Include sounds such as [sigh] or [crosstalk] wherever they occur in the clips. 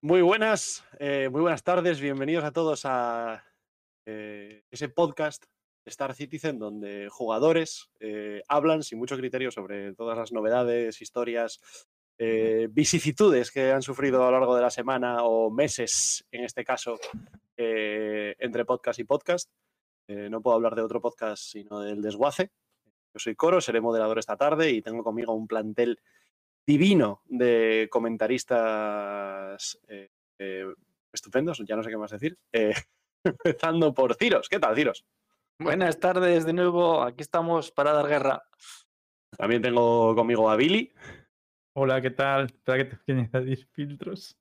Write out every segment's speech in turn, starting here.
Muy buenas, eh, muy buenas tardes, bienvenidos a todos a eh, ese podcast Star Citizen donde jugadores eh, hablan sin mucho criterio sobre todas las novedades, historias, eh, vicisitudes que han sufrido a lo largo de la semana o meses, en este caso, eh, entre podcast y podcast. No puedo hablar de otro podcast sino del desguace. Yo soy Coro, seré moderador esta tarde y tengo conmigo un plantel divino de comentaristas estupendos, ya no sé qué más decir. [laughs] Empezando por Ciros. ¿Qué tal, Ciros? Buenas tardes de nuevo, aquí estamos para dar guerra. También tengo conmigo a Billy, Hola, ¿qué tal? Espera que te añadir filtros.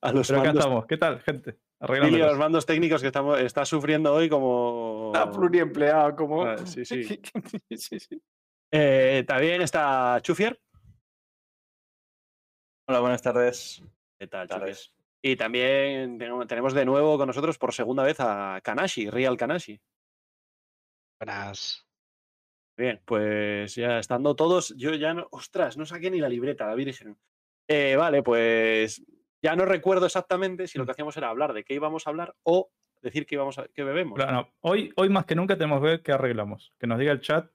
a los, Pero acá mandos, estamos. ¿Qué tal, gente? Billy, a los mandos técnicos que estamos, está sufriendo hoy como... Está pluriempleado, como. Ah, sí, sí. [laughs] sí, sí. Eh, también está Chufier. Hola, buenas tardes. ¿Qué tal, Tardes. Chufier? Y también tenemos de nuevo con nosotros por segunda vez a Kanashi, Real Kanashi. Buenas. Bien, pues ya estando todos, yo ya no, ostras, no saqué ni la libreta, la virgen. Eh, vale, pues ya no recuerdo exactamente si lo que hacíamos era hablar de qué íbamos a hablar o decir que íbamos a, que bebemos. Claro, no, Hoy, hoy más que nunca tenemos que ver qué arreglamos. Que nos diga el chat.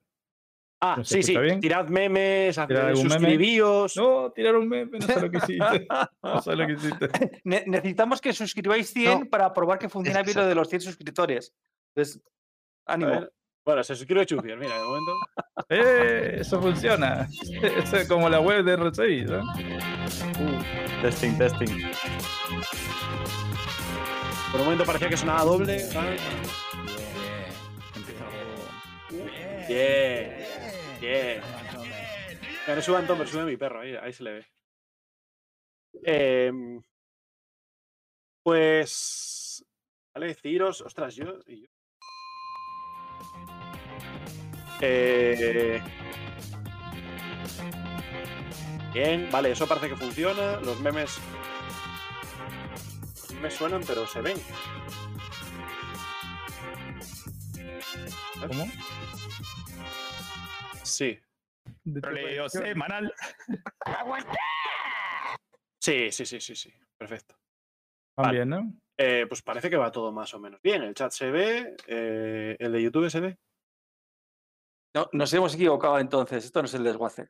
Ah, ¿No se sí, sí, bien? tirad memes, ¿Tirad meme? suscribíos. No, tirar un meme, no sé lo que hiciste. [laughs] No sé lo que hiciste. [laughs] Ne- necesitamos que suscribáis 100 para probar que funciona bien lo de los 100 suscriptores. Entonces, A ánimo. Bueno, se suscribe Chufier, mira, de momento. [laughs] ¡Eh! Eso funciona. [laughs] Es como la web de R6. ¿no? Testing, testing. Por un momento parecía que sonaba doble. ¿sabes? Bien, bien. Mira, no sube Antón, pero sube mi perro, ahí, ahí se le ve. Em, pues. Vale, Ciros. Ostras, yo. y yo- Eh, Bien, vale, eso parece que funciona. Los memes. Los memes suenan, pero se ven. ¿Cómo? Sí. Troleo. [laughs] Sí, sí, sí, sí, sí. Perfecto. Vale. bien, ¿no? Eh, pues parece que va todo más o menos bien. El chat se ve, eh, el de YouTube se ve. No, nos hemos equivocado entonces. Esto no es el desguace.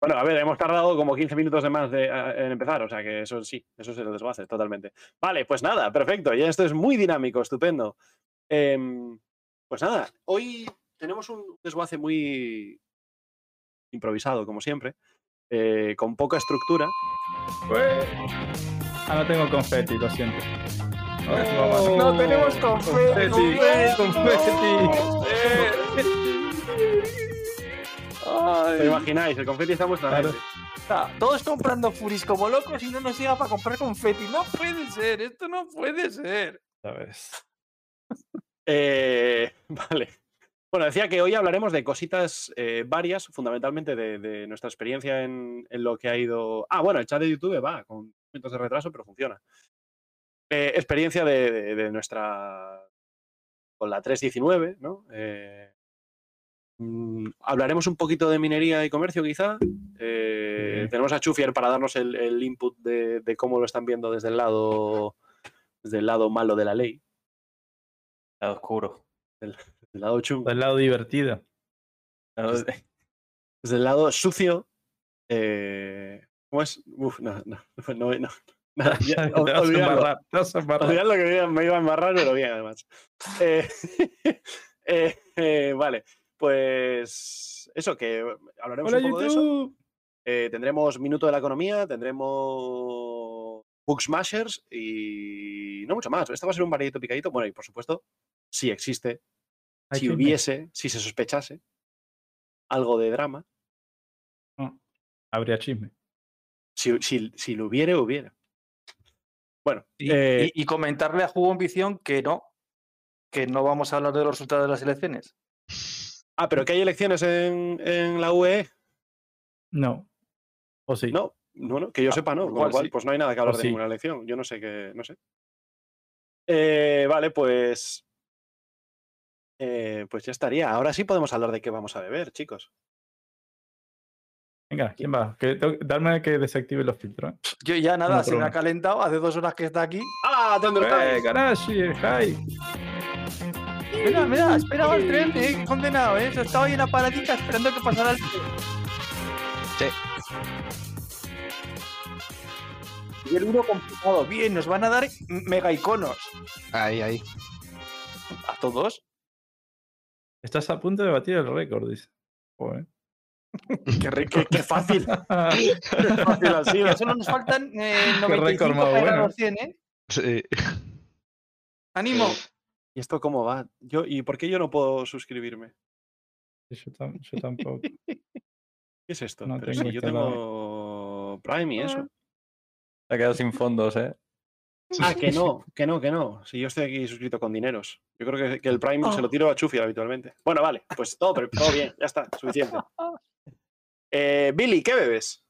Bueno, a ver, hemos tardado como 15 minutos de más de, en empezar, o sea que eso sí, eso es el desguace, totalmente. Vale, pues nada, perfecto. Ya esto es muy dinámico, estupendo. Em, pues nada, hoy tenemos un desguace muy improvisado, como siempre, eh, con poca estructura. Pues- Ah, no tengo confeti, lo siento. Oh, no tenemos confeti, confeti, confeti. Ay, ¿Te imagináis? El confeti está vuestra Claro. está, todos comprando furis como locos y no nos llega para comprar confeti. No puede ser, esto no puede ser. ¿Sabes? Eh, [laughs] vale. Bueno, decía que hoy hablaremos de cositas eh, varias, fundamentalmente de, de nuestra experiencia en, en lo que ha ido. Ah, bueno, el chat de YouTube va con minutos de retraso, pero funciona. Eh, experiencia de, de- de nuestra. con la 319, ¿no? Eh, hablaremos un poquito de minería y comercio, quizá. Eh, tenemos a Chufier para darnos el, el input de, de cómo lo están viendo desde el lado. desde el lado malo de la ley, Lado oscuro. del lado chungo. Del lado divertido. Lado de- desde el lado sucio. Eh, ¿Cómo es? Uf, no, no, no, no. no. Nada, [laughs] ya, Te vas a embarrar, te vas a embarrar. Olvidad lo que me iba, me iba a embarrar, pero bien, además. Eh, [laughs] eh, eh, vale, pues eso, que hablaremos Hola, un poco de eso. Eh, tendremos Minuto de la Economía, tendremos Book Smashers y no mucho más. Esto va a ser un variadito picadito. Bueno, y por supuesto, si existe, Hay si hubiese, si se sospechase algo de drama, No, Habría chisme. si, si, si lo hubiera, hubiera. Bueno, Y, eh, y- y comentarle a Jugo Ambición que no, que no vamos a hablar de los resultados de las elecciones. Ah, pero que hay elecciones en, en la UE. No. O sí. No, no, no, que yo Ah, sepa, no. Con lo cual, sí. pues no hay nada que hablar O de sí. ninguna elección. Yo no sé qué, no sé. Eh, vale, pues. eh, pues ya estaría. Ahora sí podemos hablar de qué vamos a beber, chicos. Venga, ¿quién va? Que, tengo- darme que desactive los filtros. ¿eh? Yo ya nada, se me ha calentado. Hace dos horas que está aquí. ¡Ah, ¡Eh, Garashi! ¡Hi! Mira, mira, esperaba el tren, eh, condenado, eh. Estaba ahí en la paradita esperando que pasara el tren. Y el uno complicado. Bien, nos van a dar mega iconos. Ahí, ahí. A todos. Estás a punto de batir el récord, dice. Joder. [laughs] Qué, re- qué- qué fácil. [laughs] Qué fácil ha sido. Ya solo nos faltan eh, Qué récord 95 más para bueno. los 100, ¿eh? Sí. ¡Ánimo! ¿Y esto cómo va? Yo, ¿Y por qué yo no puedo suscribirme? Yo, tam- yo [laughs] tampoco. ¿Qué es esto? No Pero tengo sí, yo tengo Prime y eso. Se ha quedado sin fondos, ¿eh? [laughs] Ah, que [laughs] no, que no, que no. Si yo estoy aquí suscrito con dineros. Yo creo que, que el Prime se lo tiro a Chufi habitualmente. Bueno, vale, pues todo, todo bien, ya está, suficiente. Eh, Billy, ¿qué bebes?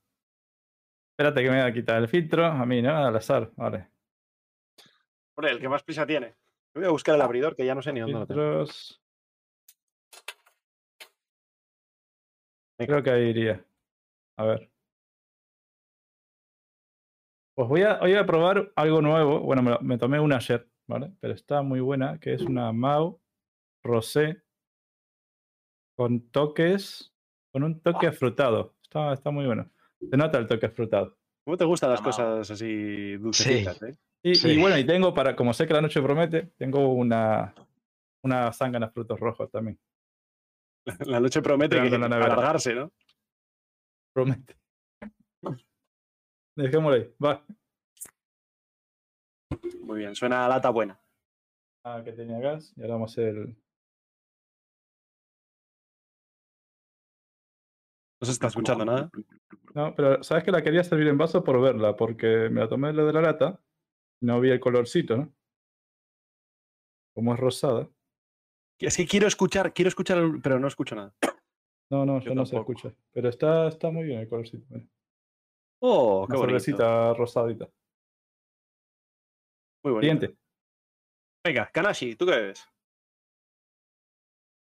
Espérate que me voy a quitar el filtro. A mí, ¿no? Al azar. Vale. Hombre, el que más prisa tiene. Voy a buscar el abridor, que ya no sé ni dónde lo tengo. Creo que ahí iría. A ver. Pues voy a, hoy voy a probar algo nuevo. Bueno, me, lo- me tomé una ayer, ¿vale? Pero está muy buena, que es una Mau Rosé con toques, con un toque afrutado. Está, está muy bueno. Se nota el toque afrutado. ¿Cómo te gustan las Amado. cosas así dulcecitas? eh? Y, bueno, y tengo para, como sé que la noche promete, tengo una, una zángana frutos rojos también. [laughs] La noche promete que la alargarse, ¿no? Promete. [laughs] Dejémoslo ahí. Va. Muy bien, suena a lata buena. Ah, que tenía gas. Y ahora vamos a hacer el. No se está escuchando nada. No, pero sabes que la quería servir en vaso por verla, porque me la tomé la de la lata no vi el colorcito, ¿no? Como es rosada. Es que quiero escuchar, quiero escuchar, pero no escucho nada. No, no, Yo no se escucha. Pero está, está muy bien el colorcito. mira. Oh, qué Una bonito. cervecita rosadita. Muy bonito. Siguiente. Venga, Kanashi, ¿tú qué bebes?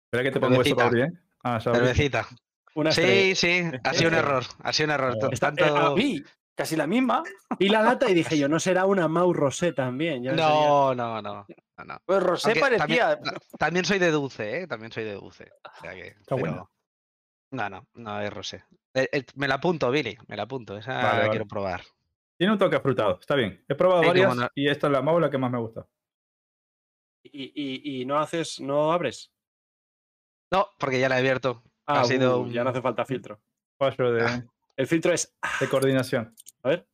Espera que te pongo eso para Cervecita. abrir, ¿eh? Ah, ya. Cervecita. Una Sí, sí, ha sido un error. Ha sido un error. Está- eh, Tanto... Vi, casi la misma. Y la lata y dije yo, no será una Mau Rosé también. No, no, no. no, no. Pues Rosé Aunque parecía. También, también soy de dulce, ¿eh? También soy de dulce. O sea que, Está buena. pero- No, no, no es rosé. Eh, eh, me la apunto, Billy, me la apunto. Esa Vale, la vale. quiero probar. Tiene un toque afrutado, está bien. He probado Sí, varias no. y esta es la Mau la que más me gusta. Y, y- y no haces, no abres. No, porque ya la he abierto. Ah, Ha sido uh, ya no hace falta filtro. Fallo de, Ah. El filtro es. de coordinación. A ver.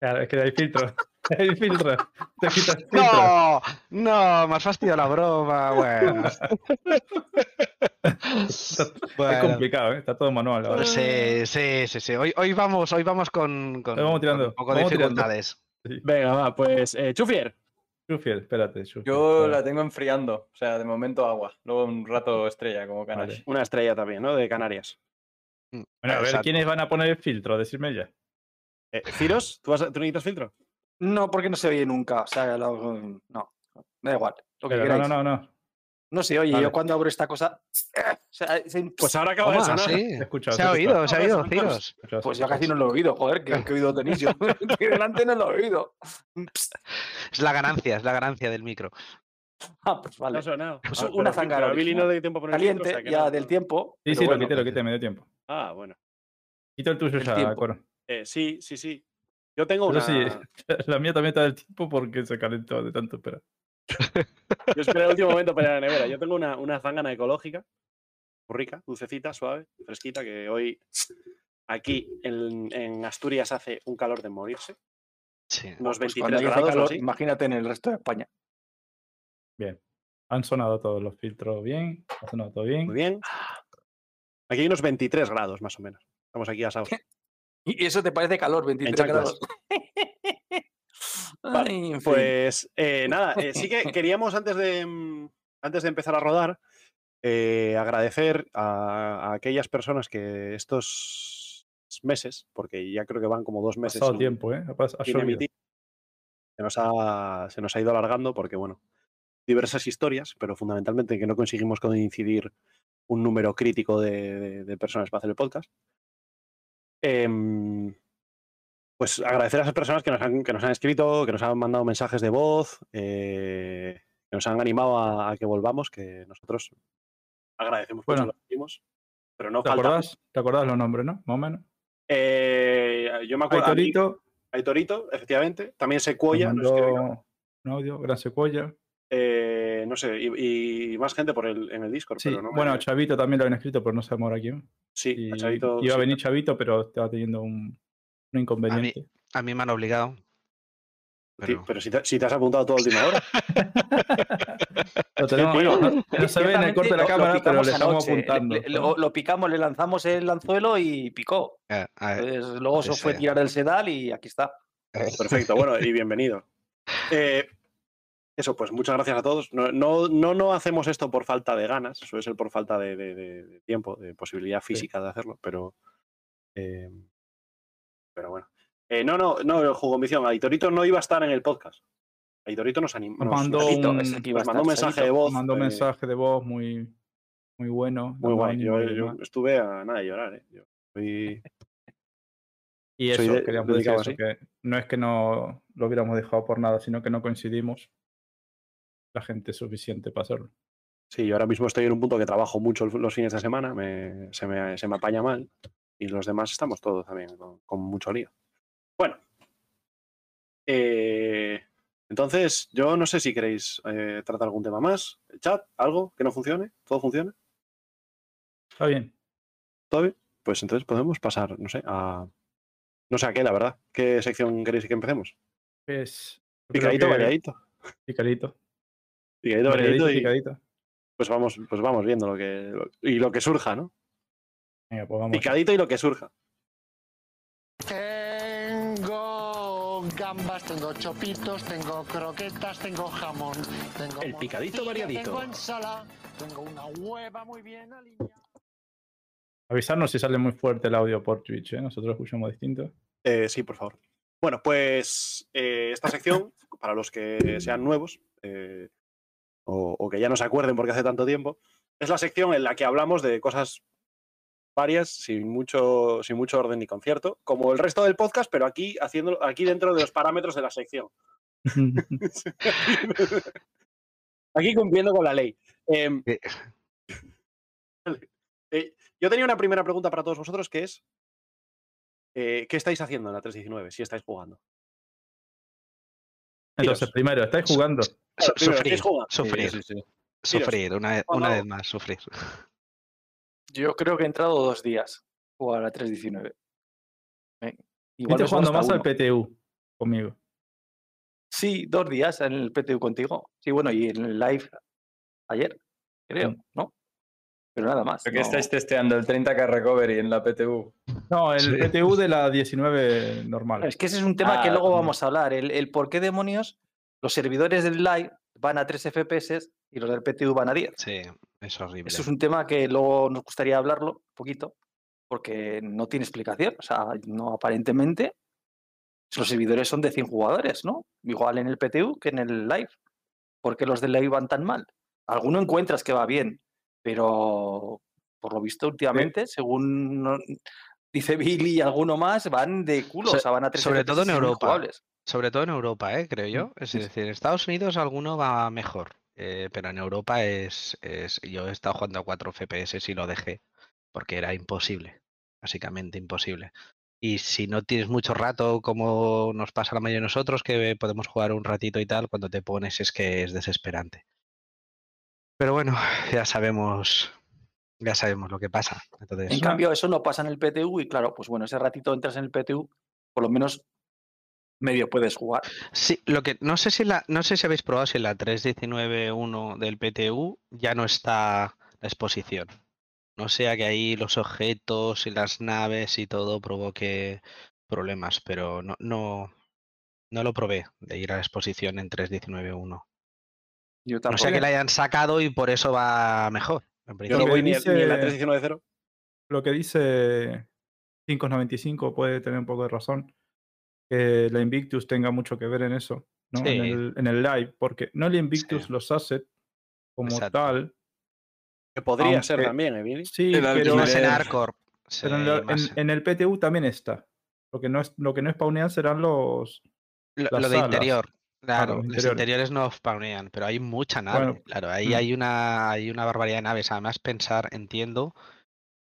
Claro, es que hay filtro. [laughs] Hay filtro. Te quitas [laughs] filtro. No, no, me has fastidiado la broma. Bueno. [laughs] Es Bueno, complicado, ¿eh? Está todo manual ahora. Sí, sí, sí, sí. Hoy, hoy vamos, hoy vamos con, con, Hoy vamos tirando, con un poco de dificultades. Sí. Venga, va, pues. Eh, Chufier. Chufiel, espérate. Yo la tengo enfriando. O sea, de momento agua. Luego un rato estrella, como Vale. Kanashi. Una estrella también, ¿no? De Canarias. Bueno, a ver, Exacto. ¿quiénes van a poner el filtro? Decirme ya. Eh, Ciros, ¿tú, vas a- ¿tú necesitas filtro? No, porque no se oye nunca. O sea, lo- no. Da igual. Lo que no, no, no, no. No se oye. Vale. Yo cuando abro esta cosa. [tsk] o sea, se- Pues ahora acaba de sonar. sí. Escuchado, Se ha oído, se ha oído. Escuchado, pues yo casi no lo he oído, joder. ¿Qué, qué oído tenéis? Yo [laughs] [laughs] aquí delante no lo he oído. Es la ganancia, es la ganancia del micro. Ah, pues No vale. ha sonado. Pues Ah, una pero- zángana pero a Billy no tiempo o Caliente, sea que ya no- del tiempo. Sí, sí, lo quité, lo quité, me dio tiempo. Ah, bueno. Quito el tuyo ya. Coro. Eh, sí, sí, sí. Yo tengo una. sí, [laughs] la mía también está del tiempo porque se calentó de tanto esperar. Yo esperé el último momento para ir a la nevera. Yo tengo una, una zángana ecológica, muy rica, dulcecita, suave, fresquita, que hoy aquí en, en Asturias hace un calor de morirse. Sí. Unos Pues 23 cuando hace grados calor, así. imagínate en el resto de España. Bien. Han sonado todos los filtros bien. Ha sonado todo bien. Muy bien. Aquí hay unos 23 grados más o menos. Estamos aquí asados. [laughs] Y eso te parece calor, 23 chanclas. [laughs] grados. Ay, en fin. Pues eh, nada, eh, sí que [laughs] queríamos antes de, mm, antes de empezar a rodar eh, agradecer a, a aquellas personas que estos meses, porque ya creo que van como dos Ha meses pasado sin- tiempo, ¿eh? Ha, ha emitir, se nos, ha, se nos ha ido alargando porque, bueno, diversas historias, pero fundamentalmente que no conseguimos coincidir un número crítico de, de- de personas para hacer el podcast. Em, pues agradecer a esas personas que nos han, que nos han escrito, que nos han mandado mensajes de voz, eh, que nos han animado a, a que volvamos, que nosotros agradecemos mucho Bueno. lo que hicimos, pero no ¿Te falta. acordás? ¿Te acordás los nombres, no? Más o menos. Eh, yo me acuerdo. Aitorito, Aitorito, efectivamente. También Secuoya, mandó un audio, Gran Secuoya. Eh, no sé, y, y más gente por el, en el Discord, Sí, pero no me- bueno, Chavito también lo habían escrito, pero no sabemos ahora quién. sí, Y a Chavito, iba a venir Chavito, pero estaba teniendo un, un inconveniente. A mí me han obligado. Sí, Pero, si te, si te has apuntado toda última hora. [laughs] Lo tenemos- Bueno, no, no se ve en el corte de la cámara, pero picamos le estamos anoche, apuntando. le- lo, lo picamos, le lanzamos el anzuelo y picó. eh, a ver, Entonces, luego se fue tirar el sedal y aquí está. Perfecto, bueno, y [laughs] bienvenido. Eh, eso, pues muchas gracias a todos. No, no, no, no hacemos esto por falta de ganas, suele ser por falta de, de- de- de tiempo, de posibilidad física de hacerlo, pero. eh, pero bueno. Eh, no, no, no, Jugomisión. Aitorito no iba a estar en el podcast. Aitorito nos animó. Nos mandó un- es nos mandó un mensaje de voz. mandó eh, mensaje de voz muy, muy bueno. Muy guay. ánimo Yo, yo estuve a nada de llorar. eh. Yo [laughs] Y eso, de- queríamos decir eso, que no es que no lo hubiéramos dejado por nada, sino que no coincidimos la gente suficiente para hacerlo. Sí, yo ahora mismo estoy en un punto que trabajo mucho los fines de semana, me- se, me, se me apaña mal y los demás estamos todos también con, con mucho lío. Bueno, eh, entonces yo no sé si queréis eh, tratar algún tema más. ¿El chat? ¿Algo que no funcione? ¿Todo funciona? Está bien. ¿Todo bien? Pues entonces podemos pasar, no sé, a... No sé a qué, la verdad. ¿Qué sección queréis que empecemos? Es, yo creo Picadito, variadito. Picadito. Picadito, variadito Variadito, y picadito. pues vamos, pues vamos viendo lo que... lo- y lo que surja, ¿no? Venga, pues vamos. Picadito y lo que surja. Tengo gambas, tengo chopitos, tengo croquetas, tengo jamón, tengo El picadito variadito. Tengo ensalada, tengo una hueva muy bien alineada. Avisarnos si sale muy fuerte el audio por Twitch, ¿eh? Nosotros lo escuchamos distinto. Eh, sí, por favor. Bueno, pues eh, esta sección, para los que sean nuevos eh, o, o que ya no se acuerden porque hace tanto tiempo, es la sección en la que hablamos de cosas varias, sin mucho, sin mucho orden ni concierto, como el resto del podcast, pero aquí, haciendo, aquí dentro de los parámetros de la sección. [laughs] Aquí cumpliendo con la ley. Em, Eh. Eh, yo tenía una primera pregunta para todos vosotros que es, eh, ¿qué estáis haciendo en la 319 si estáis jugando? Entonces, primero, ¿estáis jugando? su- sufrir, ¿estáis jugando? sufrir, Sí, sí, sí. sufrir, una, una vez más, sufrir. Yo creo que he entrado dos días a jugar a 3.19. Eh, Igual Estoy jugando más al. PTU conmigo. Sí, dos días en el PTU contigo. Sí, bueno, y en el live ayer, creo. ¿no? Pero nada más. ¿Pero qué no- estáis testeando? ¿El 30k recovery en la PTU? No, [laughs] el Sí. PTU de la 19 normal. Es que ese es un tema que Ah, luego vamos a hablar. El, el por qué demonios los servidores del live van a 3 FPS y los del PTU van a 10. Sí, es horrible. Eso es un tema que luego nos gustaría hablarlo un poquito, porque no tiene explicación. O sea, no aparentemente los servidores son de 100 jugadores, ¿no? Igual en el PTU que en el live. ¿Por qué los del live van tan mal? Alguno encuentras que va bien, pero por lo visto últimamente, según dice [laughs] Billy y alguno más, van de culo. So- o sea, van a 3 sobre todo en Europa. Sobre todo en Europa, ¿eh? creo yo. Es sí. decir, en Estados Unidos alguno va mejor, eh, pero en Europa es, es- Yo he estado jugando a 4 FPS y lo dejé, porque era imposible, básicamente imposible. Y si no tienes mucho rato, como nos pasa a la mayoría de nosotros, que podemos jugar un ratito y tal, cuando te pones es que es desesperante. Pero bueno, [sighs] ya sabemos, ya sabemos lo que pasa. Entonces, En cambio, eso no pasa en el PTU y claro, pues bueno, ese ratito entras en el PTU, por lo menos medio puedes jugar. Sí, lo que no sé si la, no sé si habéis probado si en la 3.19.1 del PTU ya no está la exposición. No sea que ahí los objetos y las naves y todo provoque problemas, pero no, no, No lo probé de ir a la exposición en 3.19.1. Yo No sé que la hayan sacado y por eso va mejor. en Yo principio. no que voy ni, dice- ni en la 3.19.0. Lo que dice 595 puede tener un poco de razón. Que la Invictus tenga mucho que ver en eso, ¿no? En, el, en el live, porque no el Invictus Sí. los hace como Exacto. tal. Que podría ser también, ¿eh, Vini? Sí, El pero, más en en, sí, la- más- en- en el PTU también está. Lo que no, es, lo que no spawnean serán los. Lo, las lo de salas. interior. Claro, los los interiores. interiores no spawnean, pero hay mucha nave. Bueno, claro, ahí mm. hay una hay una barbaridad de naves. Además, pensar, entiendo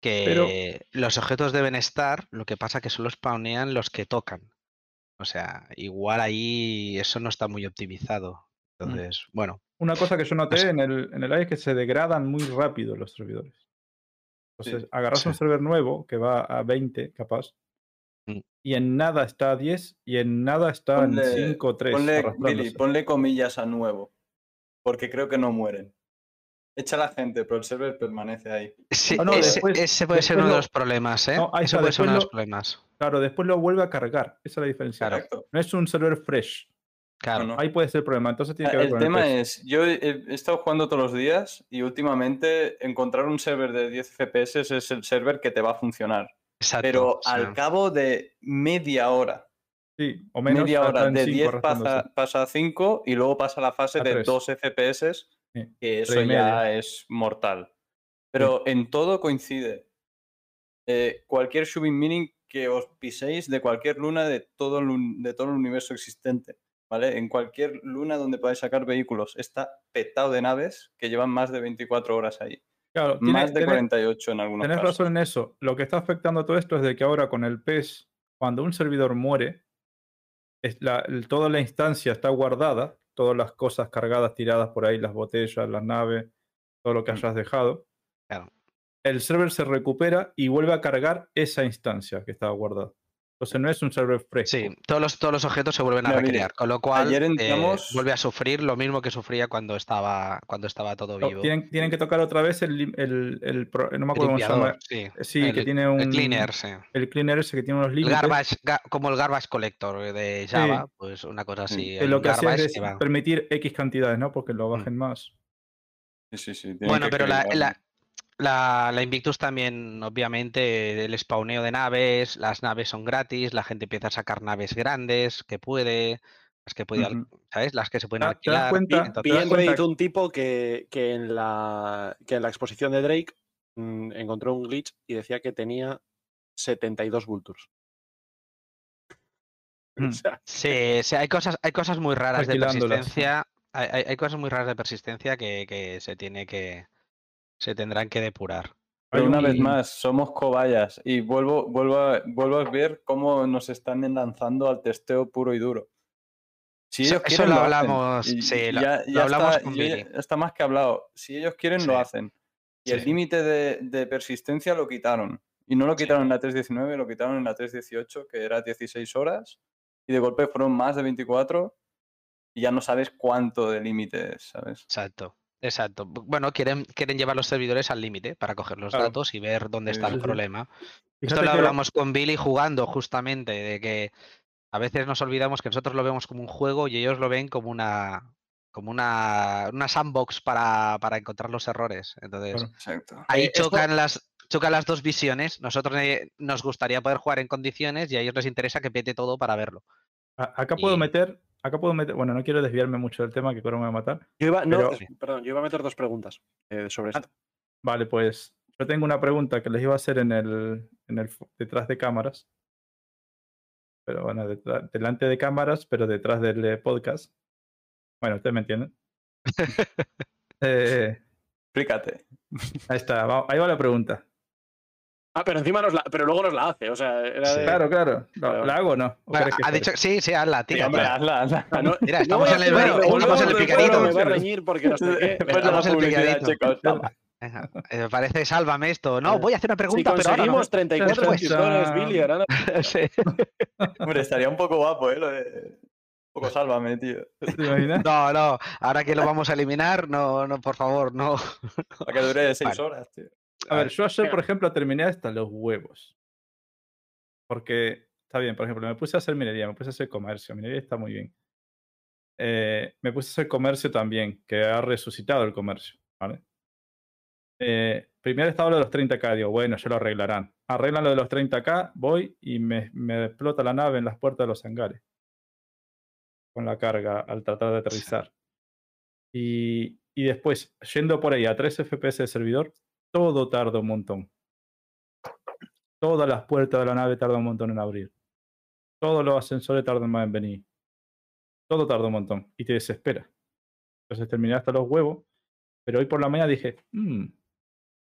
que Pero- los objetos deben estar, lo que pasa que solo spawnean los que tocan. O sea, igual ahí eso no está muy optimizado. Mm. Entonces, bueno, Una cosa que yo noté en el, en el live es que se degradan muy rápido los servidores. Entonces, agarras un server nuevo que va a 20, capaz, Mm. y en nada está a 10, y en nada está en Ponle- 5 o 3. Ponle, Billy, ponle comillas a nuevo. Porque creo que no mueren. Echa la gente, pero el server permanece ahí. sí, Ah, no, ese, después- ese puede ser uno de lo- los problemas, ¿eh? No, ahí Eso puede ser uno de los lo- problemas. Claro, después lo vuelve a cargar. Esa es la diferencia. Claro. Exacto. No es un server fresh. Claro. no. Ahí puede ser el problema. Entonces tiene que ver El con tema el es, yo he, he estado jugando todos los días y últimamente encontrar un server de 10 FPS es el server que te va a funcionar. Exacto, Pero al cabo de media hora, Sí, o menos. media hora, de 5 10 arrastrándose. pasa, pasa a 5 y luego pasa la fase A de tres. 2 FPS, que eso ya es mortal. Pero en todo coincide. Eh, cualquier shooting meaning que os piséis de cualquier luna de todo, el, de todo el universo existente, ¿vale? En cualquier luna donde podáis sacar vehículos, está petado de naves que llevan más de 24 horas ahí. Claro, más de tenés- 48 en algunos Tenés casos. razón en eso. Lo que está afectando todo esto es de que ahora con el PES, cuando un servidor muere, es la- el- toda la instancia está guardada, todas las cosas cargadas, tiradas por ahí, las botellas, las naves, todo lo que Mm. hayas dejado. Claro. El server se recupera y vuelve a cargar esa instancia que estaba guardada. Entonces no es un server fresco. Sí, todos los, todos los objetos se vuelven a recrear, con lo cual ayer eh, vuelve a sufrir lo mismo que sufría cuando estaba, cuando estaba todo No, vivo. tienen, tienen que tocar otra vez el, el, el no me acuerdo cómo se llama. sí. Sí, el, que tiene un el cleaner, sí. el cleaner ese que tiene unos El límites. garbage, ga- como el garbage collector de Java, pues una cosa Sí. así. hay lo que hacía es que permitir X cantidades, ¿no? Porque lo bajen más. Sí, sí, sí, Bueno, pero la, la, la- la Invictus también, obviamente, el spawneo de naves, las naves son gratis, la gente empieza a sacar naves grandes que puede, las que puede. ¿sabes? Las que se pueden ¿Te- te das alquilar. cuenta? entonces- ¿Te das cuenta un tipo que, que en la, que en la exposición de Drake mm, encontró un glitch y decía que tenía 72 vultures. [laughs] Mm. O sea, Sí, sí, hay cosas, hay cosas muy raras de persistencia. Hay, hay- hay cosas muy raras de persistencia que, que se tiene que. Se tendrán que depurar. Pero una vez más, somos cobayas y vuelvo, vuelvo, a, vuelvo a ver cómo nos están enlazando al testeo puro y duro. Si Eso- ellos eso quieren, lo hacen. hablamos, Y- sí, lo- ya, lo ya hablamos está, con ya está más que hablado. Si ellos quieren, lo hacen. Y Sí, el límite de, de persistencia lo quitaron. Y no lo Sí. quitaron en la 3.19, lo quitaron en la 3.18, que era 16 horas. Y de golpe fueron más de 24. Y ya no sabes cuánto de límite es, ¿sabes? Exacto, exacto. Bu- Bueno, quieren, quieren llevar los servidores al límite para coger los Claro. datos y ver dónde está sí, el sí. problema. Fíjate Esto lo que- hablamos con Billy jugando justamente, de que a veces nos olvidamos que nosotros lo vemos como un juego y ellos lo ven como una como una, una sandbox para, para encontrar los errores. Entonces, ahí Eh, esto- chocan las chocan las dos visiones. Nosotros eh, nos gustaría poder jugar en condiciones y a ellos les interesa que pete todo para verlo. Acá puedo Y- meter, acá puedo meter, bueno, no quiero desviarme mucho del tema que creo me va a matar. yo iba, no, Pero- perdón, yo iba a meter dos preguntas eh, sobre Ah, esto. Vale, pues yo tengo una pregunta que les iba a hacer en el, en el detrás de cámaras. Pero bueno, detrás- delante de cámaras, pero detrás del eh, podcast. Bueno, ustedes me entienden. [laughs] Eh, Explícate. ahí está, va- ahí va la pregunta. Ah, pero encima nos la, pero luego nos la hace. O sea, era Sí. de- Claro, claro. ¿La, Vale, vale. la hago o no? ¿O Bueno, ha dicho, sí, sí, hazla, tira. Hombre, tira. hazla, hazla. Ah, no- Mira, no estamos a en el una estamos en el picadito. Me va a reñir porque no sé qué. Pues Estamos en el picadito. chicos. Venga, eh, parece sálvame esto. No, voy a hacer una Si pregunta, pero ahora no. conseguimos 34 Después. suscriptores, Billy, ahora no- [laughs] Sí. Hombre, estaría un poco guapo, ¿eh? Lo de... Un poco sálvame, tío. ¿Te imaginas? No, no, ahora que lo vamos a eliminar, no, no, por favor, no. Para que dure seis Vale. horas, tío. A ver, yo ayer, por ejemplo, terminé hasta los huevos. Porque está bien. Por ejemplo, me puse a hacer minería, me puse a hacer comercio. Minería está muy bien. Eh, me puse a hacer comercio también, que ha resucitado el comercio. ¿vale? Eh, primero estaba lo de los 30k, digo, bueno, ya lo arreglarán. Arreglan lo de los 30k, voy y me, me explota la nave en las puertas de los hangares. Con la carga al tratar de aterrizar. Y, y después, yendo por ahí a 3 FPS de servidor, todo tarda un montón. Todas las puertas de la nave tardan un montón en abrir. Todos los ascensores tardan más en venir. Todo tarda un montón y te desespera. Entonces terminé hasta los huevos. Pero hoy por la mañana dije, "Mm,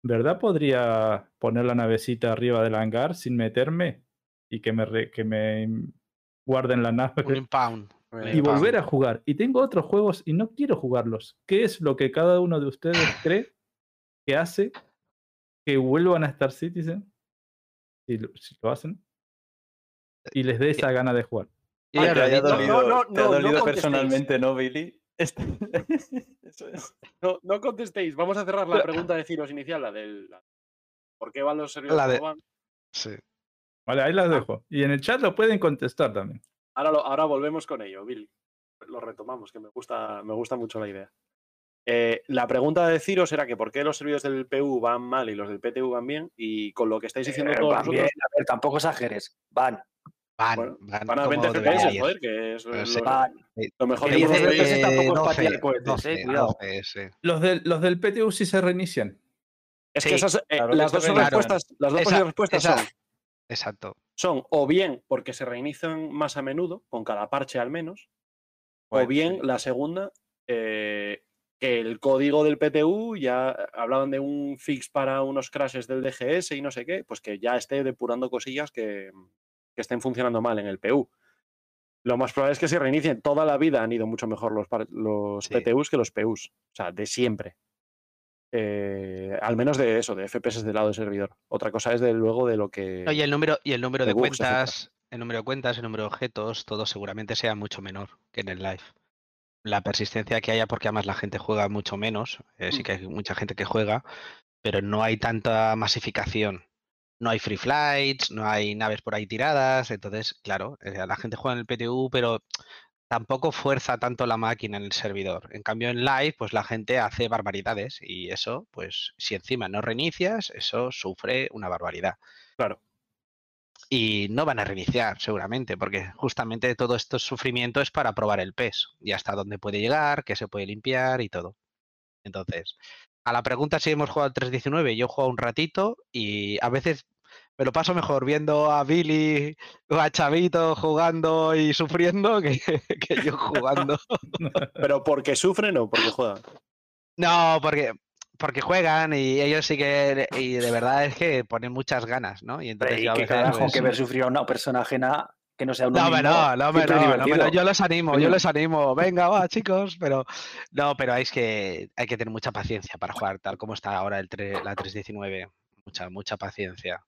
¿verdad podría poner la navecita arriba del hangar sin meterme y que me, re- que me guarden la nave? Un impound. Muy un bien. y impound. volver a jugar. Y tengo otros juegos y no quiero jugarlos. ¿Qué es lo que cada uno de ustedes cree que hace que vuelvan a Star Citizen? Si lo, si lo hacen. Y les dé esa gana de jugar. Te haya no, no, te ha no, no dolido contestéis. personalmente, ¿no, Billy? Este- [laughs] Eso es. No, no contestéis. Vamos a cerrar la pregunta de Ciros inicial, la del. la- ¿Por qué van los servidores La de- van? Sí. Vale, ahí las dejo. Y en el chat lo pueden contestar también. Ahora, lo- ahora volvemos con ello, Billy. Lo retomamos, que me gusta, me gusta mucho la idea. Eh, la pregunta de Ciros era que por qué los servidores del PU van mal y los del PTU van bien. Y con lo que estáis diciendo Eh, todos van bien, vosotros, a ver, tampoco exageres. Van, Van, Bueno, van, van a como 20 debería FPS, joder, que es lo, sí. lo- mejor Que ver. ese tampoco es 12, patear cohetes, 12, eh, cuidado. 12, sí. Los del, los del PTU sí se reinician. Es que esas, eh, claro, las dos respuestas, las dos Esa- respuestas esa- son, Exacto. son o bien porque se reinician más a menudo, con cada parche al menos, o bien sí. la segunda, eh, el código del PTU ya hablaban de un fix para unos crashes del DGS y no sé qué, pues que ya esté depurando cosillas que, que estén funcionando mal en el PU. Lo más probable es que se reinicien. Toda la vida han ido mucho mejor los, los Sí. PTUs que los PUs. O sea, de siempre. Eh, al menos de eso, de FPS del lado del servidor. Otra cosa es de luego de lo que. No, y el número, y el número de de bugs, etcétera. cuentas, el número de cuentas, el número de objetos, todo seguramente sea mucho menor que en el live. La persistencia que haya, porque además la gente juega mucho menos, eh, sí Mm. que hay mucha gente que juega, pero no hay tanta masificación. No hay free flights, no hay naves por ahí tiradas, entonces, claro, eh, la gente juega en el PTU, pero tampoco fuerza tanto la máquina en el servidor. En cambio, en live, pues la gente hace barbaridades y eso, pues si encima no reinicias, eso sufre una barbaridad Claro. Y no van a reiniciar seguramente, porque justamente todo este sufrimiento es para probar el PES y hasta dónde puede llegar, qué se puede limpiar y todo. Entonces, a la pregunta si hemos jugado al 3.19, yo he jugado un ratito y a veces me lo paso mejor viendo a Billy o a Chavito jugando y sufriendo que, [laughs] que yo jugando. [laughs] Pero porque sufren o porque juegan. No, porque porque juegan y ellos sí que y de verdad es que ponen muchas ganas, ¿no? Y entonces Y yo qué carajo pues, que ver sufrir a una persona ajena que no sea uno No, mismo, no, no, no, no, yo los animo, yo les animo. Venga, va, chicos, pero no, pero es que hay que tener mucha paciencia para jugar tal como está ahora el tre- la 319. Mucha, mucha paciencia.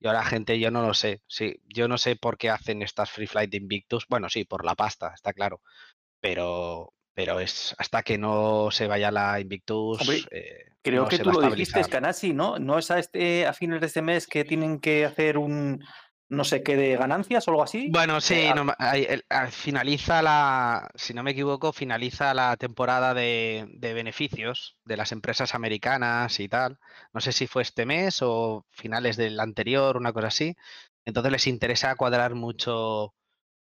Y ahora, gente, yo no lo sé. Sí, yo no sé por qué hacen estas Free Flight de Invictus. Bueno, sí, por la pasta, está claro. Pero, pero es hasta que no se vaya la Invictus. Hombre, eh, Creo no que tú lo dijiste. Canasi, ¿no? ¿No es a, este, a fines de este mes que tienen que hacer un no sé qué de ganancias o algo así? Bueno, sí, a- no finaliza la, si no me equivoco, finaliza la temporada de, de beneficios de las empresas americanas y tal. No sé si fue este mes o finales del anterior, una cosa así. Entonces les interesa cuadrar mucho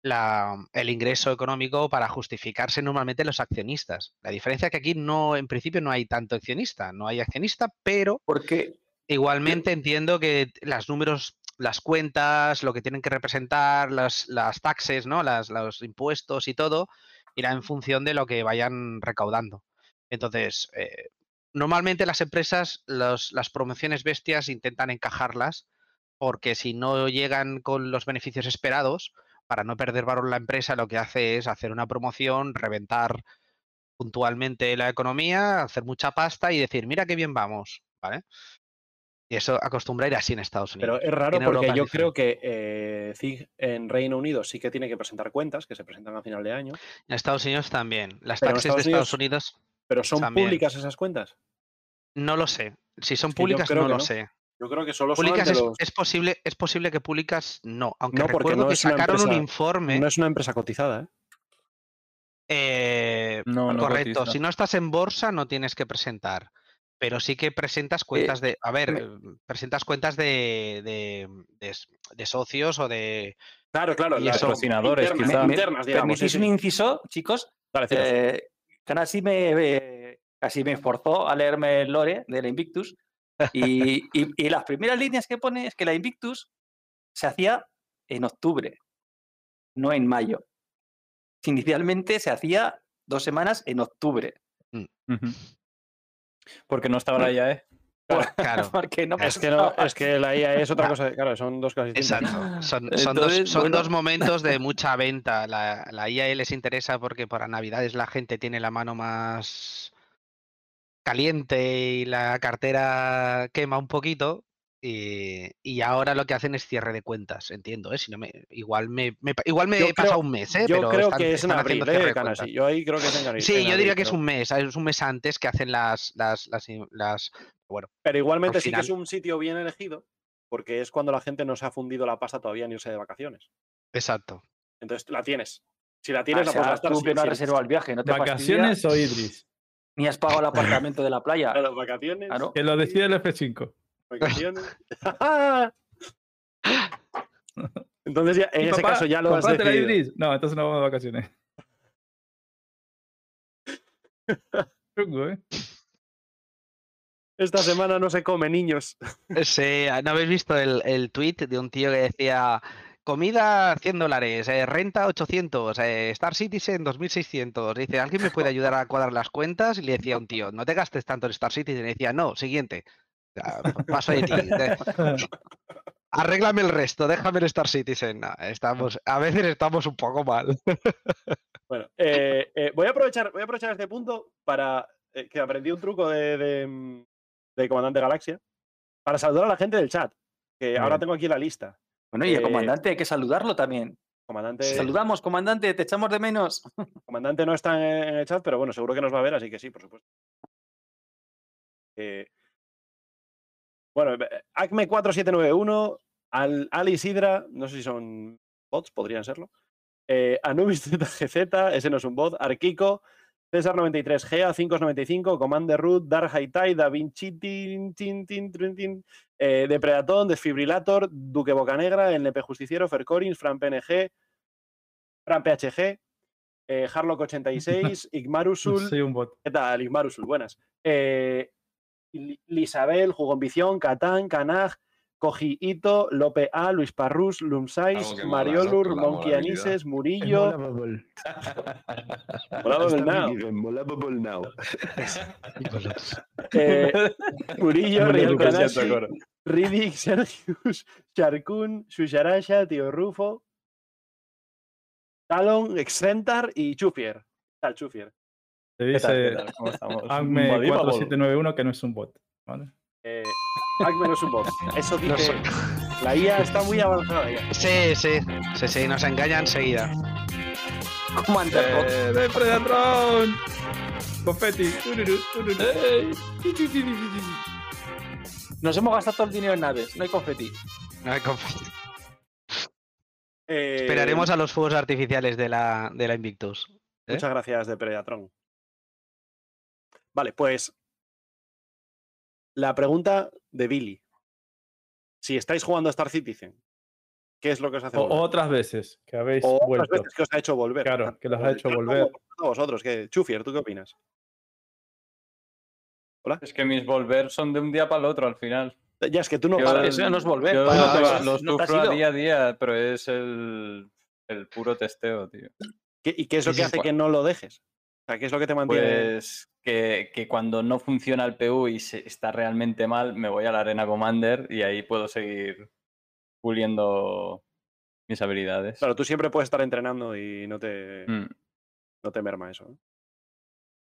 la- el ingreso económico para justificarse normalmente los accionistas. La diferencia es que aquí no, en principio no hay tanto accionista, no hay accionista, pero Porque Igualmente entiendo que las números, las cuentas, lo que tienen que representar, las, las taxes, ¿no? Las, los impuestos y todo, irá en función de lo que vayan recaudando. Entonces, eh, normalmente las empresas, los- las promociones bestias intentan encajarlas porque si no llegan con los beneficios esperados, para no perder valor la empresa, lo que hace es hacer una promoción, reventar puntualmente la economía, hacer mucha pasta y decir, mira qué bien vamos, ¿vale? Y eso acostumbra ir así en Estados Unidos. Pero es raro porque yo creo que eh, CIG en Reino Unido sí que tiene que presentar cuentas, que se presentan a final de año, En Estados Unidos también. Las Pero taxes de Estados Unidos pero ¿son También. públicas esas cuentas? no lo sé. Si son Es que yo públicas no que lo no. sé. Yo creo que solo Públicas son de es, los... es posible, es posible que Públicas no, aunque No, porque recuerdo no que es una sacaron un empresa- informe. No es una empresa cotizada, ¿eh? eh, No, no correcto, cotiza. si no estás en bolsa no tienes que presentar, pero sí que presentas cuentas de, a ver, me- eh, presentas cuentas de, de, de de socios o de, Claro, claro. Y Patrocinadores, internas, internas, digamos. ¿Permitís sí, un inciso, chicos? Dale. Eh, casi me, eh, casi me forzó a leerme el lore de la Invictus. Y, y- y las primeras líneas que pone es que la Invictus se hacía en octubre, no en mayo. Inicialmente se hacía dos semanas en octubre. Ujú. Porque no estaba la IAE. [laughs] claro, Porque no Es que, no, pasaba. es que la IA es otra [laughs] cosa. Claro, son dos cosas distintas. exacto. Son, son dos, Entonces, son bueno. dos momentos de [laughs] mucha venta. La, la IAE les interesa porque para Navidades la gente tiene la mano más caliente y la cartera quema un poquito. Y, y ahora lo que hacen es cierre de cuentas, entiendo, ¿eh? Si no me, igual me, me igual me Yo he pasado un mes, ¿eh? Yo Pero creo están- que es en abril, ¿eh, de. Yo ahí creo que es en abril. Sí, en yo abril, diría que es un mes, es un mes antes que hacen las, las, las, bueno, Pero igualmente al sí que es un sitio bien elegido, porque es cuando la gente no se ha fundido la pasta todavía ni irse de vacaciones. exacto. Entonces la tienes. Si la Ah, tienes, o la puedes sea, gastar. tú si- que no has si- reservado el viaje, no te ¿Vacaciones fastidia, o Idris? Ni has pagado el [laughs] apartamento de la playa. Claro, vacaciones. Claro. Que lo decide el F5. Vacaciones. [laughs] Entonces, ya, en ese papá, caso ya lo has ¿comprátela, decidido. Idris? No, entonces no vamos de vacaciones. [laughs] Chungo, ¿eh? Esta semana no se come, niños. Sí, ¿no habéis visto el, el tweet de un tío que decía comida 100 dólares, eh, renta 800, eh, Star Citizen 2600? Dice, ¿alguien me puede ayudar a cuadrar las cuentas? Y le decía a un tío, no te gastes tanto en Star Citizen. Y decía, no, siguiente. Paso de ti. [laughs] Arréglame el resto, déjame el Star Citizen. No, estamos, a veces estamos un poco mal. Bueno, eh, eh, voy, a aprovechar, voy a aprovechar este punto para eh, que aprendí un truco de, de, de Comandante Galaxia para saludar a la gente del chat. Que ahora tengo aquí la lista. Bueno, y el Eh, comandante hay que saludarlo también. Comandante, Saludamos, comandante, te echamos de menos. [laughs] comandante no está en, el chat, pero bueno, seguro que nos va a ver, así que sí, por supuesto. Eh, bueno, eh, Acme4791, Al, Ali Sidra, no sé si son bots, podrían serlo. Eh, Anubis [laughs] ZGZ, ese no es un bot. Arquico, César93, Gea, 595, Commander Root, Dark Haitai, Da Vinci, tin, tin, tin, tin, tin, eh, Depredatón, Desfibrilator, Duque Bocanegra, NP Justiciero, Fercorins, Fran PNG, Fran PHG, eh, Harlock86, [laughs] Igmarusul, Soy un bot. ¿Qué tal, Ismarusul? Buenas. Eh, Li- Lisabel, Jugonvición, Catán, Canaj, Koji Ito, Lope A, Luis Parrus, Lumsais, ¿no? Mariolur, la Monkey. Anises, Murillo. Mola Está Bubble Now. muy bien, mola Bubble Now. [laughs] eh, Murillo, Real Kanashi. Riddick, [laughs] Sergius, Sharkun, Shusharasha, Tío Rufo, Talon, Excentar y Chufier. Tal Chufier. Te ¿Qué tal, qué dice tal? ¿Cómo estamos? Agme Unbelievable. 4791 que no es un bot. ¿vale? Eh, Acme no es un bot. Eso No dice. La IA está muy avanzada ya. Sí, sí, sí, sí, nos engaña enseguida. Commander. ¡Eh, Depredadrón! Confetti. Nos hemos gastado todo el dinero en naves, no hay confeti. No hay conf- Eh, Esperaremos a los fuegos artificiales de la, de la Invictus. ¿eh? Muchas gracias, de Predatron. Vale, pues. La pregunta de Billy. Si estáis jugando a Star Citizen, ¿qué es lo que os hace O- volver? otras veces que habéis O otras vuelto. veces que os ha hecho volver. Claro, que los ha Pues, hecho volver. vosotros, que Chufier, ¿tú qué opinas? Es que mis volver son de un día para el otro al final. Ya es que tú no Yo- paras. Eso no es volver. Yo para- los no te sufro a día a día, pero es el, el puro testeo, tío. ¿Qué- ¿Y qué es lo que hace cua- que no lo dejes? O sea, ¿qué es lo que te mantiene? Pues que, que cuando no funciona el PU y se- está realmente mal, me voy a la Arena Commander y ahí puedo seguir puliendo mis habilidades. Claro, tú siempre puedes estar entrenando y no te, Mm. no te merma eso. ¿no?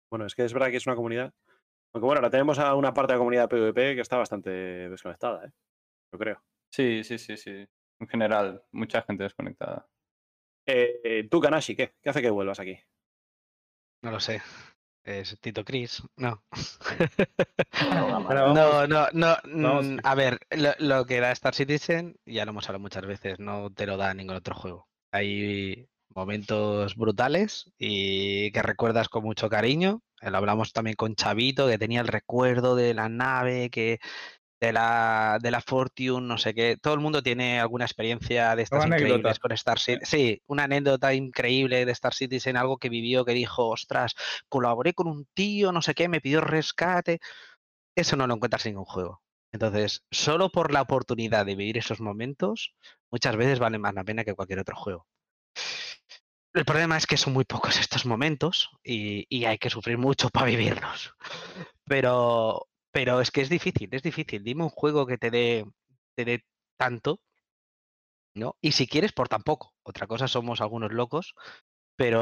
Bueno, es que es verdad que es una comunidad. Aunque bueno, ahora tenemos a una parte de la comunidad PvP que está bastante desconectada, ¿eh? yo creo. Sí, sí, sí, sí. En general, mucha gente desconectada. Eh, tú, Kanashi, ¿qué? ¿Qué hace que vuelvas aquí? No lo sé. Es Tito Cris. No. No, no, no. vamos- mm, A ver, lo, lo que da Star Citizen, ya lo hemos hablado muchas veces, no te lo da ningún otro juego. Hay momentos brutales y que recuerdas con mucho cariño. Eh, Lo hablamos también con Chavito, que tenía el recuerdo de la nave, que de la, de la Fortune, no sé qué. Todo el mundo tiene alguna experiencia de estas Una anécdota. con Star Citizen. Sí, una anécdota increíble de Star Citizen, algo que vivió, que dijo, ostras, colaboré con un tío, no sé qué, me pidió rescate. Eso no lo encuentras en ningún juego. Entonces, solo por la oportunidad de vivir esos momentos, muchas veces vale más la pena que cualquier otro juego. El problema es que son muy pocos estos momentos y, y hay que sufrir mucho para vivirlos. Pero, pero es que es difícil, es difícil. Dime un juego que te dé, te dé tanto, ¿no? Y si quieres, por tampoco. Otra cosa somos algunos locos, pero,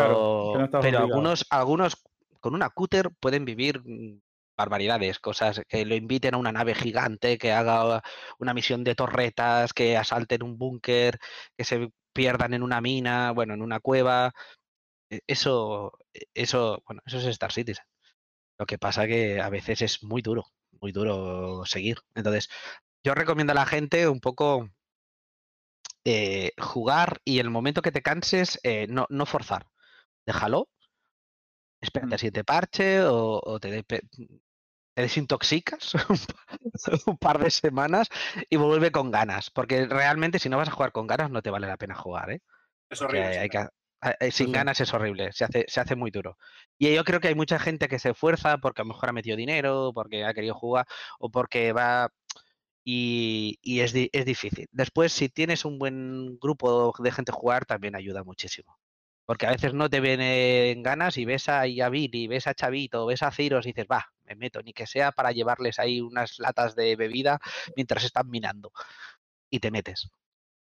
no pero algunos, algunos con una cúter pueden vivir mm, barbaridades, cosas que lo inviten a una nave gigante, que haga una misión de torretas, que asalten un búnker, que se pierdan en una mina, bueno, en una cueva. e- Eso, e- eso, bueno, eso es Star Citizen. Lo que pasa que a veces es muy duro, muy duro seguir. Entonces, yo recomiendo a la gente un poco eh, jugar y el momento que te canses, eh, no, no forzar. Déjalo. Espérate a siete parche o, o te, de- te desintoxicas [laughs] un pa- un par de semanas y vuelve con ganas. Porque realmente si no vas a jugar con ganas no te vale la pena jugar, ¿eh? Es horrible. hay que- sin sí. ganas es horrible, se hace, se hace muy duro. Y yo creo que hay mucha gente que se esfuerza porque a lo mejor ha metido dinero, porque ha querido jugar o porque va y, y es, di- es difícil. Después, si tienes un buen grupo de gente jugar, también ayuda muchísimo. Porque a veces no te vienen ganas y ves a Billy, ves a Chavito, ves a Ciros y dices, va, me meto, ni que sea para llevarles ahí unas latas de bebida mientras están minando. Y te metes.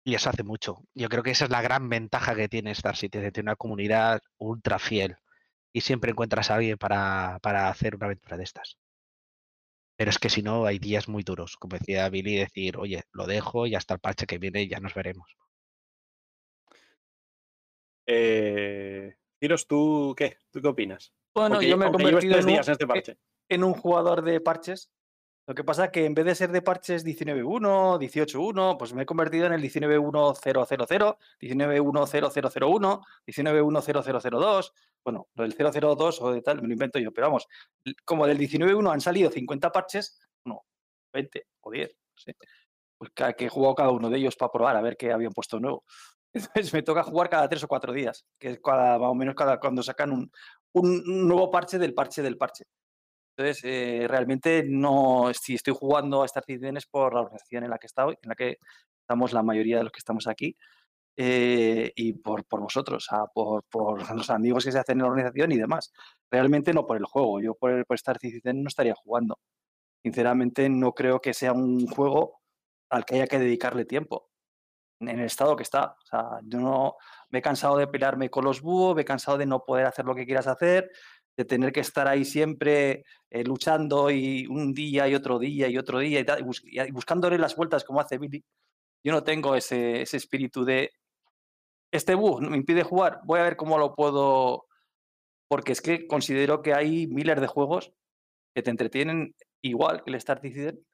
Y eso hace mucho. Yo creo que esa es la gran ventaja que tiene Star Citizen, tiene una comunidad ultra fiel. Y siempre encuentras a alguien para, para hacer una aventura de estas. Pero es que si no, hay días muy duros. Como decía Billy, decir, oye, lo dejo y hasta el parche que viene ya nos veremos. Eh, ¿tú qué? ¿Tú qué opinas? Bueno, Aunque- yo me he convertido tres en un, días en este parche. en un jugador de parches. Lo que pasa es que en vez de ser de parches 19.1, 18.1, pues me he convertido en el 19.1000, 19.1001, 19.1002. Bueno, lo del 002 o de tal, me lo invento yo, pero vamos, como del 19.1 han salido 50 parches, no, 20 o 10, no sé. Pues que he jugado cada uno de ellos para probar a ver qué habían puesto nuevo. [laughs] Entonces me toca jugar cada tres o cuatro días, que es cada, más o menos cada, cuando sacan un nuevo parche del parche del parche. Entonces, eh, realmente no, si estoy jugando a Star Citizen es por la organización en la que estoy, en la que estamos la mayoría de los que estamos aquí, eh, y por, por vosotros, por, por [laughs] los amigos que se hacen en la organización y demás. Realmente no por el juego, yo por, por Star Citizen no estaría jugando. Sinceramente, no creo que sea un juego al que haya que dedicarle tiempo, en el estado que está. O sea, yo no me he cansado de pelearme con los búhos, me he cansado de no poder hacer lo que quieras hacer, de tener que estar ahí siempre eh, luchando y un día y otro día y otro día y, tal, y bus- y buscándole las vueltas como hace Billy. Yo no tengo ese, ese espíritu de este bug me impide jugar, voy a ver cómo lo puedo. Porque es que considero que hay miles de juegos que te entretienen igual que el Star Citizen.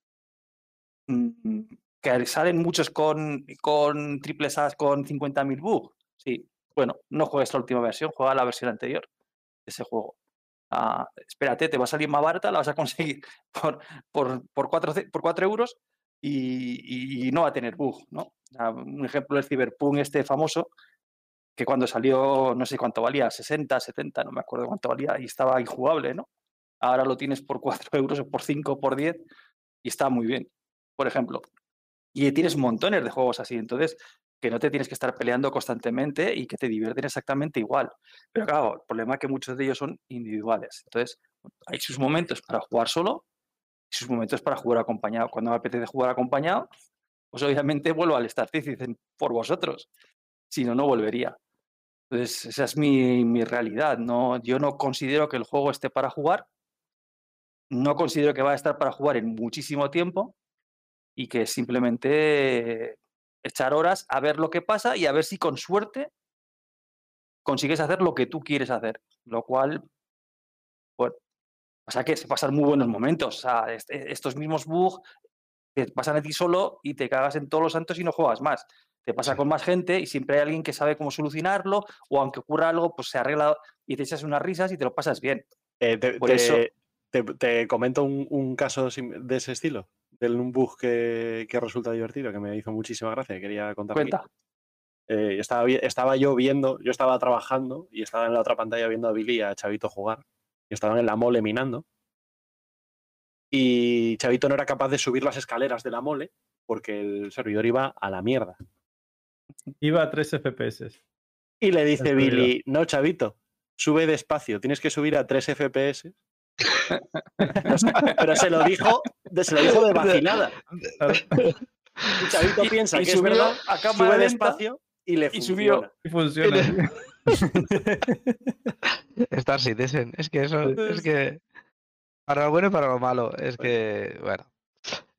mm, Que salen muchos con, con triples As con 50.000 bugs. Sí, bueno, no juegues la última versión, juega la versión anterior de ese juego. Espérate, te va a salir más barata, la vas a conseguir [laughs] por, por, por, 4, por 4 euros y, no va a tener bug, ¿no? Un ejemplo del Cyberpunk este famoso, que cuando salió, no sé cuánto valía, 60, 70, no me acuerdo cuánto valía, y estaba injugable, ¿no? Ahora lo tienes por 4 [laughs] euros o por 5 o por 10 y está muy bien, por ejemplo. Y tienes montones de juegos así, entonces que no te tienes que estar peleando constantemente y que te divierten exactamente igual. Pero claro, el problema es que muchos de ellos son individuales. Entonces, hay sus momentos para jugar solo y sus momentos para jugar acompañado. Cuando me apetece jugar acompañado, pues obviamente vuelvo al Star Citizen por vosotros. Si no, no volvería. Entonces, esa es mi, mi realidad. No, yo no considero que el juego esté para jugar. No considero que va a estar para jugar en muchísimo tiempo y que simplemente echar horas a ver lo que pasa y a ver si con suerte consigues hacer lo que tú quieres hacer. Lo cual, bueno, O sea que se pasan muy buenos momentos. O sea, este- estos mismos bugs te pasan a ti solo y te cagas en todos los santos y no juegas más. Te pasa Sí. con más gente y siempre hay alguien que sabe cómo solucionarlo o aunque ocurra algo, pues se arregla y te echas unas risas y te lo pasas bien. Eh, te, Por te- eso- te- te comento un, un caso de ese estilo, de un bug que, que resulta divertido, que me hizo muchísima gracia, que quería contar. aquí. Cuenta. Eh, estaba, estaba yo viendo, yo estaba trabajando y estaba en la otra pantalla viendo a Billy y a Chavito jugar. Y estaban en la mole minando. Y Chavito no era capaz de subir las escaleras de la mole porque el servidor iba a la mierda. Iba a 3 FPS. Y le dice Billy, no, Chavito, sube despacio, tienes que subir a 3 FPS. Pero se- Pero se lo dijo, se lo dijo de [laughs] vacilada. Y Chavito Y- piensa y que es subió verdad, sube lenta despacio y le y subió. funciona. Y funciona. [laughs] Star Citizen. Es que eso, Sí. es que. Para lo bueno y para lo malo. Es que, bueno.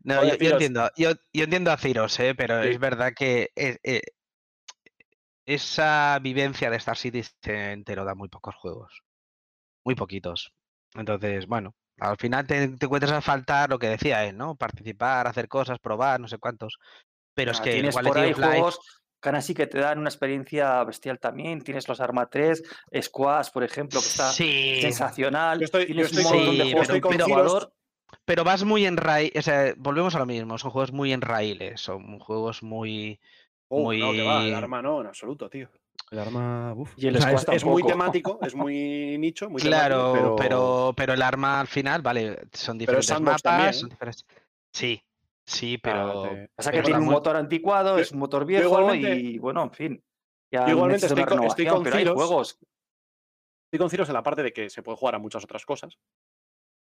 No, Oye, yo, entiendo, yo, yo entiendo a Ciros, ¿eh? pero Sí. es verdad que eh, eh, esa vivencia de Star Citizen te lo da muy pocos juegos. Muy poquitos. Entonces, bueno, al final te, te encuentras a faltar lo que decía él, ¿no? Participar, hacer cosas, probar, no sé cuántos. Pero es Ah, que tienes por ahí Life- juegos que aún así que te dan una experiencia bestial también. Tienes los Arma 3, Squash, por ejemplo, que está Sí, sensacional. Yo estoy- yo tienes estoy un con- montón de sí, juegos pero- pero- vas muy en raíz, o sea, volvemos a lo mismo, son juegos muy en raíles, son juegos muy... Oh, no, que va, el Muy- arma no, en absoluto, tío. El arma, uf. Y el O sea, es, es muy temático, [laughs] es muy nicho, muy claro, temático, pero... pero el arma al final, vale, son diferentes mapas, también, son ¿eh? diferentes... Sí, sí, Ah, pero... te- Pasa que pero tiene un muy- motor anticuado, es un motor viejo igualmente- y bueno, en fin. Ya igualmente estoy con- estoy con pero hay Ciros. juegos. Estoy con Ciros en la parte de que se puede jugar a muchas otras cosas.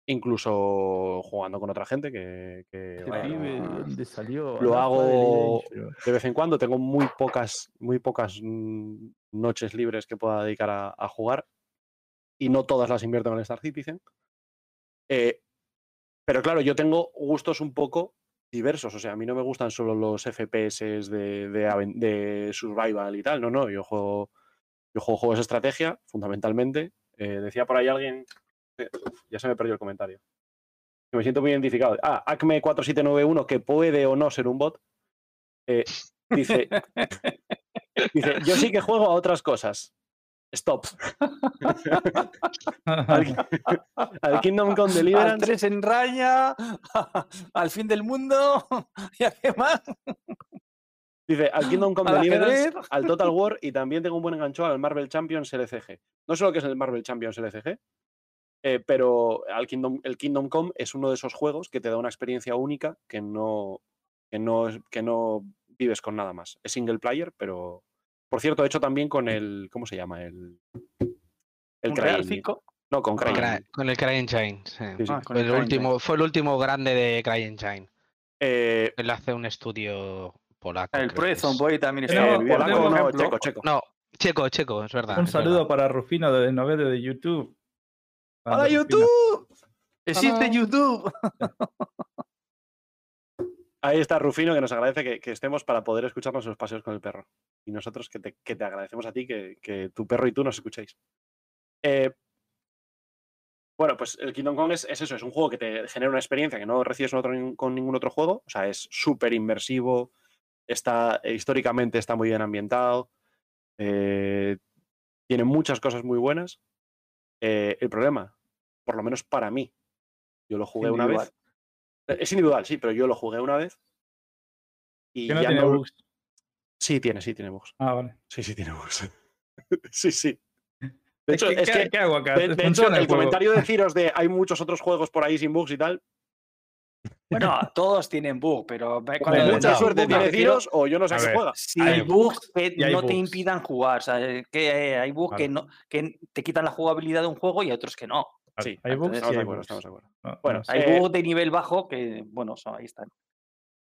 Incluso jugando con otra gente que, que, Este vaya, pibe, lo- ¿dónde salió? lo hago de vez en cuando. Tengo muy pocas, muy pocas mm, noches libres que pueda dedicar a, a jugar. Y no todas las invierto en el Star Citizen. Eh, pero claro, yo tengo gustos un poco diversos. O sea, a mí no me gustan solo los FPS de, de aven- de survival y tal. No, no, yo juego, yo juego juegos de estrategia, fundamentalmente. Eh, decía por ahí alguien, ya se me perdió el comentario. Que me siento muy identificado. Ah, Acme4791, que puede o no ser un bot. eh, dice, [laughs] dice, yo sí que juego a otras cosas. Stop. [laughs] Al, al Kingdom Come Al Deliverance 3 en raya, [laughs] al fin del mundo, y a qué más. Dice, al Kingdom Come Al Deliverance, al Total War y también tengo un buen engancho al Marvel Champions LCG. No sé lo que es el Marvel Champions LCG, eh, pero al Kingdom, el Kingdom Come es uno de esos juegos que te da una experiencia única que no, que no, que no vives con nada más. Es single player, pero... Por cierto, hecho también con el... ¿Cómo se llama? El... El Un Real Crying- 5. No, con Con, Crying. Cry- con el CryEngine, sí. Sí, sí. Ah, con el último, fue el último grande de CryEngine. Eh, Él hace un estudio polaco. El es. Zomboid también está bien. polaco no, checo, checo. No, checo, checo, es verdad. Un es saludo verdad. para Rufino de Novete de YouTube. ¡Hola. YouTube! Existe YouTube. Ahí está Rufino que nos agradece que, que estemos para poder escucharnos en los paseos con el perro. Y nosotros que te, que te agradecemos a ti que, que tu perro y tú nos escuchéis. Eh, bueno, pues el Kingdom Come es, es eso, es un juego que te genera una experiencia que no recibes otro- con ningún otro juego. O sea, es súper inmersivo, está, eh, históricamente está muy bien ambientado, eh, tiene muchas cosas muy buenas. Eh, el problema, por lo menos para mí, yo lo jugué una vez. Es individual, sí, pero yo lo jugué una vez. Y Que no ya tiene no- bugs. Sí, tiene, sí, tiene bugs. Ah, vale. Sí, sí, tiene bugs. [laughs] sí, sí. De hecho, ¿Qué, es que, qué hago acá? de, de [laughs] hecho, el juego. comentario de [laughs] deciros de hay muchos otros juegos por ahí sin bugs y tal, Bueno, [laughs] todos tienen bug, pero con no, mucha suerte tiene Ciros o yo no sé A qué ver. juega. Si Hay hay bugs que hay no te impidan jugar, o sea, eh, que eh, hay bugs que, no, que te quitan la jugabilidad de un juego y otros que no. Vale, Sí, hay bugs Estamos de hay acuerdo, bugs. estamos de acuerdo. No, Bueno, no sé. Hay Eh, bugs de nivel bajo que, bueno, son- ahí están.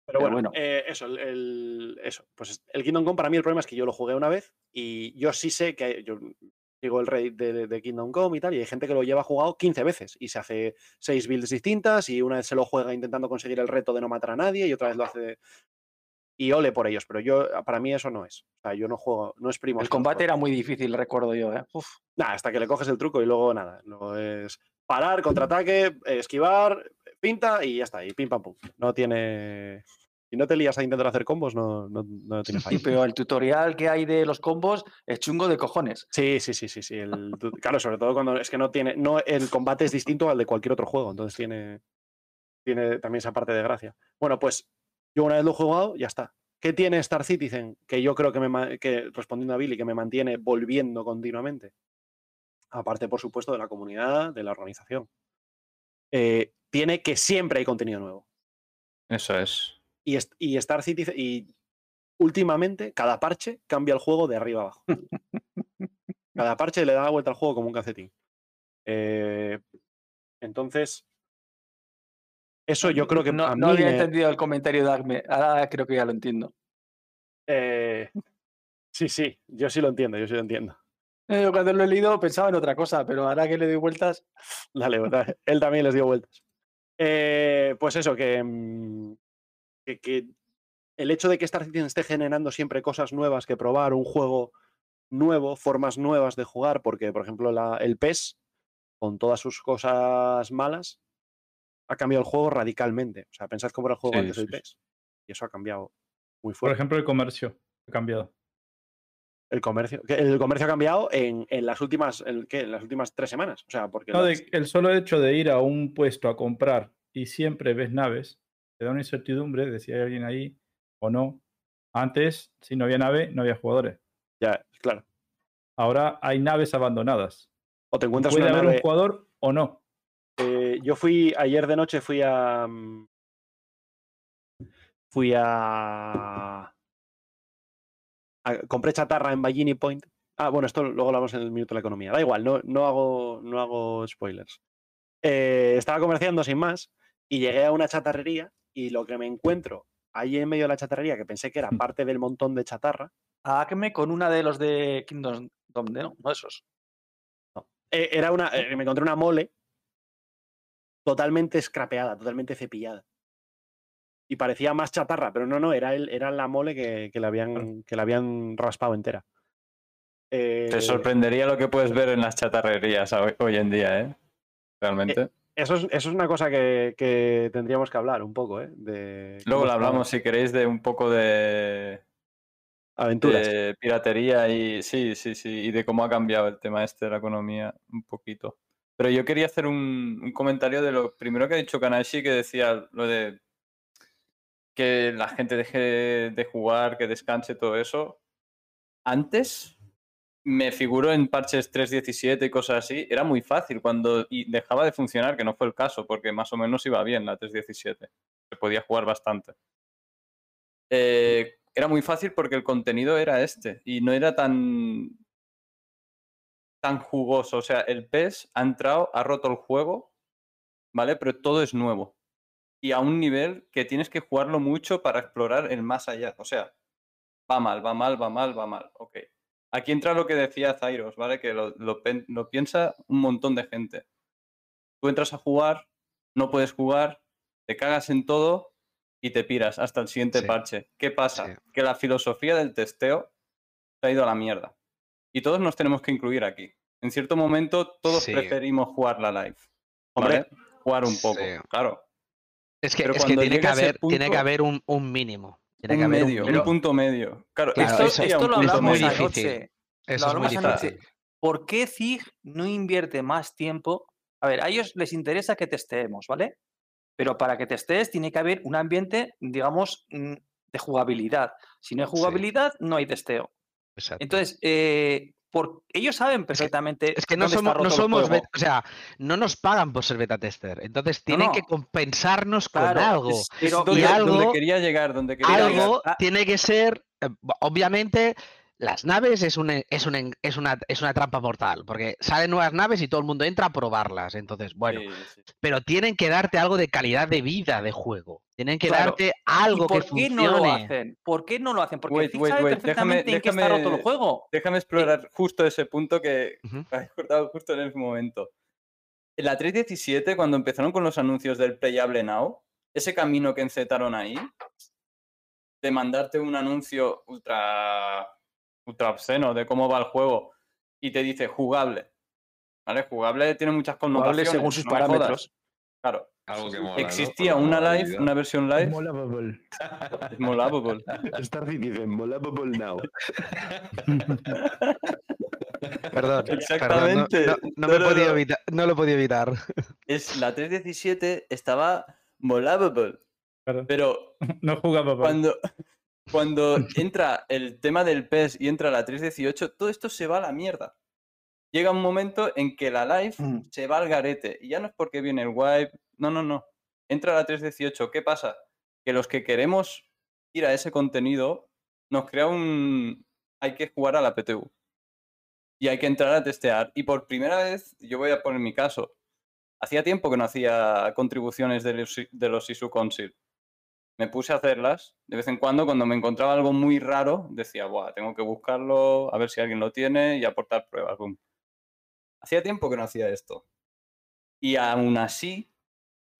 Pero Pero bueno, bueno. eh, eso, el, el- eso, pues el Kingdom Come para mí el problema es que yo lo jugué una vez y yo sí sé que yo sigo el Reddit de, de Kingdom Come y tal, y hay gente que lo lleva jugado 15 veces y se hace 6 builds distintas y una vez se lo juega intentando conseguir el reto de no matar a nadie y otra vez lo hace y ole por ellos, pero yo para mí eso no es. O sea, yo no juego, no exprimo. El así los combate era muy difícil, recuerdo yo. ¿eh? Uf. Nah, hasta que le coges el truco y luego nada, luego es parar, contraataque, esquivar, pinta y ya está. Y pim pam pum. No tiene. Si no te lías a intentar hacer combos, no, no, no tiene Sí, [laughs] fallo. pero el tutorial que hay de los combos es chungo de cojones. Sí, sí, sí, sí, sí. el claro, sobre todo cuando es que no tiene. No, el combate es distinto al de cualquier otro juego. Entonces tiene. Tiene también esa parte de gracia. Bueno, pues yo una vez lo he jugado, ya está. ¿Qué tiene Star Citizen? Que yo creo que me que, respondiendo a Billy, que me mantiene volviendo continuamente. Aparte, por supuesto, de la comunidad, de la organización. Eh, tiene que siempre hay contenido nuevo. Eso es. Y, Star Citizen. Y últimamente, cada parche cambia el juego de arriba abajo. cada parche le da la vuelta al juego como un calcetín. Eh, entonces. Eso yo creo que no, a no había me- entendido el comentario de Agme. Ahora creo que ya lo entiendo. eh, sí, sí, yo sí lo entiendo, yo sí lo entiendo. Eh, Yo cuando lo he leído pensaba en otra cosa, pero ahora que le doy vueltas. Dale, da- él también les dio vueltas. Eh, pues eso, que, mm, que, que el hecho de que Star Citizen esté generando siempre cosas nuevas que probar, un juego nuevo, formas nuevas de jugar, porque, por ejemplo, la- el PES, con todas sus cosas malas, ha cambiado el juego radicalmente. O sea, pensad cómo era el juego Sí, antes del sí. PES. Y eso ha cambiado muy Por fuerte. ejemplo, el comercio ha cambiado. el comercio, el comercio ha cambiado en, en las últimas, en, ¿qué? en las últimas tres semanas. O sea, porque No, las- de- el solo hecho de ir a un puesto a comprar y siempre ves naves, te da una incertidumbre de si hay alguien ahí o no. Antes, si no había nave, no había jugadores. ya, claro. Ahora hay naves abandonadas. O te encuentras Puede una haber nave- un jugador o no. Eh, yo fui ayer de noche, fui a. mm, Fui a. a- compré chatarra en Ballini Point. Ah, bueno, esto luego lo hablamos en el minuto de la economía. Da igual, no, no, hago, no hago spoilers. Eh, estaba comerciando sin más y llegué a una chatarrería y lo que me encuentro ahí en medio de la chatarrería, que pensé que era Mm. parte del montón de chatarra, A Acme con una de los de Kingdom Come, ¿no? No esos. eh, era una. eh, me encontré una mole totalmente scrapeada, totalmente cepillada. Y parecía más chatarra, pero no, no, era, el, era la mole que, que, la habían, que la habían raspado entera. Eh, Te sorprendería lo que puedes ver en las chatarrerías hoy, hoy en día, ¿eh? Realmente. Eso, es, eso es una cosa que, que tendríamos que hablar un poco, ¿eh? De Luego lo hablamos, si queréis, de un poco de, Aventuras. de piratería y sí, sí, sí, y de cómo ha cambiado el tema este de la economía un poquito. Pero yo quería hacer un, un comentario de lo primero que ha dicho Kanashi, que decía lo de que la gente deje de jugar, que descanse, todo eso. Antes me figuro en parches 3.17 y cosas así, era muy fácil cuando y dejaba de funcionar, que no fue el caso, porque más o menos iba bien la 3.17. Se podía jugar bastante. Eh, era muy fácil porque el contenido era este y no era tan tan jugoso. O sea, el PES ha entrado, ha roto el juego, ¿vale? Pero todo es nuevo. Y a un nivel que tienes que jugarlo mucho para explorar el más allá. O sea, va mal, va mal, va mal, va mal. Ok. Aquí entra lo que decía Zairos, ¿vale? Que lo, lo pen- lo piensa un montón de gente. Tú entras a jugar, no puedes jugar, te cagas en todo y te piras hasta el siguiente Sí. parche. ¿Qué pasa? Sí. Que la filosofía del testeo se ha ido a la mierda. Y todos nos tenemos que incluir aquí. En cierto momento, todos Sí. preferimos jugar la live. Hombre, ¿vale? Jugar un poco, claro. Es que, es tiene, que haber, tiene que punto- haber un, un mínimo. Tiene que Un haber medio, un, mínimo. punto medio. Claro, Claro, esto eso- esto lo hablamos anoche. Eso Lo es anoche. ¿Por qué ZIG no invierte más tiempo? A ver, a ellos les interesa que testeemos, ¿vale? Pero para que testees tiene que haber un ambiente, digamos, mm, de jugabilidad. Si no hay Sí. jugabilidad, no hay testeo. Exacto. Entonces, eh, por, ellos saben perfectamente. Es que no somos, no somos, juego. bet- o sea, no nos pagan por ser beta tester. Entonces tienen que no. compensarnos con algo. es- Es pero- donde, y algo- donde quería llegar, donde quería llegar. Algo Ah. tiene que ser, eh, obviamente, las naves es, un, es, un- es, una, es una trampa mortal, porque salen nuevas naves y todo el mundo entra a probarlas. Entonces, bueno, Sí, sí. pero tienen que darte algo de calidad de vida de juego. Tienen que Claro. darte ¿Y algo por que qué funcione. no lo hacen? ¿Por qué no lo hacen? Porque Wait, ZIG wait, sabe wait, déjame- perfectamente en qué está roto el juego. Déjame explorar justo ese punto que Ujú. [laughs] has cortado justo en ese momento. En la 3.17, cuando empezaron con los anuncios del Playable Now, ese camino que encetaron ahí, de mandarte un anuncio ultra, ultra obsceno de cómo va el juego y te dice jugable. ¿Vale? Jugable tiene muchas Jugable connotaciones. según sus no parámetros. Claro. Algo que mola, ¿no? Existía la una live, una versión live, Molable. es molable. Star Citizen, molable now. [laughs] Perdón. perdón, no- Exactamente. no, no No, me no, no. evitar, no lo podido evitar. Es, la 317 estaba molable. Claro. Pero [laughs] No jugaba para. cuando, cuando [laughs] entra el tema del PES y entra la 318, todo esto se va a la mierda. Llega un momento en que la live Mm. se va al garete. Y ya no es porque viene el wipe. No, no, no. Entra la 318. ¿Qué pasa? Que los que queremos ir a ese contenido nos crea un. Hay que jugar a la PTU. Y hay que entrar a testear. Y por primera vez, yo voy a poner mi caso. Hacía tiempo que no hacía contribuciones de los, de los ISU Council. Me puse a hacerlas. De vez en cuando, cuando me encontraba algo muy raro, decía, Buah, tengo que buscarlo, a ver si alguien lo tiene y aportar pruebas. boom". Hacía tiempo que no hacía esto. Y aún así,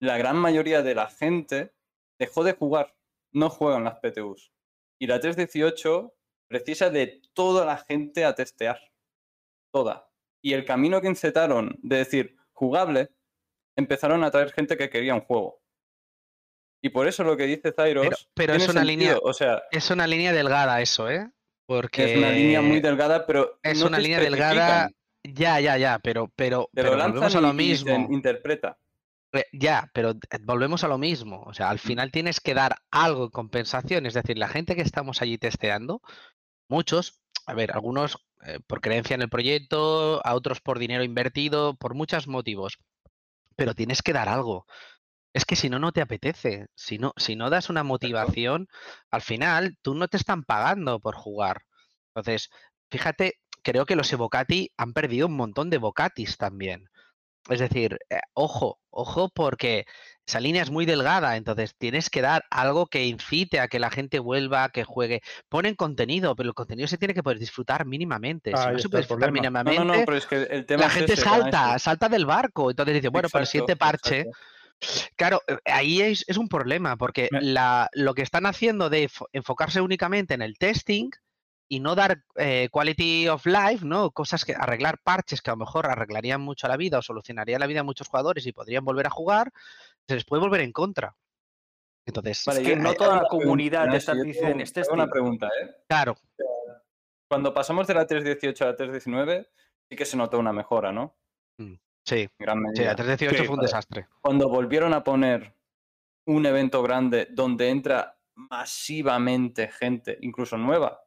la gran mayoría de la gente dejó de jugar. No juegan las PTUs. Y la 318 precisa de toda la gente a testear. Toda. Y el camino que incetaron de decir jugable, empezaron a traer gente que quería un juego. Y por eso lo que dice Zairos. pero es una línea- O sea, Es una línea delgada eso, ¿eh? Porque es una línea muy delgada, pero. es no una línea delgada. Ya, ya, ya, pero, pero, pero volvemos a lo dicen, mismo. interpreta. Eh, Ya, pero volvemos a lo mismo. O sea, al final tienes que dar algo en compensación. Es decir, la gente que estamos allí testeando, muchos, a ver, algunos eh, por creencia en el proyecto, a otros por dinero invertido, por muchos motivos. Pero tienes que dar algo. Es que si no, no te apetece. Si no, si no das una motivación, al final tú no te están pagando por jugar. Entonces, fíjate, creo que los Evocati han perdido un montón de Vocatis también. Es decir, eh, ojo, ojo, porque esa línea es muy delgada, entonces tienes que dar algo que incite a que la gente vuelva, que juegue. Ponen contenido, pero el contenido se tiene que poder disfrutar mínimamente. Si no se puede disfrutar problema. No, no, mínimamente, no, pero es que el tema la es gente ese, salta, salta del barco. Entonces dice, bueno, para el siguiente Exacto, parche, exacto. Claro, eh, ahí es, es un problema, porque Me- la, lo que están haciendo de fo- enfocarse únicamente en el testing y no dar eh, quality of life, ¿no? Cosas que arreglar parches que a lo mejor arreglarían mucho la vida o solucionarían la vida a muchos jugadores y podrían volver a jugar, se les puede volver en contra. Entonces, Vale, Es que yo- no hay- toda hay la comunidad Si yo Citizen tengo- es una pregunta, ¿eh? claro, Cuando pasamos de la 318 a la 319, sí que se notó una mejora, ¿no? Sí, En gran sí, medida. la 318 Sí, fue un vale. desastre. Cuando volvieron a poner un evento grande donde entra masivamente gente, incluso nueva,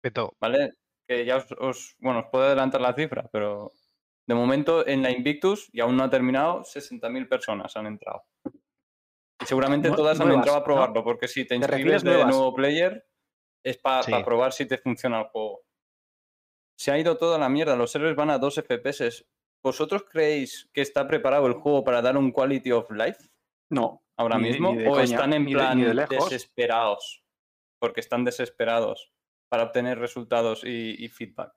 Petó. ¿vale? Que ya os, os- bueno, os puedo adelantar la cifra, pero de momento en la Invictus, y aún no ha terminado, 60.000 personas han entrado. Y seguramente todas han entrado a ¿no? probarlo, porque si te ¿Te inscribes de nuevas? nuevo player, es para Sí. probar si te funciona el juego. Se ha ido toda la mierda, los servers van a 2 FPS. ¿Vosotros creéis que está preparado el juego para dar un quality of life? No. ahora Ni mismo ni de o coña, están en de- plan de desesperados porque están desesperados para obtener resultados y, y feedback.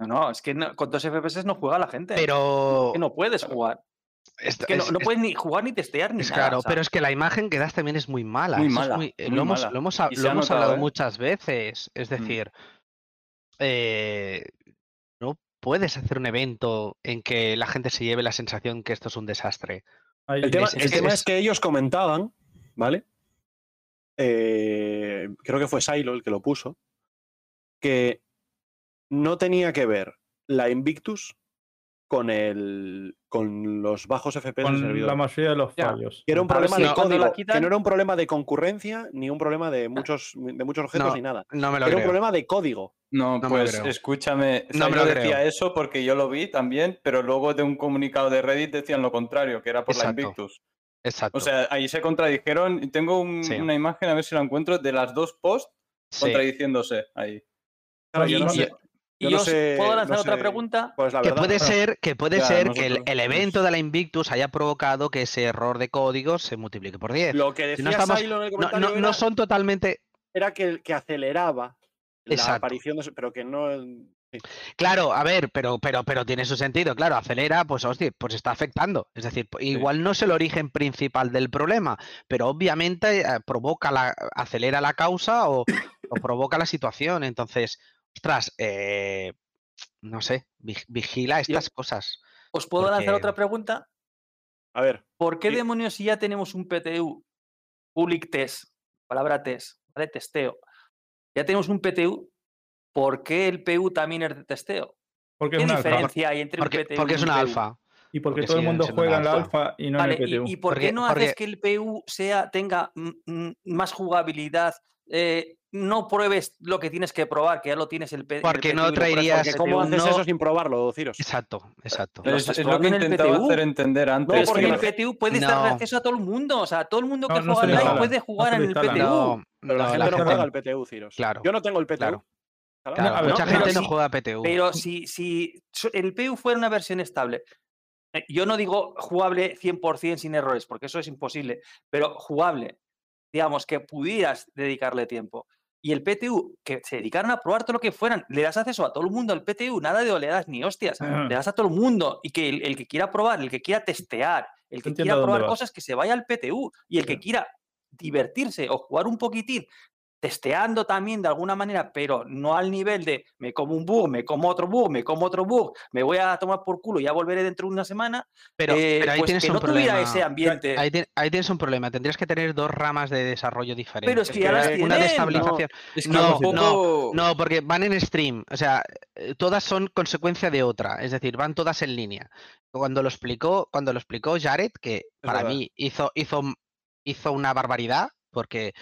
No, no, es que no- con dos FPS no juega la gente. Pero Es que no puedes jugar. es- Es que no, es- no es- puedes ni jugar ni testear ni Es nada. claro, o sea, pero es que la imagen que das también es muy mala. Muy es mala, muy- eh, muy lo, hemos, lo lo hablado ¿eh? muchas veces. Es Mm. decir, eh, no puedes hacer un evento en que la gente se lleve la sensación que esto es un desastre. El tema, es- el es- tema es- es que ellos comentaban, ¿vale? Eh, creo que fue Silo el que lo puso, que no tenía que ver la Invictus con el con los bajos FPS del con servidor. la mayoría de los Ya. fallos. Que era un problema si de la código, que no era un problema de concurrencia ni un problema de muchos, de muchos objetos No, ni nada. No me lo Era un problema de código. No, No me lo pues creo. escúchame, No me lo decía creo. eso porque yo lo vi también, pero luego de un comunicado de Reddit decían lo contrario, que era por Exacto. la Invictus. Exacto. O sea, ahí se contradijeron. Tengo un- Sí. una imagen, a ver si la encuentro, de las dos posts Sí. contradiciéndose ahí. Claro, yo no y- sé- y yo no os sé- puedo no lanzar otra sé pregunta. cuál es la que puede ser, que puede Ya, ser que el, pues- evento de la Invictus haya provocado que ese error de código se multiplique por 10. Lo que Si decía no estamos- Silo en el No, comentario no- era, no son totalmente. era que, que aceleraba la Exacto. aparición de... Pero que no... sí. Claro, a ver, pero, pero, pero tiene su sentido, claro, acelera, pues hostia, pues está afectando. Es decir, po- igual no es el origen principal del problema, pero obviamente eh, provoca la, acelera la causa o, o provoca la situación. Entonces, ostras, eh, no sé, vig- vigila estas cosas. ¿Os puedo lanzar Porque- otra pregunta? A ver, ¿Por qué demonios si ya tenemos un PTU, Public Test, palabra test, ¿vale? Testeo, ya tenemos un PTU, ¿por qué el PU también es de testeo? Porque ¿Qué es una alfa. diferencia hay entre Porque, un PTU porque y es un una alfa. Y porque, porque todo el mundo juega en la alfa. y no Vale, en el ¿y, PTU. y por Porque- qué no porque- haces que el PU sea, tenga mm, mm, más jugabilidad? Eh, no pruebes lo que tienes que probar, que ya lo tienes el, P- en el Porque no PTU y traerías- porque ¿cómo PTU haces no- eso sin probarlo, Ciros? Exacto, exacto. Es, lo que el intentaba PTU. hacer entender antes. No, porque en el PTU puedes dar No. acceso a todo el mundo. O sea, todo el mundo que No, juega online instala, puede jugar en el. PTU. No, Pero la no, gente la no gente- juega al PTU, Ciros. Claro, Yo no tengo el PTU. claro. Claro. Claro, a ver, mucha gente no juega PTU. Pero si, si el PU fuera una versión estable, eh, yo no digo jugable 100% sin errores, porque eso es imposible, pero jugable, digamos, que pudieras dedicarle tiempo. Y el PTU, que se dedicaran a probar todo lo que fueran, le das acceso a todo el mundo al PTU, nada de oleadas ni hostias, le das a todo el mundo y que el, el que quiera probar, el que quiera testear, el que quiera probar vas. cosas, que se vaya al PTU y el que quiera divertirse o jugar un poquitín testeando también de alguna manera, pero no al nivel de me como un bug, me como otro bug, me como otro bug, me voy a tomar por culo, ya volveré dentro de una semana, Pero, eh, pero ahí pues tienes que un no tuviera problema. ese ambiente. Ahí, ti- ahí tienes un problema. Tendrías que tener dos ramas de desarrollo diferentes. Pero es que ya las Una de estabilización. Es que No, tampoco- No, porque van en stream. O sea, eh, todas son consecuencia de otra. Es decir, van todas en línea. Cuando lo explicó, cuando lo explicó Jared, que para mí hizo, hizo, hizo una barbaridad, porque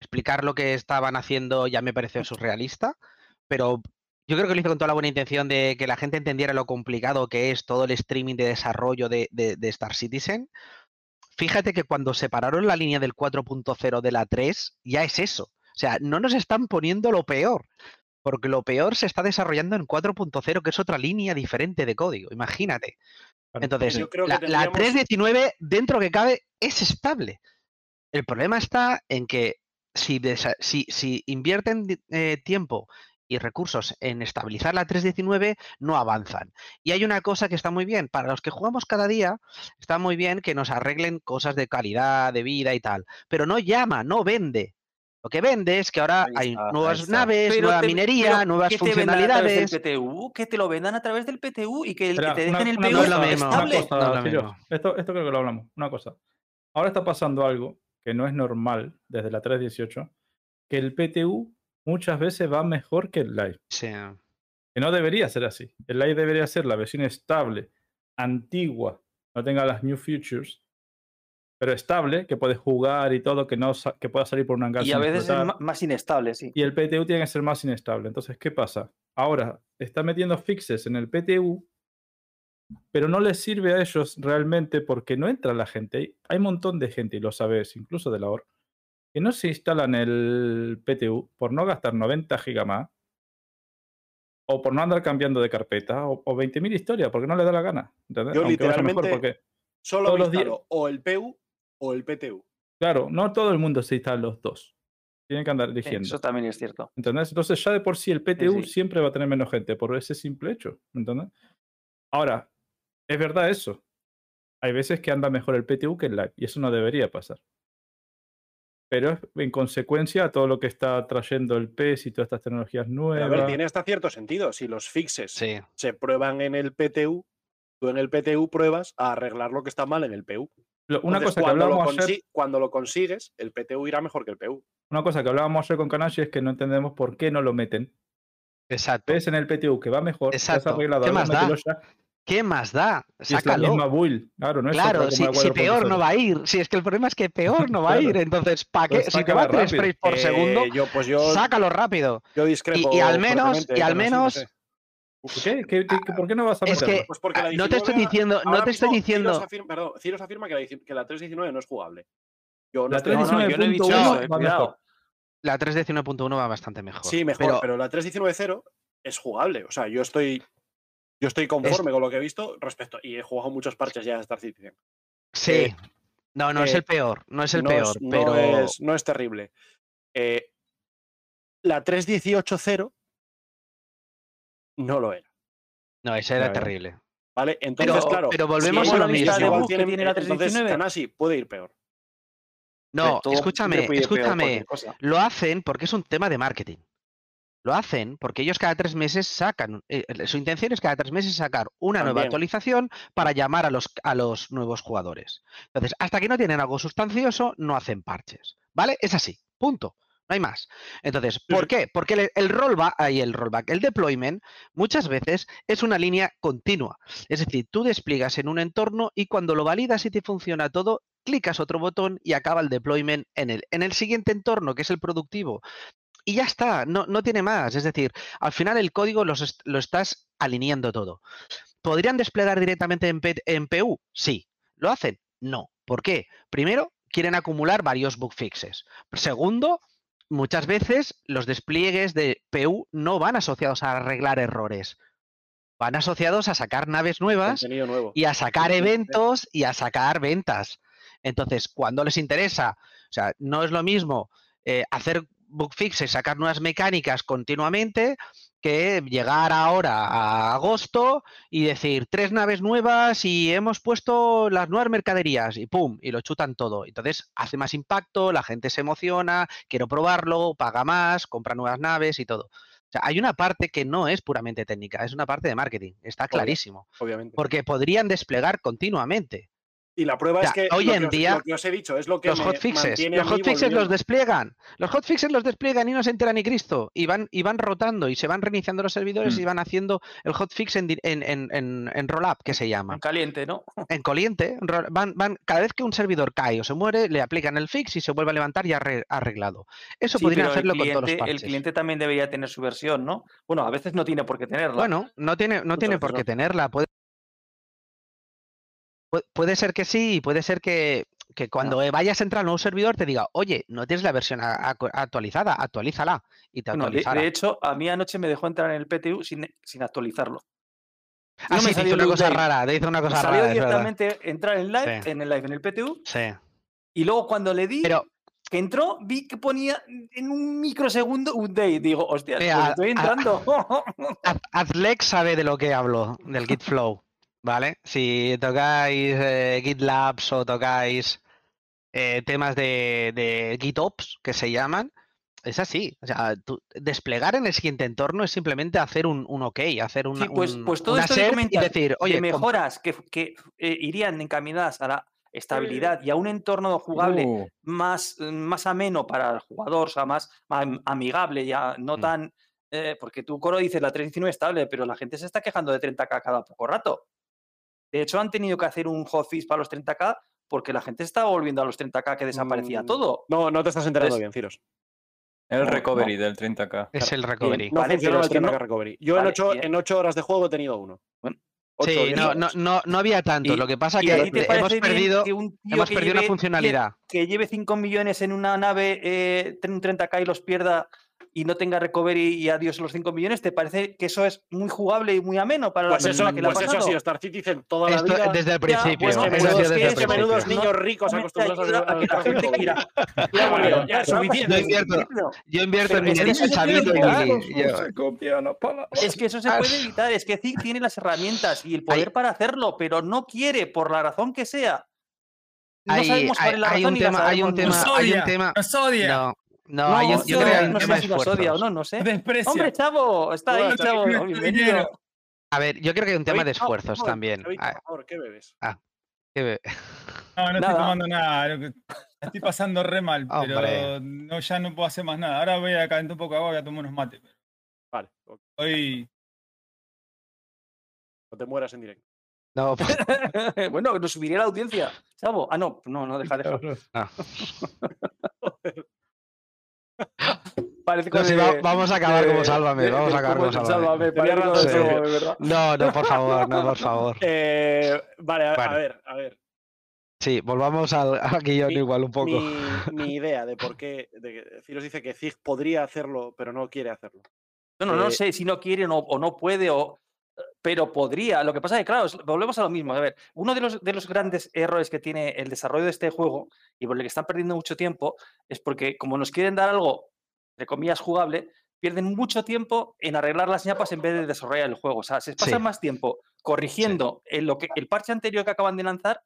explicar lo que estaban haciendo ya me pareció surrealista, pero yo creo que lo hizo con toda la buena intención de que la gente entendiera lo complicado que es todo el streaming de desarrollo de, de- de Star Citizen. Fíjate que cuando separaron la línea del 4.0 de la 3, ya es eso. O sea, no nos están poniendo lo peor, porque lo peor se está desarrollando en 4.0, que es otra línea diferente de código. Imagínate. Entonces, Yo creo que la, la tendríamos- 319, dentro que cabe, es estable. El problema está en que si, desa- si, si invierten eh, tiempo y recursos en estabilizar la 319, no avanzan. Y hay una cosa que está muy bien, para los que jugamos cada día, está muy bien que nos arreglen cosas de calidad, de vida y tal, pero no llama, no vende. Lo que vende es que ahora hay nuevas naves, Pero nueva te- minería, pero nuevas te funcionalidades. PTU, que te lo vendan a través del PTU y que el que te una- dejen el PTU No es lo cosa, mismo, una estable. cosa, No es lo Sirio, mismo. Esto, esto creo que lo hablamos. Una cosa. Ahora está pasando algo que no es normal desde la 3.18, que el PTU muchas veces va mejor que el live. Sí. Que no debería ser así. El live debería ser la versión estable, antigua, no tenga las new features, pero estable, que puedes jugar y todo, que no que pueda salir por un hangar Y a veces es más inestable, sí. y el PTU tiene que ser más inestable. Entonces, ¿qué pasa? Ahora está metiendo fixes en el PTU, pero no les sirve a ellos realmente porque no entra la gente. Hay- Hay un montón de gente, y lo sabes, incluso de la OR, que no se instalan el PTU por no gastar 90 gigas más, o por no andar cambiando de carpeta, o, o 20.000 historias, porque no le da la gana. ¿entendés? Yo Aunque vaya mejor, literalmente- porque, Solo Todos me los días- o el PU o el PTU. claro, no todo el mundo se instala los dos. Tienen que andar Sí, eligiendo. Eso también es cierto. ¿Entendés? Entonces ya de por sí el PTU sí. siempre va a tener menos gente por ese simple hecho. ¿Entendés? Ahora, es verdad eso. Hay veces que anda mejor el PTU que el live y eso no debería pasar. Pero es en consecuencia a todo lo que está trayendo el PES y todas estas tecnologías Pero nuevas. a ver, tiene hasta cierto sentido. Si los fixes Sí. se prueban en el PTU, tú en el PTU pruebas a arreglar lo que está mal en el PU. Lo- Una Entonces, cosa que cuando lo hablábamos ayer, consi- cuando lo consigues, el PTU irá mejor que el PU. una cosa que hablábamos ayer con Kanashi es que no entendemos por qué no lo meten. Exacto. Ves en el PTU que va mejor, ¿Qué más da? ya, ¿Qué más da? y es la Sácalo. misma build. Claro, no es Claro, si, si peor 4.0. no va a ir. Si es que el problema es que peor no va a [laughs] ir. Entonces, ¿para qué? Pues si te va a 3 rápido. frames por Eh, segundo, yo, pues yo, sácalo rápido. yo discrepo. y al menos- y al Canasi, no menos- sé. ¿Por qué? ¿Qué- qué- qué- ¿Por qué no vas a Es meterlo? que Pues porque la no te estoy 19 diciendo, no te estoy diciendo. Ciros afirma, perdón, Ciros afirma que la, que la 319 no es jugable. Yo no La estoy- No, no, yo no he dicho 319.1 eso, eh, va cuidado. La 3.19.1 va bastante mejor. Sí, mejor, pero, Pero, la 319.0 es jugable. O sea, yo estoy. Yo estoy conforme con lo que he visto respecto. Y he jugado muchos parches ya de Star Citizen. sí. eh, no, no es eh, el peor. No es el no peor. Es, no pero es- no es terrible. Eh, la 318.0 no lo era. no, ese era terrible. ¿Vale? Entonces, Pero, claro. pero volvemos igual a lo mismo. tienen- tiene la entonces, 319. Kanasi puede ir peor. No, escúchame, peor escúchame. Lo hacen porque es un tema de marketing. Lo hacen porque ellos cada tres meses sacan, eh, su intención es cada tres meses sacar una nueva actualización para llamar a los, a los nuevos jugadores. Entonces, hasta que no tienen algo sustancioso, no hacen parches. ¿Vale? Es así. Punto. No hay más. Entonces, ¿por qué? Porque el, el rollback, ahí el rollback, el deployment, muchas veces es una línea continua. Es decir, tú despliegas en un entorno y cuando lo validas y te funciona todo, clicas otro botón y acaba el deployment en el, en el siguiente entorno, que es el productivo. Y ya está, no, no tiene más. Es decir, al final el código los lo estás alineando todo. ¿Podrían desplegar directamente en, P- en PU? Sí. ¿Lo hacen? No. ¿Por qué? Primero, quieren acumular varios bug fixes. Segundo, muchas veces los despliegues de PU no van asociados a arreglar errores. Van asociados a sacar naves nuevas y a sacar eventos y a sacar ventas. Entonces, cuando les interesa, o sea, no es lo mismo eh, hacer bug fixes, sacar nuevas mecánicas continuamente, que llegar ahora a agosto y decir tres naves nuevas y hemos puesto las nuevas mercaderías y pum, y lo chutan todo. Entonces hace más impacto, la gente se emociona, quiero probarlo, paga más, compra nuevas naves y todo. O sea, hay una parte que no es puramente técnica, es una parte de marketing, está clarísimo Obviamente. porque podrían desplegar continuamente. Y la prueba es que hoy en os- día, lo que os he dicho es lo que Los hotfixes, los hotfixes los despliegan, los hotfixes los despliegan y no se entera ni Cristo, y van, y van rotando y se van reiniciando los servidores Mm. y van haciendo el hotfix en, en, en, en, en roll-up, que se llama. En caliente, ¿no? [laughs] En coliente, en ro- van, van, cada vez que un servidor cae o se muere, le aplican el fix y se vuelve a levantar y arre- arreglado. Eso Sí, podrían hacerlo con todos los cliente, el parches. cliente también debería tener su versión, ¿no? Bueno, a veces no tiene por qué tenerla. Bueno, no tiene, no Muchas tiene por qué tenerla. Puede, pu- puede ser que sí, y puede ser que, que cuando vayas a entrar a un nuevo servidor te diga, oye, no tienes la versión actualizada, actualízala. Y te Bueno, de, hecho, a mí anoche me dejó entrar en el PTU sin, sin actualizarlo. ah, no me te hizo una cosa rara, te hizo una Me cosa salió rara, directamente entrar en live, Sí. en el live, en el PTU, Sí. y luego cuando le di, Pero que entró, vi que ponía en un microsegundo update. Digo, hostia, Mira, pues estoy entrando. Az- Azlex sabe de lo que hablo, del Git [laughs] Flow, ¿vale? Si tocáis eh, GitLabs o tocáis eh, temas de, de GitOps, que se llaman, es así. O sea, tú- desplegar en el siguiente entorno es simplemente hacer un, un OK, hacer una, Sí, pues, un- pues todo una esto y decir, de oye, mejoras que, que, eh, irían encaminadas a la estabilidad y a un entorno jugable Uh, más, más ameno para el jugador, o sea, más, más am- amigable, ya no Mm. tan... eh, porque tú, Coro, dices la 319 estable, pero la gente se está quejando de 30k cada poco rato. De hecho, han tenido que hacer un hotfix para los 30k porque la gente estaba volviendo a los 30k que desaparecía Mm, todo. No, no te estás enterando Entonces- bien, Ciros. el No, recovery del 30k. es el Bien, recovery. No Vale, funcionaba pero el es que tema no- de recovery. Yo en, Vale, ocho, y- en ocho horas de juego he tenido uno. Bueno. Ocho, Sí, diez no, no, no, no había tanto. Y- Lo que pasa que hemos perdido, que un tío hemos que perdido una lleve- funcionalidad. que lleve 5 millones en una nave, eh, ten un 30k y los pierda y no tenga recovery y adiós los 5 millones, ¿te parece que eso es muy jugable y muy ameno para Pues la eso, persona que le ha pues eso ha pasado? sido Star Citizen toda la Esto vida. desde el Ya, principio. pues eso ha menudos, sido es desde que menudos No- niños ricos acostumbrados a, a que la gente quiera. Ya, ya, Yo suficiente. invierto, yo invierto en eso se Sabino y Es que eso se puede evitar, es que Zig tiene las herramientas y el poder Hay- para hacerlo, pero no quiere, por la razón que sea. No hay, sabemos cuál hay- es la hay razón un y la tema, hay un tema, hay un tema. Nos odia. No, no, No, no yo creo que hay sé, un no tema sé de si nos odia o esfuerzos. no, no sé. Hombre, chavo, está ahí, chavo, bienvenido. A ver, yo creo que hay un tema de no, esfuerzos no, también. David, Ah, por favor, ¿qué bebes? que ve- No, no Nada. estoy tomando nada. estoy pasando re mal, [laughs] Hombre. pero no, ya no puedo hacer más nada. Ahora voy a calentar un poco de agua y voy a tomar unos mates. Pero Vale, ok, hoy no te mueras en directo. No, [laughs] pues, bueno, nos subiría la audiencia, chavo. Ah, no, no, no, deja, deja. [laughs] no. Parece No, sí, de- vamos a acabar de- como Sálvame, de- vamos a acabar como Sálvame. Sí. verdad. No, no, por favor, no, por favor. [laughs] Eh, vale, a, ver, a ver. Sí, volvamos al, al guion Mi- igual un poco. Mi, mi idea de por qué. De Ciros dice que Zig podría hacerlo, pero no quiere hacerlo. No, no, no Eh, sé si no quiere o, o no puede, o, pero podría. Lo que pasa es que, claro, volvemos a lo mismo. A ver, uno de los, de los grandes errores que tiene el desarrollo de este juego y por el que están perdiendo mucho tiempo es porque, como nos quieren dar algo, entre comillas, jugable, pierden mucho tiempo en arreglar las ñapas en vez de desarrollar el juego. O sea, se pasan Sí. más tiempo corrigiendo en lo que, el parche anterior que acaban de lanzar.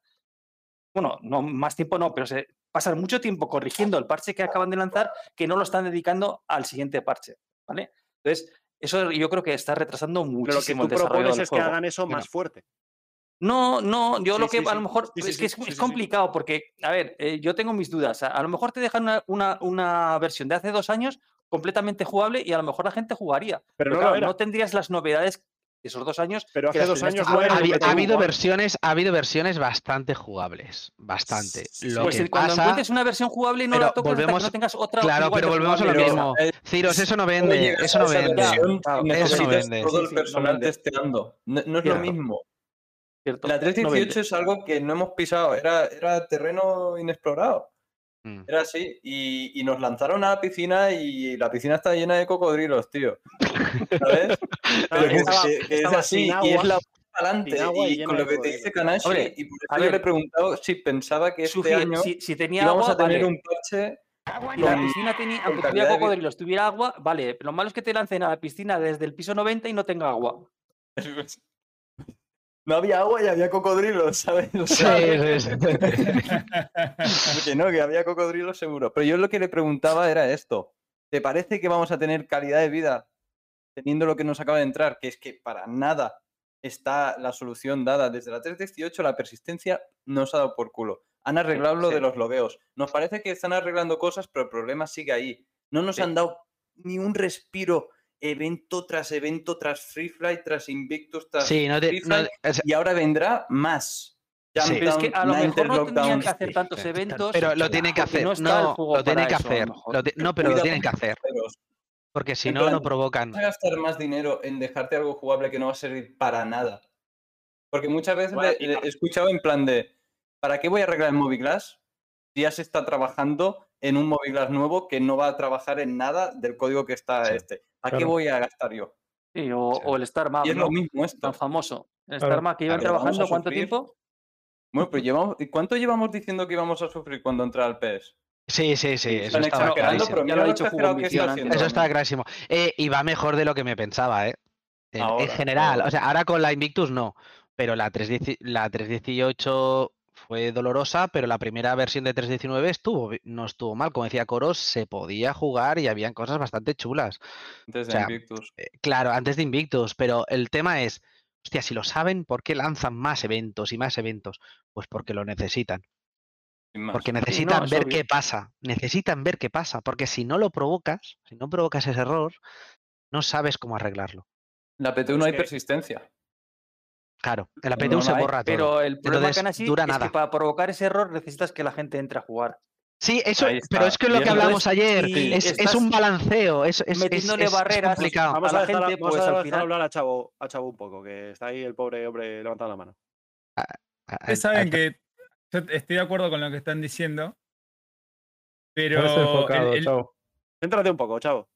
Bueno, no más tiempo no, pero se pasan mucho tiempo corrigiendo el parche que acaban de lanzar que no lo están dedicando al siguiente parche. ¿Vale? Entonces, eso yo creo que está retrasando Pero lo que muchísimo tú propones es que hagan eso más fuerte. No, no, yo Sí, lo que sí, a lo mejor Sí, es que es, complicado porque, a ver, eh, yo tengo mis dudas. A, a lo mejor te dejan una, una- una versión de hace dos años completamente jugable y a lo mejor la gente jugaría. Pero no claro, no tendrías las novedades de esos dos años. Pero hace dos años no Ha, ha habido versiones, ha habido versiones bastante jugables. Bastante. Lo Pues que cuando pasa. encuentres una versión jugable y no la toques hasta que volvemos- no tengas otra Claro, pero volvemos a lo mismo. Eh, Ciros, eso no vende. Eso no vende. versión Claro, y eso no vende. todo el sí, no personal testeando. No, no es lo mismo. ¿cierto? La No vende. 318 es algo que no hemos pisado, era, era terreno inexplorado. Mm. Era así. Y, y nos lanzaron a la piscina y la piscina está llena de cocodrilos, tío. ¿Sabes? [laughs] Pero que, estaba- que- que es así y es la adelante. y con lo que te dice Kanashi, Hombre, y por a eso yo le he preguntado si pensaba que este año si, si tenía íbamos agua, a tener vale. un parche. Y la piscina tenía, aunque tuviera cocodrilos, tuviera agua, vale. Lo malo es que te lancen a la piscina desde el piso 90 y no tenga agua. [laughs] No había agua y había cocodrilos, ¿sabes? O Sí, sea, sí, sí. [laughs] que no, que había cocodrilos seguro. Pero yo lo que le preguntaba era esto. ¿Te parece que vamos a tener calidad de vida teniendo lo que nos acaba de entrar? Que es que para nada está la solución dada. Desde la 318 la persistencia nos ha dado por culo. Han arreglado lo de los logueos. Nos parece que están arreglando cosas, pero el problema sigue ahí. No nos han dado ni un respiro evento tras evento, tras Free Flight, tras Invictus, tras Sí, no te- Free no- Flight, es- y ahora vendrá más. Sí. Pero es que a lo Ninetales mejor no Lockdown. tendrían que hacer tantos sí. eventos. pero lo tienen que porque hacer. No lo tienen que eso, hacer. Lo No, pero lo tienen que hacer. Porque si En no, plan, no provocan. Vas a gastar más dinero en dejarte algo jugable que no va a servir para nada. Porque muchas veces Bueno, le- y le no- he escuchado en plan de ¿para qué voy a arreglar el Moviglass si ya se está trabajando en un Moviglass nuevo que no va a trabajar en nada del código que está Sí, este? ¿A qué voy a gastar yo? Sí, o, Sí. o el Star Map, Y es ¿no? lo mismo esto. tan famoso. El Claro. Star Map que a trabajando cuánto tiempo? Bueno, pero llevamos, ¿y ¿cuánto llevamos diciendo que íbamos a sufrir cuando entra el PES? Sí, sí, sí. Eso Están estaba exagerando, clarísimo. pero Ya lo ha dicho. Eso está clarísimo. Eh, y va mejor de lo que me pensaba, ¿eh? En, general. ahora. O sea, ahora con la Invictus no. Pero la, 310 la 318 fue dolorosa, pero la primera versión de 319 estuvo, no estuvo mal. Como decía Coros, se podía jugar y habían cosas bastante chulas. Antes de o sea, Invictus. Eh, Claro, antes de Invictus, pero el tema es, hostia, si lo saben, ¿por qué lanzan más eventos y más eventos? Pues porque lo necesitan. Porque necesitan es ver obvio. qué pasa. Necesitan ver qué pasa. Porque si no lo provocas, si no provocas ese error, no sabes cómo arreglarlo. La PTU Es no hay que- persistencia. Claro, en la No, PTU no se hay, borra todo. Pero el problema, Entonces, Kanashi, dura es nada. que para provocar ese error necesitas que la gente entre a jugar. Sí, eso, pero es que es lo que hablamos ayer. es, un balanceo. Es, metiéndole es- es barreras, complicado. Vamos a la gente, vamos a pues, al final- hablar a Chavo, a Chavo un poco, que está ahí el pobre hombre levantando la mano. Ah, Ustedes saben que yo estoy de acuerdo con lo que están diciendo. Pero enfocado, el- el- chavo. Céntrate un poco, Chavo.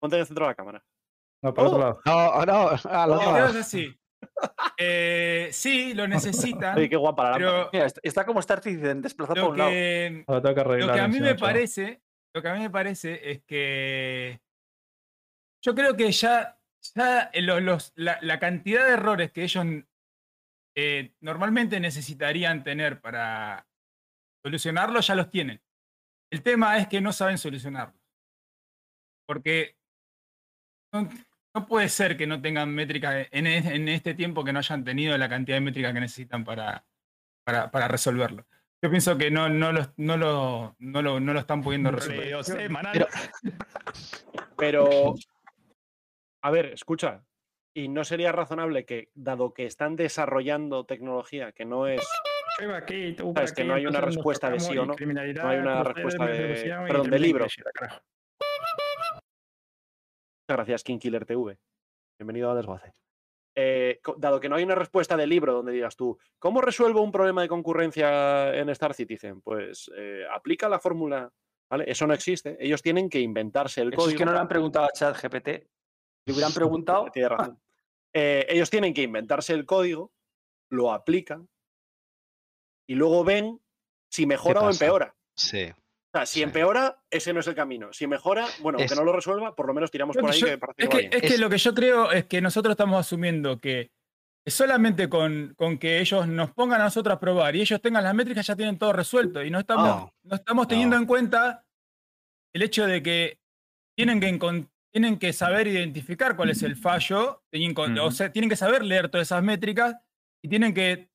Ponte en el centro de la cámara. No, para Oh. otro lado. No, no, a los es así. Eh, sí, lo necesitan. Oye, qué guapa la lámpara. pero Mira, est- está como Star Citizen desplazado por un lado. que, Ahora tengo que lo que a mí me parece, lo que a mí me parece es que yo creo que ya, los- la, la cantidad de errores que ellos eh, normalmente necesitarían tener para solucionarlos ya los tienen. El tema es que no saben solucionarlos. Porque no puede ser que no tengan métricas en, en este tiempo que no hayan tenido la cantidad de métricas que necesitan para, para, para resolverlo. Yo pienso que no, no, lo, no, lo, no, lo, no lo están pudiendo resolver. Pero- Pero, a ver, escucha. ¿Y no sería razonable que, dado que están desarrollando tecnología que no es Sabes que no hay una respuesta de sí o no, no hay una respuesta de- perdón, de libro. Gracias, King Killer TV. Bienvenido a Desguace. Eh, dado que no hay una respuesta de libro donde digas tú, ¿cómo resuelvo un problema de concurrencia en Star Citizen? Pues eh, aplica la fórmula, ¿vale? Eso no existe. Ellos tienen que inventarse el Eso código. es que no le han preguntado a ChatGPT. Le hubieran [laughs] preguntado. Tiene [laughs] razón. Eh, ellos tienen que inventarse el código, lo aplican y luego ven si mejora o empeora. Sí. O sea, si Sí. empeora, ese no es el camino. Si mejora, bueno, aunque Es- no lo resuelva, por lo menos tiramos Lo por que ahí yo- que parece es que que, es que lo que yo creo es que nosotros estamos asumiendo que solamente con, con que ellos nos pongan a nosotros a probar y ellos tengan las métricas ya tienen todo resuelto y no estamos, No, no estamos teniendo no. en cuenta el hecho de que tienen que tienen que saber identificar cuál es el fallo, tienen, o sea, tienen que saber leer todas esas métricas y tienen que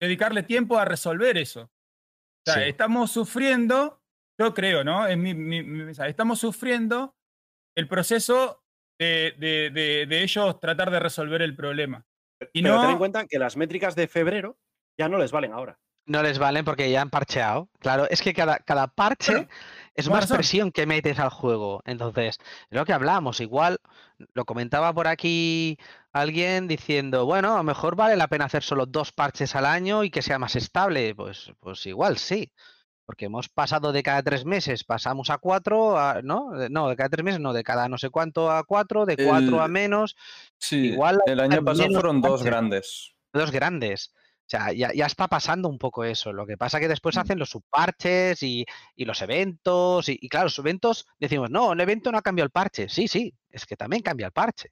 dedicarle tiempo a resolver eso. O sea, Sí. estamos sufriendo, yo creo, ¿no? Es mi, mi- mi mensaje, estamos sufriendo el proceso de, de- de- de ellos tratar de resolver el problema. Y Pero ten en no, cuenta que las métricas de febrero ya no les valen ahora. No les valen porque ya han parcheado. Claro, es que cada, cada parche es más razón. presión que metes al juego. Entonces, es lo que hablamos, igual lo comentaba por aquí alguien diciendo, bueno, a lo mejor vale la pena hacer solo dos parches al año y que sea más estable. Pues, pues igual sí. Porque hemos pasado de cada tres meses, pasamos a cuatro, a- ¿no? De- No, de cada tres meses, no, de cada no sé cuánto a cuatro, de cuatro a menos, Sí, Igual el año pasado fueron dos grandes. dos grandes. O sea, ya, ya está pasando un poco eso. Lo que pasa que después Mm. hacen los subparches y, y los eventos. Y, y claro, los eventos decimos, no, el evento no ha cambiado el parche. Sí, sí, es que también cambia el parche.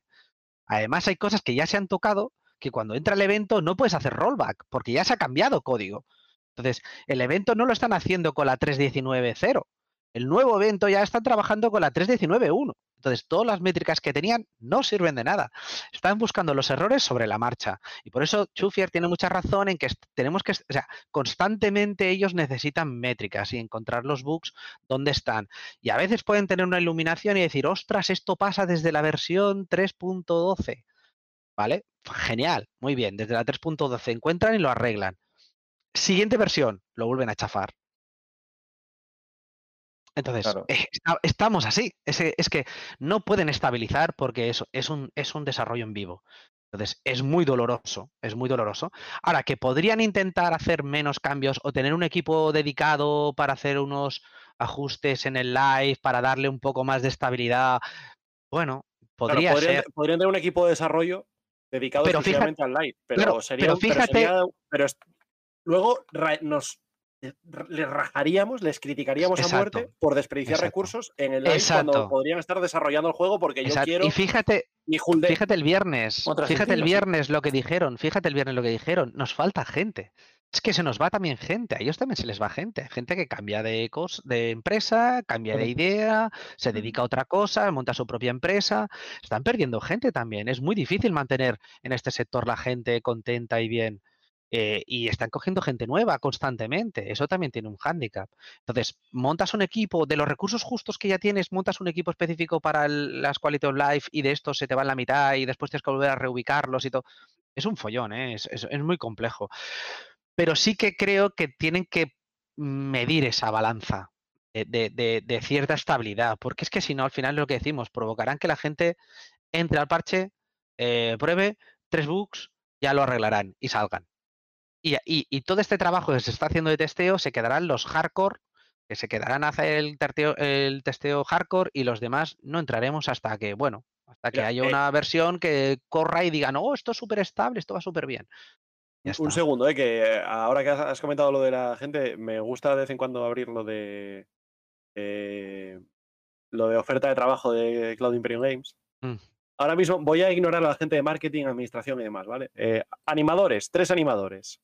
Además, hay cosas que ya se han tocado que cuando entra el evento no puedes hacer rollback porque ya se ha cambiado código. Entonces, el evento no lo están haciendo con la 3.19.0. El nuevo evento ya están trabajando con la 3.19.1. Entonces, todas las métricas que tenían no sirven de nada. Están buscando los errores sobre la marcha. Y por eso Chufier tiene mucha razón en que tenemos que, o sea, constantemente ellos necesitan métricas y encontrar los bugs dónde están. Y a veces pueden tener una iluminación y decir, ostras, esto pasa desde la versión 3.12. ¿Vale? Genial, muy bien. Desde la 3.12 encuentran y lo arreglan. Siguiente versión, lo vuelven a chafar. Entonces, Claro. eh, estamos así. Es, que- es que no pueden estabilizar porque es, es, un, es un desarrollo en vivo. Entonces, es muy doloroso, es muy doloroso. Ahora, que podrían intentar hacer menos cambios o tener un equipo dedicado para hacer unos ajustes en el live, para darle un poco más de estabilidad, bueno, Claro, podría podrían, ser. podrían tener un equipo de desarrollo dedicado Pero fíjate- exclusivamente al live. Pero claro, sería, pero fíjate- sería- pero luego ra- nos eh, les rajaríamos, les criticaríamos a muerte por desperdiciar exacto. recursos en el live cuando Exacto. podrían estar desarrollando el juego porque yo Exacto. quiero Y fíjate, mi. Fíjate el viernes, fíjate el sí. viernes lo que dijeron, fíjate el viernes lo que dijeron, nos falta gente. Es que se nos va también gente, a ellos también se les va gente, gente que cambia de, cos- de empresa, cambia de idea, se dedica a otra cosa, monta su propia empresa, están perdiendo gente también, es muy difícil mantener en este sector la gente contenta y bien. Eh, y están cogiendo gente nueva constantemente, eso también tiene un hándicap. Entonces, montas un equipo, de los recursos justos que ya tienes, montas un equipo específico para las Quality of Life y de estos se te va en la mitad y después tienes que volver a reubicarlos y todo. Es un follón, ¿eh? es, es- es muy complejo. Pero sí que creo que tienen que medir esa balanza de, de- cierta estabilidad, porque es que si no, al final lo que decimos, provocarán que la gente entre al parche, eh, pruebe tres bugs, ya lo arreglarán y salgan. Y, y- y todo este trabajo que se está haciendo de testeo se quedarán los hardcore, que se quedarán a hacer el, terteo- el testeo hardcore y los demás no entraremos hasta que, bueno, hasta que haya eh, una versión que corra y digan, oh, esto es súper estable, esto va súper bien. Un segundo, eh, que ahora que has, comentado lo de la gente, me gusta de vez en cuando abrir lo de eh, lo de oferta de trabajo de Cloud Imperium Games. Mm. Ahora mismo voy a ignorar a la gente de marketing, administración y demás, ¿vale? Eh, animadores, tres animadores.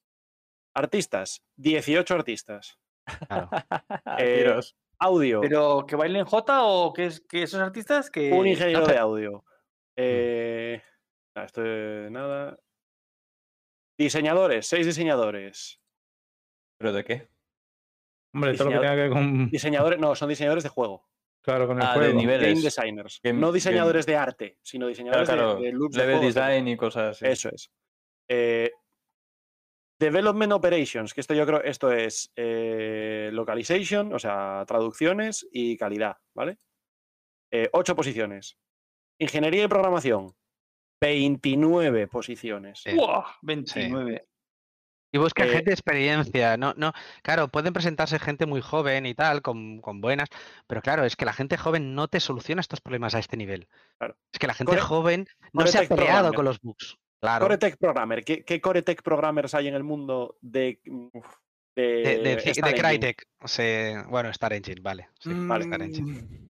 Artistas, 18 artistas. Claro. [laughs] Eh. Audio, Pero que bailen J o que, es, que esos artistas que. un ingeniero no, [laughs] de audio. Eh, ah, esto de nada. Diseñadores, seis diseñadores. ¿Pero de qué? Hombre, todo lo que tenga que ver con, Diseñadores, no, son diseñadores de juego. claro, con el Ah, de juego. nivel. Game Niveles. designers. Game- no game- diseñadores de arte, sino diseñadores de- claro. de, loops de Level de- design y cosas así. Eso es. Eh, development Operations, que esto yo creo, esto es eh, localization, o sea, traducciones y calidad, ¿vale? Eh, ocho posiciones. Ingeniería y programación, 29 posiciones. Sí. ¡Buah! 29. Y busca Eh, gente de experiencia, no, no, claro, pueden presentarse gente muy joven y tal, con, con buenas, pero claro, es que la gente joven no te soluciona estos problemas a este nivel. Claro. Es que la gente Core- joven no se ha peleado con los bugs. Claro. Core Tech Programmer, ¿qué, qué Core Tech Programmers hay en el mundo de, de, de, de? Crytek, o sea, bueno, Star Engine, vale. sí, Vale. Star Engine. Mm,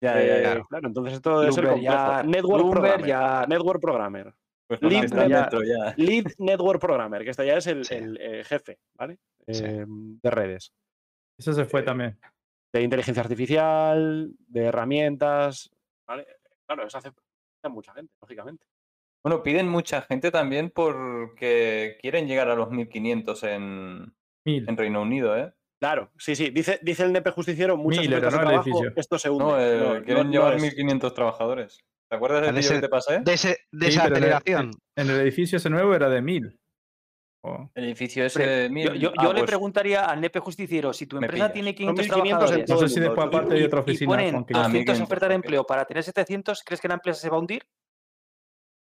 Ya, ya, ya. claro. claro, entonces esto debe ser ya. Network Programmer. ya. Network Programmer. Pues Lead dentro ya. Network Programmer, que esto ya es el, Sí. el, eh, jefe, ¿vale? Sí. Eh, de redes. Eso se fue eh, también. De inteligencia artificial, de herramientas, ¿vale? Claro, eso hace mucha gente, lógicamente. Bueno, piden mucha gente también porque quieren llegar a los 1500 en, Mil. en Reino Unido, ¿eh? Claro, sí, sí. Dice, dice el nepe justiciero, muchas Mil, ¿no? Trabajo, edificio. esto se hunde. No, eh, No, quieren no- llevar no es- 1500 trabajadores. ¿Te acuerdas del De vídeo que ese- te pasé? De, ese, de Sí, esa pero en el- aceleración. En el edificio ese nuevo era de mil. Oh, El edificio ese de Yo, mil- yo- ah, yo le pues, preguntaría al nepe justiciero, si tu empresa tiene Son 500 1500 en trabajadores todo No sé si después y- aparte hay otra y oficina ponen con que Ah, 200 1500, ofertas de ok. empleo para tener 700, ¿crees que la empresa se va a hundir?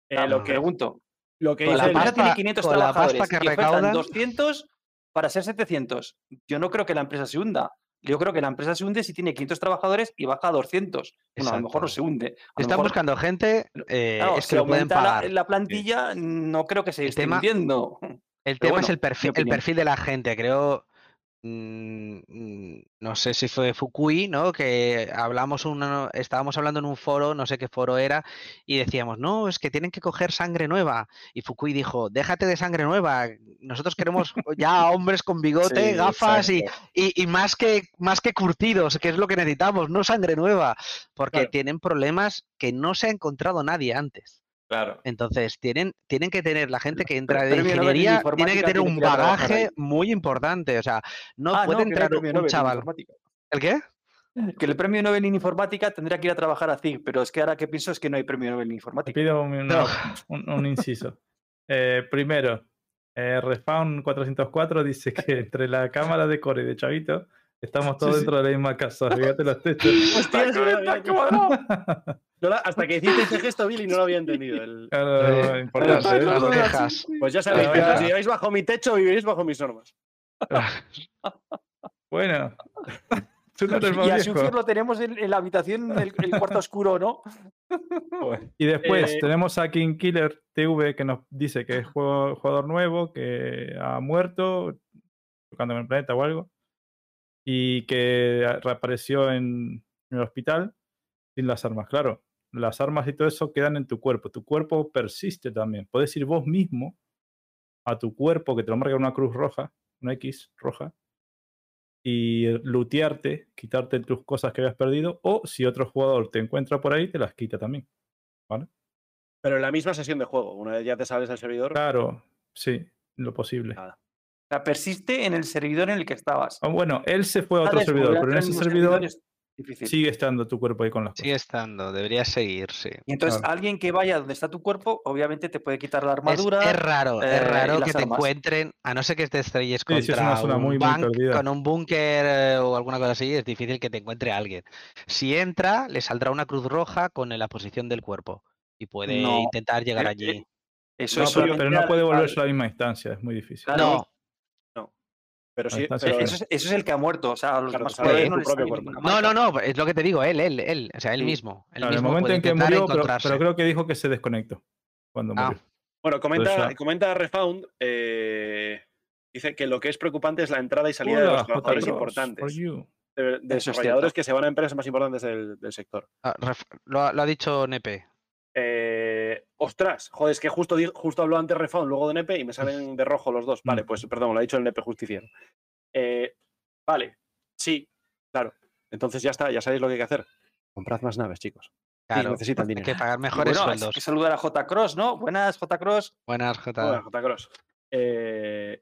Eh, lo, que, pregunto. lo que Con dice La pasta- tiene 500 con la pasta trabajadores que y recaudan- 200 para ser 700. Yo no creo que la empresa se hunda. Yo creo que la empresa se hunde si tiene 500 trabajadores y baja a 200. Bueno, a lo mejor no se hunde. Están mejor- buscando gente, eh, claro, es si que lo pueden aumenta la- pagar. La, plantilla, no creo que se El esté tema- hundiendo. El Pero tema es el perfil, el perfil de la gente. Creo, no sé si fue Fukui, ¿no? Que hablamos una- estábamos hablando en un foro, no sé qué foro era, y decíamos, no, es que tienen que coger sangre nueva. Y Fukui dijo, déjate de sangre nueva. Nosotros queremos ya hombres con [laughs] bigote, Sí, gafas y, exacto. y, y más que más que curtidos, que es lo que necesitamos, no sangre nueva, porque Claro. tienen problemas que no se ha encontrado nadie antes. Claro. Entonces, tienen, tienen que tener, la gente que entra de ingeniería tiene que tener un bagaje muy importante. O sea, no Ah, puede no entrar un Nobel chaval. informática. ¿El qué? Que el premio Nobel en informática tendría que ir a trabajar a CIG, pero es que ahora que pienso es que no hay premio Nobel en Te informática. pido un, No. un- un inciso. Eh, primero, eh, Respawn 404 dice que entre la cámara de Core y de Chavito estamos todos sí. dentro de la misma casa. Fíjate los [laughs] techos. Hostia, No la- [laughs] hasta que hiciste ese gesto, Billy, no lo había entendido. El- Claro, Eh, importante, las- ¿eh? las. Pues ya sabéis, ya. viváis bajo mi techo, viviréis bajo mis normas. [laughs] Bueno. Tú no eres más Y a. Sufier lo tenemos en, en la habitación, en el, el cuarto oscuro, ¿no? Y después Eh, tenemos a King Killer TV que nos dice que es juego- jugador nuevo, que ha muerto tocando en el planeta o algo, y que reapareció en, en el hospital sin las armas. Claro, las armas y todo eso quedan en tu cuerpo. Tu cuerpo persiste también. Puedes ir vos mismo a tu cuerpo, que te lo marca una cruz roja, una X roja, y lootearte, quitarte tus cosas que habías perdido, o si otro jugador te encuentra por ahí, te las quita también. Pero en la misma sesión de juego, una vez ya te sales del servidor. Claro, sí, lo posible. Nada. O sea, persiste en el servidor en el que estabas. Ah, bueno, él se fue a otro servidor, pero en ese servidor es difícil. sigue estando tu cuerpo ahí con las Sigue cosas. estando, debería seguir, sí. Y entonces Claro. alguien que vaya donde está tu cuerpo, obviamente te puede quitar la Es, armadura. es raro, eh, es y raro que te armas. encuentren, a no ser que te estrelles Sí, sí, es contra una zona un muy, bank- con un búnker eh, o alguna cosa así, es difícil que te encuentre alguien. Si entra, le saldrá una cruz roja con la posición del cuerpo y puede No, intentar llegar eh, allí. eh, Eso No, es pero, pero no puede volverse a la misma instancia, es muy difícil. Claro, No, Pero sí, pero. Eso es, eso es el que ha muerto. O sea, los Claro, demás no les no, no, no, es lo que te digo, él, él, él, o sea, él Sí. mismo. Él Claro, en el momento en que murió, pero, pero creo que dijo que se desconectó cuando Ah, murió. Bueno, comenta, ya. comenta Refound. eh, dice que lo que es preocupante es la entrada y salida de los trabajadores importantes. De, de es desarrolladores que se van a empresas más importantes del, del sector. ah, ref- lo, ha- lo ha dicho Nepe. Eh, ostras, joder, es que justo, justo habló antes Refound, luego de Nepe y me salen de rojo los dos. Vale, Mm. pues perdón, lo ha dicho el Nepe justiciero. Eh, vale, sí, claro. Entonces ya está, ya sabéis lo que hay que hacer. Comprad más naves, chicos. Sí, Claro, necesitan hay dinero. que pagar mejores bueno, hay que saludar a J. Cross, ¿no? Buenas, J. Cross. Buenas, J. Hola, J. Cross. Eh,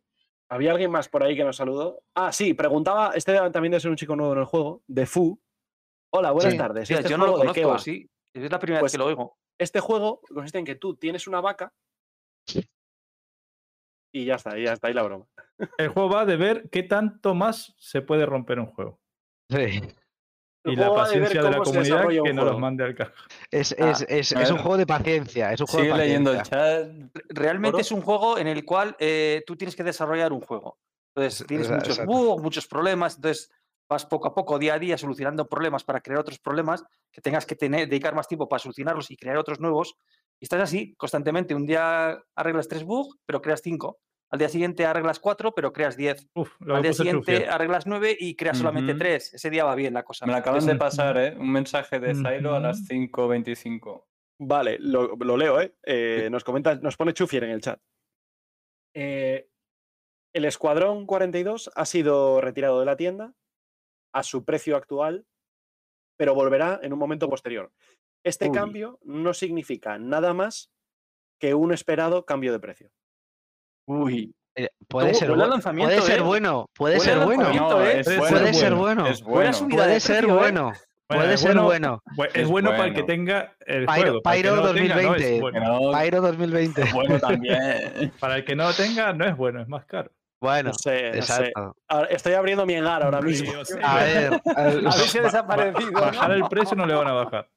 ¿Había alguien más por ahí que nos saludó? Ah, sí, preguntaba, este también debe ser un chico nuevo en el juego, de Fu. Hola, buenas Sí. tardes. ¿Este yo no lo conozco, va? Es la primera Pues- vez que lo oigo. Este juego consiste en que tú tienes una vaca y ya está, y ya está ahí la broma. [laughs] El juego va de ver qué tanto más se puede romper un juego. Sí. Y la de paciencia de, la comunidad que no los mande al caja. Es, Ah, es, es, es un juego de paciencia. Es un juego Sigue de leyendo el chat. Realmente ¿Oro? es un juego en el cual eh, tú tienes que desarrollar un juego. Entonces, Es- tienes muchos bugs, muchos problemas. Entonces, vas poco a poco, día a día, solucionando problemas para crear otros problemas que tengas que tener, dedicar más tiempo para solucionarlos y crear otros nuevos. Y estás así constantemente. Un día arreglas tres bugs, pero creas cinco. Al día siguiente arreglas cuatro, pero creas diez. Uf, Al día siguiente arreglas nueve y creas solamente tres. Ese día va bien la cosa. Me acaban de pasar, ¿eh? Un mensaje de Zailo a las Ujú. 5.25. Vale, lo, lo leo, ¿eh? Eh, Nos comenta, nos pone Chufier en el chat. Eh, el Escuadrón 42 ha sido retirado de la tienda a su precio actual, pero volverá en un momento posterior. Este Uy. cambio no significa nada más que un esperado cambio de precio. Uy. Eh, puede ser, Huele a bu- lanzamiento, puede ser ¿eh? bueno, puede ser bueno, ¿eh? Puede bueno, puede ser bueno. Es puede ser precio, ¿eh? bueno, Bueno, puede es ser bueno- bueno. bu- Es bueno para el que tenga el Pyro- juego. Pyro no lo tenga, no es 2020. bueno. No, Pyro 2020. es bueno también. Para el que no lo tenga, no es bueno, es más caro. Bueno, No sé, no sé. exacto. Ahora, estoy abriendo mi engar ahora mismo. Sí, [laughs] A ver, a ver, si ha desaparecido. Bajar el precio no le van a [laughs] bajar.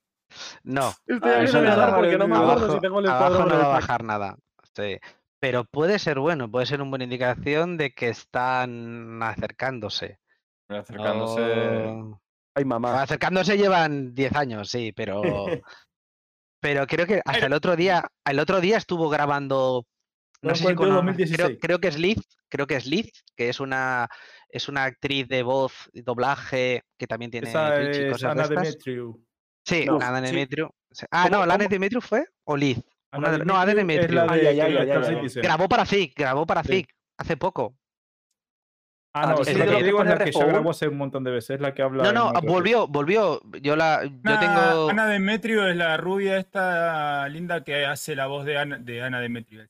no, Estoy Ah, abriendo mi da porque no me acuerdo si tengo el abajo no va a bajar nada. Sí. Pero puede ser bueno, puede ser una buena indicación de que están acercándose. Acercándose. No- Ay, mamá. Acercándose llevan 10 años, sí, pero. [laughs] pero creo que hasta el otro día. El otro día estuvo grabando. No sé si 42 cono- 2016. creo, creo que es Liz, creo que es Liz, que es una es una actriz de voz doblaje que también tiene Esa Twitch y es cosas Ana de estas. Demetriou. Sí, No, Ana sí. Demetriou. Sí. Ah, ¿Cómo- no, ¿la Ana cómo? Demetriou fue? ¿O Liz? Ana Una de- no, Ana Demetriou es la Demetriou. de Ay, ay, ay, Star ay, ay. Citizen. Grabó para FIC, grabó para Sí. FIC hace poco. Ah, Ah, no, ¿viste sí, la lo que que digo es la que ya grabó hace un montón de veces, es la que habla. No, no, volvió, volvió. Yo la, yo Ana, tengo. Ana Demetrio es la rubia esta linda que hace la voz de Ana, de Ana Demetrio.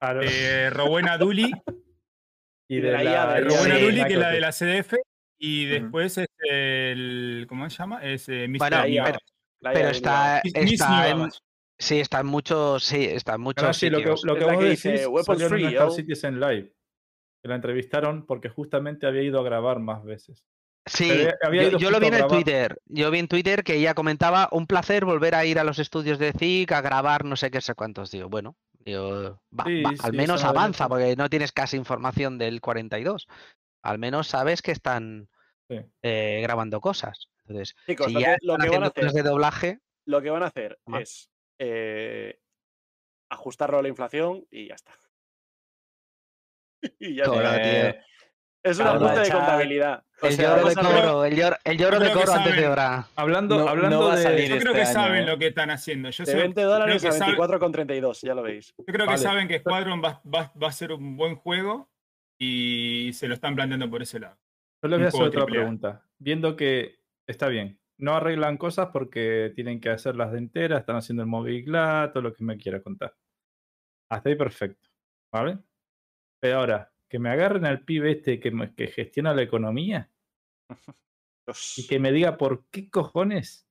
Claro, Eh, Rowena Dully, y de de la la, IA de- de Rowena Sí. Dully, que es la de la CDF, y después es el. ¿Cómo se llama? Es eh, Mr. Bueno, La IA. Nivea. La pero de está, Miss- Miss está en, sí, está en muchos, sí, está en muchos sí, lo que, sitios. lo que vos que dice, decís "Weapons salió en free, una Star yo". Citizen Live. Que la entrevistaron porque justamente había ido a grabar más veces. Sí, había- había yo, lo vi en el. Twitter. Yo vi en Twitter que ella comentaba un placer volver a ir a los estudios de ZIC a grabar no sé qué sé cuántos. Digo, bueno, digo, va, Sí, va, sí, al menos avanza porque no tienes casi información del 42. Al menos sabes que están Sí. eh, grabando cosas. Entonces, Chicos, si lo ya que- lo están que van a hacer- de doblaje, Lo que van a hacer Toma. es eh, ajustarlo a la inflación y ya está. [laughs] y ya tío. Es un calma, ajuste de contabilidad. O el lloro de coro, el lloro, el lloro Yo de coro antes de hora. Hablando, No- no hablando a de. salir Yo creo este que saben ¿eh? lo que están haciendo. Yo, de sé- 20 yo dólares a que saben- 24,32, ya lo veis. yo creo que saben que Squadron va, va- va a ser un buen juego y se lo están planteando por ese lado. Yo les voy a hacer otra pregunta. Viendo que está bien, no arreglan cosas porque tienen que hacerlas de enteras, están haciendo el Movigla, todo lo que me quiera contar. Hasta ahí perfecto, ¿vale? Pero ahora, que me agarren al pibe este que, me- que gestiona la economía y que me diga por qué cojones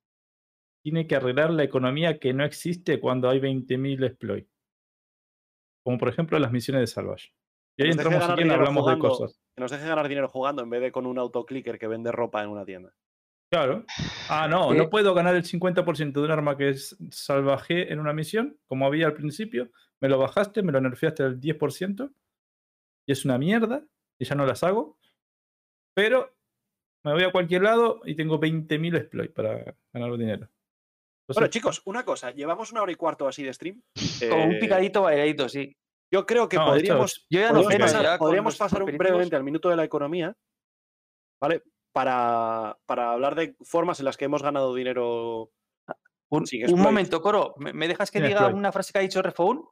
tiene que arreglar la economía que no existe cuando hay 20.000 exploits. Como por ejemplo las misiones de Salvage. Y ahí entramos aquí y hablamos de cosas. Que nos deje ganar dinero jugando en vez de con un autoclicker que vende ropa en una tienda. Claro. Ah, no, ¿Qué? no puedo ganar el 50% de un arma que es salvaje en una misión, como había al principio. Me lo bajaste, me lo nerfeaste al 10%, y es una mierda, y ya no las hago. Pero me voy a cualquier lado y tengo 20.000 exploits para ganar dinero. Bueno, Entonces, chicos, una cosa. Llevamos una hora y cuarto así de stream. Como un Eh, picadito bailadito, sí. Yo creo que no, podríamos, es- Yo ya no podríamos pasar, ya con podríamos los pasar un- brevemente al minuto de la economía, ¿vale? Para, para hablar de formas en las que hemos ganado dinero. Un, sin un exploits. momento, Coro. ¿Me, me dejas que Sin diga exploit. una frase que ha dicho Refoun?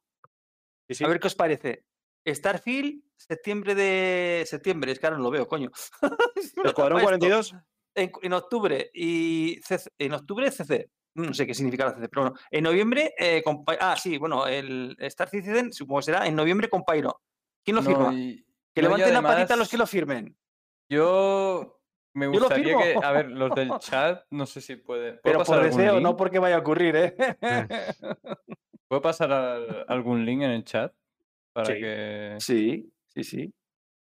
Sí, sí. A ver qué os parece. Starfield, septiembre de. Septiembre, es que ahora no lo veo, coño. [laughs] Lo Escuadrón tapa esto. 42. En, en octubre y CC en octubre CC. No sé qué significa la CC, pero bueno. En noviembre, eh, con ah, sí, bueno, el Star Citizen, supongo que será en noviembre con Pyro. ¿Quién lo no, firma? y- Que no, levanten la patita los que lo firmen. Yo me gustaría que. A ver, los del [laughs] chat, no sé si puede. ¿puedo Pero pasar por deseo, link? no porque vaya a ocurrir, ¿eh? [laughs] ¿Puedo pasar al- algún link en el chat? Para Sí. que. sí, sí, sí.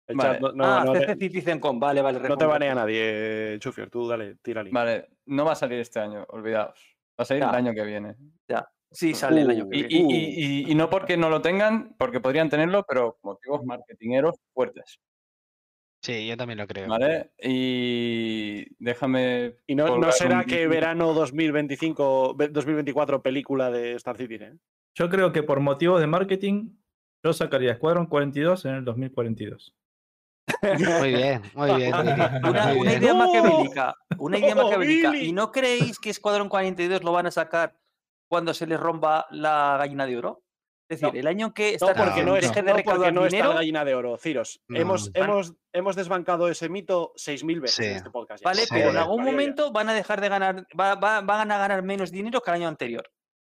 El Vale. chat no, no- ah, no CC te, Citizen con, vale, vale. no te banea nadie, Chufier. Tú dale, tira link. Vale, no va a salir este año, olvidaos. Va a salir el Ya. año que viene. Sí, sale el año Uh, que Y, viene. y- y- y- y no porque no lo tengan, porque podrían tenerlo, pero motivos marketingeros fuertes. Sí, yo también lo creo. ¿Vale? Y déjame. Y no, no será un que verano 2025, ve- 2024 película de Star Citizen. ¿eh? yo creo que por motivos de marketing, yo sacaría Squadron 42 en el 2042. Muy bien, muy bien. Una, muy una bien. idea ¡No! maquiavélica. Una idea ¡No, maquiavélica. Billy! ¿Y no creéis que Escuadrón 42 lo van a sacar cuando se les rompa la gallina de oro? Es decir, el año que No Starfield porque No, no, no. es, deje de no porque no está dinero, la gallina de oro, Ciros. No. Hemos, hemos, hemos desbancado ese mito 6.000 veces Sí. en este podcast. ya. ¿vale? Sí. Pero en algún ya. momento van a dejar de ganar, va- va- van a ganar menos dinero que el año anterior.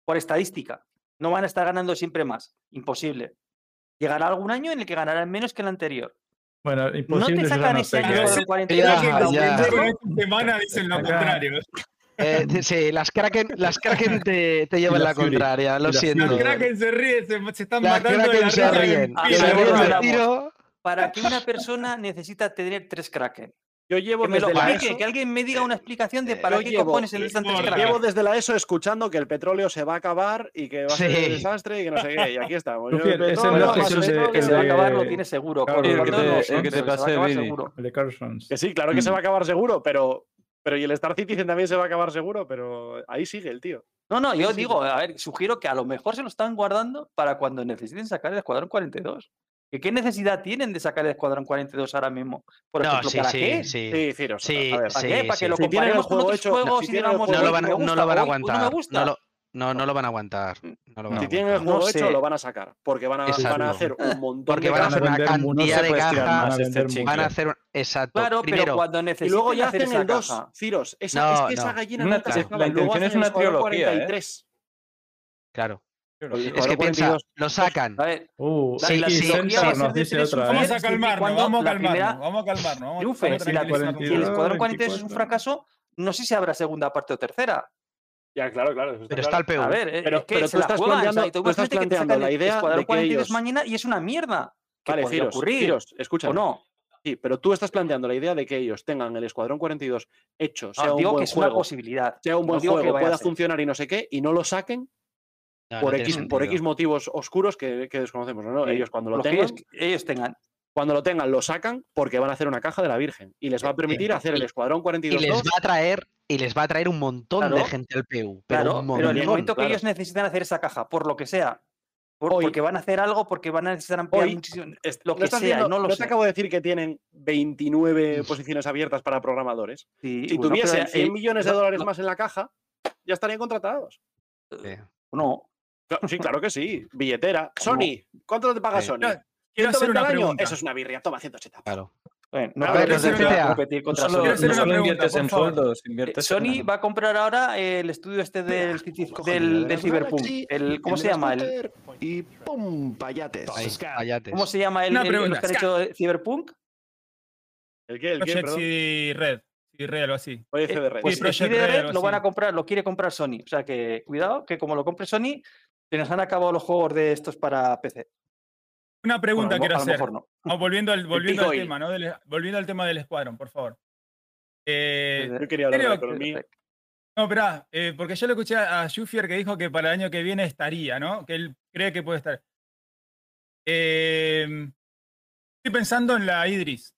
Por estadística. No van a estar ganando siempre más. Imposible. Llegará algún año en el que ganarán menos que el anterior. Bueno, No imposible te eso sacan no ese año Ya, 42 ya, sin ya. venderlo, Esta semana dicen lo contrario. Eh, sí, las Kraken, las Kraken te, te llevan la contraria, lo la siento. Los Fury. Kraken se ríen, se, se están Las matando de Kraken la se ríen. Ah. Para que una persona necesita tener tres Kraken. Yo llevo Que me lo desde la explique, ESO, que alguien me diga una explicación de eh, para yo qué llevo- necesitan tres por- Kraken. llevo desde la ESO escuchando que el petróleo se va a acabar y que va a ser Sí. un desastre y que no sé qué. Y aquí estamos. Luffy, El ese petróleo, no es más el de- petróleo. Que el se va a acabar, lo tiene seguro. El que el. El sí, claro que se Mm. va a acabar seguro, pero, pero y el Star Citizen también se va a acabar seguro, pero ahí sigue el tío. No, no, yo sí, digo, a ver, sugiero que a lo mejor se lo están guardando para cuando necesiten sacar el Escuadrón 42. ¿Que ¿Qué necesidad tienen de sacar el Escuadrón 42 ahora mismo? Por No, ejemplo, sí, ¿para sí, qué? sí. Sí, Ciros. Sí, a ver, ¿Para sí, qué? Para sí. que lo Si el comparemos con juego otros hecho- juegos si y el digamos, juego No lo "Oye, van, gusta, no lo van a aguantar. No No lo, no, no lo van a aguantar. No lo van Si a tienen el aguantar. juego No hecho, sé. lo van a sacar. Porque van a, van a hacer un montón Porque de van a hacer una no cantidad de cajas. este. Van a hacer exacto. Claro, Primero, pero cuando Y necesiten luego ya hacen el 2. caja, Ciros, esa, No, es que esa no. gallina nunca se la intención hacen es una el trilogía, ¿eh? 43. claro. Es que piensa, 42. lo sacan. Uh, Sí, la sí, nos dice Vamos a calmarnos, cuando vamos a calmarnos, primera- vamos a calmarnos. Vamos, Triunfe, vamos si, la- tranquilizarnos. si el Escuadrón 43 es un 24. fracaso, no sé si habrá segunda parte o tercera. Ya, claro, claro. Pero claro. está el PU. A ver, eh, Pero- es que pero se tú la estás juegan, o sea, planteando- y tú tú estás imagínate que te planteando sacan la el idea Escuadrón de que 42 ellos- mañana y es una mierda. ¿Qué Vale, podría Ciros, ocurrir? Ciros, escucha. ¿O no? Sí, pero tú estás planteando la idea de que ellos tengan el Escuadrón 42 hecho, No, sea un digo buen que es una juego, posibilidad. sea un buen juego, pueda funcionar y no sé qué, y no lo saquen No, por, no X, por. X motivos oscuros que, que desconocemos, ¿no? Sí, Ellos cuando lo, que tengan, ellos, tengan. cuando lo tengan, lo sacan porque van a hacer una caja de la Virgen y les va a permitir hacer el y- Escuadrón Y 42 les va a traer, y les va a traer un montón de gente al PU. Pero Claro, un pero en el momento que ellos necesitan hacer esa caja, por lo que sea, por- Hoy- porque van a hacer algo, porque van a necesitar ampliar Hoy- lo ¿no que estás sea, viendo- no lo te sé. acabo de decir que tienen 29 Uf. posiciones abiertas para programadores. Sí, Si bueno, tuviesen pero, 100 eh, millones de no- dólares no- más en la caja, ya estarían contratados. No, Sí, claro que sí. Billetera. Sony, ¿cuánto te paga Sí. Sony? No, Quiero hacer 120 una año, pregunta. Eso es una birria. Toma 180. Claro. bueno, no una- competir No contra solo, Sony. Quiero hacer no una solo pregunta, inviertes en sueldos, Eh, inviertes Sony en... va a comprar ahora el estudio este del, del, Cyberpunk. El, ¿Cómo el se llama? El, Y pum, payates. ¿Cómo se llama el, Una el- que han hecho eh, Cyberpunk? ¿El qué? ¿El qué? Perdón. CD Red. CD Red, algo así. Oye, Eh, CDR. Pues Sí, CD Red, Red algo lo van a comprar, lo quiere comprar Sony. O sea que cuidado, que como lo compre Sony, se nos han acabado los juegos de estos para PC. Una pregunta Bueno, quiero a lo hacer. mejor no. Volviendo al, [laughs] volviendo al tema, ¿no? Del- volviendo al tema del escuadrón, por favor. Eh, Yo quería hablar de la que- economía. no, esperá, eh, porque yo le escuché a Schufier que dijo que para el año que viene estaría, ¿no? Que él cree que puede estar. Eh, estoy pensando en la Idris.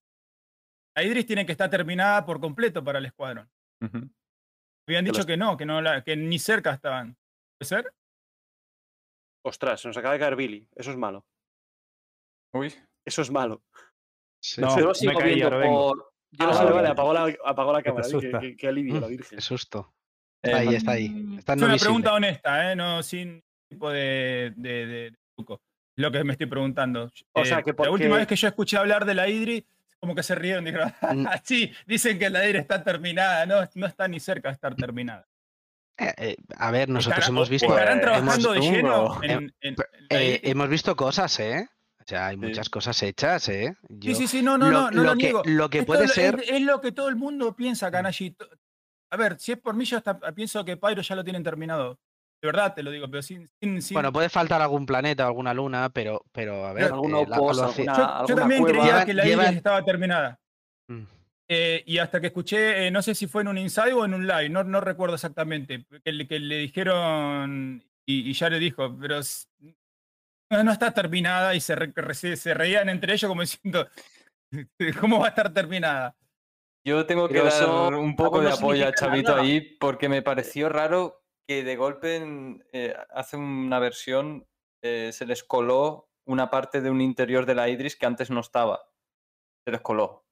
La Idris tiene que estar terminada por completo para el escuadrón. Habían dicho que no, que no la- que ni cerca estaban. ¿Puede ser? Ostras, se nos acaba de caer Billy. Eso es malo. Uy, Eso es malo. Sí. No, yo lo me sigo caí, viendo ahora vengo. por. Yo Ah, lo vale, vale, viendo. apagó la, apagó la cámara. Qué, qué- qué alivio, la Mm, Virgen. Qué susto. eh, Está ahí, man- está ahí. Está Es no una visible. pregunta honesta, ¿eh? No sin tipo de, de, de truco. Lo que me estoy preguntando. O sea, Eh, que La última vez que yo escuché hablar de la Idri, como que se rieron. Dijeron, Mm. [laughs] sí, dicen que la Idri está terminada. No, no está ni cerca de estar terminada. Eh, eh, a ver, nosotros hemos visto. ¿Estarán hemos- trabajando de lleno en, Eh, en- en eh, la Idri? hemos visto cosas, ¿eh? O sea, hay Sí. muchas cosas hechas, ¿eh? Sí, Yo- sí, sí, no, no, lo, no, no lo lo que, niego. lo que Esto puede es, ser. es- lo que todo el mundo piensa, Kanashi. To- A ver, si es por mí, yo hasta pienso que Pyro ya lo tienen terminado. De verdad te lo digo, pero sin. sin, sin- Bueno, puede faltar algún planeta o alguna luna, pero, pero a ver. eh, la- hace- alguna- yo, también cueva. creía que la llevan- estaba terminada. Mm. Eh, y hasta que escuché, eh, no sé si fue en un inside o en un live, no, no recuerdo exactamente, que, le- que le dijeron, y, y ya le dijo, pero no, no está terminada, y se, re- se se reían entre ellos como diciendo, [laughs] ¿cómo va a estar terminada? Yo tengo que Pero dar eso un poco de no apoyo a Chavito nada. ahí porque me pareció raro que de golpe en- eh, hace una versión eh, se les coló una parte de un interior de la Idris que antes no estaba. Se les coló.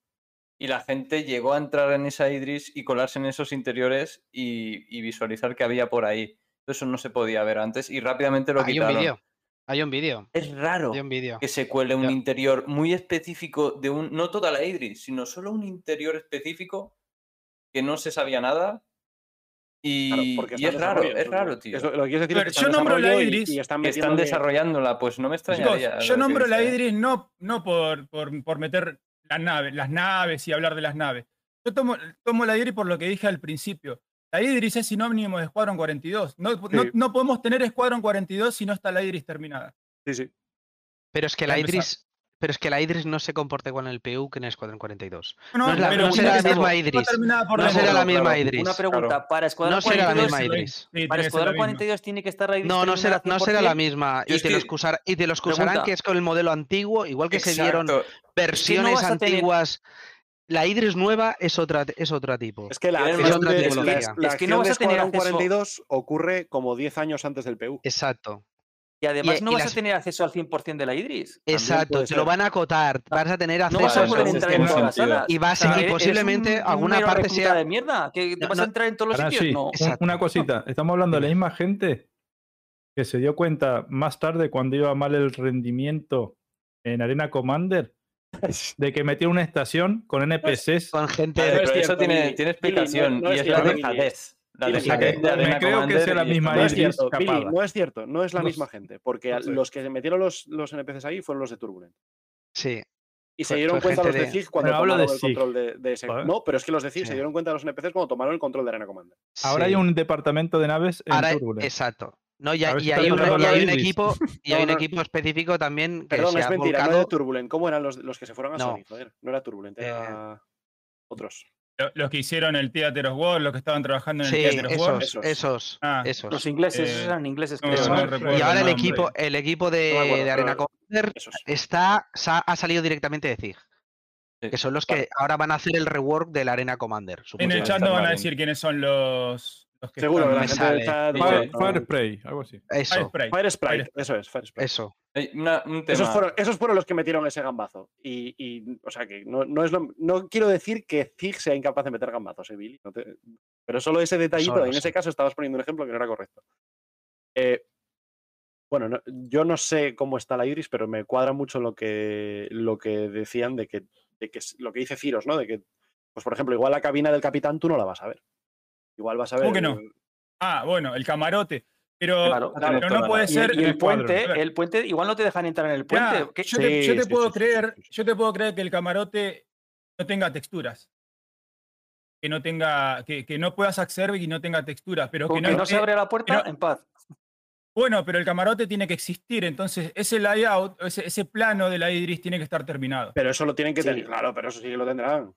Y la gente llegó a entrar en esa Idris y colarse en esos interiores y, y visualizar que había por ahí. Eso no se podía ver antes y rápidamente lo Hay un quitaron. vídeo. Hay un vídeo. Es raro Hay un vídeo. que se cuele un interior muy específico de un. No toda la Idris, sino solo un interior específico que no se sabía nada. Y, Claro, es raro, es raro, tío. Es lo, lo que quieres decir A es ver, que está en yo nombro la y- Idris, y, están que están desarrollándola, pues no me Chicos, extrañaría. yo nombro la. Idris no, no por, por, por meter las naves, las naves y hablar de las naves. Yo tomo, tomo la Idris por lo que dije al principio. La Idris es sinónimo de Squadron 42. No, no, Sí. no podemos tener Squadron 42 si no está la Idris terminada. Sí, sí. Pero es que la. Idris. Pero es que la Idris no se comporta igual en el PU que en el Escuadrón 42. No, No es la- no será la misma no Idris. No la será Idris. la misma. Idris. Una pregunta, para Escuadrón No será la 42, misma Sí, Idris. sí, para tiene que ser Escuadrón la misma. 42 tiene que estar la Idris No, no será, no será la 100%. misma. Y es te, lo que- excusar- y te lo excusarán Pregunta. que es con el modelo antiguo, igual que se dieron versiones antiguas. La Idris nueva es otra, es otra tipo. Es que la Tienen acción, otra de, tipología. la- Es que no vas de a tener Escuadrón acceso- 42 ocurre como 10 años antes del PU. Exacto. Y además Y- no y vas las- a tener acceso al 100% de la Idris. Exacto, te lo van a acotar, vas a tener No acceso vas a poder entrar en todas las salas. y vas sea, y posiblemente un- un alguna parte sea de mierda, que te No, vas no. a entrar en todos los sitios. sí, No. Exacto. una cosita. Estamos hablando de la misma gente que se dio cuenta más tarde cuando iba mal el rendimiento en Arena Commander de que metió una estación con NPCs. con gente no pero eso tiene, no- explicación no y es es la. La me de creo que sea la misma No es cierto, Billy, no es cierto, no es la No misma sé. gente, porque No a- sé. los que se metieron los, los NPCs ahí fueron los de Turbulent. Sí, Y se dieron cuenta los de de- ZIG cuando tomaron de el SIG. control de, de ese. No, pero es que los de ZIG se Sí. dieron cuenta de los NPCs cuando tomaron el control de Arena Commander. Ahora hay un departamento de naves en Ahora, Turbulent. exacto. No, y, A hay- y un, [laughs] y hay un equipo y hay No, un equipo específico también que Perdón, se es ha mentira, no volcado. de Turbulent. ¿Cómo eran los, los que se fueron a No. Sony? Joder, no era Turbulent, era otros. Lo- Los que hicieron el Theater of War, los que estaban trabajando en el Sí, Theater of War. esos, Esos. esos, Ah, esos. Los ingleses, esos Eh, eran ingleses. no, no Y ahora el equipo, el equipo de, No me acuerdo, de Arena Commander está, sa- ha salido directamente de ZIG. Sí. Que son los que ahora van a hacer el rework de la Arena Commander. En el chat no van a decir quiénes son los que Seguro, la gente Fire. Spray, algo así. Eso, Fire Spray. Fire Sprite, Fire- eso es, Fire Sprite. eso. Hay una- un tema. Esos fueron, esos fueron los que metieron ese gambazo. Y, y, o sea que no, no es lo- no quiero decir que Zig sea incapaz de meter gambazos, eh, Billy. No te- pero solo ese detallito, Solo, en ese caso estabas poniendo un ejemplo que no era correcto. Eh, bueno, no- yo no sé cómo está la Iris, pero me cuadra mucho lo que, lo que decían de que, de que lo que dice Ciros, ¿no? De que, pues por ejemplo, igual la cabina del capitán tú no la vas a ver. Igual vas a ver. ¿Cómo que no? Ah, bueno, el camarote. Pero, Claro, pero no puede ser. y el puente, el puente, igual no te dejan entrar en el puente. yo, te, yo Sí, te sí, puedo sí, creer, sí, sí. yo te puedo creer que el camarote no tenga texturas. Que no tenga, que, que no puedas acceder y no tenga texturas, pero que que no, no se eh, abre la puerta, no- en paz. Bueno, pero el camarote tiene que existir, entonces ese layout, ese, ese plano de la Idris tiene que estar terminado. Pero eso lo tienen que Sí. tener. Claro, pero eso sí que lo tendrán.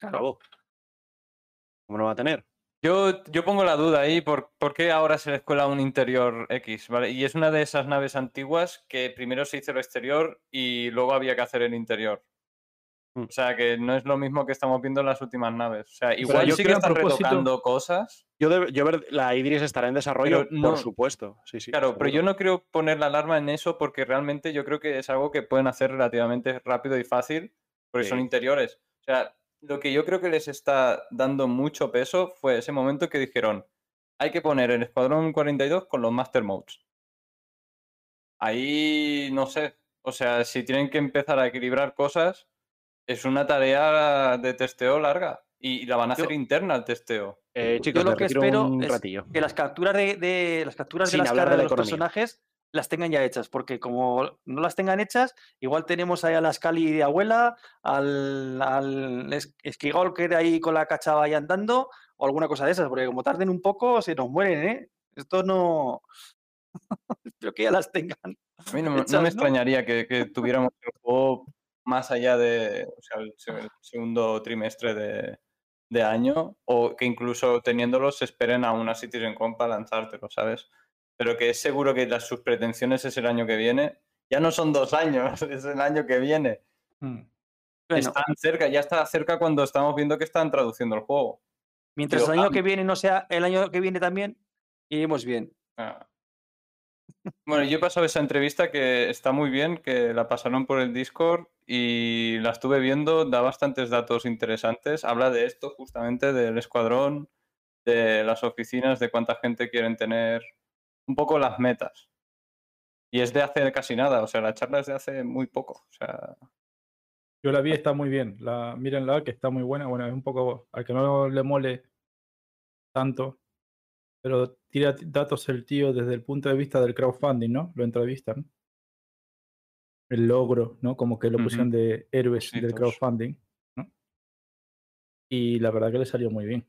Claro. ¿Cómo no va a tener? Yo, yo pongo la duda ahí por, por qué ahora se les cuela un interior X, ¿vale? Y es una de esas naves antiguas que primero se hizo el exterior y luego había que hacer el interior. Mm. O sea que no es lo mismo que estamos viendo en las últimas naves. O sea, igual yo sí que están retocando cosas. Yo, de- yo ver, la Idris estará en desarrollo, no- por supuesto. Sí, sí, Claro, pero yo no creo poner la alarma en eso porque realmente yo creo que es algo que pueden hacer relativamente rápido y fácil porque son interiores. O sea, lo que yo creo que les está dando mucho peso fue ese momento que dijeron, hay que poner el Escuadrón 42 con los Master Modes. Ahí, no sé, o sea, si tienen que empezar a equilibrar cosas, es una tarea de testeo larga y la van a hacer Yo- interna al testeo. Eh, chicos, lo me que espero un es ratillo. Que las capturas de, de- las capturas de las caras de los economía. personajes las tengan ya hechas, porque como no las tengan hechas, igual tenemos ahí a la Scali de abuela, al, al es- Esquigol que era ahí con la cachava ahí andando, o alguna cosa de esas, porque como tarden un poco, se nos mueren, ¿eh? Esto no. [laughs] Espero que ya las tengan. A mí no, me- no hechas, me ¿no? extrañaría que, que [laughs] tuviéramos el juego más allá de o sea, el, se- el segundo trimestre de, de año o que incluso teniéndolos se esperen a una CitizenCon para lanzártelo, ¿sabes? Pero que es seguro que las, sus pretensiones es el año que viene. Ya no son dos años, [laughs] es el año que viene. Hmm. Bueno, Están cerca, ya está cerca cuando estamos viendo que están traduciendo el juego. mientras pero el año am- que viene no sea el año que viene también, iremos bien. Ah. Bueno, yo he pasado esa entrevista que está muy bien, que la pasaron por el Discord y la estuve viendo, da bastantes datos interesantes. Habla de esto justamente, del escuadrón, de las oficinas, de cuánta gente quieren tener, un poco las metas. Y es de hace casi nada, o sea, la charla es de hace muy poco. O sea, Yo la vi, está muy bien. La, mírenla, que está muy buena. Bueno, es un poco, al que no le mole tanto, pero tira datos el tío desde el punto de vista del crowdfunding, ¿no? Lo entrevistan. El logro, ¿no? Como que lo pusieron de héroes del crowdfunding, ¿no? Y la verdad que le salió muy bien.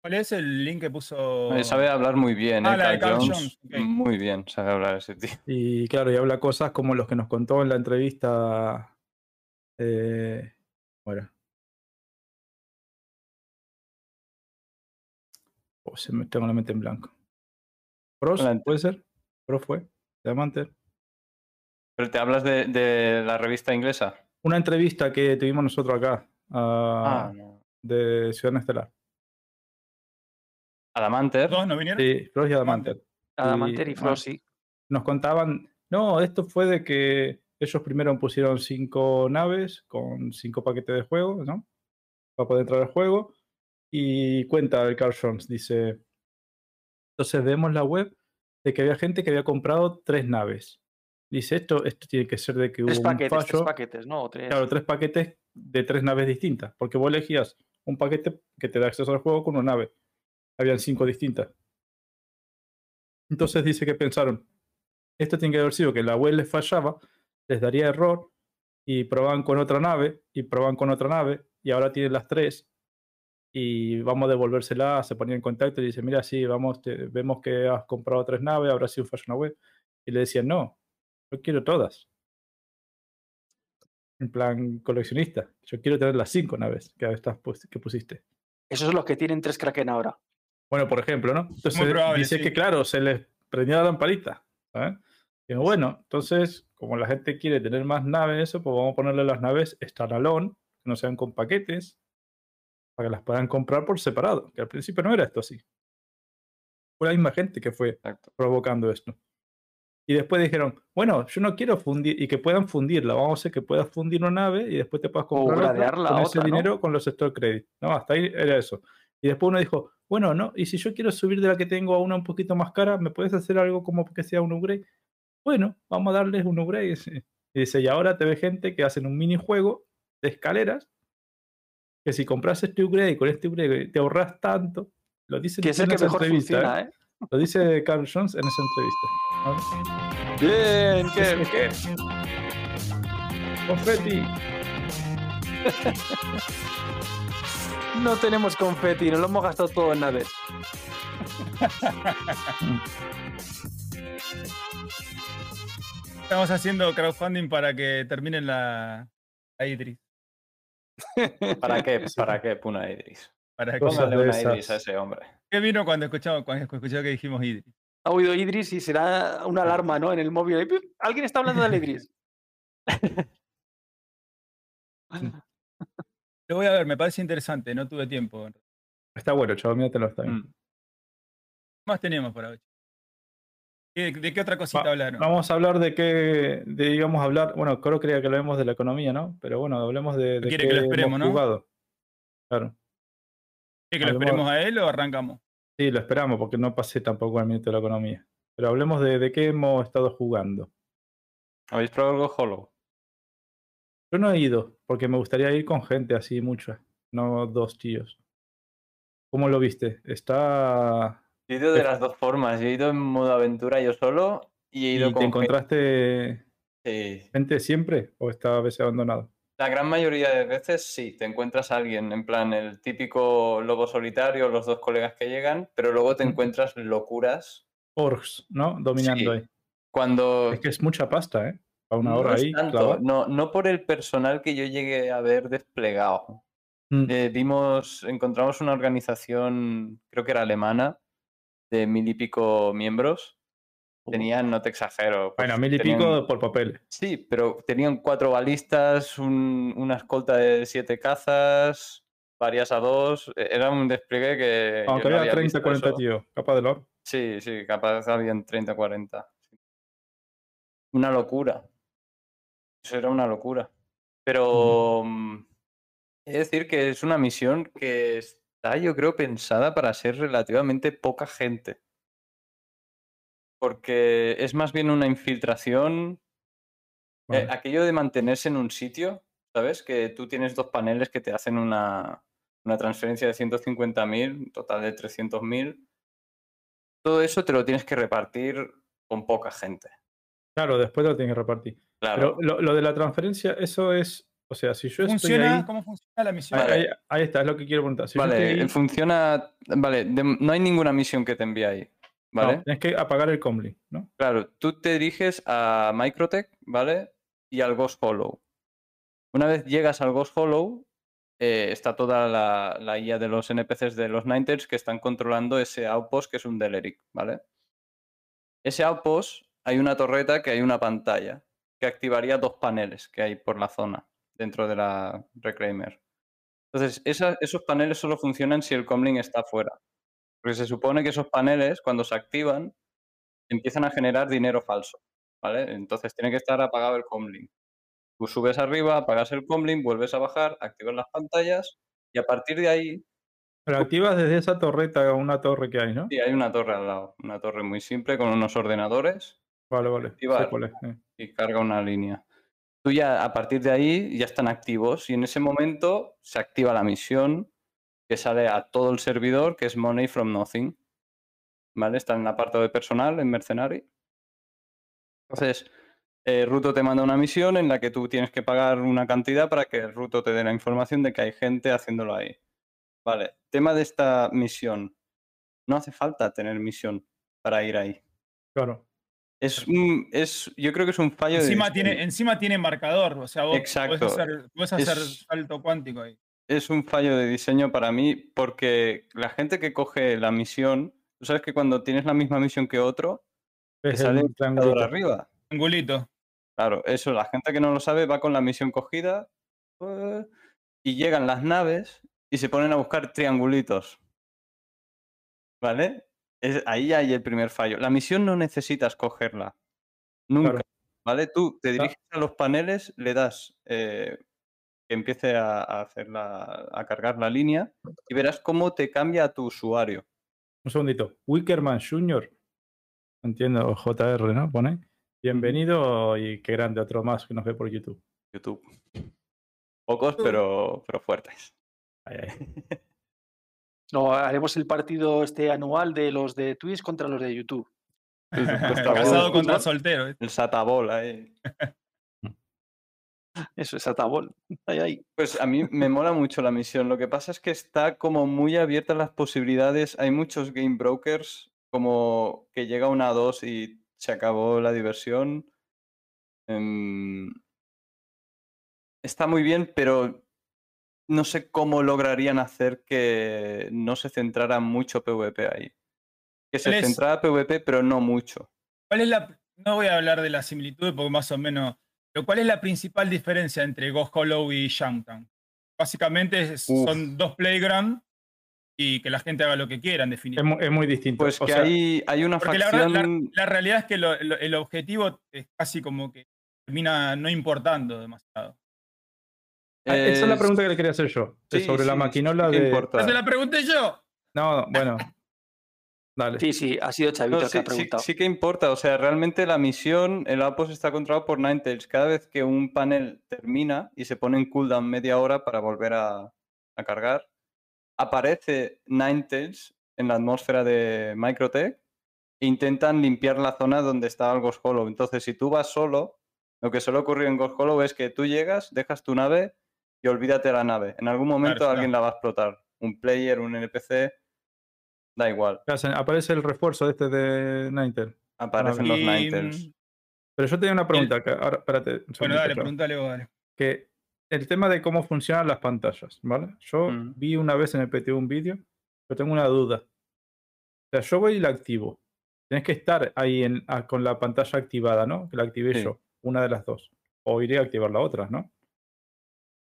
¿Cuál es el link que puso? eh, sabe hablar muy bien, Ah, ¿eh? Carl Carl Jones. Muy bien, sabe hablar ese tío. Y claro, y habla cosas como los que nos contó en la entrevista. Eh, ¿cómo era? Oh, se me tengo la mente en blanco. ¿Pros? ¿Puede ser? ¿Pro fue? Diamante. Pero te hablas de, de la revista inglesa. Una entrevista que tuvimos nosotros acá, Ah, ah, no. de Ciudad Estelar. Adamanter. ¿Dos no vinieron? Sí, Pros y Adamanter. Adamanter y Y- Frosty. nos contaban, no, esto fue de que ellos primero pusieron cinco naves con cinco paquetes de juego, ¿no? Para poder entrar al juego. Y cuenta el Carl Jones, dice, entonces vemos la web de que había gente que había comprado tres naves. Dice, esto, esto tiene que ser de que Tres hubo un paquetes, tres fallo. paquetes, ¿no? Tres. Claro, tres paquetes de tres naves distintas, porque vos elegías un paquete que te da acceso al juego con una nave. Habían cinco distintas. Entonces dice que pensaron, esto tiene que haber sido que la web les fallaba, les daría error, y probaban con otra nave, y probaban con otra nave, y ahora tienen las tres, y vamos a devolvérsela, se ponía en contacto y dice, mira, sí, vamos, te- vemos que has comprado tres naves, habrá sido un fallo en la web. Y le decían, no, yo quiero todas en plan coleccionista. Yo quiero tener las cinco naves que, estás que pusiste. Esos son los que tienen tres Kraken ahora. Bueno, por ejemplo, ¿no? Entonces probable, dice sí. que, claro, se les prendía la lamparita. ¿sabes? Digo, bueno, entonces, como la gente quiere tener más naves, eso, pues vamos a ponerle las naves standalone, que no sean con paquetes, para que las puedan comprar por separado. Que al principio no era esto así. Fue la misma gente que fue Exacto. provocando esto. Y después dijeron, bueno, yo no quiero fundir, y que puedan fundirla, vamos a hacer que puedas fundir una nave y después te puedas comprar otra con a ese otra, ¿no? dinero con los store credit. No, hasta ahí era eso. Y después uno dijo, bueno, no, y si yo quiero subir de la que tengo a una un poquito más cara, ¿me puedes hacer algo como que sea un upgrade? Bueno, vamos a darles un upgrade. [laughs] Y dice, y ahora te ve gente que hacen un minijuego de escaleras, que si compras este upgrade con este upgrade te ahorras tanto. Lo dice Que es el que mejor funciona, ¿eh? ¿eh? Lo dice Carl Jones en esa entrevista. Bien, Dice que- Confetti. No tenemos confeti, nos lo hemos gastado todo en naves. Estamos haciendo crowdfunding para que terminen la, la Idris. [laughs] ¿Para qué? ¿Para qué? Puna Idris. Para que, Póngale una. Idris a ese hombre. ¿Qué vino cuando escuchamos, cuando escuchó que dijimos Idris? Ha oído Idris y será una alarma, ¿no? En el móvil. Alguien está hablando de Idris. [laughs] Lo voy a ver, me parece interesante, no tuve tiempo. ¿Qué Está bueno, chaval, míratelo, está bien. Mm. más tenemos para hoy? ¿Qué- ¿De qué otra cosita Va- hablaron? Vamos a hablar de qué, de, íbamos a hablar, bueno, creo que hablemos de la economía, ¿no? Pero bueno, hablemos de, de Quiere qué que lo hemos esperemos, ¿no? jugado. Claro, ¿Qué, que lo esperemos a él o arrancamos? sí, lo esperamos porque no pasé tampoco al minuto de la economía. Pero hablemos de, de qué hemos estado jugando. ¿Habéis probado algo Hollow? Yo no he ido, porque me gustaría ir con gente así mucha, no dos tíos. ¿Cómo lo viste? Está... He ido de las dos formas. He ido en modo aventura yo solo y he ¿Y ido te con encontraste gente. Sí. gente siempre o está a veces abandonado? La gran mayoría de veces sí, te encuentras a alguien, en plan el típico lobo solitario, los dos colegas que llegan, pero luego te encuentras locuras. Orcs, ¿no? Dominando Sí. ahí. Cuando Es que es mucha pasta, ¿eh? A una no hora es ahí. tanto, no, no por el personal que yo llegué a ver desplegado. Mm. Eh, vimos, encontramos una organización, creo que era alemana, de mil y pico miembros. Tenían, no te exagero. pues, Bueno, mil y tenían- pico por papel. Sí, pero tenían cuatro balistas, un- una escolta de siete cazas, varias a dos. e- Era un despliegue que. Aunque no había había 30, visto 40 eso. tíos. Capa de lore. Sí, sí, capaz habían 30, 40. sí. Una locura. Eso era una locura. Pero mm, he de decir que es una misión que está, yo creo, pensada para ser relativamente poca gente. porque es más bien una infiltración. Eh, aquello de mantenerse en un sitio, ¿sabes? Que tú tienes dos paneles que te hacen una, una transferencia de 150.000, un total de 300.000. Todo eso te lo tienes que repartir con poca gente. Claro, después lo tienes que repartir. Claro. Pero lo, lo de la transferencia, eso es. O sea, si yo estoy ¿Funciona? ahí. ¿Cómo funciona la misión? ahí- Vale. ahí, ahí está, es lo que quiero preguntar. Si yo Vale, estoy ahí, funciona. Vale, de- no hay ninguna misión que te envíe ahí. no, ¿Vale? tienes que apagar el comlink, ¿no? Claro, tú te diriges a Microtech, ¿vale? Y al Ghost Hollow. Una vez llegas al Ghost Hollow, eh, está toda la, la IA de los NPCs de los Ninetales que están controlando ese outpost que es un Deleric, ¿vale? Ese outpost hay una torreta que hay una pantalla que activaría dos paneles que hay por la zona dentro de la Reclaimer. Entonces, esa- esos paneles solo funcionan si el comlink está fuera. Porque se supone que esos paneles, cuando se activan, empiezan a generar dinero falso, ¿vale? Entonces tiene que estar apagado el comlink. Tú subes arriba, apagas el comlink, vuelves a bajar, activas las pantallas y a partir de ahí, Pero activas desde esa torreta una torre que hay, ¿no? sí, hay una torre al lado, una torre muy simple con unos ordenadores Vale, vale. activar. y carga una línea. Tú ya, a partir de ahí, ya están activos y en ese momento se activa la misión que sale a todo el servidor, que es Money from Nothing. ¿Vale? Está en el apartado de personal, en Mercenary. Entonces, eh, Ruto te manda una misión en la que tú tienes que pagar una cantidad para que Ruto te dé la información de que hay gente haciéndolo ahí. Vale, tema de esta misión. No hace falta tener misión para ir ahí. Claro. Es un, es, yo creo que es un fallo de Encima tiene, diseño. encima tiene marcador, o sea, vos Exacto. podés hacer, podés hacer Es- salto cuántico ahí. es un fallo de diseño para mí porque la gente que coge la misión, tú sabes que cuando tienes la misma misión que otro, te sale el triangulito. arriba. Angulito. Claro, eso, la gente que no lo sabe va con la misión cogida y llegan las naves y se ponen a buscar triangulitos. ¿Vale? Es- ahí hay el primer fallo. La misión no necesitas cogerla. Nunca. Claro. ¿Vale? Tú te Ah. diriges a los paneles, le das eh, que empiece a, a hacer la- a cargar la línea y verás cómo te cambia a tu usuario. Un segundito. Wickerman Jr. Entiendo, JR, ¿no? Pone. Bienvenido y qué grande, otro más que nos ve por YouTube. YouTube. Pocos, pero, pero fuertes. Ay, ay. [laughs] No, haremos el partido este anual de los de Twitch contra los de YouTube. [laughs] Casado contra soltero. ¿eh? El Satabol ahí. [laughs] Eso es Atabol. Ahí, ahí. Pues a mí me mola mucho la misión. Lo que pasa es que está como muy abierta las posibilidades. Hay muchos game brokers como que llega una a dos y se acabó la diversión. Em, está muy bien, pero no sé cómo lograrían hacer que no se centrara mucho PvP ahí. Que se centrara PvP, pero no mucho. ¿Cuál es la.? No voy a hablar de la similitud porque más o menos. Pero ¿cuál es la principal diferencia entre Ghost Hollow y Shanghai? Básicamente es- son dos playground y que la gente haga lo que quiera, en Es, definitiva. es muy distinto. Pues O que sea, hay, hay una Porque la, verdad- facción. la- la realidad es que lo- lo- el objetivo es casi como que termina no importando demasiado. Ah, esa es la pregunta que le quería hacer yo. es sí, sobre la sí, maquinola sí de. importa. Se la pregunté yo. No, bueno. Dale. Sí, sí, ha sido Chavito No, el que sí, ha sí- preguntado. sí que importa. O sea, realmente la misión, el outpost está controlado por Ninetales. Cada vez que un panel termina y se pone en cooldown media hora para volver a, a cargar, aparece Ninetales en la atmósfera de Microtech e intentan limpiar la zona donde estaba el Ghost Hollow. Entonces, si tú vas solo, lo que suele ocurrir en Ghost Hollow es que tú llegas, dejas tu nave y olvídate la nave. En algún momento alguien la va a explotar. Un player, un NPC, da igual. Aparece el refuerzo este de Nintel. Aparecen Y, los Ninetales. Pero yo tenía una pregunta. Que ahora, espérate. Bueno, dale, claro. pregúntale vos, dale. que el tema de cómo funcionan las pantallas, ¿vale? Yo Mm. vi una vez en el PTU un vídeo, pero tengo una duda. O sea, yo voy y la activo. Tienes que estar ahí en- ah, con la pantalla activada, ¿no? Que la activé Sí. yo, una de las dos. O iré a activar la otra, ¿no?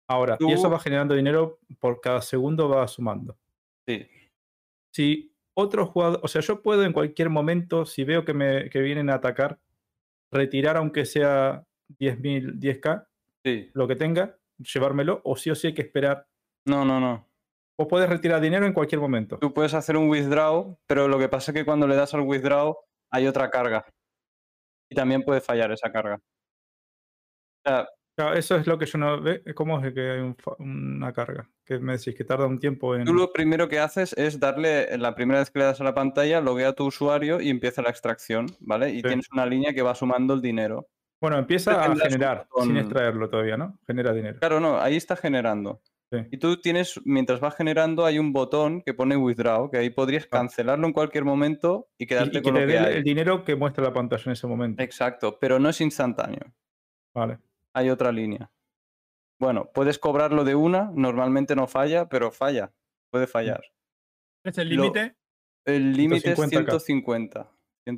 Ahora, y eso va generando dinero por cada segundo, va sumando. Sí. Si otro jugador, o sea, yo puedo en cualquier momento, si veo que me que vienen a atacar, retirar aunque sea 10.000, 10k, Sí. lo que tenga, llevármelo, o sí o sí hay que esperar. No, no, no. Vos podés retirar dinero en cualquier momento. Tú puedes hacer un withdraw, pero lo que pasa es que cuando le das al withdraw hay otra carga. Y también puede fallar esa carga. O sea, Claro, eso es lo que yo no ve. ¿Cómo es que hay un una carga? Que me decís que tarda un tiempo en. tú lo primero que haces es darle, la primera vez que le das a la pantalla, loguea a tu usuario y empieza la extracción, ¿vale? Y Sí. tienes una línea que va sumando el dinero. Bueno, empieza a generar sin extraerlo todavía, ¿no? Genera dinero. Claro, no, ahí está generando. Sí. Y tú tienes, mientras va generando, hay un botón que pone withdraw, que ahí podrías Ah. cancelarlo en cualquier momento y Y, quedarte y que con lo que hay. el dinero que muestra la pantalla en ese momento. Exacto, pero no es instantáneo. Vale. Hay otra línea. Bueno, puedes cobrarlo de una, normalmente no falla, pero falla. Puede fallar. ¿Cuál es el límite? El límite es 150K. 150. Por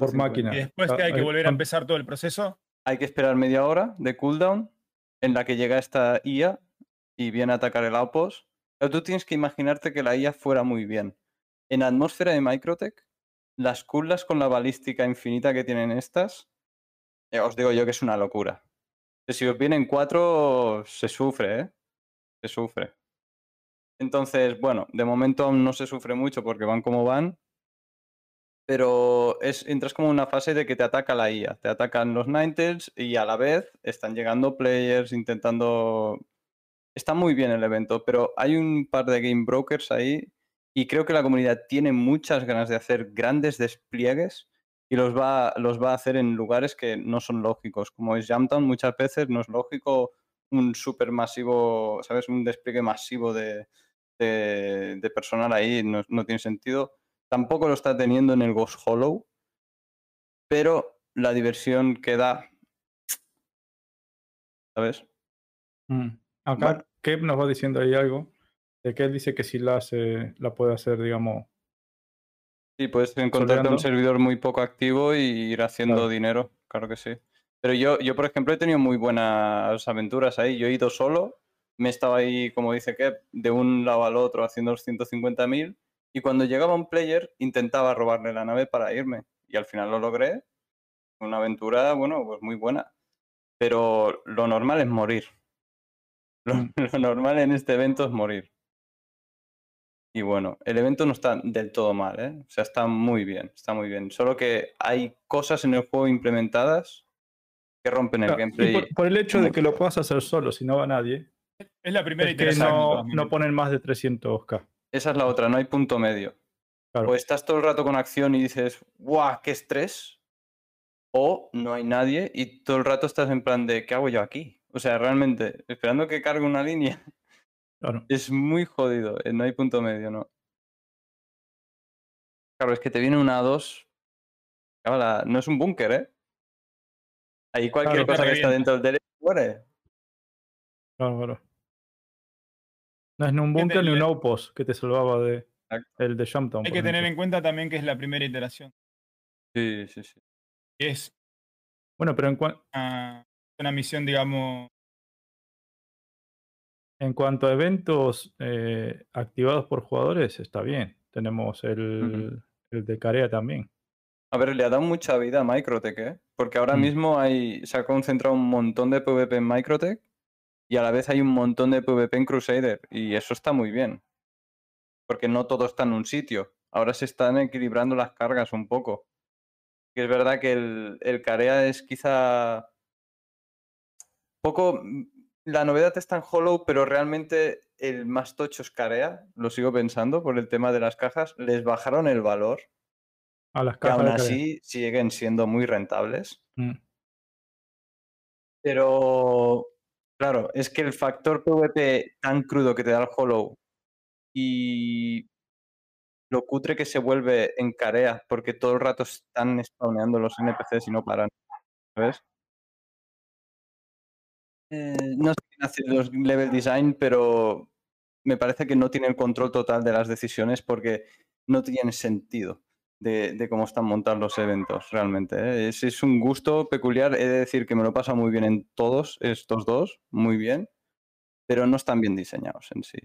150. máquina. Y después que hay que Ah, volver a ¿cuán- empezar todo el proceso. Hay que esperar media hora de cooldown en la que llega esta IA y viene a atacar el outpost. Pero tú tienes que imaginarte que la IA fuera muy bien. En atmósfera de Microtech, las curlas con la balística infinita que tienen estas, eh, os digo yo que es una locura. Si os vienen cuatro, se sufre, ¿eh? Se sufre. Entonces, bueno, de momento no se sufre mucho porque van como van, pero es, entras como en una fase de que te ataca la IA, te atacan los Ninetales y a la vez están llegando players intentando... Está muy bien el evento, pero hay un par de game brokers ahí y creo que la comunidad tiene muchas ganas de hacer grandes despliegues y los va, los va a hacer en lugares que no son lógicos. Como es Jamtown, muchas veces no es lógico un super masivo, ¿sabes? Un despliegue masivo de, de, de personal ahí, no, no tiene sentido. Tampoco lo está teniendo en el Ghost Hollow, pero la diversión que da, ¿sabes? Mm. Acá Bueno. Kev nos va diciendo ahí algo. De que él dice que si la hace, la puede hacer, digamos. Sí, puedes encontrarte un servidor muy poco activo y ir haciendo Claro. dinero, claro que sí. Pero yo, yo, por ejemplo, he tenido muy buenas aventuras ahí. Yo he ido solo, me estaba ahí, como dice Kev, de un lado al otro haciendo los 150.000 y cuando llegaba un player intentaba robarle la nave para irme y al final lo logré. Una aventura, bueno, pues muy buena. Pero lo normal es morir. Lo, Mm. [laughs] lo normal en este evento es morir. Y bueno, el evento no está del todo mal, ¿eh? O sea, está muy bien, está muy bien. Solo que hay cosas en el juego implementadas que rompen el Claro, y gameplay. por, por el hecho de que lo puedas hacer solo, si no va nadie, Es la primera es que no, no ponen más de 300k. Esa es la otra, no hay punto medio. Claro. O estás todo el rato con acción y dices, ¡guau, qué estrés! O no hay nadie y todo el rato estás en plan de, ¿qué hago yo aquí? O sea, realmente, esperando que cargue una línea, Claro. es muy jodido. eh, No hay punto medio, ¿no? Claro, es que te viene una A2. claro, la- no es un búnker, ¿eh? Ahí cualquier Claro, cosa que está dentro del tele muere. Claro, claro. No es ni un búnker ni un outpost que te salvaba de Exacto. el de Jumptown. Hay que tener en cuenta también que es la primera iteración. Sí, sí, sí. Es Bueno, pero en, cua- una, una misión, digamos, en cuanto a eventos eh, activados por jugadores, está bien. Tenemos el, el de Carea también. A ver, le ha dado mucha vida a Microtech, ¿eh? Porque ahora Mm. mismo hay, se ha concentrado un montón de PvP en Microtech y a la vez hay un montón de PvP en Crusader y eso está muy bien. Porque no todo está en un sitio. Ahora se están equilibrando las cargas un poco. Y es verdad que el, el Carea es quizá poco... La novedad está en Hollow, pero realmente el más tocho es Carea, lo sigo pensando por el tema de las cajas. Les bajaron el valor A las que cajas aún así siguen siendo muy rentables. Mm. Pero, claro, es que el factor PvP tan crudo que te da el Hollow y lo cutre que se vuelve en Carea, porque todo el rato están spawneando los NPCs y no paran, ¿sabes? Eh, no sé quién hace los level design, pero me parece que no tiene el control total de las decisiones porque no tiene sentido de, cómo están montados los eventos realmente. ¿eh? Es, es un gusto peculiar. He de decir que me lo pasa muy bien en todos estos dos, muy bien, pero no están bien diseñados en sí.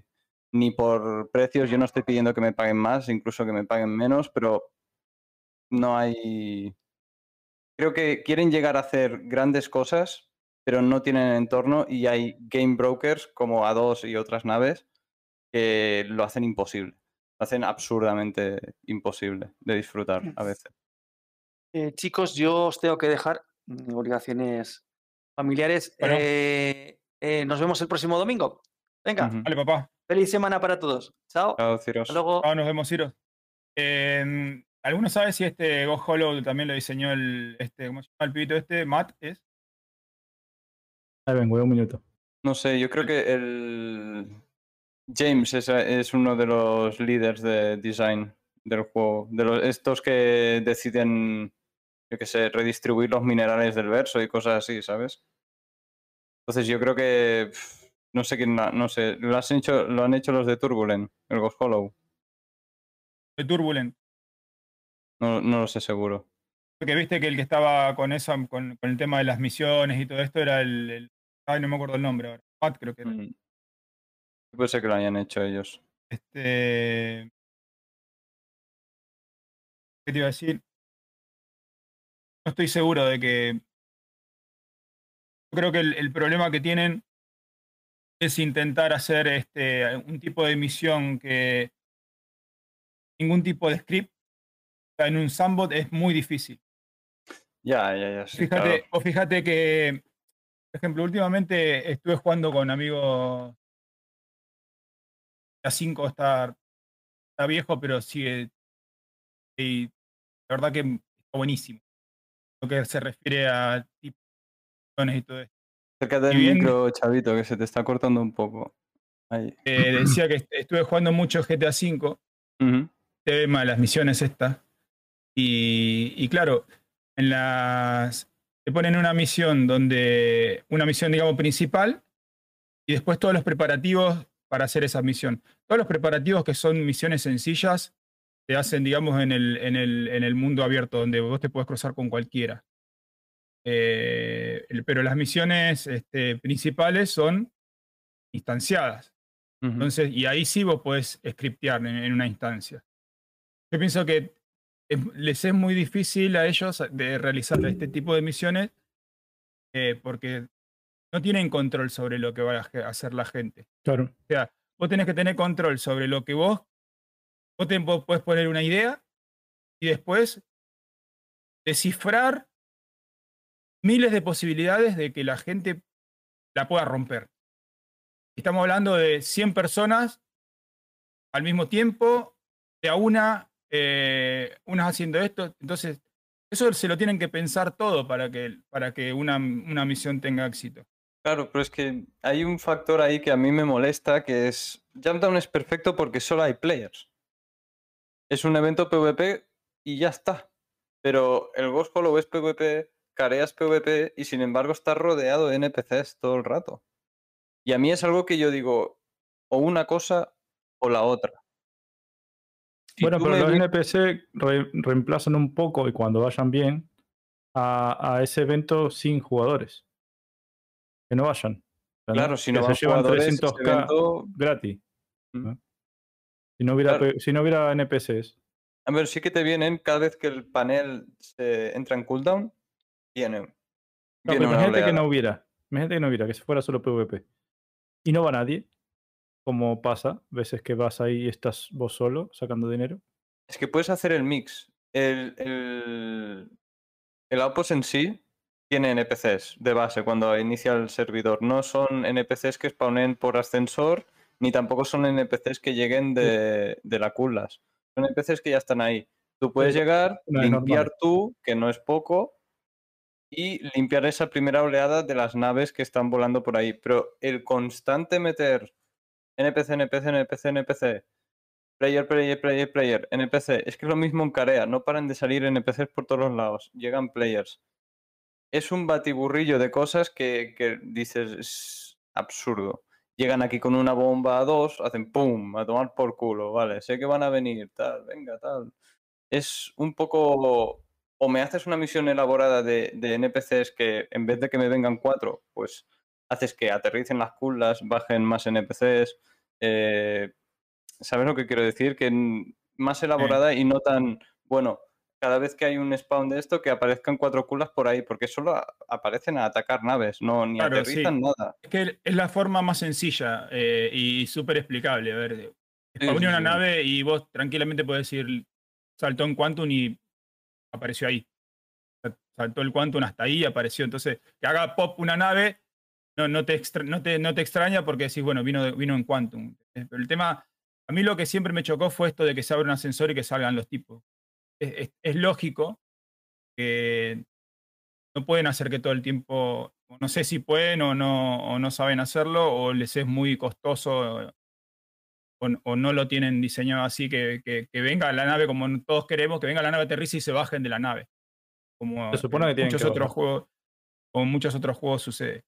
Ni por precios, yo no estoy pidiendo que me paguen más, incluso que me paguen menos, pero no hay... Creo que quieren llegar a hacer grandes cosas, pero no tienen entorno y hay game brokers como A2 y otras naves que lo hacen imposible. Lo hacen absurdamente imposible de disfrutar a veces. Eh, chicos, yo os tengo que dejar mm, obligaciones familiares. Bueno. Eh, eh, nos vemos el próximo domingo. Venga, Ujú. Vale, papá. feliz semana para todos. Chao. Chao, Ciros. Hasta luego. Chao, nos vemos, Ciro. Eh, ¿Alguno sabe si este Ghost Hollow también lo diseñó el, este, ¿cómo se llama el pibito este? Matt, ¿es? Ahí vengo, un minuto. No sé, yo creo que el James es, es uno de los líderes de design del juego. De los, estos que deciden, yo qué sé, redistribuir los minerales del verso y cosas así, ¿sabes? Entonces yo creo que no sé quién, la- no sé, lo, has hecho, lo han hecho los de Turbulent, el Ghost Hollow. De Turbulent. No, no lo sé seguro. Porque viste que el que estaba con eso, con, con el tema de las misiones y todo esto era el, el- Ay, no me acuerdo el nombre ahora. Matt creo que era. Mm. Puede ser que lo hayan hecho ellos. Este. ¿Qué te iba a decir? No estoy seguro de que. Yo creo que el, el problema que tienen es intentar hacer este un tipo de misión que ningún tipo de script o sea, en un sandbox es muy difícil. Ya, ya, ya. sí, Fíjate, claro. o fíjate que, por ejemplo, últimamente estuve jugando con amigos. La 5 está, está viejo, pero sigue. Y la verdad que está buenísimo. Lo que se refiere a tipos y todo esto. Acércate del bien- micro, chavito, que se te está cortando un poco. Ahí. [laughs] Eh, decía que est- estuve jugando mucho GTA V, Ujú. tema de las misiones estas. Y, y claro, en las. Te ponen una misión donde. Una misión, digamos, principal. Y después todos los preparativos para hacer esa misión. Todos los preparativos que son misiones sencillas se hacen, digamos, en el, en el, en el mundo abierto, donde vos te puedes cruzar con cualquiera. Eh, pero las misiones este, principales son instanciadas. Entonces, y ahí sí vos podés scriptear en, en una instancia. Yo pienso que es- les es muy difícil a ellos de realizar este tipo de misiones eh, porque no tienen control sobre lo que va a hacer la gente. Claro. O sea, vos tenés que tener control sobre lo que vos, vos te vos podés poner una idea y después descifrar miles de posibilidades de que la gente la pueda romper. Estamos hablando de 100 personas al mismo tiempo, de a una, eh, unas haciendo esto. Entonces, eso se lo tienen que pensar todo para que, para que una, una misión tenga éxito. Claro, pero es que hay un factor ahí que a mí me molesta, que es Jumpdown es perfecto porque solo hay players. Es un evento PvP y ya está. Pero el Ghost Hollow es PvP, Careas PvP y sin embargo está rodeado de NPCs todo el rato. Y a mí es algo que yo digo, o una cosa o la otra. Bueno, pero me los NPC re- reemplazan un poco y cuando vayan bien a, a ese evento sin jugadores. Que no vayan. Claro, si no que van se llevan jugadores, ese 300k evento- gratis. Mm. ¿no? Si no hubiera, Claro. si no hubiera NPCs. A ver, sí que te vienen cada vez que el panel se entra en cooldown, viene, No, imagínate que no hubiera. Imagínate que no hubiera, que se fuera solo PvP. Y no va nadie. Como pasa, veces que vas ahí y estás vos solo sacando dinero. Es que puedes hacer el mix. El, el, el Outpost en sí tiene NPCs de base cuando inicia el servidor. No son NPCs que spawnen por ascensor, ni tampoco son NPCs que lleguen de, de la culas. Son NPCs que ya están ahí. Tú puedes llegar, no limpiar normal. tú, que no es poco, y limpiar esa primera oleada de las naves que están volando por ahí. Pero el constante meter NPC, NPC, NPC, NPC, player, player, player, player, NPC, es que es lo mismo en Carea, no paran de salir NPCs por todos los lados, llegan players. Es un batiburrillo de cosas que, que dices, es absurdo. Llegan aquí con una bomba a dos, hacen pum, a tomar por culo, vale, sé que van a venir, tal, venga, tal. Es un poco o me haces una misión elaborada de, de NPCs que en vez de que me vengan cuatro, pues haces que aterricen las culas, bajen más NPCs. eh, ¿Sabes lo que quiero decir? Que más elaborada y no tan, bueno, cada vez que hay un spawn de esto, que aparezcan cuatro culas por ahí, porque solo aparecen a atacar naves, no, ni Claro, sí. aterrizan nada. Es que es la forma más sencilla eh, y súper explicable. A ver, sí, una nave y vos tranquilamente podés decir saltó en Quantum y apareció ahí. saltó el Quantum hasta ahí, apareció. Entonces, que haga pop una nave no, no, te, extra- no, te, no te extraña porque decís, bueno, vino, vino en Quantum. Eh, Pero el tema, a mí lo que siempre me chocó fue esto de que se abra un ascensor y que salgan los tipos. Es, es- es lógico que no pueden hacer que todo el tiempo, no sé si pueden o no, o no saben hacerlo, o les es muy costoso, o, o no lo tienen diseñado así, que, que- que venga la nave como todos queremos, que venga la nave aterrice y se bajen de la nave. Como Se supone que muchos que otros juegos, como muchos otros juegos sucede.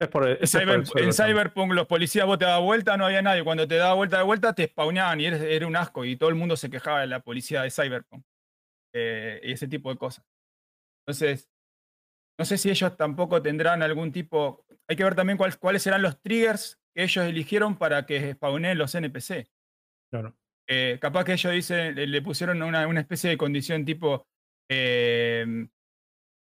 Es por, En, por el. Cyberpunk los policías vos te dabas vuelta, no había nadie. Cuando te dabas vuelta de vuelta te spawneaban y eres- era un asco y todo el mundo se quejaba de la policía de Cyberpunk. eh, y ese tipo de cosas. Entonces, no sé si ellos tampoco tendrán algún tipo... Hay que ver también cuál- cuáles serán los triggers que ellos eligieron para que spawneen los NPC. Claro. Eh, capaz que ellos dicen, le, le pusieron una, una especie de condición tipo, eh,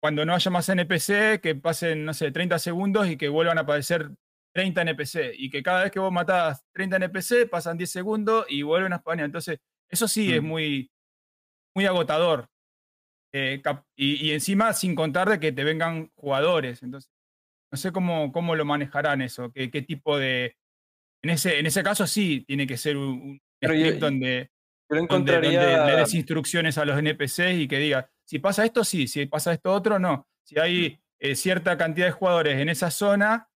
cuando no haya más NPC, que pasen, no sé, 30 segundos y que vuelvan a aparecer 30 NPC. Y que cada vez que vos matás 30 NPC, pasan 10 segundos y vuelven a spawnear. Entonces, eso sí es Mm. muy, muy agotador. Eh, y, y encima, sin contar de que te vengan jugadores. Entonces, no sé cómo, cómo lo manejarán eso, qué, qué tipo de... En ese, en ese caso sí, tiene que ser un, un Pero yo- script donde Yo lo donde, donde encontraría. le des instrucciones a los NPCs y que diga, si pasa esto, sí, si pasa esto otro, no. Si hay eh, cierta cantidad de jugadores en esa zona,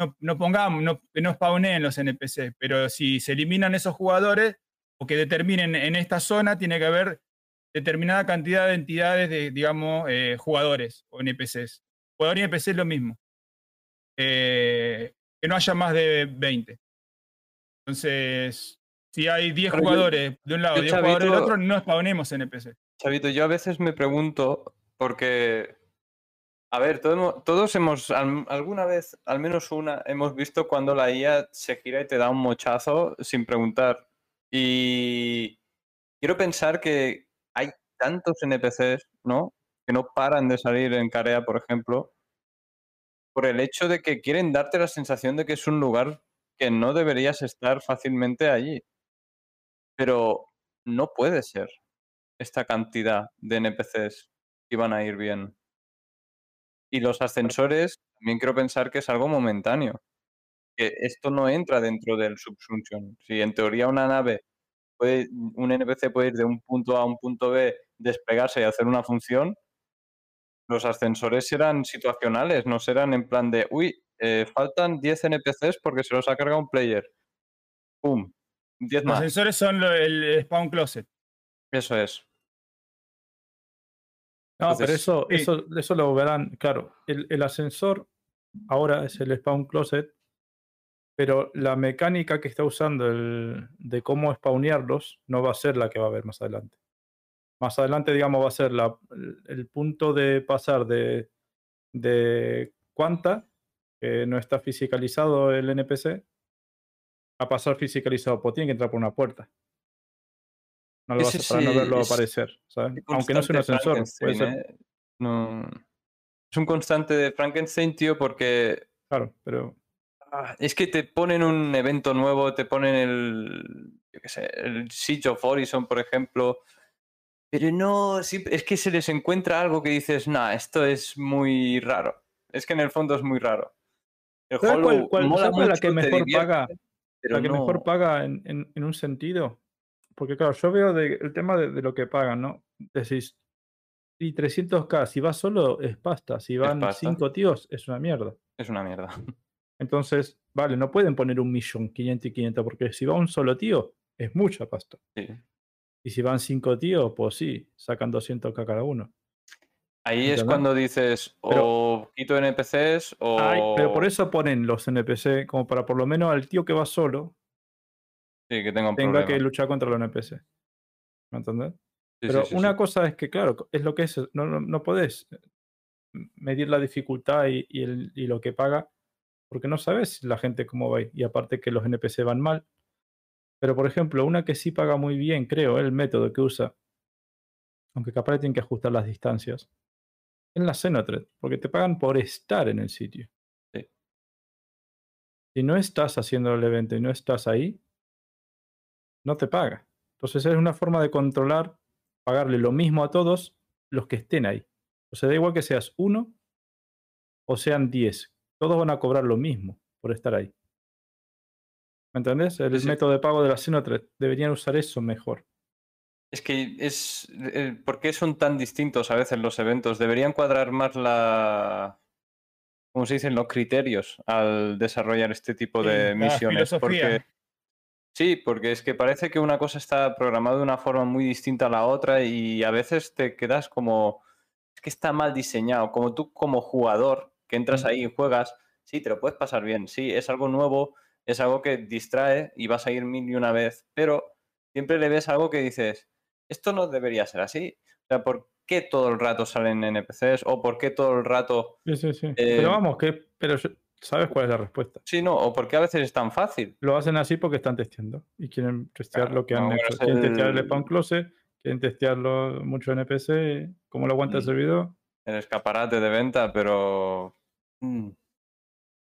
no, no pongamos, no, no spawneen los NPCs, pero si se eliminan esos jugadores o que determinen en esta zona, tiene que haber determinada cantidad de entidades de, digamos, eh, jugadores o NPCs. Jugador y NPC es lo mismo. Eh, que no haya más de 20. Entonces, si hay 10 Pero yo- jugadores de un lado y 10 jugadores del otro, no spawnemos NPC. Chavito, yo a veces me pregunto, porque, a ver, todos hemos, al- alguna vez, al menos una, hemos visto cuando la IA se gira y te da un mochazo sin preguntar. Y quiero pensar que hay tantos NPCs, ¿no? Que no paran de salir en Carea, por ejemplo, por el hecho de que quieren darte la sensación de que es un lugar que no deberías estar fácilmente allí. Pero no puede ser esta cantidad de NPCs van a ir bien. Y los ascensores, también quiero pensar que es algo momentáneo. Que esto no entra dentro del subsumption. Si en teoría una nave, puede, un NPC puede ir de un punto A a un punto B, despegarse y hacer una función, los ascensores serán situacionales, no serán en plan de, uy, eh, faltan 10 NPCs porque se los ha cargado un player. ¡Pum! 10 Los más. sensores son el spawn closet. Eso es. No, pero eso, sí. eso, eso lo verán, claro. El, el ascensor ahora es el spawn closet, pero la mecánica que está usando el, de cómo spawnearlos no va a ser la que va a haber más adelante. Más adelante, digamos, va a ser la, el, punto de pasar de, de cuanta, que no está fisicalizado el NPC, a pasar fisicalizado, pues tiene que entrar por una puerta. No lo vas Ese a, para no verlo aparecer, ¿sabes? Aunque no sea un ascensor, puede Frankenstein, ser. ¿eh? No- Es un constante de Frankenstein, tío, porque Claro, pero ah, es que te ponen un evento nuevo, te ponen el, yo qué sé, el Siege of Horizon, por ejemplo, pero no, sí, es que se les encuentra algo que dices, nah, esto es muy raro. Es que en el fondo es muy raro. El ¿Sabes cuál- Hollow cuál- mola ¿sabes cuál es la que mejor paga? pero la que no- mejor paga en, en- en un sentido. Porque claro, yo veo de- el tema de, de lo que pagan, ¿no? Decís, y 300k, si vas solo es pasta, si van pasta. cinco tíos es una mierda. Es una mierda. [laughs] Entonces, vale, no pueden poner un millón, 500 y 500, porque si va un solo tío es mucha pasta. Sí. Y si van cinco tíos, pues sí, sacan 200k cada uno. Ahí es cuando dices, Pero- o quito NPCs, o... Ay, pero por eso ponen los NPC, como para por lo menos al tío que va solo Sí, que tenga un tenga problema. que luchar contra los NPC. ¿Me entendés? Sí, Pero sí, una cosa es que, claro, es lo que es, no, no, no podés medir la dificultad y, y el- y lo que paga, porque no sabes la gente cómo va. Y aparte que los NPC van mal. Pero, por ejemplo, una que sí paga muy bien, creo, el método que usa, aunque capaz tienen que ajustar las distancias, es la Xenotred, porque te pagan por estar en el sitio. Sí. Si no estás haciendo el evento y no estás ahí, no te paga. Entonces es una forma de controlar, pagarle lo mismo a todos, los que estén ahí. O sea, da igual que seas uno o sean 10. Todos van a cobrar lo mismo por estar ahí. ¿Me entendés? El Sí, método de pago de la Sinotre deberían usar eso mejor. Es que es. eh, ¿Por qué son tan distintos a veces los eventos? Deberían cuadrar más la. ¿Cómo se dicen? Los criterios al desarrollar este tipo de misiones. Porque. Sí, porque es que parece que una cosa está programada de una forma muy distinta a la otra y a veces te quedas como. Es que está mal diseñado. Como tú, como jugador, que entras ahí y juegas, sí, te lo puedes pasar bien. Sí, es algo nuevo, es algo que distrae y vas a ir mil y una vez, pero siempre le ves algo que dices, esto no debería ser así. O sea, ¿por qué todo el rato salen NPCs? ¿O por qué todo el rato... Sí, sí, sí. Eh, pero vamos, que pero sabes cuál es la respuesta. Sí, no, o por qué a veces es tan fácil. Lo hacen así porque están testeando y quieren testear Claro, lo que no, han hecho. Quieren testear el el- spawn close, quieren testearlo mucho NPC, cómo lo aguanta el Mm. servidor. El escaparate de venta, pero... mm,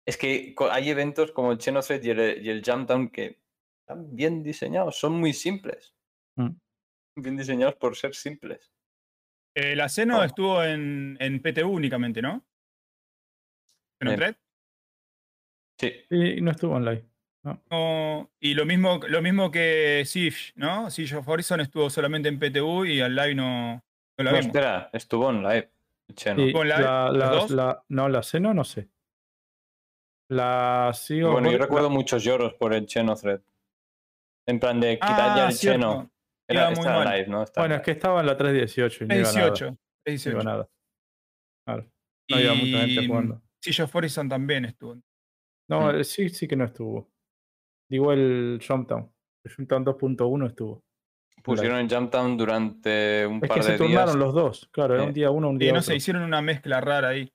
Es que hay eventos como el Xenothread y el, y el que están bien diseñados, son muy simples. Mm. Bien diseñados por ser simples. Eh, la Seno Oh. estuvo en, en PTU únicamente, ¿no? ¿En. Sí, Y no estuvo online. No, y lo mismo, lo mismo que Siege, ¿no? Siege of Horizon estuvo solamente en PTU y al live no, no la no, vimos. espera, estuvo en live. el Xeno. Y ¿Con la- la, la- no, la Seno no sé. La sigo. Bueno, yo recuerdo muchos lloros por el Xenothread. En plan de quitar ya Ah, el cierto. Xeno. Era, Iba muy mal. live, ¿no? Está Bueno, es live. que estaba en la 318 y no iba nada. 18. No 18. iba nada. Claro. No había mucha gente Y jugando. Siege of Horizon también estuvo. No, Mm. eh, sí, sí que no estuvo. Digo el Jumptown. El Jumptown 2.1 estuvo. Pusieron en Jumptown durante un Es par que de se turnaron días. los dos. Claro, era un día uno, un Y día no otro. sé, hicieron una mezcla rara ahí.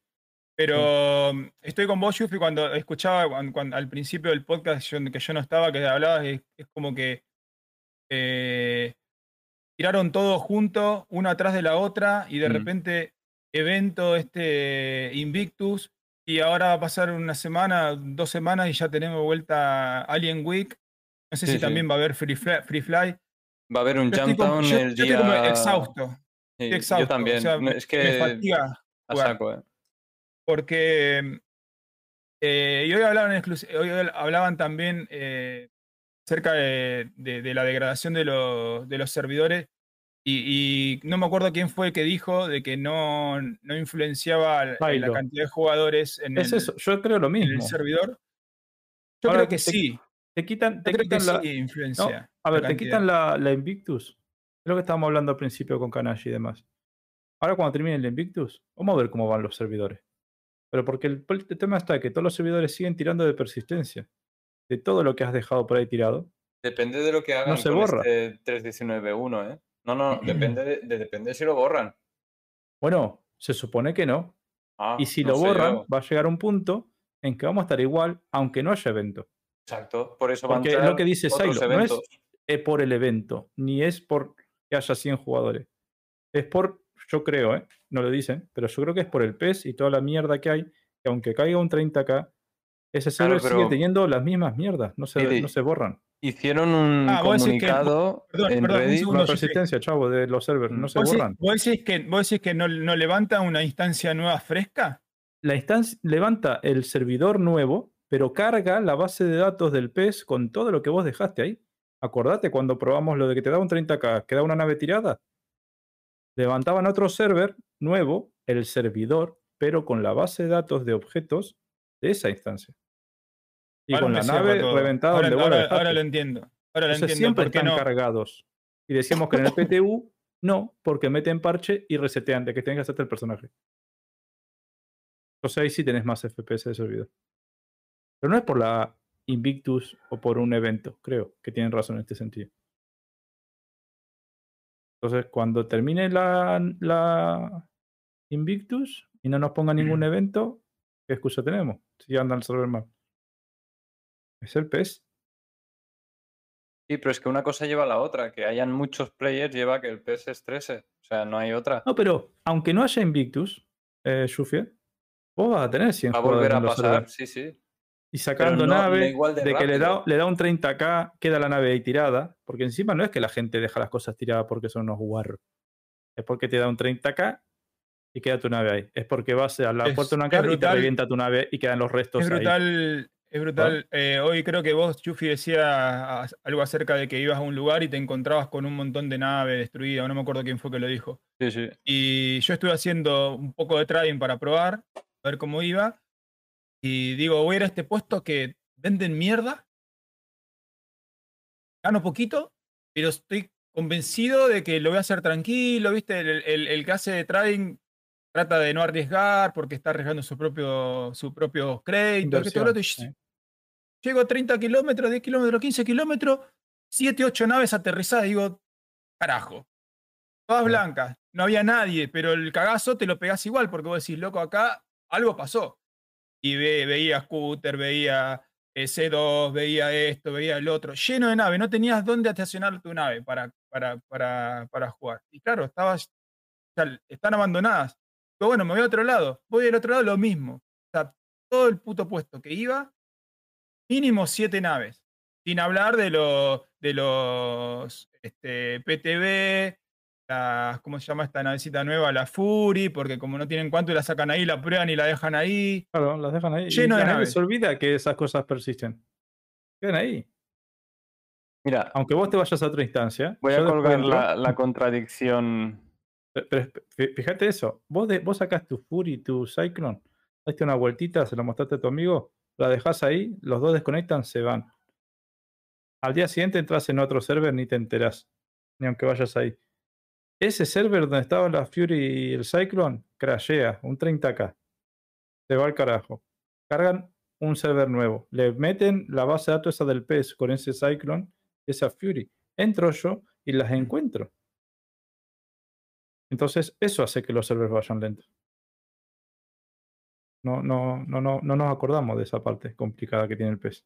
Pero mm, estoy con vos, Yufi, cuando escuchaba cuan- cuan- al principio del podcast yo- que yo no estaba, que hablabas, es, es como que eh, tiraron todo junto, una atrás de la otra, y de Mm. repente evento este Invictus, y ahora va a pasar una semana, dos semanas, y ya tenemos vuelta Alien Week. No sé Sí, si sí. también va a haber Free Fly. Free Fly. Va a haber un yo- el yo día. estoy como exhausto. Sí, estoy exhausto. Yo también. O sea, No, me- es me que fatiga a jugar. saco, ¿eh? porque eh, y hoy hablaban, hoy hablaban también eh, acerca de, de- de la degradación de, los- de los servidores y, y no me acuerdo quién fue el que dijo de que no, no influenciaba la- cantidad de jugadores en, Es el, eso, yo creo lo en el mismo. servidor. Yo Ahora creo que te- sí. Te quitan, Yo te creo que quitan la. sí influencia. No, a ver, te quitan la, la Invictus. Es lo que estábamos hablando al principio con Kanashi y demás. Ahora cuando termine el Invictus, vamos a ver cómo van los servidores. Pero porque el, el tema está que todos los servidores siguen tirando de persistencia. De todo lo que has dejado por ahí tirado. Depende de lo que hagan se con borra. este 319.1, ¿eh? No, no, depende de, de- depende si lo borran. Bueno, se supone que no. Ah, Y si no lo borran, yo. va a llegar un punto en que vamos a estar igual, aunque no haya evento. Exacto, por eso van a Porque es lo que dice Silo, no es es por el evento, ni es por que haya 100 jugadores. Es por, yo creo, ¿eh? no lo dicen, pero yo creo que es por el PES y toda la mierda que hay, que aunque caiga un 30k, ese server sigue pero- teniendo las mismas mierdas, no se, no se borran. Hicieron un Ah, que- comunicado perdón, en perdón, Reddit. segundo. Sí. persistencia, chavo, de los servers, Mm. no se ¿Vos, decís, borran. vos decís que, vos decís que no, no levanta una instancia nueva fresca? La instancia levanta el servidor nuevo, pero carga la base de datos del PES con todo lo que vos dejaste ahí. Acordate cuando probamos lo de que te da un 30k, queda una nave tirada. Levantaban otro server nuevo, el servidor, pero con la base de datos de objetos de esa instancia. Y Ahora con la nave todo. reventada ahora, donde ahora- ahora lo entiendo. Ahora lo Entonces entiendo. siempre ¿Por qué están no? cargados. Y decíamos que en el PTU no, porque meten parche y resetean de que tengas que hacerte el personaje. Entonces ahí sí tenés más FPS de servidor. Pero no es por la Invictus o por un evento, creo que tienen razón en este sentido. Entonces, cuando termine la, la Invictus y no nos ponga ningún evento, ¿qué excusa tenemos? Si anda el server mal. Es el PES. Sí, pero es que una cosa lleva a la otra. Que hayan muchos players lleva a que el PS estrese. O sea, no hay otra. No, pero aunque no haya Invictus, eh, Shufia, vos vas a tener 100 Va a volver a en los pasar, sí, sí. Y sacando no- no nave, igual de de, que le da, le da un 30k, queda la nave ahí tirada. Porque encima no es que la gente deja las cosas tiradas porque son unos guarros. es porque te da un 30k y queda tu nave ahí. Es porque vas a la Es- puerta de una es car y te brutal. revienta tu nave y quedan los restos Es ahí. Es brutal. Eh, hoy creo que vos, Chufi, decía a- algo acerca de que ibas a un lugar y te encontrabas con un montón de naves destruidas. No me acuerdo quién fue que lo dijo. Sí, sí. Y yo estuve haciendo un poco de trading para probar, a ver cómo iba. Y digo, voy a ir a este puesto que venden mierda. Gano poquito, pero estoy convencido de que lo voy a hacer tranquilo, ¿viste? El, el- el que hace trading trata de no arriesgar porque está arriesgando su propio, su propio crédito. sí. Llego a 30 kilómetros, 10 kilómetros, 15 kilómetros, 7, 8 naves aterrizadas. Digo, carajo. Todas blancas. No había nadie, pero el cagazo te lo pegás igual porque vos decís, loco, acá algo pasó. Y ve- veía scooter, veía eh, C2, veía esto, veía el otro. Lleno de naves. No tenías dónde estacionar tu nave para, para, para, para jugar. Y claro, estabas. están abandonadas. Pero bueno, me voy a otro lado. Voy al otro lado, lo mismo. O sea, todo el puto puesto que iba, mínimo siete naves. Sin hablar de, lo- de los este, PTB, las, ¿cómo se llama esta navecita nueva? La Fury, porque como no tienen cuánto, la sacan ahí, la prueban y la dejan ahí. Claro, las dejan ahí. Lleno y de naves. se olvida que esas cosas persisten. Quedan ahí. Mira, Aunque vos te vayas a otra instancia. voy a colgar la contradicción. Pero, pero fí- fíjate eso. Vos, de, vos sacás tu Fury, tu Cyclone, daste una vueltita, se lo mostraste a tu amigo, la dejás ahí, los dos desconectan, se van. Al día siguiente entras en otro server, ni te enterás, ni aunque vayas ahí. Ese server donde estaba la Fury y el Cyclone, crashea, un 30k. Se va al carajo. Cargan un server nuevo. Le meten la base de datos esa del PES con ese Cyclone, esa Fury. Entro yo y las encuentro. Entonces, eso hace que los servers vayan lentos. No, no, no, no, no nos acordamos de esa parte complicada que tiene el PES.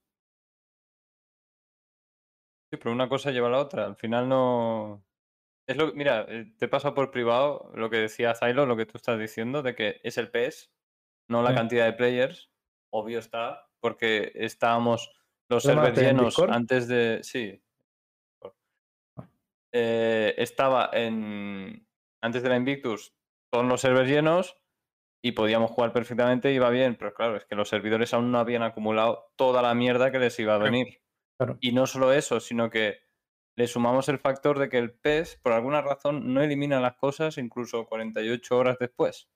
Sí, pero una cosa lleva a la otra. Al final no. Es lo mira, eh, te pasa por privado lo que decía Zylo, lo que tú estás diciendo, de que es el PES, no la Sí. cantidad de players. Obvio está, porque estábamos los ¿Lo servers llenos antes de. Sí. Eh, estaba en. Antes de la Invictus, todos los servers llenos y podíamos jugar perfectamente, iba bien, pero claro, es que los servidores aún no habían acumulado toda la mierda que les iba a venir. Claro. Y no solo eso, sino que le sumamos el factor de que el PES, por alguna razón, no elimina las cosas incluso 48 horas después.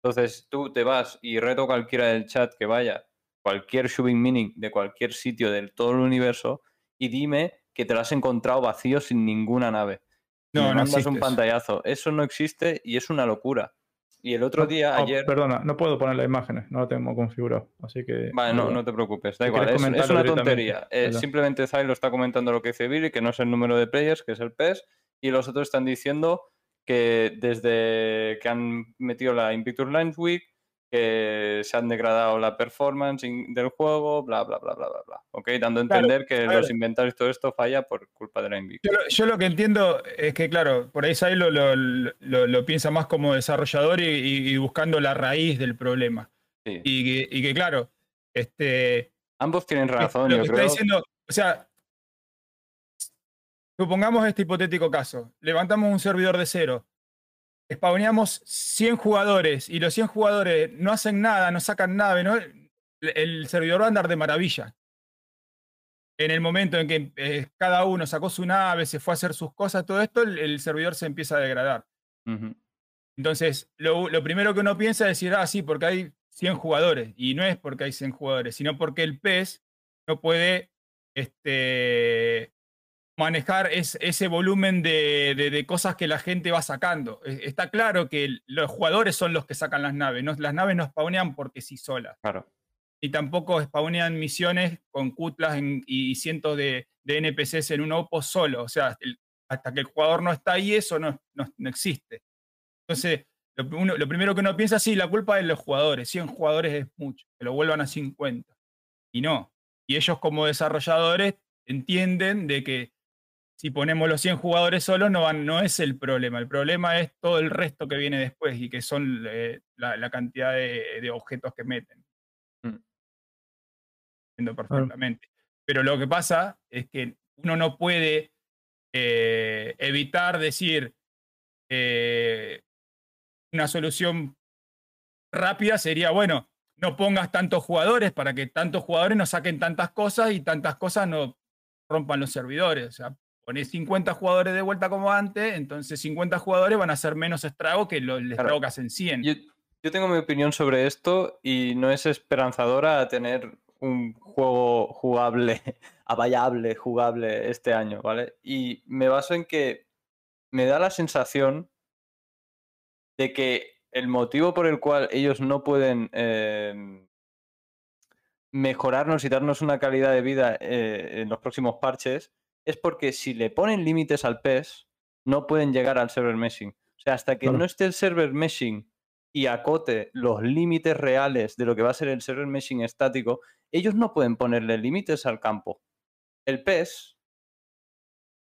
Entonces tú te vas y reto cualquiera del chat que vaya, cualquier shooting meaning de cualquier sitio del todo el universo, y dime que te lo has encontrado vacío sin ninguna nave. No, no mandas un pantallazo. Eso no existe y es una locura. Y el otro No, día, no, ayer. Perdona, no puedo poner las imágenes, no lo tengo configurado. Así que. Vale, no, no te preocupes, da si igual. Es, una tontería. Eh, simplemente Zay lo está comentando lo que dice Billy, que no es el número de players, que es el PES, y los otros están diciendo que desde que han metido la Invictus Lines Week, que se han degradado la performance del juego, bla, bla, bla, bla, bla, bla. ¿Ok? Dando a Claro, entender que los inventarios y todo esto falla por culpa de la Invictus. Yo, lo- yo lo que entiendo es que, claro, por ahí Sai lo, lo, lo- lo piensa más como desarrollador y, y- y buscando la raíz del problema. Sí. Y que, y que, claro, este, Ambos tienen razón, lo yo que está creo. diciendo, o sea, supongamos este hipotético caso, levantamos un servidor de cero, spawneamos 100 jugadores y los 100 jugadores no hacen nada, no sacan nave, ¿no? el, el servidor va a andar de maravilla. En el momento en que eh, cada uno sacó su nave, se fue a hacer sus cosas, todo esto, el, el servidor se empieza a degradar. Entonces, lo, lo primero que uno piensa es decir, ah, sí, porque hay 100 jugadores. Y no es porque hay 100 jugadores, sino porque el PES no puede este, manejar es- ese volumen de, de- de cosas que la gente va sacando. E- Está claro que los jugadores son los que sacan las naves. no- las naves no spawnean porque sí solas. Claro. Y tampoco spawnean misiones con cutlas en- y cientos de, de NPCs en un OPO solo. O sea, el- hasta que el jugador no está ahí, eso no, no- no existe. Entonces, lo, uno- lo primero que uno piensa, sí, la culpa es de los jugadores. 100 jugadores es mucho, que lo vuelvan a 50. Y no. Y ellos como desarrolladores entienden de que si ponemos los 100 jugadores solos no, van, no es el problema. El problema es todo el resto que viene después y que son eh, la, la cantidad de, de objetos que meten. Mm. Entiendo perfectamente. Pero lo que pasa es que uno no puede eh, evitar decir, eh, una solución rápida sería, bueno, no pongas tantos jugadores para que tantos jugadores no saquen tantas cosas y tantas cosas no rompan los servidores. O sea, pones 50 jugadores de vuelta como antes, entonces 50 jugadores van a hacer menos estrago que los el Claro. estrago que hacen 100. Yo, yo tengo mi opinión sobre esto y no es esperanzadora tener un juego jugable, [laughs] avallable, jugable este año, ¿vale? Y me baso en que me da la sensación de que el motivo por el cual ellos no pueden em, mejorarnos y darnos una calidad de vida eh, en los próximos parches es porque si le ponen límites al PES, no pueden llegar al server meshing. O sea, hasta que Claro. no esté el server meshing y acote los límites reales de lo que va a ser el server meshing estático, ellos no pueden ponerle límites al campo. El PES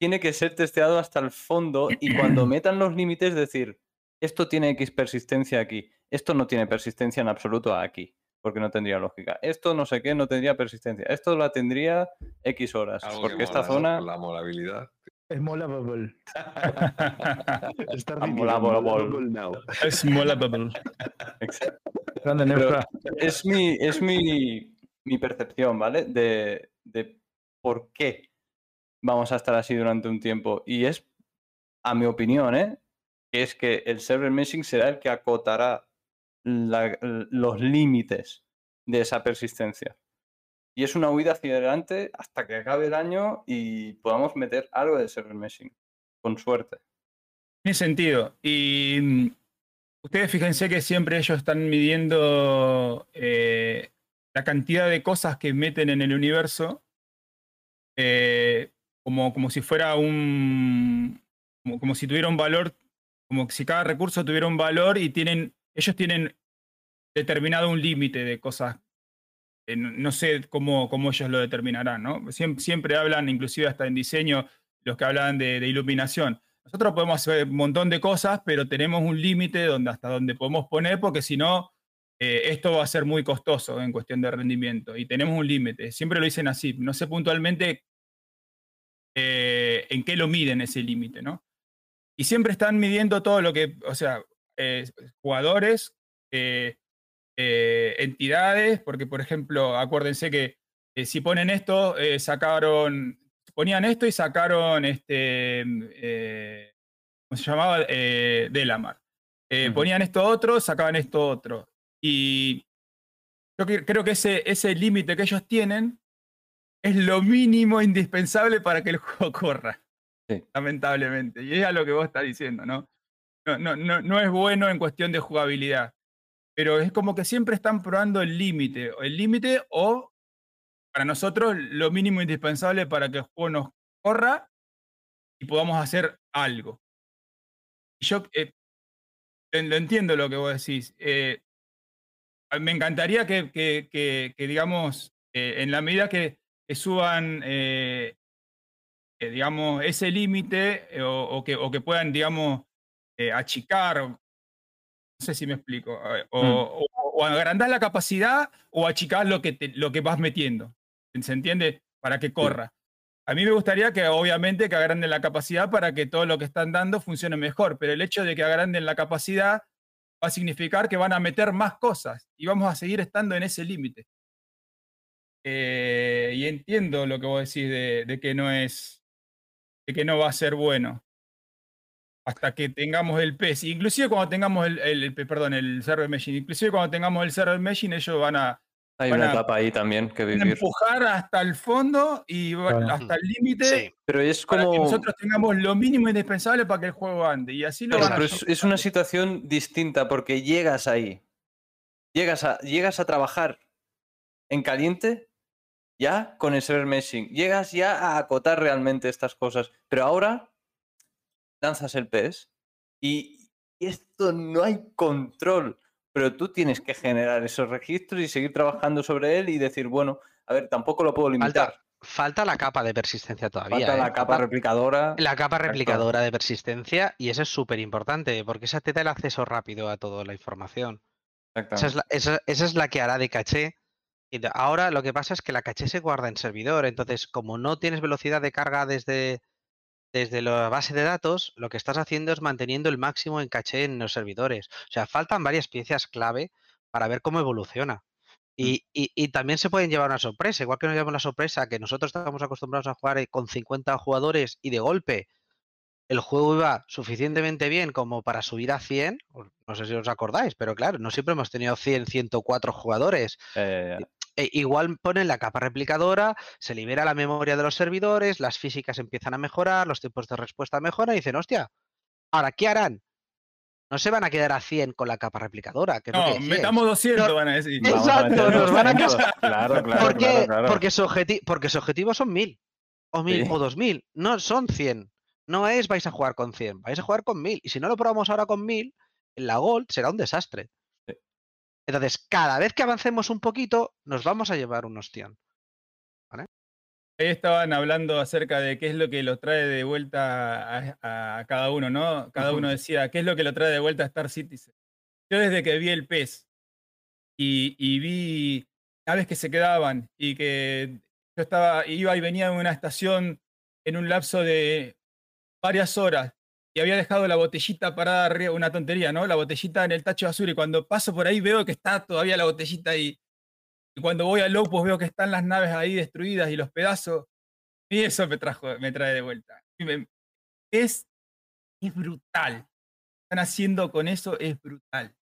tiene que ser testeado hasta el fondo y cuando [clears throat] metan los límites decir, esto tiene X persistencia aquí, esto no tiene persistencia en absoluto aquí, porque no tendría lógica. Esto no sé qué no tendría persistencia, esto la tendría X horas, Algo porque que esta mola, ¿no? zona... La molabilidad. Es molable. [laughs] Star Ah, molable. now. Es molable. Es mi, es mi, mi percepción, ¿vale? De, de por qué vamos a estar así durante un tiempo. Y es, a mi opinión, ¿eh? Que es que el server meshing será el que acotará los límites de esa persistencia. Y es una huida hacia adelante hasta que acabe el año y podamos meter algo de server meshing. Con suerte. Tiene sentido. Y mm, ustedes fíjense que siempre ellos están midiendo eh, la cantidad de cosas que meten en el universo eh, como, como si fuera un. Como, como si tuviera un valor, como si cada recurso tuviera un valor y tienen. Ellos tienen determinado un límite de cosas. eh, no, sé cómo, cómo ellos lo determinarán, ¿no? Siempre, hablan, inclusive hasta en diseño, los que hablan de, de iluminación. Nosotros podemos hacer un montón de cosas, pero tenemos un límite donde hasta donde podemos poner, porque si no, eh, esto va a ser muy costoso en cuestión de rendimiento. Y tenemos un límite. Siempre lo dicen así. No sé puntualmente eh, en qué lo miden ese límite, ¿no? Y siempre están midiendo todo lo que, o sea, eh, jugadores, eh, eh, entidades, porque por ejemplo, acuérdense que si ponen esto, sacaron, ponían esto y sacaron este, mm, ¿cómo se llamaba? Delamar. Eh, Ujú. Ponían esto otro, sacaban esto otro. Y yo creo que ese, ese límite que ellos tienen es lo mínimo indispensable para que el juego [laughs] corra. Sí. Lamentablemente. Y es a lo que vos estás diciendo, ¿no? No, no, no, es bueno en cuestión de jugabilidad. Pero es como que siempre están probando el límite. El límite o, para nosotros, lo mínimo indispensable para que el juego nos corra y podamos hacer algo. Yo eh, lo entiendo lo que vos decís. eh, me encantaría que, que- digamos, eh, en la medida que, suban, digamos, ese límite o, o que puedan, digamos, eh, achicar, no sé si me explico, eh, o, Mm. o- o agrandar la capacidad o achicar lo que, te- lo que vas metiendo. ¿Se entiende? Para que corra. A mí me gustaría que obviamente que agranden la capacidad para que todo lo que están dando funcione mejor, pero el hecho de que agranden la capacidad va a significar que van a meter más cosas y vamos a seguir estando en ese límite. Eh, y entiendo lo que vos decís de, de que no es, de que no va a ser bueno hasta que tengamos el PES. Inclusive cuando tengamos el, el- el- perdón, el server meshing, inclusive cuando tengamos el server meshing, ellos van a, Hay Van una a- etapa ahí también que vivir. empujar hasta el fondo y Claro. hasta el límite Sí, Pero es para que como... nosotros tengamos lo mínimo indispensable para que el juego ande. Y así lo Pero, van a pero hacer. es, es una situación distinta porque llegas ahí. Llegas a, llegas a trabajar en caliente ya con el server meshing. Llegas ya a acotar realmente estas cosas. Pero ahora lanzas el PES y esto no hay control. Pero tú tienes que generar esos registros y seguir trabajando sobre él y decir, bueno, a ver, tampoco lo puedo limitar. falta, falta la capa de persistencia todavía. Falta ¿eh? la capa replicadora. la capa replicadora de persistencia y eso es súper importante porque esa te da el acceso rápido a toda la información. Esa es, la, esa- esa es la que hará de caché. Ahora lo que pasa es que la caché se guarda en servidor, entonces como no tienes velocidad de carga desde, desde la base de datos, lo que estás haciendo es manteniendo el máximo en caché en los servidores. O sea, faltan varias piezas clave para ver cómo evoluciona. Y, y- y también se pueden llevar una sorpresa, igual que nos llevamos la sorpresa que nosotros estamos acostumbrados a jugar eh, con 50 jugadores y de golpe el juego iba suficientemente bien como para subir a 100, o- no sé si os acordáis, pero claro, no siempre hemos tenido 100, 104 jugadores. Eh, E- igual ponen la capa replicadora, se libera la memoria de los servidores, las físicas empiezan a mejorar, los tiempos de respuesta mejoran y dicen, hostia, ahora, ¿qué harán? No se van a quedar a 100 con la capa replicadora. Que No, decíais. metamos 200, No, van a decir. Exacto, [laughs] vamos a meter nos van a 200. casar. [laughs] Claro, claro, ¿Por claro, claro. Porque, su objeti- porque su objetivo son 1000 o 1000 Sí. o 2000, no son 100. No es vais a jugar con 100, vais a jugar con 1000. Y si no lo probamos ahora con 1000, en la Gold será un desastre. Entonces, cada vez que avancemos un poquito, nos vamos a llevar un ostión. Ahí estaban hablando acerca de qué es lo que lo trae de vuelta a, a cada uno, ¿no? Cada uno decía, ¿qué es lo que lo trae de vuelta a Star Citizen? Yo desde que vi el pez y, y vi aves que se quedaban y que yo estaba, iba y venía de una estación en un lapso de varias horas y había dejado la botellita parada arriba, una tontería, ¿no? La botellita en el tacho basura y cuando paso por ahí veo que está todavía la botellita ahí. Y cuando voy al Low, pues veo que están las naves ahí destruidas y los pedazos. Y eso me, trajo, me trae de vuelta. Me- es, es brutal. Están haciendo con eso, es brutal.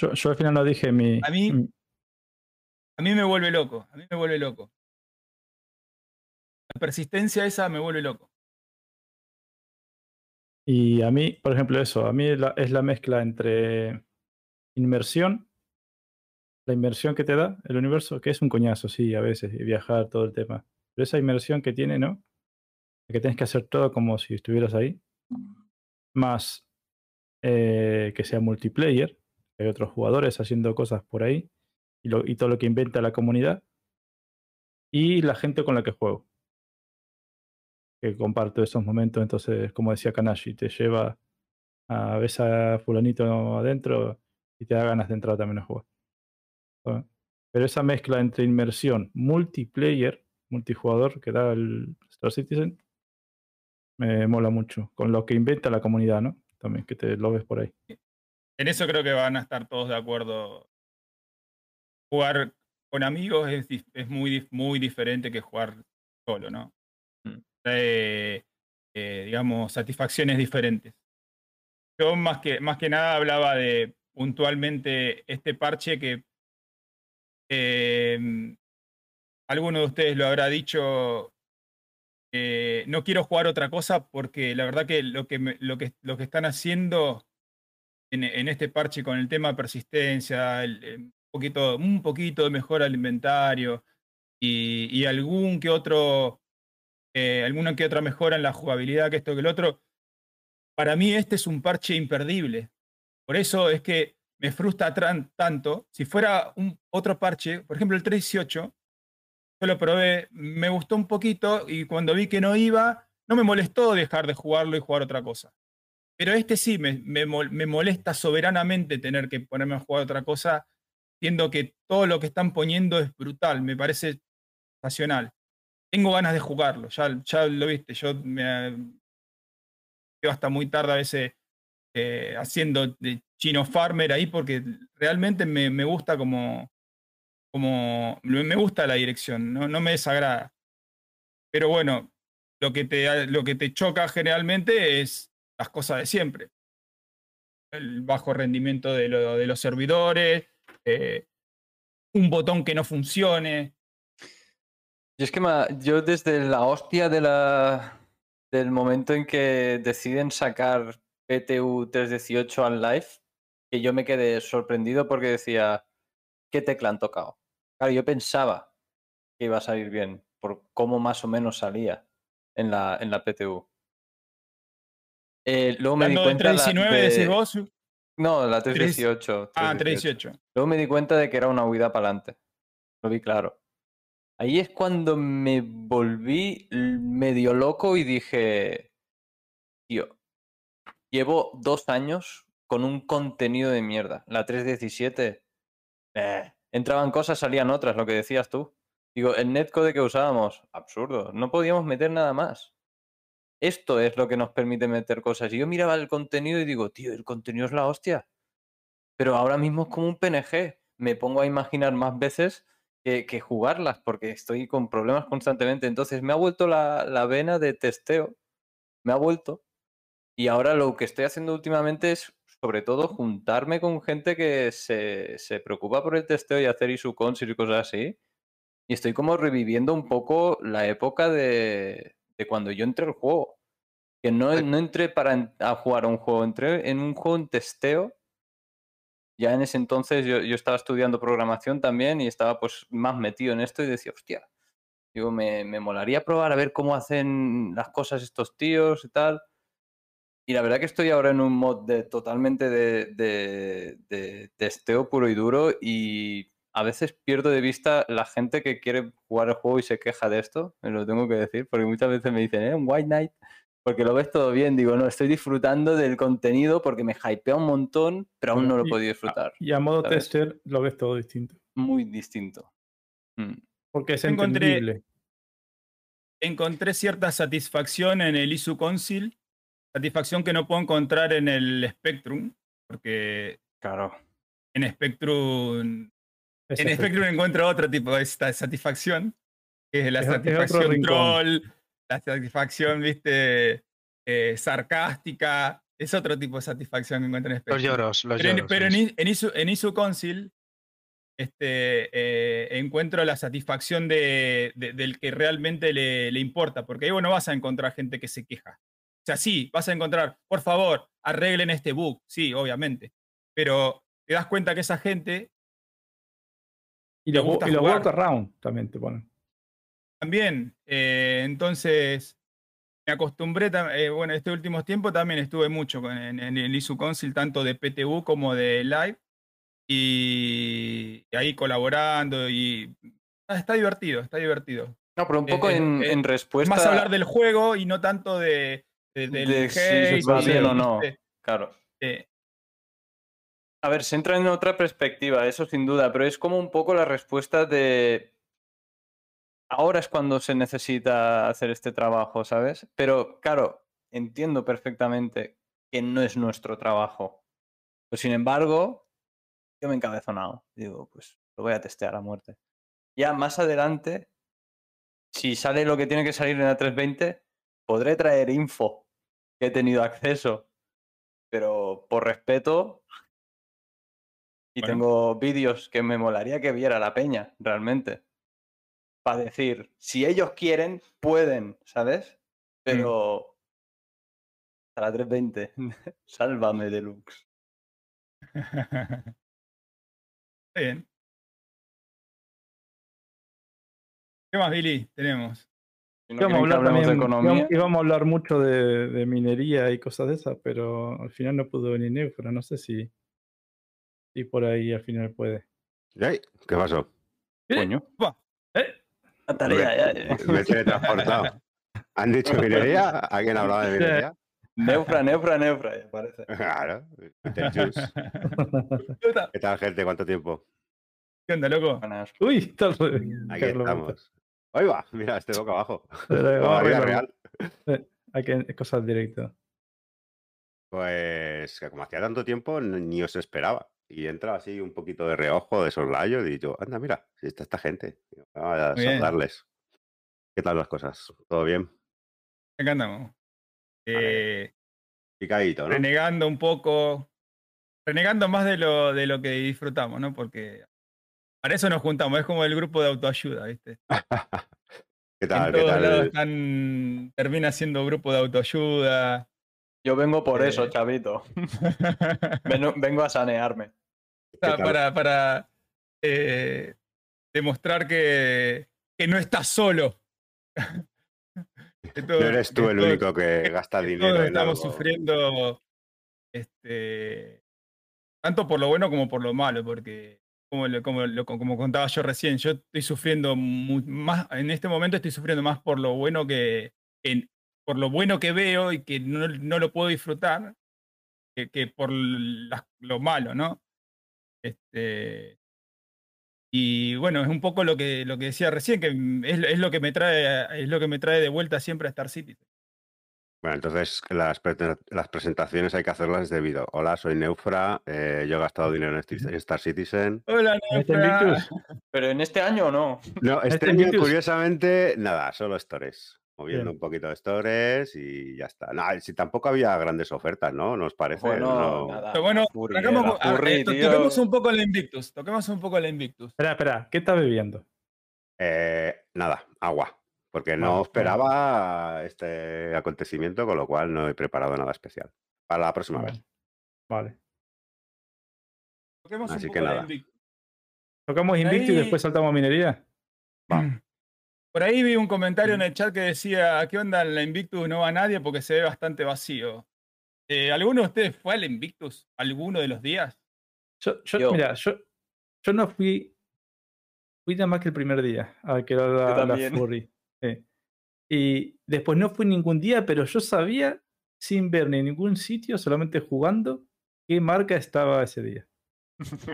Yo, yo al final no dije mi. A mí- mi- A mí me vuelve loco, a mí me vuelve loco. La persistencia esa me vuelve loco. Y a mí, por ejemplo, eso, a mí es la, mezcla entre inmersión, la inmersión que te da el universo, que es un coñazo, sí, a veces, y viajar, todo el tema. Pero esa inmersión que tiene, ¿no? Que tienes que hacer todo como si estuvieras ahí. Más eh, que sea multiplayer, hay otros jugadores haciendo cosas por ahí, y, lo- y todo lo que inventa la comunidad. Y la gente con la que juego que comparto esos momentos. Entonces, como decía Kanashi, te lleva a ves a fulanito adentro y te da ganas de entrar también a jugar. Pero esa mezcla entre inmersión, multiplayer, multijugador que da el Star Citizen, me mola mucho. Con lo que inventa la comunidad, ¿no? También que te lo ves por ahí. En eso creo que van a estar todos de acuerdo. Jugar con amigos es, es muy, muy diferente que jugar solo, ¿no? Trae, eh, digamos, satisfacciones diferentes. Yo más que, más que nada hablaba de puntualmente este parche que eh, alguno de ustedes lo habrá dicho. eh, no quiero jugar otra cosa porque la verdad que lo que, lo que, lo que están haciendo en, este parche con el tema de persistencia, un, poquito, un poquito de mejora al inventario y algún que otro, eh, alguna que otra mejora en la jugabilidad, que esto que el otro, para mí este es un parche imperdible. Por eso es que me frustra tanto. Si fuera un otro parche, por ejemplo el 318, yo lo probé, me gustó un poquito y cuando vi que no iba, no me molestó dejar de jugarlo y jugar otra cosa. Pero este sí me, me me molesta soberanamente tener que ponerme a jugar otra cosa, siendo que todo lo que están poniendo es brutal, me parece sensacional. Tengo ganas de jugarlo, ya, lo viste, yo me quedo hasta muy tarde a veces eh, haciendo de chino farmer ahí porque realmente me, gusta como, como me me gusta la dirección, no, no me desagrada. Pero bueno, lo que te, lo que te choca generalmente es las cosas de siempre. El bajo rendimiento de, lo- de los servidores, eh, un botón que no funcione. Yo es que yo desde la hostia de la, del momento en que deciden sacar PTU 318 al live, que yo me quedé sorprendido porque decía, ¿qué tecla han tocado? Claro, yo pensaba que iba a salir bien por cómo más o menos salía en la, en la PTU. Eh, luego me di de cuenta la- 319, de- decís vos. No, la 318. Ah, 318. 318. Luego me di cuenta de que era una huida para adelante. Lo vi claro. Ahí es cuando me volví medio loco y dije, tío, llevo dos años con un contenido de mierda. La 317, eh, entraban cosas, salían otras, lo que decías tú. Digo, el netcode que usábamos, absurdo, no podíamos meter nada más. esto es lo que nos permite meter cosas. Y yo miraba el contenido y digo, tío, el contenido es la hostia. Pero ahora mismo es como un PNG. Me pongo a imaginar más veces que, que jugarlas porque estoy con problemas constantemente. Entonces me ha vuelto la, la vena de testeo. Me ha vuelto. Y ahora lo que estoy haciendo últimamente es, sobre todo, juntarme con gente que se, se preocupa por el testeo y hacer isucons y cosas así. Y estoy como reviviendo un poco la época de, de cuando yo entré al juego. Que no, no entré para en- a jugar a un juego, entré en un juego en testeo. Ya en ese entonces yo, yo estaba estudiando programación también y estaba pues más metido en esto y decía, hostia, digo, me, me molaría probar a ver cómo hacen las cosas estos tíos y tal. Y la verdad que estoy ahora en un mod de totalmente de, de- de testeo puro y duro y a veces pierdo de vista la gente que quiere jugar el juego y se queja de esto, me lo tengo que decir, porque muchas veces me dicen, ¿eh? Un White Knight, porque lo ves todo bien. Digo, no, estoy disfrutando del contenido porque me hypea un montón, pero aún no lo he podido disfrutar. Y a modo ¿sabes? tester lo ves todo distinto. Muy distinto. Mm. Porque es encontré- entendible. encontré cierta satisfacción en el ISU Council, satisfacción que no puedo encontrar en el Spectrum, porque Claro. en Spectrum, Es en. Spectrum encuentro otro tipo de esta satisfacción, que es la Es- es otro satisfacción rincón. La satisfacción, viste, eh, sarcástica, es otro tipo de satisfacción que encuentro en Los Spectrum. lloros, los Pero, en, lloros. pero en, en ISU, en ISU Council este, eh, encuentro la satisfacción de, de- del que realmente le, le importa, porque ahí vos no vas a encontrar gente que se queja. O sea, sí, vas a encontrar, por favor, arreglen este bug, sí, obviamente, pero te das cuenta que esa gente Y los, gusta y los workaround también te ponen. También, eh, entonces me acostumbré, eh, bueno, este último tiempo también estuve mucho en, en el ISU Council, tanto de PTU como de Live, y, ahí colaborando, y ah, está divertido, está divertido. No, pero un Eh, poco eh, en, en Es respuesta. más hablar del juego y no tanto de, de- del de si hate, va bien de- o no. Claro. A ver, se entra en otra perspectiva, eso sin duda, pero es como un poco la respuesta de. Ahora es cuando se necesita hacer este trabajo, ¿sabes? Pero claro, entiendo perfectamente que no es nuestro trabajo. Pero sin embargo, yo me he encabezonado. Digo, pues lo voy a testear a muerte. Ya más adelante, si sale lo que tiene que salir en la 320, podré traer info que he tenido acceso. Pero por respeto, y Bueno. tengo vídeos que me molaría que viera la peña, realmente. Para decir, si ellos quieren, pueden, ¿sabes? Pero. A la 320. [laughs] Sálvame, Deluxe. Está [laughs] bien. ¿Qué más, Billy? Tenemos. Si no íbamos, a hablar hablemos de también- economía. íbamos- a hablar mucho de, de minería y cosas de esas, pero al final no pudo venir Neufra. No sé si, si por ahí al final puede. ¿Qué pasó? ¿Qué? Coño. La tarea, ya, ya. Me he teletransportado. ¿Han dicho minería? ¿Alguien hablaba de minería? Neufra, neufra, neufra, ya parece. Claro. ¿Qué tal, gente? ¿Cuánto tiempo? ¿Qué onda, loco? Uy, está. Aquí Carlos, estamos. Ahí va, mira, este boca abajo. Pero Como vamos a la vida arreglarlo. real. Hay que es cosas directas. Pues que como hacía tanto tiempo, ni os esperaba. Y entra así un poquito de reojo, de soslayo, y yo, anda, mira, si está esta gente. Vamos a Muy bien. saludarles. ¿Qué tal las cosas? ¿Todo bien? Acá andamos. Eh, Picadito, ¿no? renegando un poco, renegando más de lo, de lo que disfrutamos, ¿no? Porque para eso nos juntamos, es como el grupo de autoayuda, ¿viste? [laughs] ¿Qué En tal? ¿Qué todos lados tal? están, termina siendo grupo de autoayuda. Yo vengo por eso, Eh. chavito. [laughs] Vengo a sanearme. ¿Qué Para, para, para, eh, demostrar que, que no estás solo. [laughs] Todo- No eres tú el todo- único que gasta dinero en estamos algo. sufriendo este, tanto por lo bueno como por lo malo, porque como, lo- como, lo- como contaba yo recién, yo estoy sufriendo más, en este momento estoy sufriendo más por lo bueno que, que- por lo bueno que veo y que no, no lo puedo disfrutar, que, que por lo malo, ¿no? Este, y bueno, es un poco lo que, lo que decía recién, que es, es lo que me trae, es lo que me trae de vuelta siempre a Star Citizen. Bueno, entonces las, pre- las presentaciones hay que hacerlas debido. Hola, soy Neufra, eh, yo he gastado dinero en Star Citizen. Hola, ¿Este Neufra. Pero en este año no. No, este ¿Este año, Invictus? curiosamente, nada, solo stores. Moviendo Bien. un poquito de stores y ya está. No, si tampoco había grandes ofertas, ¿no? ¿Nos parece? Bueno, No. nada. Pero bueno, to- tío. toquemos un poco el Invictus. Toquemos un poco el Invictus. Espera, espera, ¿qué estás bebiendo? Eh, nada, agua. Porque no esperaba este acontecimiento, con lo cual no he preparado nada especial. Para la próxima vez. Vale. Toquemos Así un que nada. Invictus. Tocamos Invictus y después saltamos a minería. Por ahí vi un comentario en el chat que decía, ¿qué onda en la Invictus? No va nadie porque se ve bastante vacío. Eh, ¿Alguno de ustedes fue al Invictus alguno de los días? Yo, yo, Yo. mira, yo, yo no fui. Fui nada más que el primer día, a que era la. Furry. Y después no fui ningún día, pero yo sabía, sin ver ni en ningún sitio, solamente jugando, qué marca estaba ese día.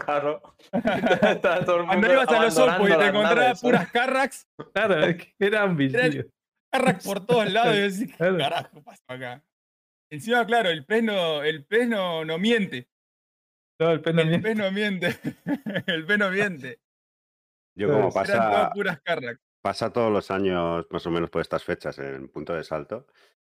Claro. [laughs] Cuando ibas a los Oppo y te encontrabas puras Carrax, Claro, es que era un vicio. Carrax por todos lados y decís, ¿qué Claro. carajo pasó acá? Encima, claro, el pez no, el pez no, no miente. No, el pelo El miente. pez no miente. [laughs] el pez no miente. Yo como pasa, puras Carrax. pasa todos los años, más o menos por estas fechas, en punto de salto,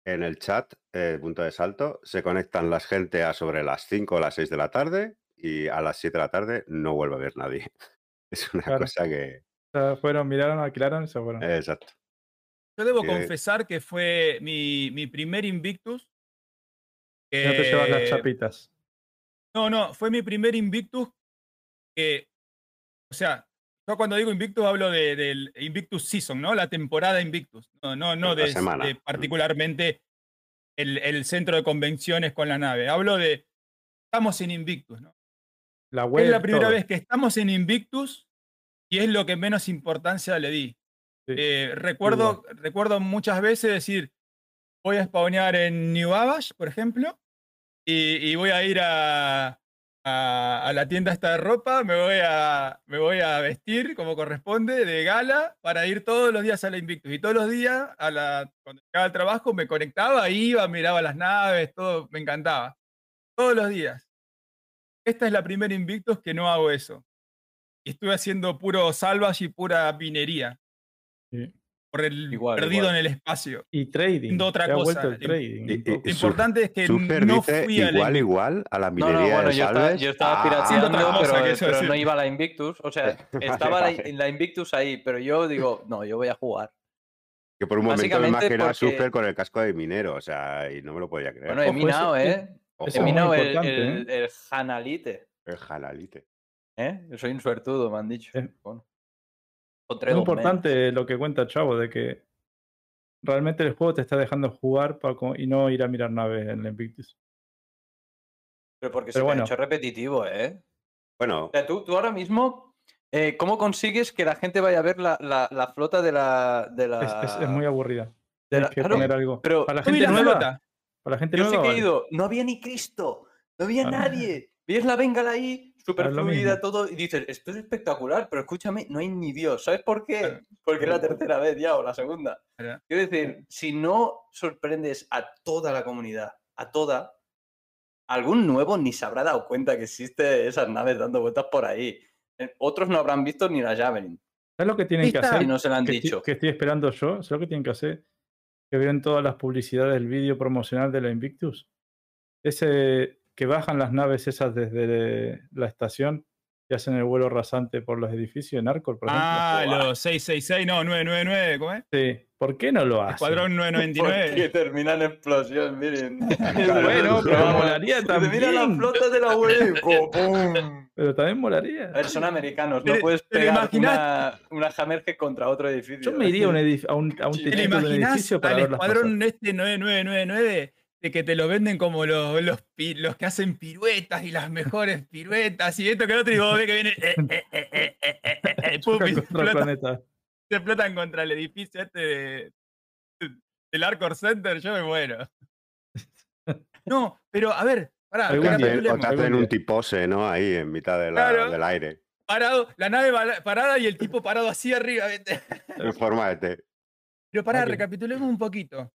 en el chat, eh, punto de salto, se conectan las gente a sobre las 5 o las 6 de la tarde y a las 7 de la tarde no vuelve a ver nadie. [laughs] Es una Claro. cosa que... O sea, fueron, miraron, alquilaron y se fueron. Exacto. Yo debo confesar que fue mi, mi primer Invictus. No te llevas las chapitas. No, no, fue mi primer Invictus que, o sea, yo cuando digo Invictus hablo de- del Invictus Season, ¿no? La temporada Invictus. No, no, no de particularmente el, el centro de convenciones con la nave. Hablo de, estamos en Invictus, ¿no? La web. es la primera todo. vez que estamos en Invictus y es lo que menos importancia le di. Sí. Eh, recuerdo, recuerdo muchas veces decir, voy a spawnear en New Abash, por ejemplo, y, y voy a ir a, a- a la tienda esta de ropa, me voy, a, me voy a vestir como corresponde, de gala, para ir todos los días a la Invictus. Y todos los días, a la, cuando llegaba al trabajo, me conectaba, iba, miraba las naves, todo, me encantaba. Todos los días. Esta es la primera Invictus que no hago eso. Y estuve haciendo puro salvage y pura minería. Sí. Por el Igual, perdido igual. en el espacio. Y trading. Otra se cosa. el trading. Y- un y- poco. Lo importante es que Super no dice fui a igual, igual a la No, minería no, bueno, de yo estaba, Salves. yo estaba Ah, pirateando, otra cosa, pero, pero no iba a la Invictus. O sea, Vale, [laughs] estaba la, vale. la Invictus ahí, pero yo digo, no, yo voy a jugar. Que por un momento me imaginaba porque- Super con el casco de minero, o sea, y no me lo podía creer. Bueno, he minado, ¿eh? Muy minado el, importante, el, el Hanalite. el jalalite. ¿eh? Yo soy un suertudo, me han dicho. Eh. Bueno. Es menos. importante lo que cuenta Chavo, de que realmente el juego te está dejando jugar pa- co- y no ir a mirar naves en el Invictus. Pero porque Pero se bueno. ha hecho repetitivo, ¿eh? Bueno, O sea, tú, tú ahora mismo, eh, ¿cómo consigues que la gente vaya a ver la, la- la flota de la. De la Es, es- es muy aburrida. de la- Tienes que claro, poner algo. pero para la gente la nueva. Para la gente Yo que he ido, no había ni Cristo, no había Ah. nadie. Ves la bengala ahí, [laughs] súper fluida, todo, y dices, esto es espectacular, pero escúchame, no hay ni Dios. ¿Sabes por qué? Claro. Porque es la tercera vez ya, o la segunda. Claro. Quiero decir, si no sorprendes a toda la comunidad, a toda, algún nuevo ni se habrá dado cuenta que existe esas naves dando vueltas por ahí. Eh, Otros no habrán visto ni la Javelin. ¿Sabes lo que tienen que hacer? Y no se lo han que, estoy- dicho. que estoy esperando yo. ¿Sabes lo que tienen que hacer? Que vean todas las publicidades del vídeo promocional de la Invictus. Ese que bajan las naves esas desde la estación y hacen el vuelo rasante por los edificios en Arcor, por ejemplo. Ah, Buah. los 666, no, 999, ¿cómo es? Sí. ¿Por qué no lo hacen? Escuadrón Porque 999. termina en explosión, miren. [laughs] Bueno, pero Vamos. molaría Dice, Mira la también. flota de la web. ¡Pum! Pero también molaría. A ver, son americanos, no ¿Te- puedes pegar una, una Hammerhead contra otro edificio. Yo me iría a un, edif- a un, a un Sí. ¿Te techito lo de un edificio para al escuadrón este 9999 de que te lo venden como los, los, que hacen piruetas y las mejores piruetas y esto que el otro y vos ves que viene eh, eh, eh, eh, eh, eh, eh, pum, se explotan, se explotan contra el edificio este de- del Arcor Center, yo me muero. [laughs] No, pero a ver, pará, o te recapitulemos. hacen algún un tipose, ¿no? Ahí en mitad de la- Claro. del aire, parado, la nave parada y el tipo parado así arriba, en forma de T. Pero pará, recapitulemos un poquito.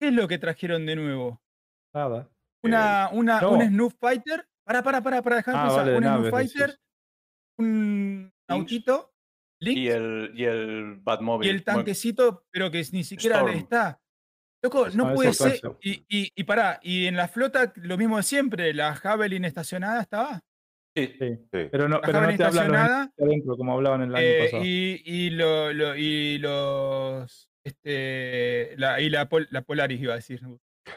¿Qué es lo que trajeron de nuevo? Nada. Una, una, no. un Snuff Fighter. Para, para, para, para dejar de Ah, vale, un Snuff Fighter, decís. un autito, Lynx, Y el, y el Batmobile. y el tanquecito, pero que ni siquiera Storm. le está. Loco, no Ah, puede ser. Y, y, y pará, y en la flota lo mismo de siempre, la Javelin estacionada estaba. Sí. Sí. Sí. Pero no, La pero no Javelin te hablan los estacionada. de adentro, como hablaban el año eh, pasado. y, y, lo- lo- y los. Este, la, y la, Pol- la Polaris iba a decir.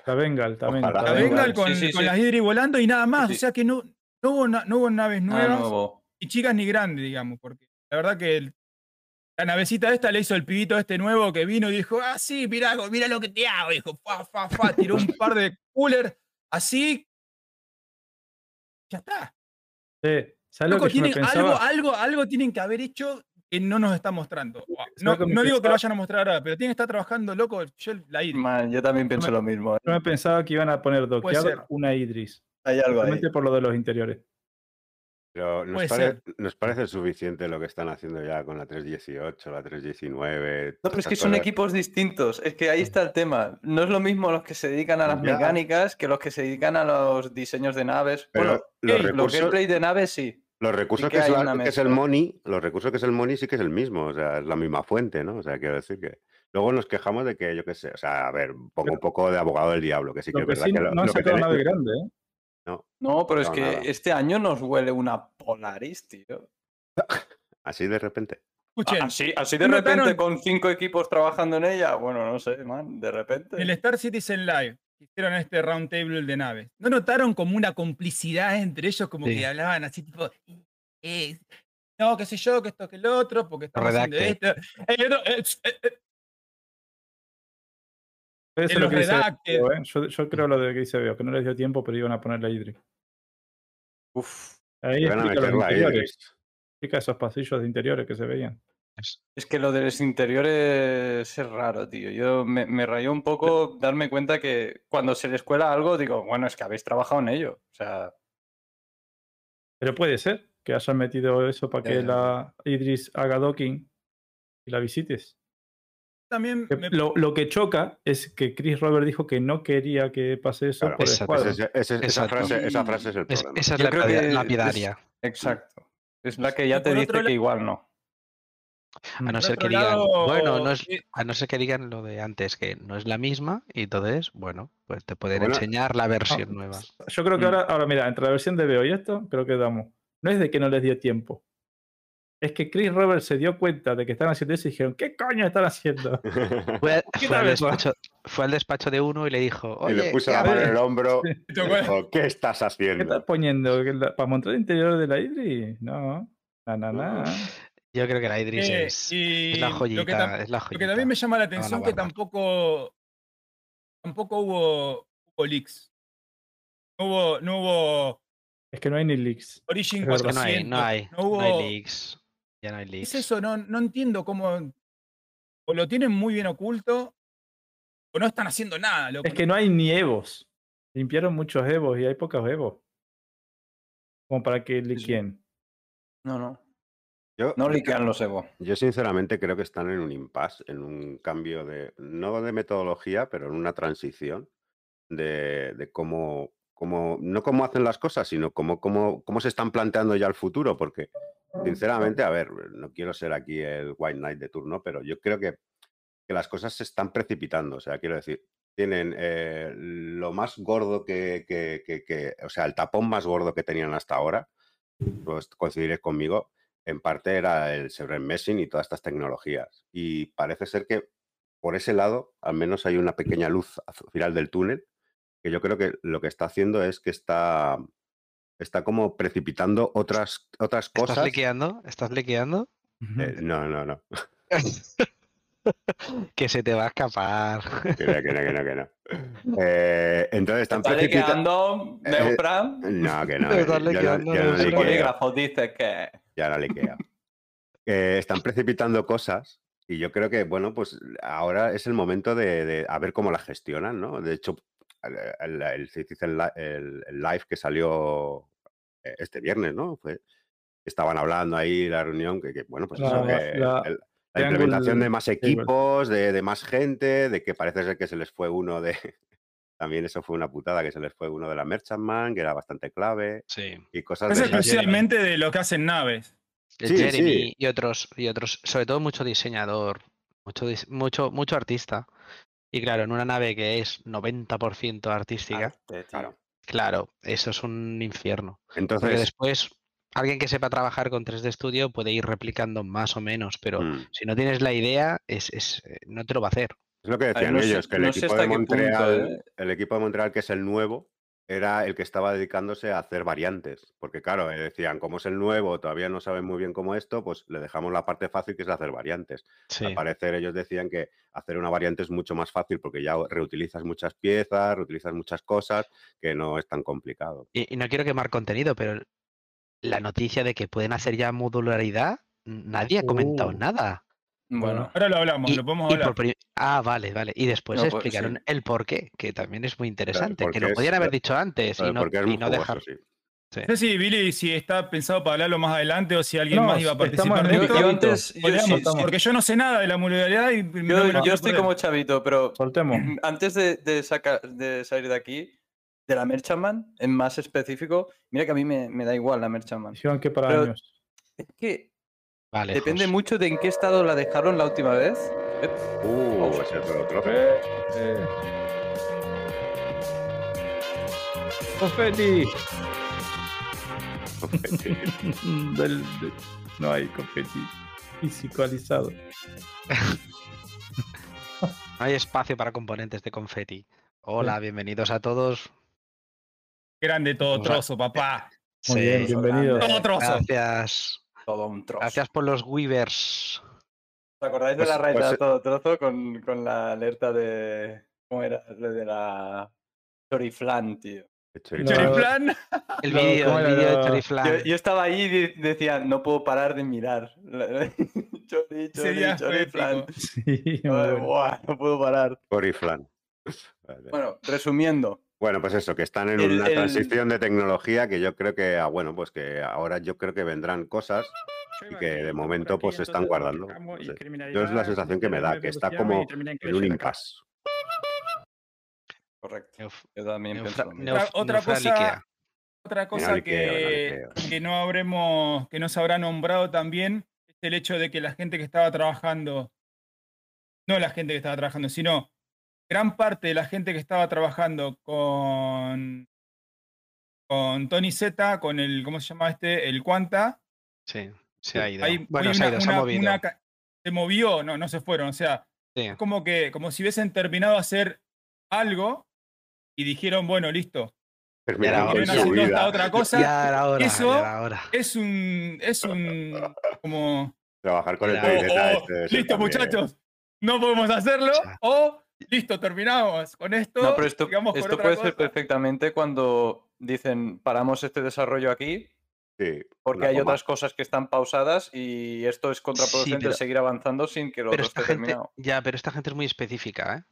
La Bengal también. Ojalá. está La Ah, Bengal con, Sí, sí, con sí. las Hydri volando y nada más. Sí, O sea que no, no, hubo, no hubo naves Ah, nuevas, nuevo. ni chicas ni grandes, digamos. Porque la verdad que el- la navecita esta le hizo el pibito este nuevo que vino y dijo: Ah, sí, mirá, mira lo que te hago. Dijo: fa, fa, fa. Tiró un par de cooler así. Ya está. Sí. ¿Sabes lo Loco, que yo me tienen- algo, algo, algo tienen que haber hecho que no nos está mostrando. ¿Sabes No, no digo que lo vayan a mostrar ahora, pero tienen que estar trabajando, loco. Yo la Hydri. Man, yo también pienso me- lo mismo. ¿eh? Yo me pensaba que iban a poner doqueado una Idris. Hay algo ahí. Por lo de los interiores. Pero nos, pare- parece suficiente lo que están haciendo ya con la 318, la 319. No, pero es que son cosas. equipos distintos. Es que ahí está el tema. No es lo mismo los que se dedican a las Ya. mecánicas que los que se dedican a los diseños de naves. Pero bueno, los, hey, los recursos, gameplay de naves sí. los recursos que que, es, la- que el money, los recursos que es el money sí que es el mismo, o sea, es la misma fuente, ¿no? O sea, quiero decir que luego nos quejamos de que, yo qué sé, o sea, a ver, pongo un poco de abogado del diablo, que sí que es que verdad sí, que no lo, no han lo que sacado tiene- nave grande, ¿eh? No, pero es No, que nada. este año nos huele una Polaris, tío. [laughs] así de repente. Escuchen, Así, así de ¿no repente notaron- con cinco equipos trabajando en ella. Bueno, no sé, man, de repente. en el Star Citizen Live hicieron este round table de naves. ¿No notaron como una complicidad entre ellos? Como Sí. que hablaban así, tipo. eh, no, qué sé yo, que esto, que el otro, porque estamos haciendo esto. Eh, no, eh, eh, eh, Eso lo que dice ¿eh? yo, yo creo lo de que dice Veo, que no les dio tiempo, pero iban a poner la Idris. Uf, Ahí a explica los interiores. Explica esos pasillos de interiores que se veían. Es- que lo de los interiores es raro, tío. Yo me, me rayó un poco darme cuenta que cuando se les cuela algo, digo, bueno, es que habéis trabajado en ello. O sea, Pero puede ser que hayan metido eso para que la Idris haga docking y la visites. También me- Lo, lo que choca es que Chris Robert dijo que no quería que pase eso Claro, por Exacto. esa, frase, esa frase es el es- problema. esa es Yo la que es- lapidaria. exacto. Es la que ya te dice que igual no. A no ser que digan, lado, bueno, no es, eh, a no ser que digan lo de antes, que no es la misma, y entonces, bueno, pues te pueden Bueno, enseñar la versión No, nueva. Yo creo que Mm. ahora, ahora, mira, entre la versión de Veo y esto, creo que damos. No es de que no les dio tiempo. Es que Chris Robert se dio cuenta de que están haciendo eso y dijeron, ¿qué coño están haciendo? [laughs] Fue, ¿Qué fue al despacho, fue al despacho de uno y le dijo, y oye, le puso ¿qué la mano en haces?". el hombro. [laughs] ¿te y dijo, ¿Qué estás ¿Qué haciendo? estás poniendo? ¿Que la- ¿Para montar el interior de la Idris? No. Na, na, na. Yo creo que la Idris Eh, es, y es la joyita, es la Lo que también me llama la van a atención que tampoco tampoco hubo, hubo leaks. No hubo, no hubo Es que no hay ni leaks. Origin Es verdad. Es que no hay, 400. no hay, no hubo, no hay leaks. Ya no hay ¿Qué leaks. es eso? No, no entiendo cómo. O lo tienen muy bien oculto, o no están haciendo nada. loco. Es que no hay ni Evos. Limpiaron muchos Evos y hay pocos Evos. Como para que liqueen. No, no. Yo, No liquean los Evo. yo sinceramente creo que están en un impasse, en un cambio de, no de metodología, pero en una transición de, de cómo, cómo, no cómo hacen las cosas, sino cómo, cómo, cómo se están planteando ya el futuro, porque sinceramente, a ver, no quiero ser aquí el White Knight de turno, pero yo creo que, que las cosas se están precipitando, o sea, quiero decir, tienen eh, lo más gordo que, que- que- que- o sea, el tapón más gordo que tenían hasta ahora, pues coincidiréis conmigo, en parte era el Severin Messing y todas estas tecnologías. Y parece ser que por ese lado, al menos hay una pequeña luz al final del túnel, que yo creo que lo que está haciendo es que está, está como precipitando otras, otras ¿Estás cosas. liqueando? ¿Estás liqueando? Eh, no, no, no. [laughs] que se te va a escapar. [laughs] Que no, que no, que no, que no. Eh, entonces están Está precipitando. liqueando Eh. No, que no. [laughs] Eh, estás yo no- liqueando, no liqueo. polígrafo dice que. Ya la liqueo. Eh, están precipitando cosas y yo creo que, bueno, pues ahora es el momento de, de a ver cómo las gestionan, ¿no? De hecho, el, el, el Citizen el- el live que salió eh, este viernes, ¿no? Fue, estaban hablando ahí la reunión, que, que, bueno, pues eso, La- que la- el- La Triangle implementación de más equipos, de, de más gente, de que parece ser que se les fue uno de. [laughs] También eso fue una putada, que se les fue uno de la Merchantman, que era bastante clave, Sí. y cosas Es de esas. exclusivamente de lo que hacen naves. Sí, Jeremy sí. y otros, y otros, sobre todo mucho diseñador, mucho, mucho, mucho artista. Y claro, en una nave que es 90% artística, Arte. Claro. claro, eso es un infierno. Porque Entonces, después, alguien que sepa trabajar con 3D Studio puede ir replicando más o menos, pero mm, si no tienes la idea, es, es, eh, no te lo va a hacer. es lo que ver, decían no sé- ellos, que el no equipo de punto, Montreal, ¿eh? el equipo de Montreal, que es el nuevo, era el que estaba dedicándose a hacer variantes. Porque, claro, eh, decían, como es el nuevo, todavía no saben muy bien cómo esto, pues le dejamos la parte fácil que es hacer variantes. Sí. Al parecer ellos decían que hacer una variante es mucho más fácil porque ya reutilizas muchas piezas, reutilizas muchas cosas, que no es tan complicado. Y, y no quiero quemar contenido, pero la noticia de que pueden hacer ya modularidad, nadie ha comentado Uh. nada. Bueno, Ahora lo hablamos, Y- lo podemos hablar. por ah, vale, vale. Y después No, pues, explicaron sí. el por qué, que también es muy interesante, que lo es- podían haber dicho antes y no, y no jugoso, dejar. sí. sí. No sé si Billy, si está pensado para hablarlo más adelante o si alguien No, más iba a participar de esto. yo Chavito. antes, yo, Podríamos, sí, sí, porque yo no sé nada de la modularidad y no me yo, lo yo estoy como chavito, pero Soltemos. [clears throat] antes de, de, sacar, de salir de aquí, de la Merchantman, en más específico, mira que a mí me, me da igual la Merchantman. Dijeron que para Pero- años. Es que Vale, depende mucho de en qué estado la dejaron la última vez. Eh, Uh, ese es otro trozo. Eh, eh. Confeti. [laughs] Del- de- No hay confeti fisicalizado. [laughs] No hay espacio para componentes de confeti. Hola, bienvenidos a todos. Grande todo trozo, papá. Muy Sí, bien, bienvenidos. Todo trozo. Gracias. Todo un trozo. Gracias por los Weavers. ¿Os acordáis de Pues- la raid pues- de todo trozo con, con la alerta de. ¿Cómo era? De la. Choriflan, tío. El. No. Choriflan. El vídeo, de Choriflan. Yo, yo estaba ahí y de- decía, no puedo parar de mirar. [laughs] chori, chori, choriflan. Sí, bueno. no puedo parar. Choriflan. Vale. Bueno, resumiendo. Bueno, pues eso, que están en El- una el- transición de tecnología que yo creo que, ah, bueno, pues que ahora yo creo que vendrán cosas y que de momento pues se están guardando. No sé. Yo es la sensación que me da, que está como en un impasse. Correcto. Yo también pienso Otra cosa-. Otra cosa que, que no habremos, que no se habrá nombrado también, es el hecho de que la gente que estaba trabajando, no la gente que estaba trabajando, sino gran parte de la gente que estaba trabajando con, con Tony Z, con el, ¿cómo se llama este? El Quanta, Sí, se ha ido. hay, bueno, hay se ha una- ido, se ha una- movido. una se movió, no, no se fueron, o sea, Sí. es como que, como si hubiesen terminado de hacer algo y dijeron, bueno, listo, haciendo esta vida. otra cosa. Ya era hora, Eso- ya era hora. es un, es un, [laughs] como, Trabajar con el o- o, este listo también. muchachos, no podemos hacerlo, sea. o listo, terminamos con esto, No, pero esto, con esto puede ser perfectamente cuando dicen paramos este desarrollo aquí Sí, porque hay coma. otras cosas que están pausadas y esto es contraproducente pero- seguir avanzando sin que lo Pero otro esta esté gente, terminado. ya, pero esta gente es muy específica, ¿eh?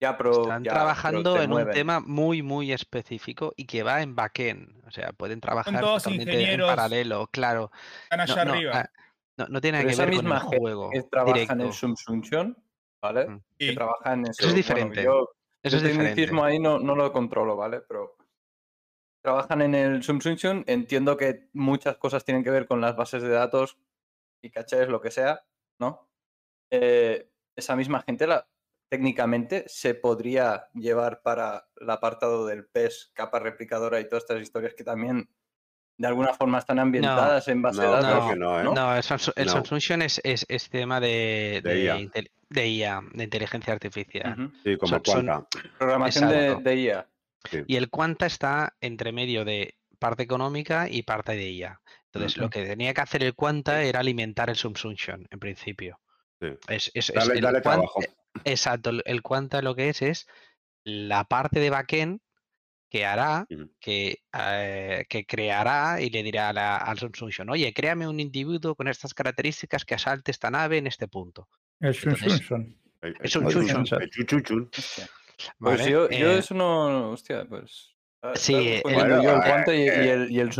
Ya, pero Están ya, trabajando en un tema muy, muy específico y que va en backend. O sea, pueden trabajar totalmente en paralelo, claro. Están allá No, no, arriba. ah, no, no tiene que esa ver con misma el gente juego que trabaja en el. Subsunction, ¿vale? Mm. Que trabaja en Eso es diferente. yo Eso es el diferente. tecnicismo ahí no, no lo controlo, ¿vale? Pero trabajan en el Subsunction. Entiendo que muchas cosas tienen que ver con las bases de datos y cachés, lo que sea, ¿no? Eh, esa misma gente la, técnicamente se podría llevar para el apartado del PES, capa replicadora y todas estas historias que también de alguna forma están ambientadas en base No, de datos. que no, ¿eh? No, el, Samsung, el No. Samsung es, es, es tema de, De IA. intel- de IA, de inteligencia artificial. Sí, como Son- son- Quanta. Programación de, IA. Y el Quanta está entre medio de parte económica y parte de IA. Entonces, lo que tenía que hacer el Quanta era alimentar el Subsunction, en principio. Sí. Es, es- es Dale, el dale trabajo. eh, Exacto, el- el Quanta lo que es es la parte de backend que hará, que, eh, que creará y le dirá a la- al Subsunction, oye, créame un individuo con estas características que asalte esta nave en este punto. Shun, Entonces, shun. El- Es un. Pues ¿vale? yo, yo Eh, eso no. Hostia, pues. ah, Sí, el- yo el guante y, y eh, el, y el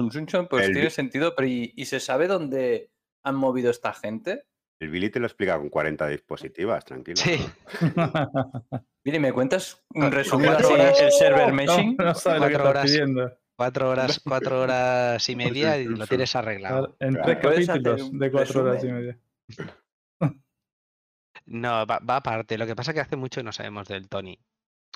pues el tiene sentido, pero ¿y, y se sabe dónde han movido esta gente? El Billy te lo explica con 40 dispositivas, tranquilo. Sí. [laughs] Mire, ¿me cuentas un resumen cuatro así horas- el server meshing? no sabes lo que Cuatro estás horas. pidiendo. Cuatro horas, [laughs] cuatro horas y media y lo tienes arreglado. En tres ¿Puedes hacer capítulos de cuatro horas y resumen? media. No, va, va aparte. Lo que pasa es que hace mucho que no sabemos del Tony.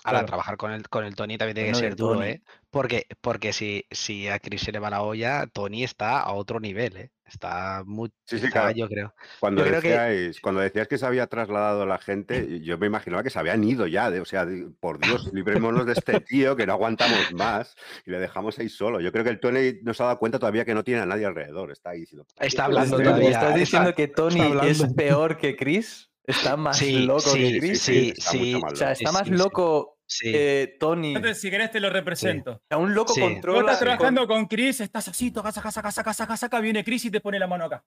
Ahora, Claro. trabajar con el, con el Tony también tiene que Bueno, ser duro, Tony. ¿eh? Porque, porque si, si a Chris se le va la olla, Tony está a otro nivel, ¿eh? Está muy... Sí, sí, está, claro. yo creo. Cuando Yo creo que- decíais, cuando decías que se había trasladado la gente, [clears throat] yo me imaginaba que se habían ido ya. de- o sea, de- por Dios, [clears throat] librémonos de este tío que no aguantamos más y le dejamos ahí solo. Yo creo que el Tony no se ha dado cuenta todavía que no tiene a nadie alrededor. Está ahí diciendo. "¿Para qué Está hablando este ¿Me todavía, estás está- diciendo que Tony hablando. es peor que Chris? ¿Está más Sí, loco sí, que Chris? sí, está mucho sí. más O sea, loco. está Sí, más loco Sí. eh, Tony. Entonces, si querés, te lo represento. sea, un loco Sí. Tú controla. estás con- trabajando con Chris, estás así, tocas, saca, saca, saca, saca, saca, viene Chris y te pone la mano acá.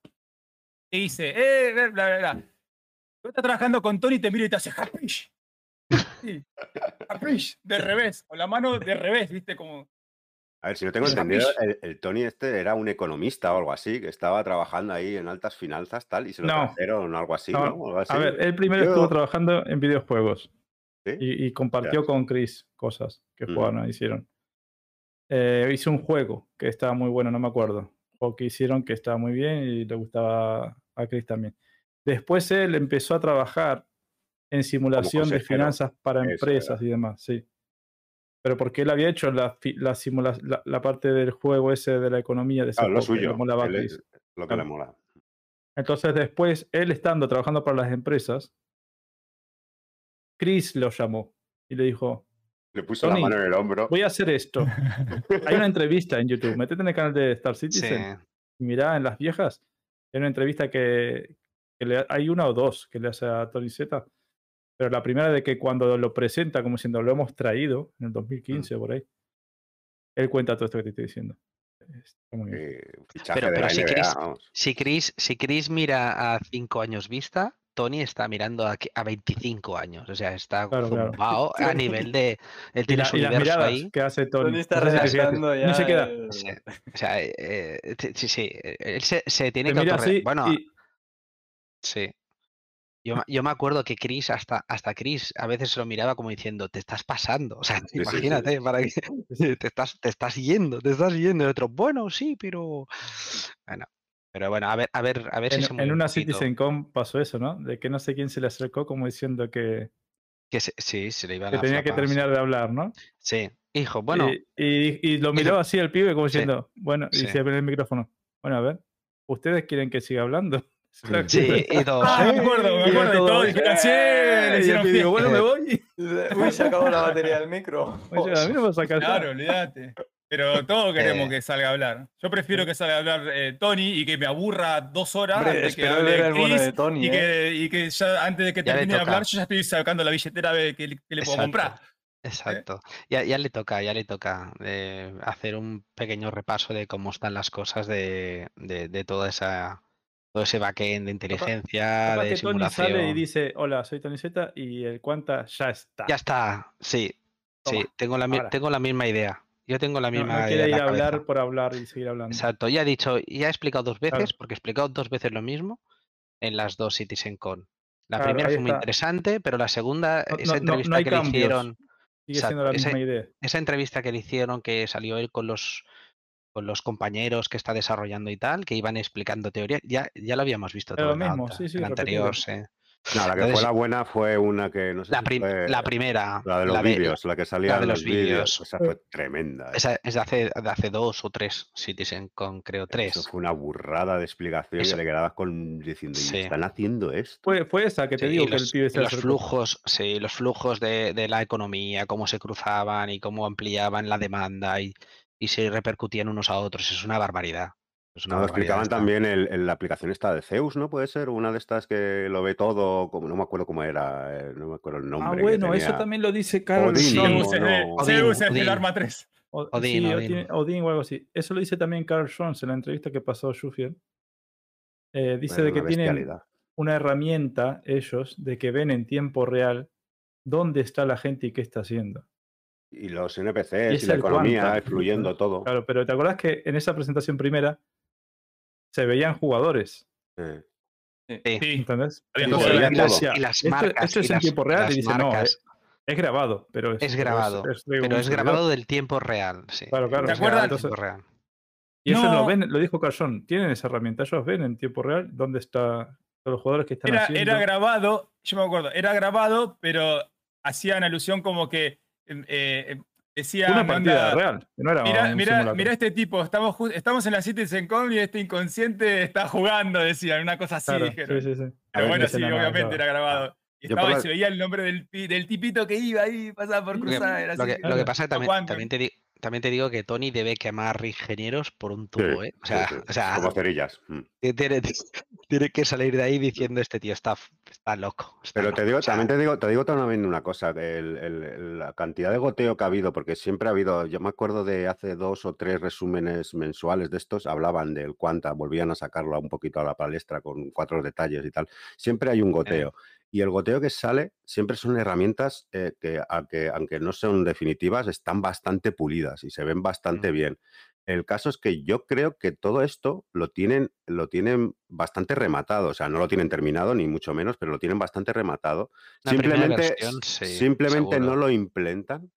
Y dice, eh, bla, bla, bla, bla. Tú estás trabajando con Tony y te mira y te hace. [laughs] Sí, hapish, de revés, con la mano de revés, viste, como. A ver, si no tengo entendido, el, el Tony este era un economista o algo así, que estaba trabajando ahí en altas finanzas tal, y se lo No. trajeron o algo así, No, A ver, él primero Yo- estuvo trabajando en videojuegos ¿Sí? y, y compartió con Chris cosas que jugaron, hicieron. Eh, hizo un juego que estaba muy bueno, no me acuerdo. O que hicieron que estaba muy bien y le gustaba a Chris también. Después él empezó a trabajar en simulación de finanzas para Eso empresas y demás, sí. Pero porque él había hecho la, la, simula- la, la parte del juego ese de la economía de Claro, lo que suyo. él es lo que Claro. le mola. Entonces después, él estando trabajando para las empresas, Chris lo llamó y le dijo, Le puso la mano en el hombro. voy a hacer esto. [laughs] Hay una entrevista en YouTube, metete en el canal de Star Citizen Sí. y mirá en las viejas, hay una entrevista que, que le- hay una o dos que le hace a Tony Z, pero la primera de que cuando lo presenta como diciendo lo hemos traído en el 2015 o por ahí, él cuenta todo esto que te estoy diciendo. Está muy bien. eh, fichaje Pero- la si Chris-. Si Chris, si Chris mira a cinco años vista, Tony está mirando a, a 25 años. O sea, está Claro, claro. zumbao [laughs] a nivel de. Él Y, tiene la- su y las universo miradas ahí. que hace Tony. Tony está no si redactando ya. Ni se queda. el- Sí. O sea, eh, eh, sí, sí. Él se, se tiene Te que mira así Bueno, y- sí. Yo, me- yo me acuerdo que Chris, hasta, hasta Chris, a veces se lo miraba como diciendo, te estás pasando. O sea, sí, sí. imagínate, para que [laughs] te estás, te estás yendo, te estás yendo. Y otro, bueno, sí, pero. Bueno, pero bueno, a ver, a ver, a ver si se en, en una. CitizenCon pasó eso, ¿no? De que no sé quién se le acercó como diciendo que, Que se- sí, se le iban que las tenía que terminar de hablar, ¿no? Sí, hijo, bueno, Y, y- y lo miró así el pibe como diciendo, bueno, y se abre el micrófono. Bueno, a ver, ¿ustedes quieren que siga hablando? Sí, y dos. Ah, me acuerdo, me Y acuerdo. Y todo, todos dijeron, sí, ¡eh! le Y hicieron pibe dijo, bueno, me voy. [laughs] Uy, se acabó la batería del micro. Oye, a mí no me saca Claro, olvídate. Pero todos queremos Eh. que salga a hablar. Yo prefiero que salga a hablar eh, Tony y que me aburra dos horas Hombre, antes que hable el de Tony, y, ¿eh? que, y que ya antes de que termine de hablar yo ya estoy sacando la billetera a ver qué, le- puedo Exacto, comprar. Exacto. Ya, ya le toca, ya le toca eh, hacer un pequeño repaso de cómo están las cosas de, de, de toda esa todo ese backend de inteligencia, Capaz de Tony simulación. sale y dice, hola, soy Tony Z y el cuanta ya está. Ya está, sí, sí, tengo la, mi- ahora. tengo la misma idea. Yo tengo la No, misma no idea quiere ir a hablar cabeza. por hablar y seguir hablando. Exacto, ya he dicho, ya he explicado dos veces, Claro. porque he explicado dos veces lo mismo en las dos CitizenCon. La Claro, primera fue muy interesante, pero la segunda, No- esa no- no- entrevista no que le hicieron, Sigue siendo la misma idea. esa entrevista que le hicieron, que salió él con los con los compañeros que está desarrollando y tal, que iban explicando teoría, ya, ya lo habíamos visto todo lo la mismo, sí, sí, la repetido. anterior, sí. No, la que Entonces- fue la buena fue una que no sé La, si prim- fue la primera, la de los la de- vídeos, la que salía de en los los vídeos. Esa fue tremenda. ¿eh? esa es de hace, de hace dos o tres Citizen con, creo, tres. Eso fue una burrada de explicación Eso- y le quedabas con diciendo, ¿y Sí. están haciendo esto? Fue, fue esa que te Sí, digo y que los, el pibe los flujos, sí, los flujos de, de la economía, cómo se cruzaban y cómo ampliaban la demanda y, y se repercutían unos a otros. Es una barbaridad. Es una No, barbaridad explicaban esta. también el, el- la aplicación esta de Zeus, ¿no? Puede ser una de estas que lo ve todo, como no me acuerdo cómo era, eh, no me acuerdo el nombre. Ah, que bueno, eso también lo dice Carl Odín, Schroeder. ¿no? Zeus no. Odín, Zeus es Odín. del Arma 3. O- Odín, sí, Odín. Odín, Odín o algo así. Eso lo dice también Carl Jones en la entrevista que pasó Schufiel. Eh, dice Bueno, de que tienen una herramienta ellos de que ven en tiempo real dónde está la gente y qué está haciendo. Y los NPCs y la economía Quanta. fluyendo todo. Claro, pero ¿te acuerdas que en esa presentación primera se veían jugadores? Eh, Sí. ¿Entendés? Todo. decía, Y las "Esto- marcas, esto es en las- tiempo real. las Y dice, no, es, es grabado, pero es, Es grabado, pero es servidor". grabado del tiempo real. Sí. Claro, claro. ¿Te acuerdas? entonces- Tiempo real. y ellos No. lo ven, lo dijo Carson, tienen esa herramienta, ellos ven en tiempo real dónde está todos los jugadores que están Era, haciendo. era grabado, yo me acuerdo, era grabado, pero hacían alusión como que eh, eh, decían. una onda, partida real, que no era Mira, un mira, mira este tipo, estamos, estamos en la Citizen Con y este inconsciente está jugando, decían, una cosa así Claro, dijeron. sí, sí, sí. Pero A ver, bueno, no sí, obviamente claro. era grabado. Y, estaba, por y la- se veía el nombre del, del tipito que iba ahí, pasaba por Lo que- cruzar. Lo así, que, lo que Claro. pasa es que también, también, te di- también te digo que Tony debe quemar ingenieros por un tubo, Sí, ¿eh? O sea, sí, o sea, Como cerillas. mm. tiene, [laughs] tiene que salir de ahí diciendo este tío está, está loco. está Pero te loco". digo, O sea, también te digo, te digo también una cosa, el- el- la cantidad de goteo que ha habido, porque siempre ha habido, yo me acuerdo de hace dos o tres resúmenes mensuales de estos, hablaban del Quanta, volvían a sacarlo un poquito a la palestra con cuatro detalles y tal. Siempre hay un goteo. Y el goteo que sale siempre son herramientas eh, que, aunque, aunque no son definitivas, están bastante pulidas y se ven bastante bien. El caso es que yo creo que todo esto lo tienen, lo tienen bastante rematado. O sea, no lo tienen terminado, ni mucho menos, pero lo tienen bastante rematado. Simplemente, versión, sí, simplemente no lo implementan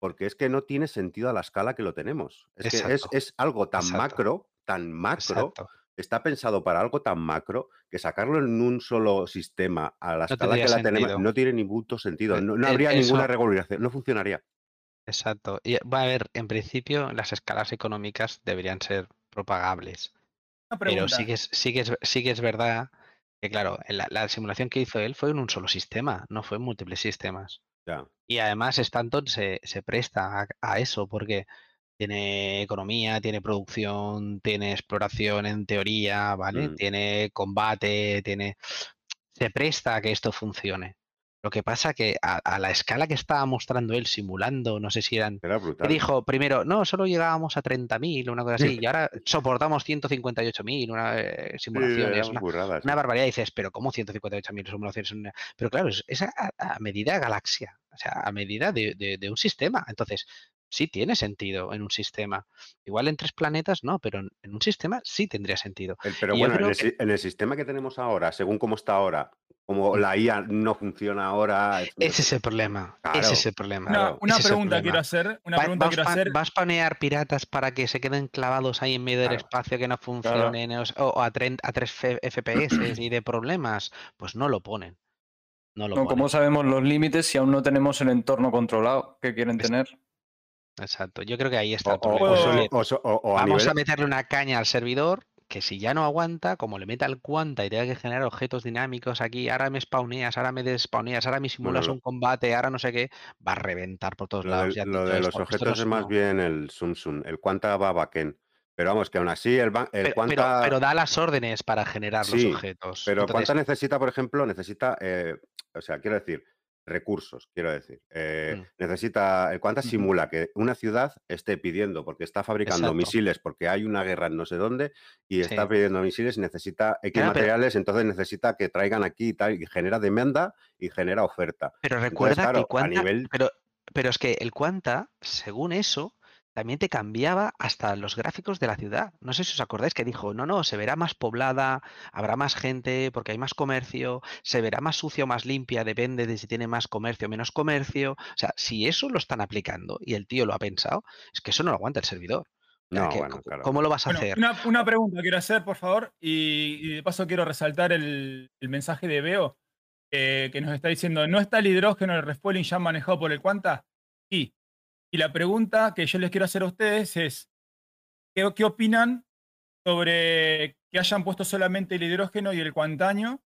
porque es que no tiene sentido a la escala que lo tenemos. Es que es, algo tan Exacto. macro, tan macro, Exacto. Está pensado para algo tan macro que sacarlo en un solo sistema a la No escala que la tenemos no tiene ningún sentido. Eh, No, no eh, habría ninguna regulación, no funcionaría. Exacto. Y va a haber, en principio, las escalas económicas deberían ser propagables. Pero sí que, es, sí, que es, sí que es verdad que, claro, la, la simulación que hizo él fue en un solo sistema, no fue en múltiples sistemas. Ya. Y además Stanton se, se presta a, a eso porque tiene economía, tiene producción, tiene exploración en teoría, ¿vale? Mm. Tiene combate, tiene... Se presta a que esto funcione. Lo que pasa que a, a la escala que estaba mostrando él simulando, no sé si eran... Era brutal. dijo primero, no, solo llegábamos a 30.000, una cosa así, y ahora [laughs] soportamos 158.000, una eh, simulación, es una, sí. barbaridad. Y dices, pero ¿cómo 158.000 simulaciones? una-?". Pero claro, es, es a, a medida galaxia, o sea, a medida de, de- de un sistema. Entonces, sí tiene sentido en un sistema. Igual en tres planetas no, pero en, un sistema sí tendría sentido. Pero Y bueno, en el, que- si- en el sistema que tenemos ahora, según cómo está ahora, como la IA no funciona ahora. es- Ese es el problema. Claro, ese es el problema. Una, ese pregunta problema. quiero hacer. Una Va- pregunta ¿Vas, quiero pa- hacer. vas a panear piratas para que se queden clavados ahí en medio del espacio que no funcionen o, a, 30 a 3 FPS y de problemas? Pues no lo ponen. No lo No, ponen. ¿Cómo sabemos los límites si aún no tenemos el entorno controlado que quieren Es- tener? Exacto. Yo creo que ahí está O, a Vamos nivel- a meterle una caña al servidor que si ya no aguanta, como le meta el cuanta y tenga que generar objetos dinámicos aquí, ahora me spawneas, ahora me despawneas, ahora me simulas un combate, ahora no sé qué, va a reventar por todos Lo, lados. del- ya han lo de los objetos es más bien el Sum Sum, el Quanta va backend. Pero vamos, que aún así el, el Pero, pero- Quanta. pero da las órdenes para generar Sí, los objetos. Pero Entonces, Quanta necesita, por ejemplo, necesita, eh, o sea, quiero decir, recursos, quiero decir. Eh, Mm. Necesita, el Quanta Ujú. simula que una ciudad esté pidiendo, porque está fabricando Exacto. misiles, porque hay una guerra en no sé dónde, y está Sí. pidiendo misiles y necesita X pero- materiales, entonces necesita que traigan aquí y tal, y genera demanda y genera oferta. pero Entonces, recuerda que claro, a cuanta, nivel- pero, pero es que el cuanta, según eso, también te cambiaba hasta los gráficos de la ciudad. No sé si os acordáis que dijo, no, no, se verá más poblada, habrá más gente porque hay más comercio, se verá más sucia o más limpia, depende de si tiene más comercio o menos comercio. O sea, si eso lo están aplicando y el tío lo ha pensado, es que eso no lo aguanta el servidor. No, que- bueno, claro. ¿Cómo lo vas a Bueno, hacer? una, una pregunta quiero hacer, por favor, y, y de paso quiero resaltar el, el mensaje de Beo, eh, que nos está diciendo, ¿no está el hidrógeno el refueling ya manejado por el Quanta? Sí. Y la pregunta que yo les quiero hacer a ustedes es, ¿qué, qué opinan sobre que hayan puesto solamente el hidrógeno y el cuantaño?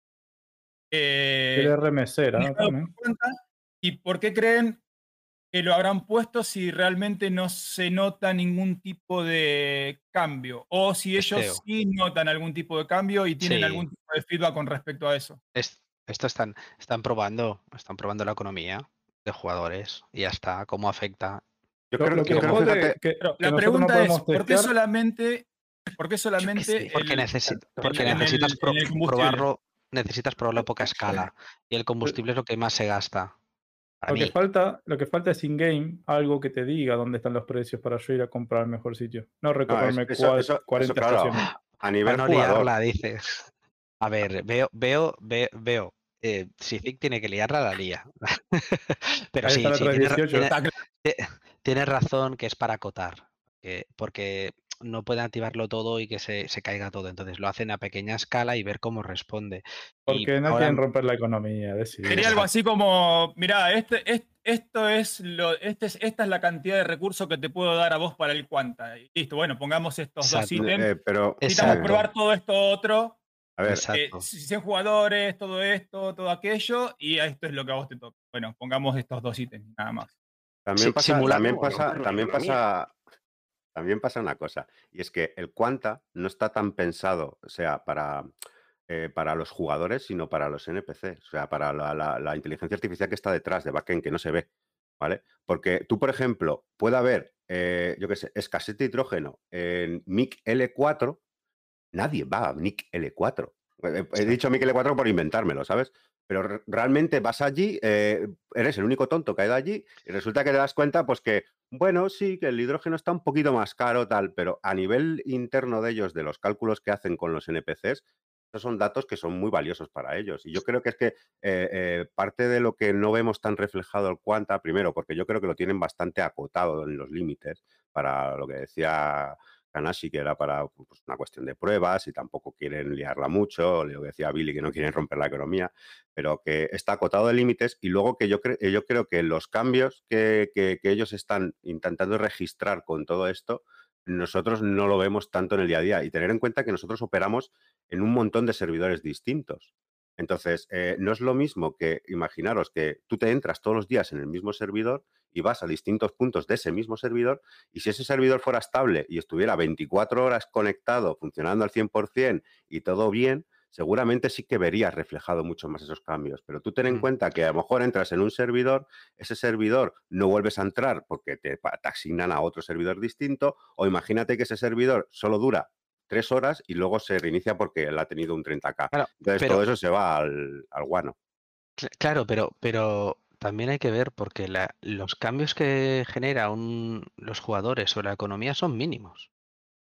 Eh, El RMC ¿no? ¿Y por qué creen que lo habrán puesto si realmente no se nota ningún tipo de cambio? O si ellos sí notan algún tipo de cambio y tienen Sí. algún tipo de feedback con respecto a eso. Es- esto están, están probando, están probando la economía de jugadores y ya está, cómo afecta. Yo creo, que la no pregunta es, ¿por qué solamente, por qué solamente Porque, el- necesi- porque el- necesitas pro- probarlo, necesitas probarlo a poca escala. Y el combustible es lo que más se gasta. Lo que, falta, lo que falta es in-game algo que te diga dónde están los precios para yo ir a comprar el mejor sitio. No recorrerme eso- cua- eso- eso, 40 claro. estaciones. a nivel Para no jugador, liarla, dices. A ver, veo, veo, veo, veo. Eh, si Zik tiene que liarla, la lía. [laughs] Pero Ahí sí, 18. tiene- tienes razón que es para acotar. que- porque no pueden activarlo todo y que se, se caiga todo. Entonces lo hacen a pequeña escala y ver cómo responde. Y Porque no ahora- quieren romper la economía. Sería algo así como, mira, este, es- esto es lo, este es, esta es la cantidad de recursos que te puedo dar a vos para el Quanta. Y listo, bueno, pongamos estos dos ítems. Eh, pero Necesitamos Exacto. probar todo esto otro. a ver, eh, 100 jugadores, todo esto, todo aquello, y esto es lo que a vos te toca. Bueno, pongamos estos dos ítems, nada más. También pasa, también pasa, también pasa, también pasa una cosa, y es que el Quanta no está tan pensado, o sea, para, eh, para los jugadores, sino para los NPC, o sea, para la, la- la inteligencia artificial que está detrás de backend, que no se ve, ¿vale? Porque tú, por ejemplo, puede haber, eh, yo qué sé, escasez de hidrógeno en MIC L4, nadie va a MIC L4. He, he dicho MIC L4 por inventármelo, ¿sabes? Pero re- realmente vas allí, eh, eres el único tonto que ha ido allí y resulta que te das cuenta, pues que, bueno, sí, que el hidrógeno está un poquito más caro, tal, pero a nivel interno de ellos, de los cálculos que hacen con los NPCs, esos son datos que son muy valiosos para ellos. Y yo creo que es que eh, eh, parte de lo que no vemos tan reflejado el Quanta, primero, porque yo creo que lo tienen bastante acotado en los límites para lo que decía Kanashi, que era para pues, una cuestión de pruebas y tampoco quieren liarla mucho, lo que decía Billy, que no quieren romper la economía, pero que está acotado de límites y luego que yo, cre- yo creo que los cambios que, que- que ellos están intentando registrar con todo esto, nosotros no lo vemos tanto en el día a día y tener en cuenta que nosotros operamos en un montón de servidores distintos. Entonces, eh, no es lo mismo que imaginaros que tú te entras todos los días en el mismo servidor y vas a distintos puntos de ese mismo servidor y si ese servidor fuera estable y estuviera 24 horas conectado, funcionando al 100% y todo bien, seguramente sí que verías reflejado mucho más esos cambios. Pero tú ten en Mm. cuenta que a lo mejor entras en un servidor, ese servidor no vuelves a entrar porque te, asignan a otro servidor distinto o imagínate que ese servidor solo dura tres horas y luego se reinicia porque él ha tenido un 30k. Claro, Entonces pero- todo eso se va al, al guano. Cl- Claro, pero, pero también hay que ver porque la- los cambios que genera un- los jugadores sobre la economía son mínimos.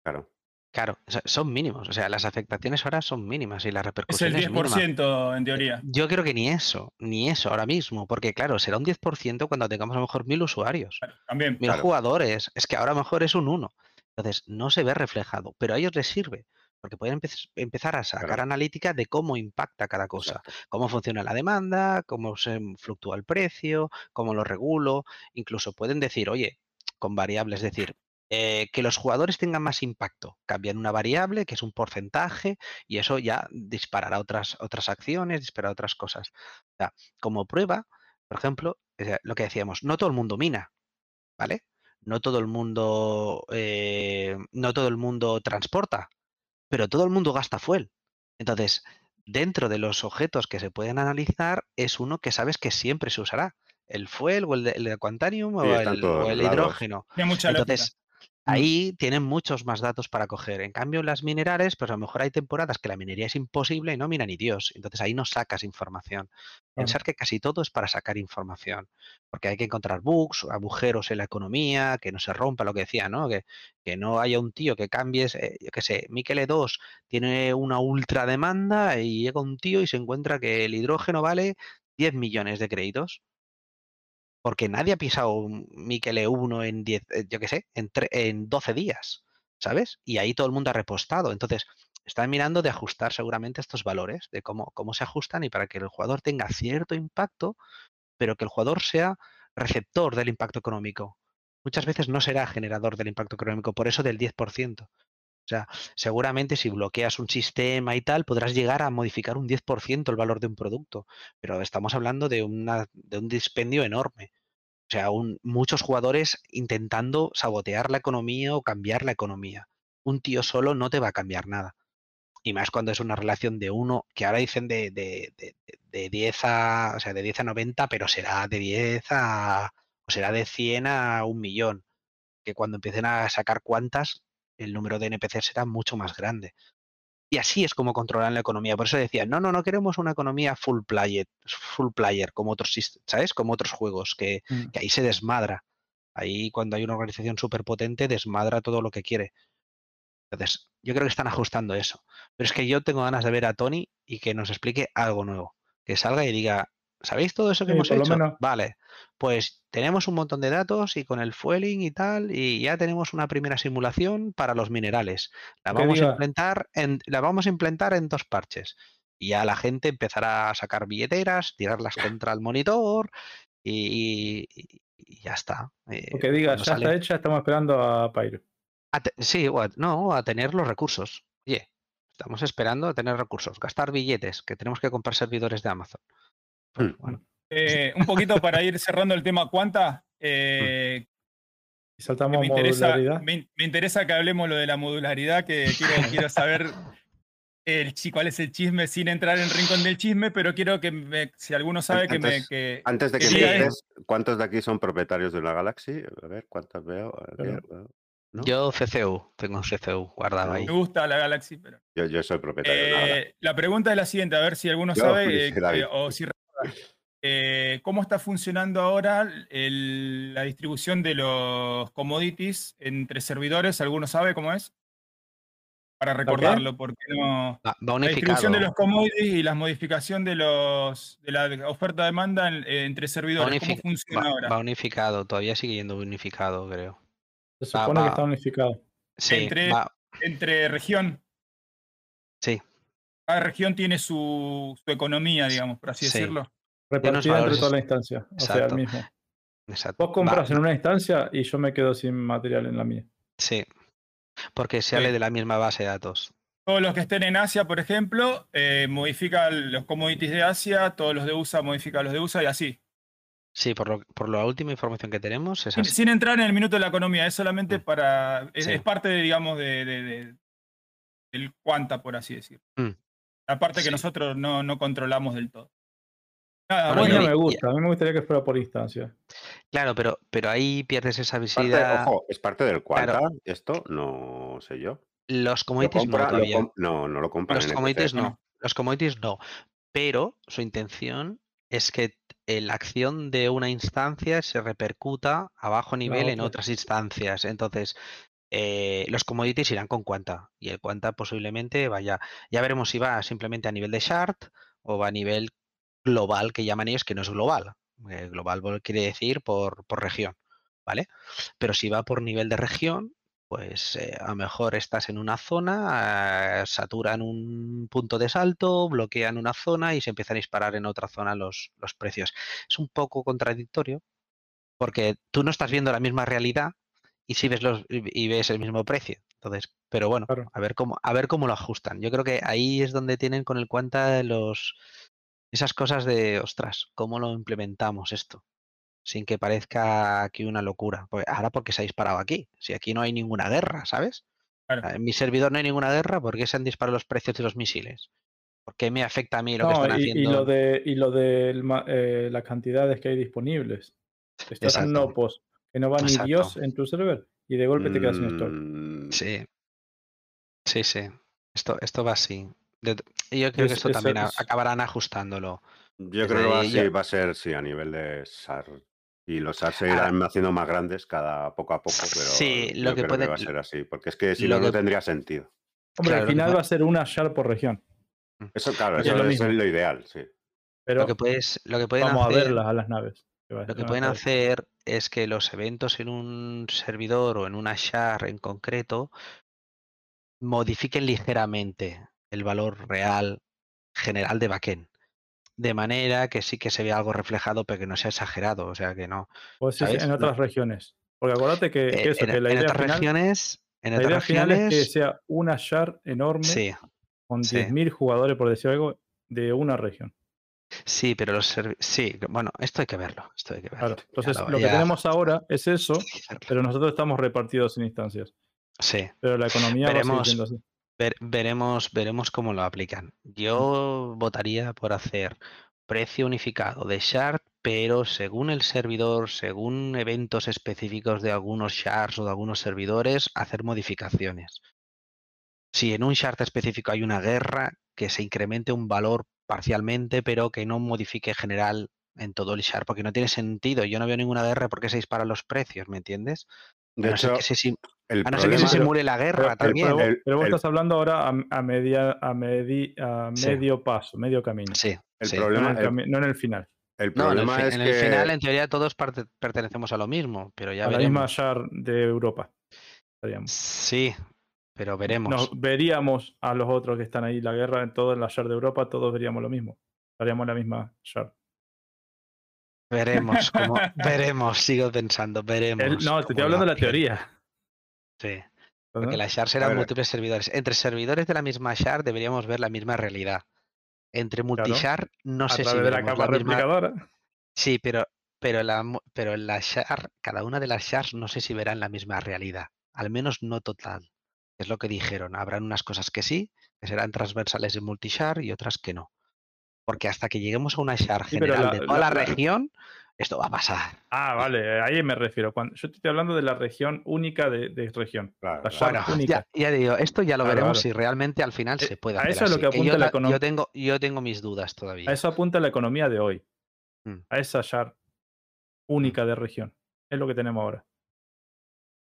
Claro. Claro, son mínimos. O sea, las afectaciones ahora son mínimas y la Es repercusión el es mínima. 10% en teoría. Yo creo que ni eso, ni eso ahora mismo, porque claro, será un 10% cuando tengamos a lo mejor mil usuarios, También. mil Claro. jugadores. Es que ahora a lo mejor es un 1. Entonces, no se ve reflejado, pero a ellos les sirve, porque pueden empe- empezar a sacar Claro. analítica de cómo impacta cada cosa Exacto. cómo funciona la demanda, cómo se fluctúa el precio, cómo lo regulo. Incluso pueden decir, oye, con variables, decir, eh, que los jugadores tengan más impacto. Cambian una variable, que es un porcentaje, y eso ya disparará otras, otras acciones, disparará otras cosas. O sea, como prueba, por ejemplo, lo que decíamos, no todo el mundo mina, ¿vale? No todo el mundo, eh, no todo el mundo transporta, pero todo el mundo gasta fuel. Entonces, dentro de los objetos que se pueden analizar, es uno que sabes que siempre se usará. El fuel o el de, el de Quantanium Sí, o el, o hidrógeno. Mucha. Entonces, ahí tienen muchos más datos para coger. En cambio, en las minerales, pues a lo mejor hay temporadas que la minería es imposible y no mina ni Dios. Entonces ahí no sacas información. Pensar que casi todo es para sacar información. Porque hay que encontrar bugs, agujeros en la economía, que no se rompa lo que decía, ¿no? Que, que no haya un tío que cambies, eh, yo qué sé, Miquel 2 tiene una ultra demanda y llega un tío y se encuentra que el hidrógeno vale 10 millones de créditos porque nadie ha pisado un Miquel 1 en 10, eh, yo qué sé, en, tre- en 12 días, ¿sabes? Y ahí todo el mundo ha repostado. Entonces, están mirando de ajustar seguramente estos valores, de cómo, cómo se ajustan y para que el jugador tenga cierto impacto, pero que el jugador sea receptor del impacto económico. Muchas veces no será generador del impacto económico, por eso del 10%. O sea, seguramente si bloqueas un sistema y tal, podrás llegar a modificar un 10% el valor de un producto, pero estamos hablando de, de un dispendio enorme. O sea, muchos jugadores intentando sabotear la economía o cambiar la economía. Un tío solo no te va a cambiar nada. Y más cuando es una relación de uno, que ahora dicen de, de, de- de 10 a, o sea, de 10 a 90, pero será de 10 a, o será de 100 a un millón. Que cuando empiecen a sacar cuantas, el número de NPCs será mucho más grande. Y así es como controlan la economía. Por eso decían, no, no, no queremos una economía full player, full player, como otros, ¿sabes? Como otros juegos, que, Mm. que ahí se desmadra. Ahí cuando hay una organización súper potente, desmadra todo lo que quiere. Entonces, Yo creo que están ajustando eso. Pero es que yo tengo ganas de ver a Tony y que nos explique algo nuevo. Que salga y diga, ¿sabéis todo eso que Sí, hemos hecho? menos. Vale, pues tenemos un montón de datos y con el fueling y tal, y ya tenemos una primera simulación para los minerales. La vamos a implementar en, la vamos a implementar en dos parches. Y ya la gente empezará a sacar billeteras, tirarlas contra el monitor y, y- y ya está. Eh, que diga, cuando ya sale- está hecha, estamos esperando a Pyro. a te- sí, o a- no, a tener los recursos. Oye, estamos esperando a tener recursos, gastar billetes, que tenemos que comprar servidores de Amazon. Bueno, Eh, un poquito para ir cerrando el tema Cuanta. eh, que saltamos me, interesa, modularidad. me, me interesa que hablemos lo de la modularidad, que quiero, [laughs] quiero saber el, cuál es el chisme sin entrar en el rincón del chisme, pero quiero que me- si alguno sabe que me... Antes- Que, Antes de que que empieces, ¿cuántos de aquí son propietarios de una Galaxy? A ver, ¿cuántos veo? A Pero- ver, veo. ¿No? yo CCU, tengo un CCU guardado No. ahí. me gusta la Galaxy, pero... Yo, yo soy propietario de. Eh, la pregunta es la siguiente, a ver si alguno Yo, sabe eh, o si. Eh, cómo está funcionando ahora el- la distribución de los commodities entre servidores. ¿Alguno sabe cómo es? Para recordarlo, porque no. Va, va La distribución de los commodities y la modificación de los de la oferta-demanda en- eh, entre servidores. ¿Cómo funciona va- ahora? va unificado, todavía sigue yendo unificado, creo. Se supone va. que está unificado. Sí, Entre- región. Sí. Cada región tiene su, su economía, digamos, por así Sí. decirlo. Repartida entre toda la instancia. O sea, el mismo. exacto. Vos compras Va- en una instancia y yo me quedo sin material en la mía. Sí, porque sale Sí. de la misma base de datos. Todos los que estén en Asia, por ejemplo, eh, modifican los commodities de Asia, todos los de USA modifican los de USA y así. Sí, por, lo, por la última información que tenemos es Sin, así. sin entrar en el minuto de la economía, es solamente Mm. para. Es, Sí. es parte, de, digamos, de, de- de- del cuanta, por así decir. Mm. La parte que Sí. nosotros no, no controlamos del todo. Nada, A mí no me gusta. A mí me gustaría que fuera por instancia. Claro, pero, pero ahí pierdes esa Parte- visibilidad. ojo, es parte del Quanta. Claro. Esto no sé yo. Los Lo commodities compra- no lo todavía. com- no, no lo compran Los en commodities no. Los commodities no. Pero su intención es que la acción de una instancia se repercuta a bajo nivel en otra. otras instancias. Entonces, eh, los commodities irán con Quanta. Y el Quanta posiblemente vaya. Ya veremos si va simplemente a nivel de shard o va a nivel global, que llaman ellos, que no es global. Eh, global quiere decir por, por región. ¿Vale? Pero si va por nivel de región, pues eh, a lo mejor estás en una zona, eh, saturan un punto de salto, bloquean una zona y se empiezan a disparar en otra zona los, los precios. Es un poco contradictorio porque tú no estás viendo la misma realidad y si ves los y y ves el mismo precio. Entonces, pero bueno, Claro. a ver cómo a ver cómo lo ajustan. Yo creo que ahí es donde tienen con el cuenta los esas cosas de, ostras, ¿cómo lo implementamos esto? Sin que parezca aquí una locura. Pues ahora porque se ha disparado aquí. Si aquí no hay ninguna guerra, ¿sabes? Claro. En mi servidor no hay ninguna guerra, ¿por qué se han disparado los precios de los misiles? ¿Por qué me afecta a mí lo que están y, haciendo? y lo de, y lo de las cantidades que hay disponibles. Estás en no post, que no va ni. Dios en tu server y de golpe te quedas sin stock. Mm, Sí. Sí, sí. Esto, esto va así. De- y yo creo que Es- esto es- también es- acabarán ajustándolo. Yo creo que va, ahí sí, ya- va a ser sí, a nivel de SAR. Y los SAR se irán haciendo más grandes cada poco a poco, pero Sí, lo yo que creo puede- va a ser así. Porque es que si lo no, no tendría sentido. Hombre, Claro, al final va a ser una shard por región. Eso, claro, Es eso lo es mismo. lo ideal, sí. Pero Lo que puedes, lo que pueden vamos hacer, a verlas a las naves. lo que pueden hacer es que los eventos en un servidor o en una share en concreto modifiquen ligeramente el valor real general de backend. De manera que sí que se vea algo reflejado, pero que no sea exagerado. O sea que no. Pues sí, en No. otras regiones. Porque acuérdate que, que Eh, eso, en, que la en idea, otras final, regiones. En la idea final es que sea una shard enorme Sí, con sí. 10.000 jugadores, por decir algo, de una región. sí, pero los Sí, bueno, esto hay que verlo. Esto hay que verlo. Claro. ya Entonces, lo- que tenemos ahora es [laughs] eso, pero nosotros estamos repartidos en instancias. Sí. Pero la economía va a Veremos. siendo así. Ver- veremos, veremos cómo lo aplican. Yo votaría por hacer precio unificado de shard, pero según el servidor, según eventos específicos de algunos shards o de algunos servidores, hacer modificaciones. Si en un shard específico hay una guerra, que se incremente un valor parcialmente, pero que no modifique general en todo el shard, porque no tiene sentido. Yo no veo ninguna guerra porque se disparan los precios, ¿me entiendes? De no hecho, que se El A no ser que se problema- simule la guerra pero- también. pero vos- El- pero vos el- estás hablando ahora a, a media, a, medi- a Sí. medio paso, medio camino. Sí, el sí. No, problema, en el, no en el final. el No, en el, problema fi- es en que el final, en teoría, todos parte- pertenecemos a lo mismo, pero ya a la misma veremos. shard de Europa. estaríamos. Sí, pero veremos. Nos veríamos a los otros que están ahí, la guerra en todo en la shard de Europa, todos veríamos lo mismo. Estaríamos en la misma shard. Veremos, como, [laughs] veremos, sigo pensando, veremos. El- no, te estoy hablando de la teoría. Sí, ¿no? porque las shards eran ver. múltiples servidores. Entre servidores de la misma shard deberíamos ver la misma realidad. Entre multishard no a sé si de la capa la misma-. Sí, pero, pero, la, pero la shard, cada una de las shards no sé si verán la misma realidad. Al menos no total. Es lo que dijeron. Habrán unas cosas que sí, que serán transversales en multishard y otras que no. Porque hasta que lleguemos a una shard Sí, general la- de toda la- región, esto va a pasar. Ah, vale, ahí me refiero. Cuando, yo te estoy hablando de la región única de, de región. Claro, La claro. única. ya, ya digo, esto ya lo Claro, veremos claro. si realmente al final Eh, se puede a hacer eso es lo que que yo, apunta la ta- econom- yo tengo, yo tengo mis dudas todavía. A eso apunta la economía de hoy. Mm. A esa shard única de región. Es lo que tenemos ahora.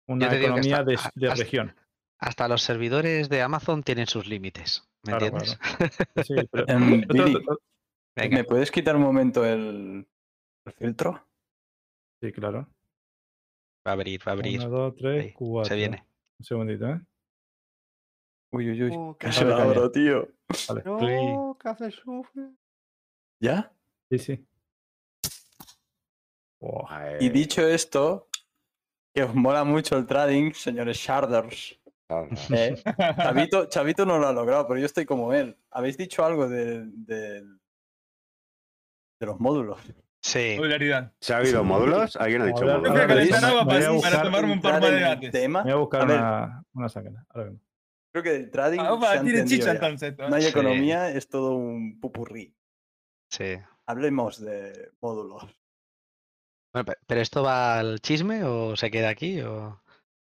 Una economía hasta- de, de hasta- región. Hasta los servidores de Amazon tienen sus límites. ¿Me Claro, entiendes? Sí, pero- Em, Billy. ¿me puedes quitar un momento el filtro? sí, claro. Va a abrir, va a abrir. Uno, dos, tres, Ahí, cuatro. Se viene. Un segundito, ¿eh? Uy, uy, uy. Oh, Casi tío. Vale. No, café sufre. ¿Ya? Sí, sí. Ay, Y dicho esto, que os mola mucho el trading, señores sharders. ¿eh? [laughs] Chavito, Chavito no lo ha logrado, pero yo estoy como él. ¿Habéis dicho algo de, de, de los módulos? Sí. Modularidad. ¿Se ha habido módulos? ¿Alguien ha dicho a módulos? calentar agua voy a para, para buscar- tomarme un par de gates. tema. Me voy a buscar A una, una sácana. Ahora mismo. creo que el trading Ah, se opa, ha tiene entendido chicha entonces. ¿eh? No hay Sí. economía, es todo un pupurrí. Sí. Hablemos de módulos. Bueno, pe- ¿Pero esto va al chisme o se queda aquí? O...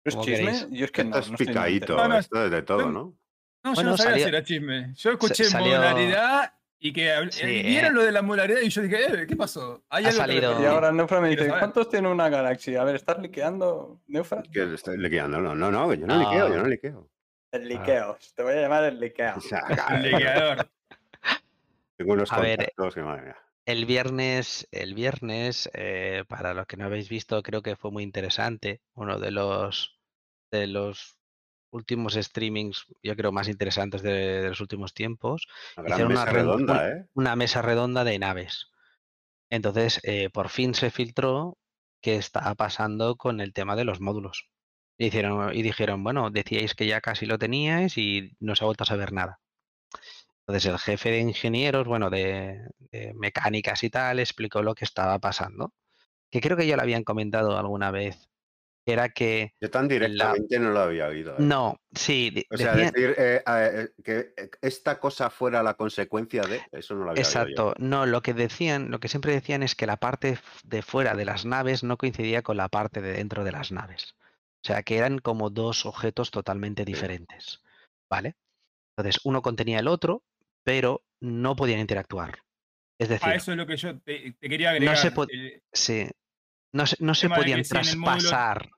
¿Es Como chisme? queréis. Yo es que Esto no, es picadito. No, no, esto es de todo, ¿no? No, yo Bueno, no sabía salió- si era chisme. Yo escuché salió- modularidad y que Sí, eh, eh. vieron lo de la modularidad y yo dije, eh, ¿qué pasó? Hay Ha algo salido-. Y ahora Neufra me dice. ¿cuántos tiene una galaxia? A ver, ¿estás liqueando, Neufra? Que estoy liqueando. No, no, no, que yo no No. liqueo, yo no liqueo. El liqueo. Te voy a llamar el liqueo. O [laughs] sea, El liqueador. [laughs] tengo unos A ver, que madre mía. El viernes, el viernes, eh, para los que no habéis visto, creo que fue muy interesante. Uno de los de los últimos streamings, yo creo, más interesantes de, de los últimos tiempos. Una hicieron una mesa redonda, ¿eh? Una mesa redonda de naves. Entonces, eh, por fin se filtró qué estaba pasando con el tema de los módulos. Y, hicieron, y dijeron, bueno, decíais que ya casi lo teníais y no se ha vuelto a saber nada. Entonces el jefe de ingenieros, bueno, de, de mecánicas y tal, explicó lo que estaba pasando. Que creo que ya lo habían comentado alguna vez. Era que Yo tan directamente no lo había oído. ¿eh? no, sí, O sea, decían- decir eh, eh, que esta cosa fuera la consecuencia de. Eso no lo había oído yo. Exacto. No, lo que decían, lo que siempre decían es que la parte de fuera de las naves no coincidía con la parte de dentro de las naves. O sea, que eran como dos objetos totalmente diferentes. ¿Vale? Entonces, uno contenía el otro, pero no podían interactuar. Es decir, Ah, eso es lo que yo te, te quería agregar. no se, el- sí, no se, no se podían traspasar.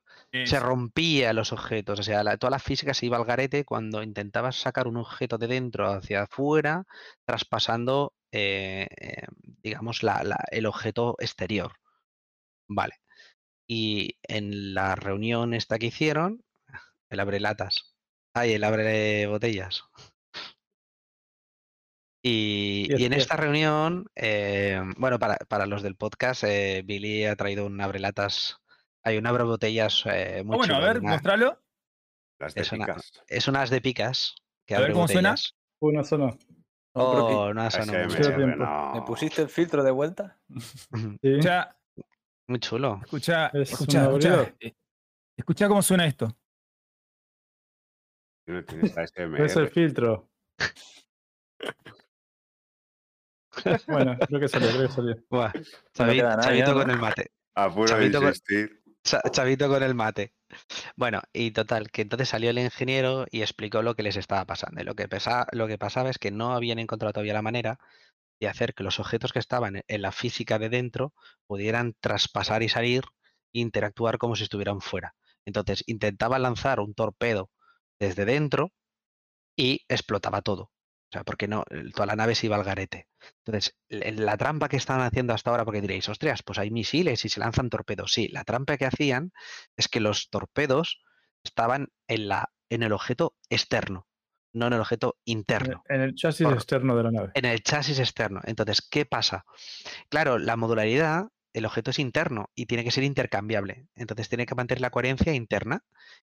Se rompía los objetos, o sea, la- toda la física se iba al garete cuando intentabas sacar un objeto de dentro hacia afuera, traspasando, eh, eh, digamos, la- la- el objeto exterior. Vale. Y en la reunión esta que hicieron, el abre latas, ay, el abre botellas. Y, en esta reunión, eh, bueno, para, para los del podcast, eh, Billy ha traído un abrelatas, hay un abre botellas eh, muy Ah, bueno, a ver, una- mostralo. Las de es una- picas. es unas de picas que A ver cómo suena. botellas. Una. No, pero que- Oh, no no. ¿Me pusiste el filtro de vuelta? Ujú, [laughs] Sí. Escucha, Muy chulo. escucha, Es escucha, escucha. eh, Escucha cómo suena esto. No tienes [laughs] ASMR. Es el filtro. [laughs] Bueno, creo que salió, creo que salió. Buah, No Chavi- queda nada Chavito con el mate. Chavito con- insistir. Cha- Chavito con el mate. Bueno, y total, que entonces salió el ingeniero y explicó lo que les estaba pasando. Y lo que, pesa- lo que pasaba es que no habían encontrado todavía la manera de hacer que los objetos que estaban en- en la física de dentro pudieran traspasar y salir e interactuar como si estuvieran fuera. Entonces intentaba lanzar un torpedo desde dentro y explotaba todo. O sea, porque no, toda la nave se iba al garete. Entonces, la trampa que estaban haciendo hasta ahora, porque diréis, ostras, pues hay misiles y se lanzan torpedos. Sí, la trampa que hacían es que los torpedos estaban en, la, en el objeto externo, no en el objeto interno en el chasis Por- externo de la nave. en el chasis externo. Entonces, ¿qué pasa? Claro, la modularidad, el objeto es interno y tiene que ser intercambiable. Entonces, tiene que mantener la coherencia interna.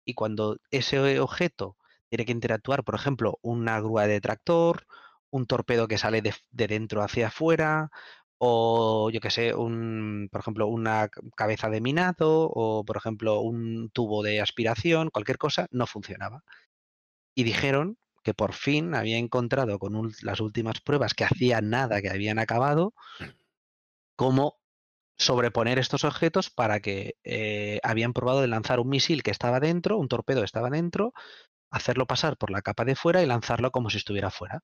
Y cuando ese objeto tiene que interactuar, por ejemplo, una grúa de tractor, un torpedo que sale de, de dentro hacia afuera, o yo que sé, un, por ejemplo, una cabeza de minado, o por ejemplo, un tubo de aspiración, cualquier cosa, no funcionaba. Y dijeron que por fin había encontrado con las últimas pruebas que hacía nada que habían acabado, cómo sobreponer estos objetos para que eh, habían probado de lanzar un misil que estaba dentro, un torpedo estaba dentro, hacerlo pasar por la capa de fuera y lanzarlo como si estuviera fuera.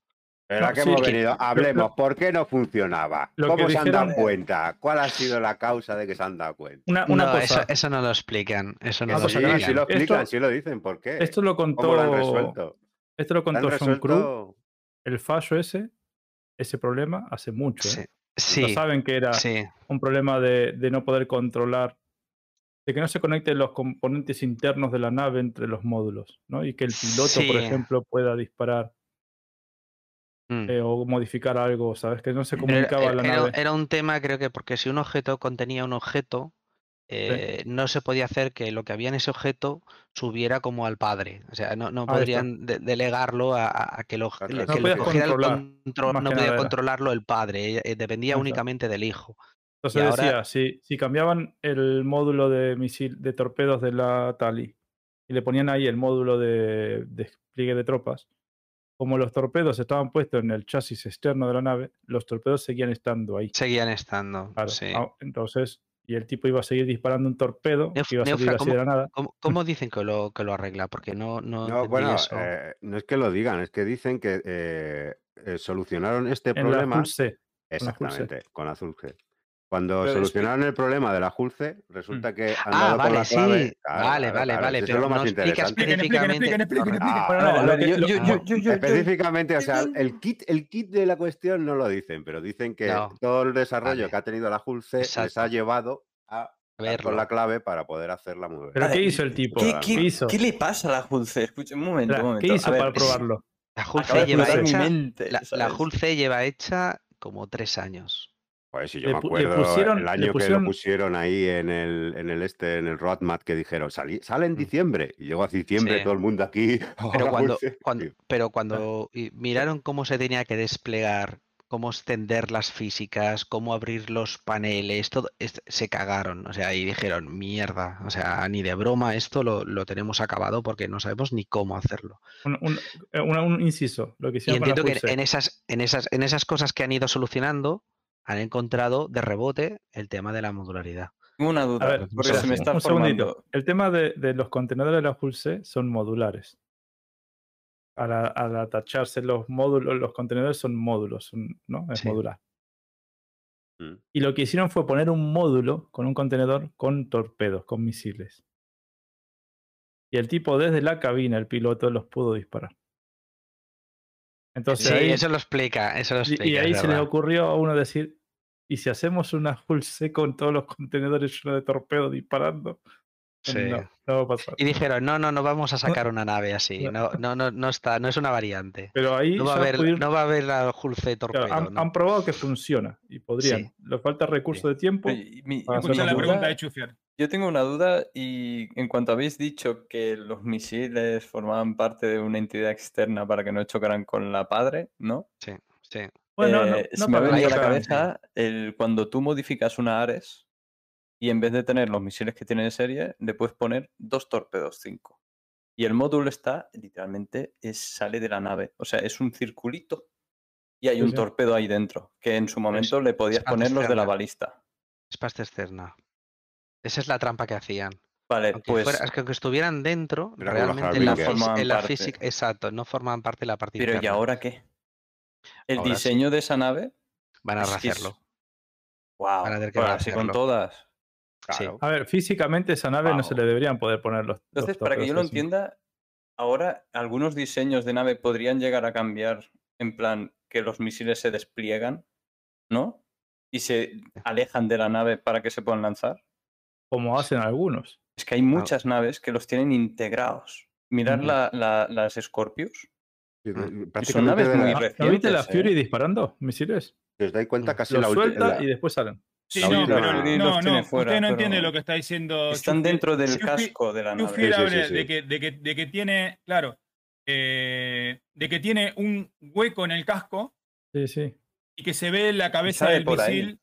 Pero ¿a No, qué sí, hemos que- venido? lo- Hablemos, ¿por qué no funcionaba? lo ¿Cómo se han dado dijeron- cuenta? ¿Cuál ha sido la causa de que se han dado cuenta? Una, una no, cosa, eso, eso no lo explican. Eso no lo sí, sí lo explican. explican, esto- sí lo dicen. ¿Por qué? esto lo ¿Cómo lo han contó, resuelto? esto lo ¿Lo contó John Cruz, el fallo ese, ese problema, hace mucho. Sí, ¿eh? sí, Lo saben que era sí. un problema de, de no poder controlar, de que no se conecten los componentes internos de la nave entre los módulos, ¿no? Y que el piloto, por ejemplo, pueda disparar Mm. eh, o modificar algo, ¿sabes? Que no se Pero comunicaba era, la era- nave. era un tema, creo que porque si un objeto contenía un objeto, eh, no se podía hacer que lo que había en ese objeto subiera como al padre. O sea, no, está. podrían de- delegarlo a, que lo, Claro, que No lo el control, no podía controlarlo el padre, eh, dependía únicamente del hijo. Entonces ahora- decía, si, si cambiaban el módulo de misil de torpedos de la Tali y le ponían ahí el módulo de despliegue de tropas, como los torpedos estaban puestos en el chasis externo de la nave, los torpedos seguían estando ahí. Seguían estando. Claro. sí. Ah, Entonces, y el tipo iba a seguir disparando un torpedo Neuf- que iba a salir Neufra, así de la nada. ¿Cómo, cómo dicen que lo, que lo arregla? Porque no, no, No, bueno, eso. eh, no es que lo digan, es que dicen que eh, eh, solucionaron este En problema. La. Exactamente, con Azul C. Cuando Pero solucionaron el problema de la Julce, resulta que han Ah, dado con vale, la clave. sí. Claro, vale, vale, claro, vale. eso es Pero lo más no interesante. Específicamente. ver, o sea, el kit, el kit de la cuestión no lo dicen, pero dicen que No. todo el desarrollo Vale. que ha tenido la Julce les ha llevado a Verlo. con la clave para poder hacerla mover. ¿Pero Vale, qué hizo el tipo? ¿Qué, ¿Qué- qué- ¿Qué hizo? qué le pasa a la Hulce? Escucha, un momento, un momento. ¿Qué hizo A ver, para probarlo? La de lleva hecha. La, C lleva hecha como tres años. Pues si yo Le me acuerdo pusieron- el año pusieron- que lo pusieron ahí en el, en el este, en el roadmap que dijeron, "Salí- sale en Mm. diciembre. Y llegó a diciembre Sí. todo el mundo aquí. [laughs] Pero "Oh, cuando, Julce". cuando, pero cuando y miraron cómo se tenía que desplegar, cómo extender las físicas, cómo abrir los paneles, todo, es- se cagaron. O sea, y dijeron, mierda, o sea, ni de broma, esto lo, lo tenemos acabado porque no sabemos ni cómo hacerlo. Un, un- eh, un inciso, lo que Y hicieron con la entiendo que en esas, en esas, en esas cosas que han ido solucionando, han encontrado de rebote el tema de la modularidad. Tengo una A duda, ver, porque se me un- está un segundito. El tema de, de los contenedores de la C son modulares. Al, a- al atacharse los módulos, los contenedores son módulos, son- ¿no? Es Sí. modular. Mm. Y lo que hicieron fue poner un módulo con un contenedor con torpedos, con misiles. Y el tipo desde la cabina, el piloto, los pudo disparar. Entonces Sí, ahí, eso lo explica, eso lo y- explica. y ahí se les ocurrió a uno decir, ¿y si hacemos una Hull C con todos los contenedores llenos de torpedos disparando? Sí. No, no va a pasar. Y dijeron, no, no, no vamos a sacar una nave así. No, no, no, no está, no es una variante. Pero ahí No va a haber, pudieron- no va a haber la claro, torpedo. han, ¿no? han probado que funciona y podrían. Sí. Le falta recurso de tiempo. Oye, mi- para mi Escucha la hacerlo duda- pregunta de Chufier. Yo tengo una duda y en cuanto habéis dicho que los misiles formaban parte de una entidad externa para que no chocaran con la padre, ¿no? Sí, sí. Bueno, no, Eh, no se me ha venido a la cabeza el, cuando tú modificas una Ares y en vez de tener los misiles que tiene de serie, le puedes poner dos torpedos 5. Y el módulo está, literalmente, es, sale de la nave. O sea, es un circulito y hay Sí, un sí. torpedo ahí dentro, que en su momento le podías poner los de la balista. Es parte externa. Esa es la trampa que hacían. Vale, Aunque, pues... fuera- es que aunque estuvieran dentro, realmente en la, en la parte. física, exacto, no formaban parte de la parte Pero ¿y ahora qué? El Ahora sí. diseño de esa nave Van a es- rehacerlo. Wow, Van a tener que así con todas. Claro. A ver, físicamente esa nave no se le deberían poder poner los. los Entonces, para que yo lo entienda, ahora algunos diseños de nave podrían llegar a cambiar en plan que los misiles se despliegan, ¿no? Y se alejan de la nave para que se puedan lanzar. Como hacen algunos. Es que hay muchas naves que los tienen integrados. La- la- las Scorpius. Y son prácticamente naves de muy la- ¿No viste la Fury ¿eh? disparando misiles? si os dais cuenta, casi Los la suelta y después salen. Sí, no, última- pero no, no, fuera, usted no pero entiende lo que está diciendo. Están dentro del casco de la nave. De, que, de, que, de que tiene, claro, eh, de que tiene un hueco en el casco Sí, sí. y que se ve la cabeza del misil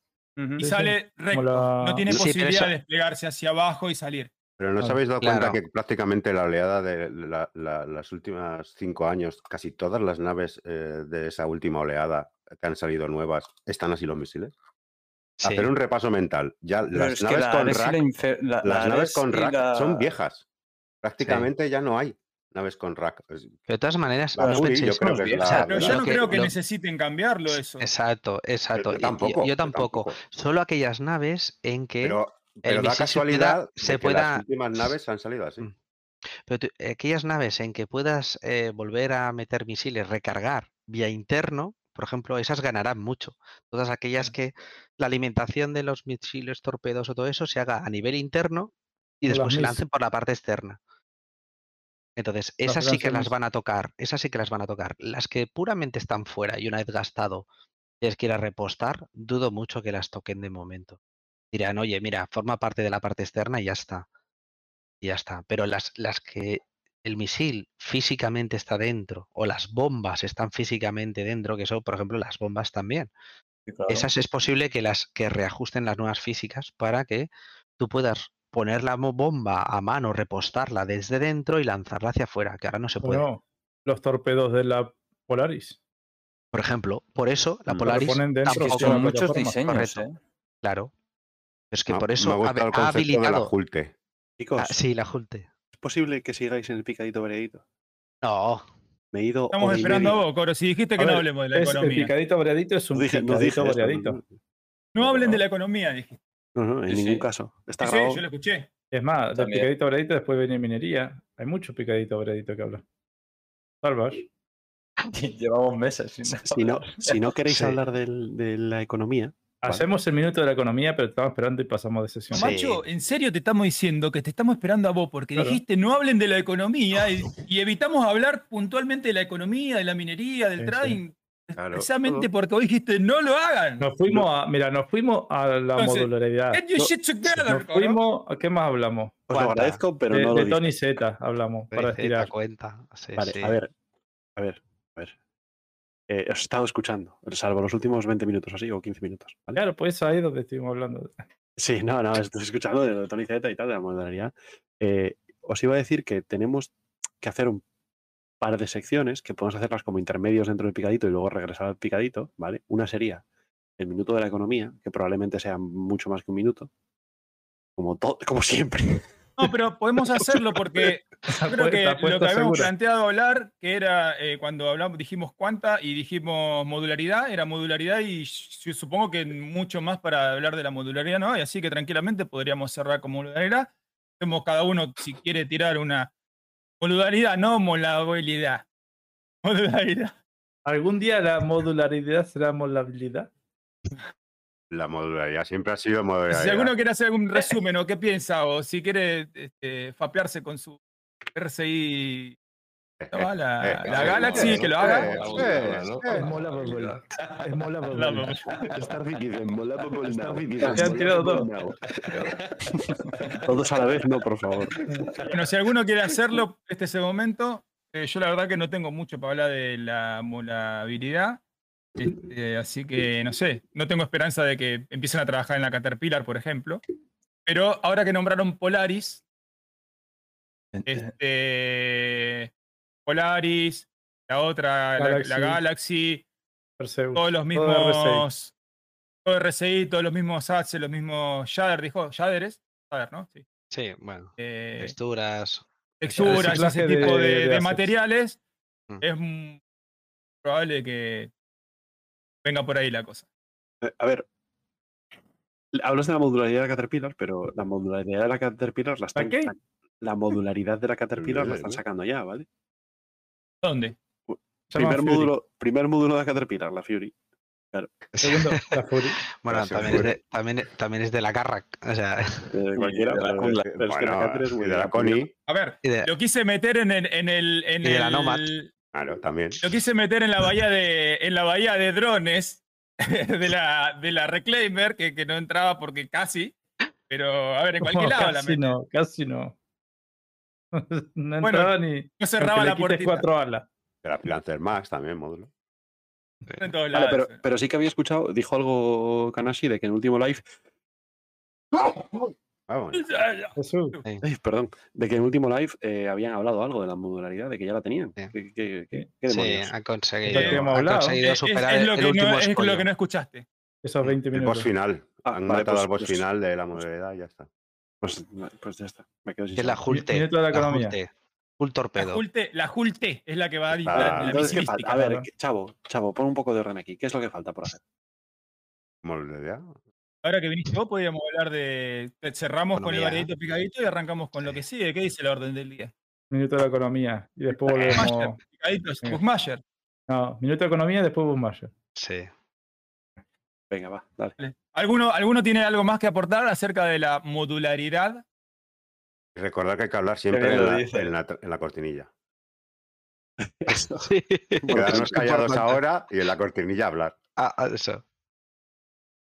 y sale recto. la- No tiene posibilidad de desplegarse hacia abajo y salir. Pero no os habéis dado Claro. cuenta que prácticamente la oleada de la- la- las últimas cinco años, casi todas las naves eh, de esa última oleada que han salido nuevas, están así los misiles. Sí. Hacer un repaso mental. Ya Pero las naves la con rack, las naves con rack la- son viejas. Prácticamente ya no hay naves con rack. De todas maneras, no yo creo que o sea, yo no que- creo que lo- necesiten cambiarlo eso. Exacto, exacto. yo tampoco, yo yo tampoco. tampoco. Solo aquellas naves en que. Pero, pero se casualidad pueda- se que pueda- las últimas naves han salido así. Mm. Pero tú- aquellas naves en que puedas eh, volver a meter misiles, recargar vía interno, por ejemplo, esas ganarán mucho. Todas aquellas que la alimentación de los misiles, torpedos o todo eso se haga a nivel interno y después se lancen por la parte externa. Entonces, esas sí que las van a tocar, esas sí que las van a tocar. Las que puramente están fuera y una vez gastado les quiera repostar, dudo mucho que las toquen de momento. Dirán, oye, mira, forma parte de la parte externa y ya está. Y ya está. Pero las, las que el misil físicamente está dentro o las bombas están físicamente dentro, que son, por ejemplo, las bombas también. Sí, claro. Esas es posible que las que reajusten las nuevas físicas para que tú puedas poner la bomba a mano, repostarla desde dentro y lanzarla hacia afuera, que ahora no se puede. Bueno, los torpedos de la Polaris. Por ejemplo, por eso la. Polaris ponen dentro, tampoco, con muchos diseños. ¿eh? claro. Es que ha- por me eso ha ha, gustado el ha concepto de la habilitado. Julte. Chicos, Ah, sí, la Julte. ¿es posible que sigáis en el picadito variadito? No, Me he ido. Estamos esperando a vos, Coro. Si dijiste que A no ver, hablemos de la Es, el economía. picadito variadito es un dije, no picadito variadito. no, No hablen de la economía, dije. no, no, en Sí, ningún sí. caso. Está Sí, yo lo escuché. Es más, del picadito variadito después viene minería. Hay mucho picadito variadito que habla. Salvas. [laughs] Llevamos meses sin Si no, si no queréis Sí. hablar del- de la economía, Hacemos el minuto de la economía, pero estamos esperando y pasamos de sesión. Sí. Macho, en serio te estamos diciendo que te estamos esperando a vos porque Claro. dijiste no hablen de la economía y, y evitamos hablar puntualmente de la economía, de la minería, del Sí, sí. trading, Claro. precisamente porque vos dijiste no lo hagan. Nos fuimos a, mira, nos fuimos a la Entonces, modularidad. Get your shit together, Nos fuimos, ¿a qué más hablamos? os lo agradezco, pero de no lo de. Tony Z hablamos para estirar. cuenta. Sí, Vale, sí. a ver, a ver, a ver. Eh, os he estado escuchando, salvo los últimos 20 minutos así, o 15 minutos. ¿vale? Claro, pues ahí es donde estuvimos hablando. Sí, no, no, estoy escuchando de Tony Z y tal, de la modalidad. Eh, os iba a decir que tenemos que hacer un par de secciones que podemos hacerlas como intermedios dentro del picadito y luego regresar al picadito, ¿vale? Una sería el minuto de la economía, que probablemente sea mucho más que un minuto, como, to- como siempre. No, pero podemos hacerlo porque [laughs] yo creo que lo que habíamos segura. planteado hablar, que era eh, cuando hablamos, dijimos cuánta y dijimos modularidad, era modularidad y supongo que mucho más para hablar de la modularidad no hay, así que tranquilamente podríamos cerrar con modularidad. Hacemos cada uno si quiere tirar una modularidad, no molabilidad. [laughs] Modularidad. ¿Algún día la modularidad será modulabilidad? La modularidad siempre ha sido modularidad. Si alguno quiere hacer algún resumen o qué piensa, o si quiere este, fapearse con su RCI, ¿no va? la, eh, la eh, Galaxy, eh, que lo eh, haga. eh, Es mola bubble. Es mola mola. Te han tirado todo. Todos a la vez, no, por favor. Bueno, si alguno quiere hacerlo, este es el momento. Eh, yo la verdad que no tengo mucho para hablar de la molabilidad. Este, así que no sé, no tengo esperanza de que empiecen a trabajar en la Caterpillar, por ejemplo. Pero ahora que nombraron Polaris, este, Polaris, la otra, la- Galaxy. la, Galaxy, Perseus. todos los Todo RCI. mismos. Todo RCI, todos los mismos ATSE, los mismos Shader, dijo. Shader es. Shader, ¿no? Sí. Sí, bueno. Eh, Texturas. texturas, ese tipo de- de, de de assets. materiales, Mm. es probable que venga por ahí la cosa. Eh, A ver, hablas de la modularidad de la Caterpillar, pero la modularidad de la Caterpillar la están qué? La modularidad de la Caterpillar la están sacando ya, ¿vale? ¿Dónde? Primer módulo, primer módulo de la Caterpillar, la Fury. Segundo, [laughs] la Fury. Bueno, también es, de, también, también es de la Carrack. O sea, de cualquiera, [laughs] de la pero, es que la es muy de la. Connie, A ver, y de- lo quise meter en el. En el, en Y de la el- Nomad. Claro, también. Lo quise meter en la bahía de, en la bahía de drones [laughs] de la, de la Reclaimer, que, que no entraba porque casi. Pero, a ver, en cualquier No, lado la casi meto. no, casi no. [laughs] No Bueno, entraba ni. No cerraba la puertita. cuatro alas. La Lancer Max también, módulo. En todos Vale, lados. pero, pero sí que había escuchado, dijo algo Kanashi de que en el último live. [laughs] Vamos. Jesús. sí. Ay, perdón, de que en el último live eh, habían hablado algo de la modularidad, de que ya la tenían. Sí. ¿Qué, qué- qué- Sí. qué Sí, demonios? ha conseguido, ha es- superar es el, lo el que último no, es lo escollo. que no escuchaste. Esos 20 El minutos. boss final. Ah, Han vale, matado pues- al boss pues- final de la modalidad y ya está. Pues, pues ya está, me quedo sin Que es la de la La economía. Hulte. Full La Hulte es la que va a Ah, la. A ver, claro. ¿qué- chavo, chavo, pon un poco de orden aquí. ¿Qué es lo que falta por hacer? Modalidad. Ahora que viniste vos, podríamos hablar de. Cerramos con el variadito picadito y arrancamos con lo que sigue. ¿Qué dice la orden del día? Minuto de la economía. Y después volvemos. picadito es Sí. Bushmaster. No, minuto de economía y después Bushmaster. Sí. Venga, va, dale. ¿Alguno, ¿Alguno tiene algo más que aportar acerca de la modularidad? Recordar que hay que hablar siempre en la, dice. en la- en la cortinilla. Eso. Sí. Quedarnos callados ahora y en la cortinilla hablar. Ah, ah, eso.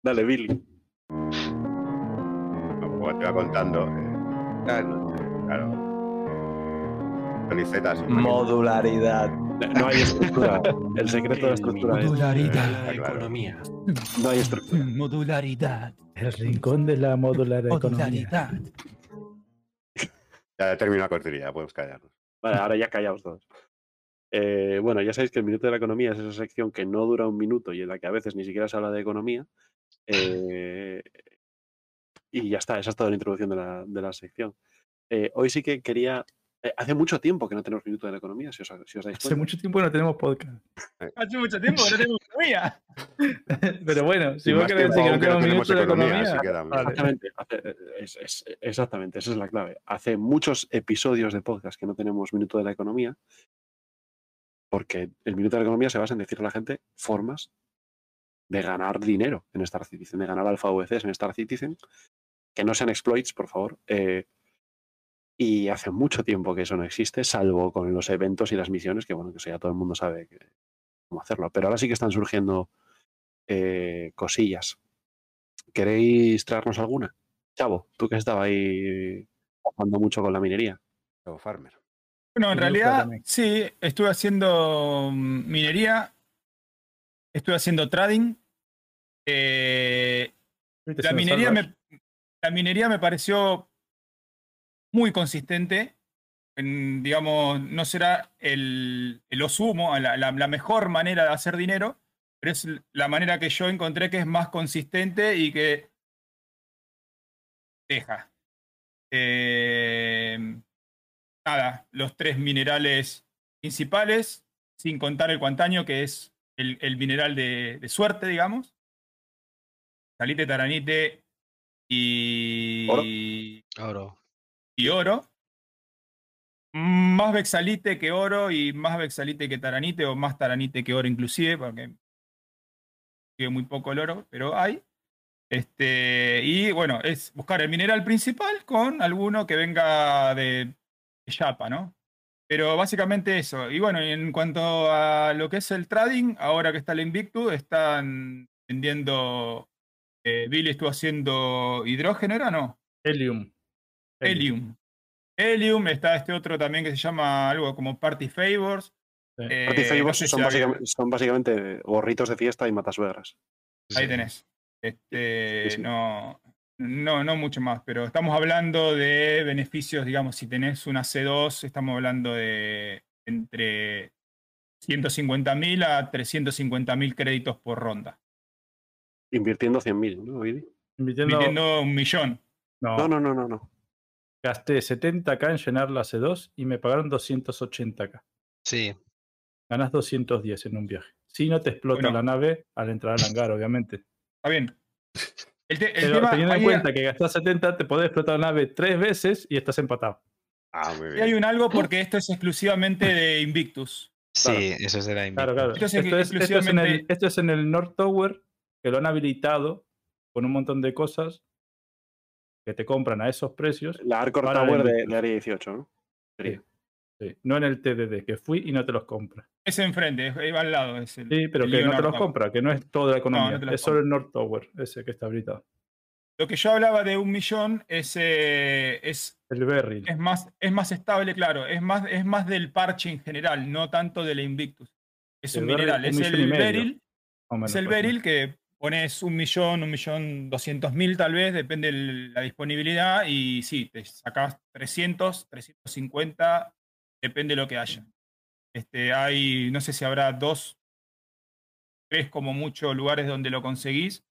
Dale, Billy. Como te iba contando. eh, Claro. Modularidad. No hay estructura. El secreto de la estructura es. Modularidad. la economía. No hay estructura. Modularidad. El rincón de la modular economía. Modularidad. Ya terminó la ya podemos callarnos. Vale, ahora ya callaos todos. Eh, bueno, ya sabéis que el minuto de la economía es esa sección que no dura un minuto y en la que a veces ni siquiera se habla de economía. Eh, y ya está, esa es toda la introducción de la, de la sección. Eh, hoy sí que quería. eh, hace mucho tiempo que no tenemos minuto de la economía, si os, si os dais Hace cuenta. mucho tiempo que no tenemos podcast. [laughs] Hace mucho tiempo que no tengo economía. [laughs] Pero bueno, si vos querés decir que no tenemos tenemos minuto de economía, economía, así que dame. vale. Exactamente, hace- es- es- exactamente, esa es la clave. Hace muchos episodios de podcast que no tenemos minuto de la economía, porque el minuto de la economía se basa en decirle a la gente formas de ganar dinero en Star Citizen, de ganar alfa VCs en Star Citizen, que no sean exploits, por favor. eh, y hace mucho tiempo que eso no existe, salvo con los eventos y las misiones, que bueno, que eso ya todo el mundo sabe que- cómo hacerlo. Pero ahora sí que están surgiendo eh, cosillas. ¿Queréis traernos alguna? Chavo, tú que estaba ahí trabajando mucho con la minería. Chavo Farmer. Bueno, en realidad, sí, estuve haciendo mm, minería, estuve haciendo trading. eh, la, minería me, la minería me pareció muy consistente. En, digamos, no será el, la, la- la mejor manera de hacer dinero, pero es la manera que yo encontré que es más consistente y que deja. Eh, nada, los tres minerales principales, sin contar el cuantaño, que es el, el mineral de, de suerte, digamos. Salite, taranite y Oro. y oro. Más vexalite que oro y más vexalite que taranite, o más taranite que oro inclusive, porque sigue muy poco el oro, pero hay. Este, y bueno, es buscar el mineral principal con alguno que venga de, de Yapa, ¿no? Pero básicamente eso. Y bueno, en cuanto a lo que es el trading, ahora que está el Invictus, están vendiendo. Eh, Billy estuvo haciendo hidrógeno, ¿era no? Helium. Helium. Helium, está este otro también que se llama algo como Party Favors. Sí. Eh, Party no favors sé si son, básicamente, son básicamente gorritos de fiesta y matasuegras. Ahí Sí. tenés. Este, Sí, sí. No, no, no mucho más, pero estamos hablando de beneficios, digamos, si tenés una C2, estamos hablando de entre 150.000 a 350.000 créditos por ronda. Invirtiendo 100.000, ¿no, Vidi? Invirtiendo- Vendiendo un millón. no, No, no, no, no, no. gasté 70k en llenar la C2 y me pagaron 280k. Sí. Ganás 210 en un viaje. Si no te explota Bueno. la nave al entrar al hangar, obviamente. Está bien. [laughs] El, te- el Pero tema, teniendo en cuenta que gastas 70, te puedes explotar la nave tres veces y estás empatado. Ah, muy bien. hay un algo porque esto es exclusivamente de Invictus. Sí, eso será Claro, claro. Esto Esto es es, esto es en el, exclusivamente- esto es en el North Tower, que lo han habilitado con un montón de cosas que te compran a esos precios. La Arcor Tower de, Invictus. de Área 18, ¿no? Sería. Sí, no en el TDD, que fui y no te los compra. Es enfrente, es- va al lado. Es el, Sí, pero el que no te los compra, que no es toda la economía. no es solo el North Tower, ese que está habilitado. Lo que yo hablaba de un millón es, eh, es, El Berry. es, más, es más estable, claro. Es más, es más del parche en general, no tanto de la Invictus. Es El un mineral, es el menos, es el ejemplo. Beryl que pones un millón, un millón doscientos mil tal vez, depende de la disponibilidad, y sí, te sacás 300, 350, depende de lo que haya. Este, hay, no sé si habrá dos, tres como mucho lugares donde lo conseguís,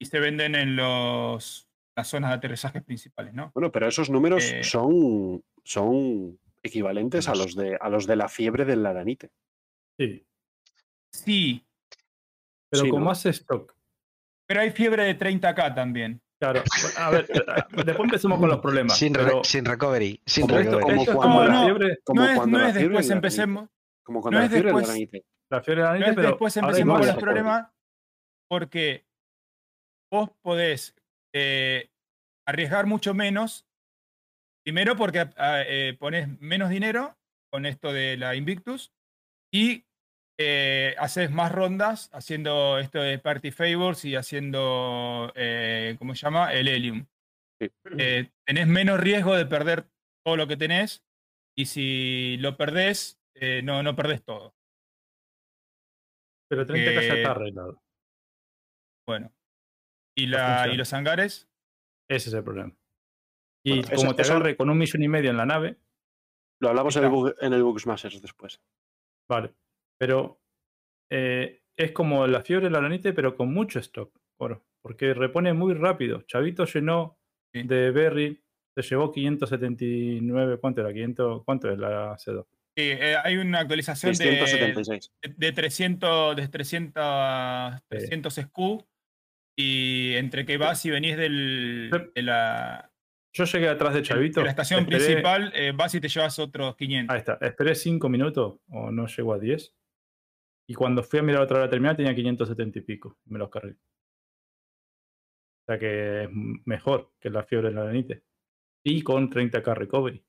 y se venden en los, las zonas de aterrizajes principales, ¿no? Bueno, pero esos números Eh, son, son equivalentes a Los- los, de, a los de la fiebre del Laranite. Sí, Sí, pero Sí, como ¿no? hace stock. pero hay fiebre de 30k también. Claro, a ver, eh, después empecemos con los problemas. Sin, re- pero sin recovery. Sin Como esto- recovery. como esto cuando como la- la no, fiebre, Como no es, cuando no la es fiebre después empecemos, Como cuando no la es fiebre después- Laranite. la fiebre de la no niña, pero después empecemos con los recovery. problemas, porque vos podés eh, arriesgar mucho menos. Primero porque ah, eh, pones menos dinero con esto de la Invictus y eh, haces más rondas haciendo esto de Party Favors y haciendo, eh, ¿cómo se llama? El Helium. Sí. Eh, tenés menos riesgo de perder todo lo que tenés y si lo perdés, eh, no, no perdés todo. pero 30 ya que- está arreglado. Bueno. ¿Y, la. ¿Y los hangares? Ese es el problema. Y Bueno, eso- como te eso- agarre con un millón y medio en la nave, Lo hablamos en el, en el Bugsmasters después. vale. Pero eh, es como la fiebre de la granite, pero con mucho stock. Oro, porque repone muy rápido. Chavito llenó Sí. de Berry, se llevó 579, ¿cuánto era? 500, ¿Cuánto es la C2? Sí, eh, hay una actualización de, 676. de 300, de 300, 300 SKU y entre que vas y venís del, Sí. de, la, Yo llegué atrás de de Chavito. la estación esperé- principal, eh, vas y te llevas otros 500. Ahí está. Esperé 5 minutos o no llegó a 10. Y cuando fui a mirar otra hora terminal tenía 570 y pico. Me los cargué. O sea que es mejor que la fiebre de la granite. Y con 30k recovery.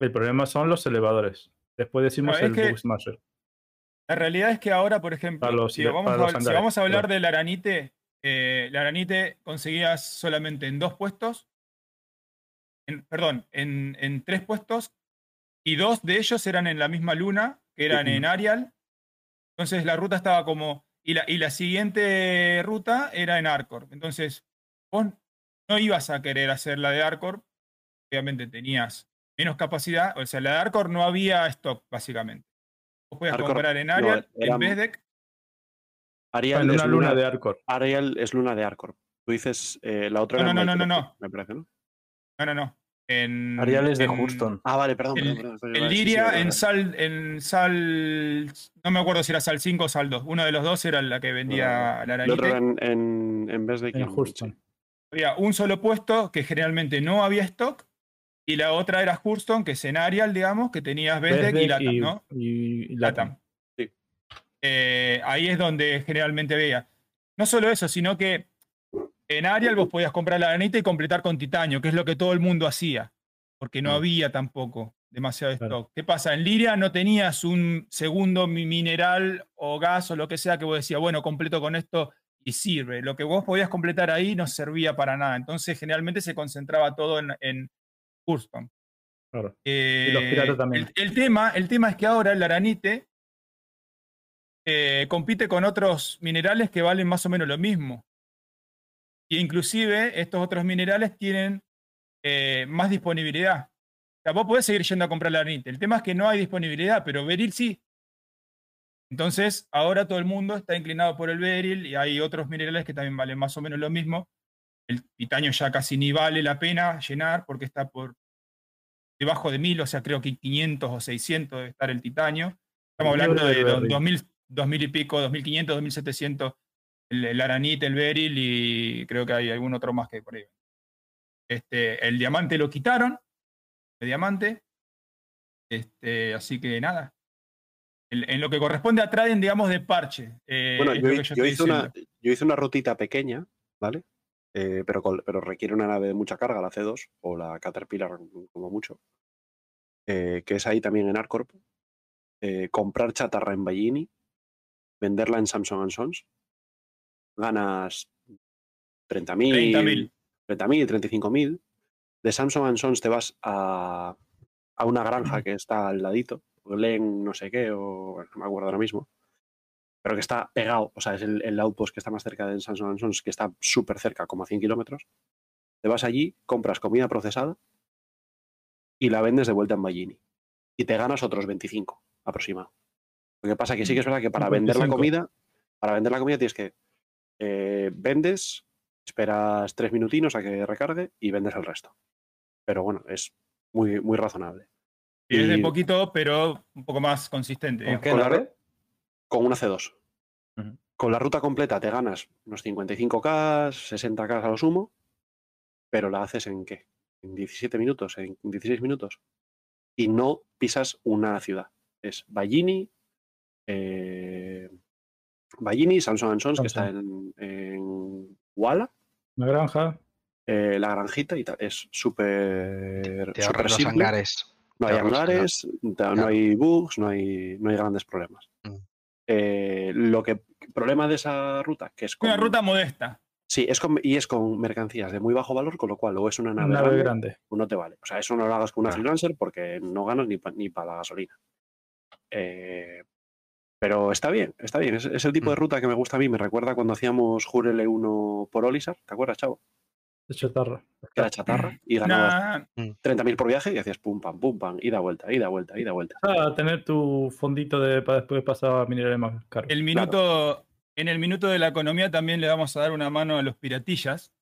El problema son los elevadores. Después decimos No, el que- Bug Smasher. La realidad es que ahora, por ejemplo, los- si, vamos a, si vamos a hablar del Aranite, eh, el Aranite conseguías solamente en dos puestos, en- perdón, en, en tres puestos, y dos de ellos eran en la misma luna, que eran en Arial. Entonces la ruta estaba como. Y la, y la siguiente ruta era en Arcor. Entonces, vos no ibas a querer hacer la de Arcor. Obviamente tenías menos capacidad. O sea, la de Arcor no había stock, básicamente. Vos podías Arcor- comprar en no, Arial, era- en. Arial, es una luna luna, de Arcor. Arial es luna de Arcor. Tú dices eh, la otra No, era no, no, no, no, Mycroft, Me parece, ¿no? No, no, no. En, Arial es de en- Houston. Ah, vale, perdón. En, perdón, perdón, perdón, en vale, sí, sí, Liria, en. Sal, en Sal, no me acuerdo si era Sal 5 o Sal 2. Uno de los dos era la que vendía la El otro en, en, en vez de En Houston. Había un solo puesto que generalmente no había stock. Y la otra era Houston, que es en Arial, digamos, que tenías Bezdek y Latam, y, ¿no? y- y Latam. Latam. Sí. Eh, ahí es donde generalmente veía. No solo eso, sino que en Arial vos podías comprar la granita y completar con titanio, que es lo que todo el mundo hacía, porque no Mm. había tampoco demasiado Claro. stock. ¿Qué pasa? En Liria no tenías un segundo mi- mineral o gas o lo que sea que vos decías, bueno, completo con esto y sirve. Lo que vos podías completar ahí no servía para nada. Entonces, generalmente se concentraba todo en, en. Claro. Eh, los piratas también. El, el tema, el tema es que ahora el aranite eh, compite con otros minerales que valen más o menos lo mismo. Y inclusive estos otros minerales tienen eh, más disponibilidad. O sea, vos podés seguir yendo a comprar el aranite. El tema es que no hay disponibilidad, pero Beryl sí. Entonces, ahora todo el mundo está inclinado por el Beryl y hay otros minerales que también valen más o menos lo mismo. El titanio ya casi ni vale la pena llenar porque está por debajo de 1000, o sea, creo que 500 o 600 debe estar el titanio. Estamos hablando de del do- Berry. 2000, 2000 y pico, 2500, 2700 el, el Aranit, el Beryl y creo que hay algún otro más que por ahí. Este, el diamante lo quitaron, el diamante. Este, así que nada. En, en lo que corresponde a Traden, digamos, de parche. eh, Bueno, yo, hice una, yo hice una rutita pequeña, ¿vale? Eh, pero, pero requiere una nave de mucha carga, la C2 o la Caterpillar como mucho, eh, que es ahí también en Arcorp. Comprar chatarra en Ballini, venderla en Samsung Sons, ganas 30.000, 30.000. 30.000, 35.000. De Samsung Sons te vas a, a una granja que está al ladito, Len no sé qué, o no me acuerdo ahora mismo, pero que está pegado, o sea, es el, el outpost que está más cerca de Samsung Sons, que está súper cerca, como a 100 kilómetros. Te vas allí, compras comida procesada y la vendes de vuelta en Ballini. Y te ganas otros 25 aproximado. Lo que pasa que sí que es verdad que para vender la 25. comida, para vender la comida tienes que eh, vendes, esperas tres minutinos a que recargue y vendes el resto. Pero bueno, es muy, muy razonable. Y es de poquito, pero un poco más consistente. ¿Con qué con la nave? Con una C2. Ujú. Con la ruta completa te ganas unos 55K, 60K a lo sumo, pero la haces en qué? En 17 minutos, en 16 minutos. Y no pisas una ciudad. Es Ballini, eh, Ballini, Samsung Sons, que está en, en Walla, Una granja. eh, la granjita y tal. Es súper Te ahorras los hangares. No hay hangares, no hay bugs, no hay, no hay grandes problemas. Mm. Eh, lo que problema de esa ruta, que es Una ruta modesta. Sí, es con, y es con mercancías de muy bajo valor, con lo cual o es una nave, Una nave grande, grande. o no te vale. O sea, eso no lo hagas con una Claro. freelancer porque no ganas ni para ni pa la gasolina. Eh, pero está bien, está bien. Es, es el tipo de Mm. ruta que me gusta a mí. Me recuerda cuando hacíamos Jurele 1 por Olisar, ¿te acuerdas, chavo? De chatarra. Que era chatarra y ganabas Nah, 30.000 por viaje y hacías pum, pam, pum, pam, ida, vuelta, ida, vuelta, ida, vuelta. Ah, tener tu fondito de para después pasar a minerales más caros. el minuto, en el minuto de la economía también le vamos a dar una mano a los piratillas.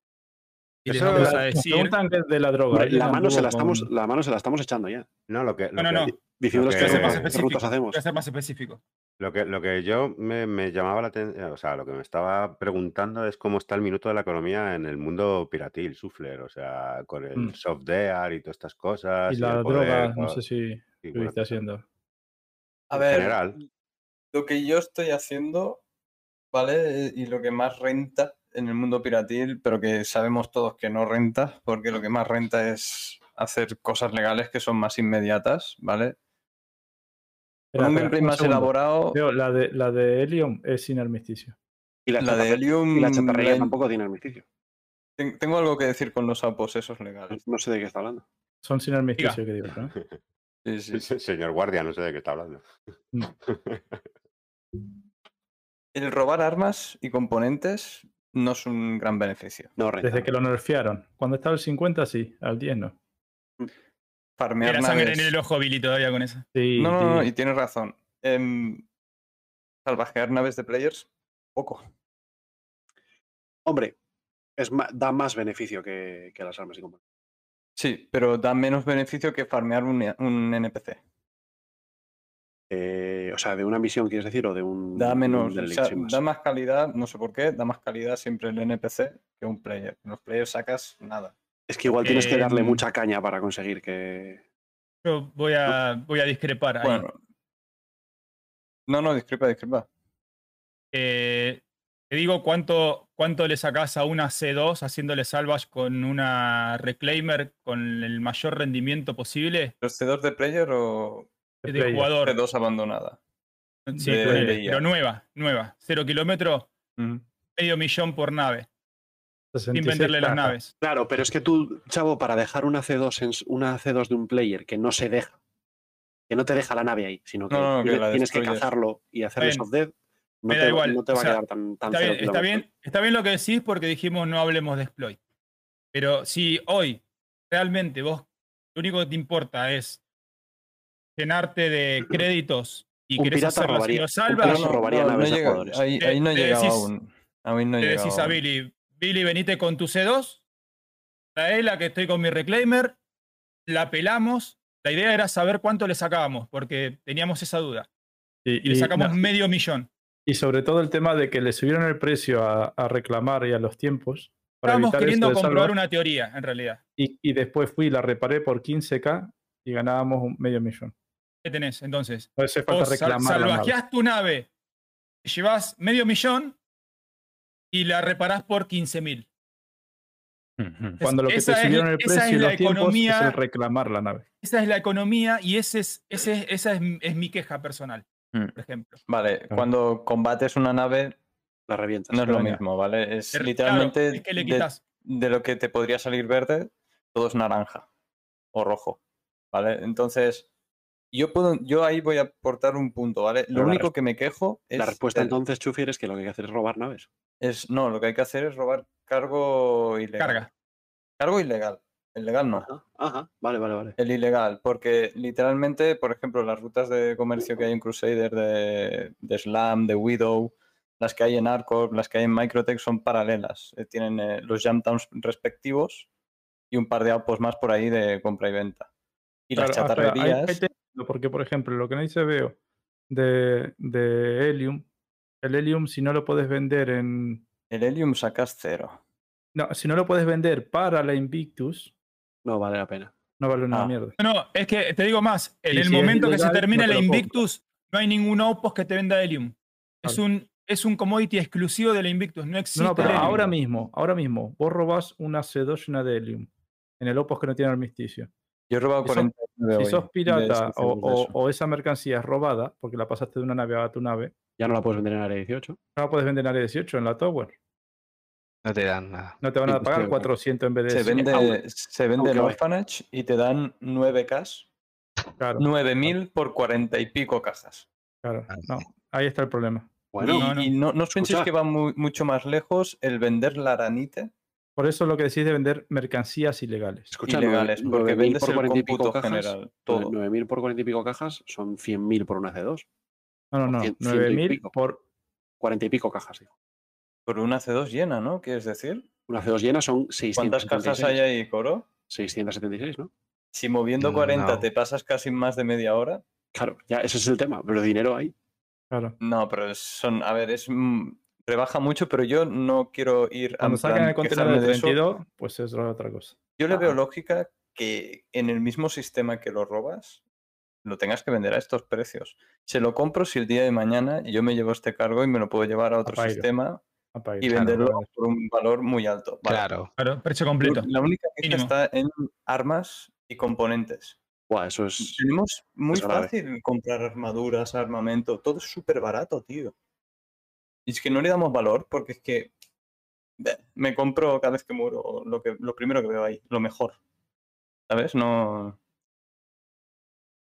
Y Eso- vamos La- decir. preguntan que es de la droga. La, mano se la, estamos, con- la mano se la estamos echando ya. No, lo que, lo No, no, que- no. Diciendo que, que- qué rutas hacemos. Ser más específico. Lo que, lo que yo me, me llamaba la atención, o sea, lo que me estaba preguntando es cómo está el minuto de la economía en el mundo piratil, Sufler, o sea, con el Mm. software y todas estas cosas. Y y la poder, droga, no sé si y lo pues, haciendo. A ver, general. lo que yo estoy haciendo, ¿vale? Y lo que más renta en el mundo piratil, pero que sabemos todos que no renta, porque lo que más renta es hacer cosas legales que son más inmediatas, ¿vale? Con un gameplay más segundo. elaborado, la de, la de Helium es sin armisticio. Y la, la de Helium... y la chatarrería tampoco tiene armisticio. ten- Tengo algo que decir con los apos esos legales. No sé de qué está hablando. Son sin armisticio, que digo. ¿no? [laughs] Sí, sí. Se- [laughs] Señor guardia, no sé de qué está hablando. Mm. [laughs] El robar armas y componentes no es un gran beneficio. No. Desde que lo nerfearon. Cuando estaba el 50, sí. Al 10 no. Farmear Era sangre en naves- el ojo, Billy, todavía con eso. Sí, No, no, no, y tienes razón. Em, salvajear naves de players, poco. Hombre, es da más beneficio que, que las armas y componentes. Sí, pero da menos beneficio que farmear un, un NPC. Eh, o sea, de una misión, quieres decir, o de un. Da un menos, o sea, más. da más calidad, no sé por qué, da más calidad siempre el NPC que un player. Los players sacas nada. Es que igual tienes que darle Em, mucha caña para conseguir que. Yo voy a, voy a discrepar ahí. Bueno. No, no, discrepa, discrepa. Eh, te digo cuánto, cuánto le sacás a una C2 haciéndole salvage con una Reclaimer con el mayor rendimiento posible ¿Los C2 de player o De de jugador. C2 abandonada? Sí, de- ponele, de IA. pero nueva, nueva. Cero kilómetros, Ujú. medio millón por nave, sin 66 venderle las naves. Claro, pero es que tú, chavo, para dejar una C2 en una C2 de un player que no se deja, que no te deja la nave ahí, sino que, No, no, que tiene- la tienes que cazarlo y hacerle bien. soft dead, no Me te, igual, no te o va sea, a quedar tan, tan Está cero bien, está kilómetros. bien, está bien lo que decís porque dijimos no hablemos de exploit. Pero si hoy realmente vos lo único que te importa es llenarte de créditos y Un querés hacerlo robaría- si lo un salvas, no, llega- ahí, no llegado decís- aún. No le llegado decís a. Billy, Billy, venite con tu C2, traela que estoy con mi reclaimer, la pelamos. La idea era saber cuánto le sacábamos, porque teníamos esa duda. Y, Y le y sacamos no, medio millón. Y sobre todo el tema de que le subieron el precio a, a reclamar y a los tiempos. Para Estábamos queriendo comprobar salvar, una teoría, en realidad. y, y después fui y la reparé por 15k y ganábamos un medio millón. ¿Qué tenés entonces? No hace falta Vos sal- reclamar. la nave. salvajeás tu nave, te llevas medio millón y la reparás por 15 mil. Cuando lo que esa te es- subieron el precio es y los tiempos es economía- el reclamar la nave. Esa es la economía y ese es, ese es- esa es, es mi queja personal, Mm. por ejemplo. Vale, cuando combates una nave La revientas. no es lo mismo, ¿vale? Es literalmente es que le de- de, lo que te podría salir verde, todo es naranja o rojo, ¿vale? Entonces, yo puedo, yo ahí voy a aportar un punto, ¿vale? Pero Lo único que me quejo es La respuesta el- entonces, Chufi, es que lo que hay que hacer es robar naves. es no, lo que hay que hacer es robar cargo ilegal. Carga. Cargo ilegal. El legal no. Ajá, ajá, vale, vale, vale. El ilegal, porque literalmente, por ejemplo, las rutas de comercio que hay en Crusader de, de Slam, de Widow, las que hay en Arcor, las que hay en Microtech son paralelas. Eh, tienen eh, los jump towns respectivos y un par de outposts más por ahí de compra y venta. Y las espera, chatarrerías, porque, por ejemplo, lo que no dice Veo de, de Helium, el Helium, si no lo puedes vender en. el Helium sacas cero. No, si no lo puedes vender para la Invictus, No vale la pena. no vale una Ah. mierda. No, no, es que te digo más. En Y el si momento que se ilegal, termine no te la. Invictus, no hay ningún outpost que te venda Helium. Es un, es un commodity exclusivo de la Invictus. No existe. No, no, pero el Helium. ahora mismo, ahora mismo, vos robás una C2 y una de Helium en el Opus que no tiene armisticio. Yo he robado Si sos- 49 Si hoy sos pirata o, o- o esa mercancía es robada, porque la pasaste de una nave a tu nave, Ya no la puedes vender en área 18. no la puedes vender en área 18 en la Tower. No te dan nada. No te van a de pagar acuerdo. 400 en vez de Se 100. vende, aunque- se vende el. Orphanage y te dan 9K, Claro, 9000 por 40 y pico cajas. claro. No, ahí está el problema. Bueno, y no, no, no. y no, que va mu- mucho más lejos el vender la aranite Por eso lo que decís de vender mercancías ilegales. escucha, ilegales, nueve- porque 9.000 vendes por el 40 y pico cajas, general, todo. 9.000 por 40 y pico cajas son 100.000 por una C2. No, no, no. Cien- ciento y 9000 pico. por. 40 y pico cajas, digo. por una C2 llena, ¿no? ¿Quieres decir? Una C2 llena son ¿Cuántas 676. cajas hay ahí, Coro? 676, ¿no? Si moviendo 40 No. te pasas casi más de media hora. Claro, ya ese es el tema, pero dinero hay. Claro. No, pero son, a ver, es mm, rebaja mucho, pero yo no quiero ir a Cuando en sacan plan el contenedor quejarme de de eso. 32, pues es otra cosa. Yo le veo lógica que en el mismo sistema que lo robas, lo tengas que vender a estos precios. Se lo compro si el día de mañana yo me llevo este cargo y me lo puedo llevar a otro sistema y claro, venderlo claro. por un valor muy alto. Vale. Claro. Claro, precio completo. La única queja mínimo. está en armas y componentes. Buah, eso es. Tenemos muy es grave. fácil comprar armaduras, armamento, todo es súper barato, tío. Y es que no le damos valor porque es que me compro cada vez que muero lo, que, lo primero que veo ahí, lo mejor. ¿Sabes? No.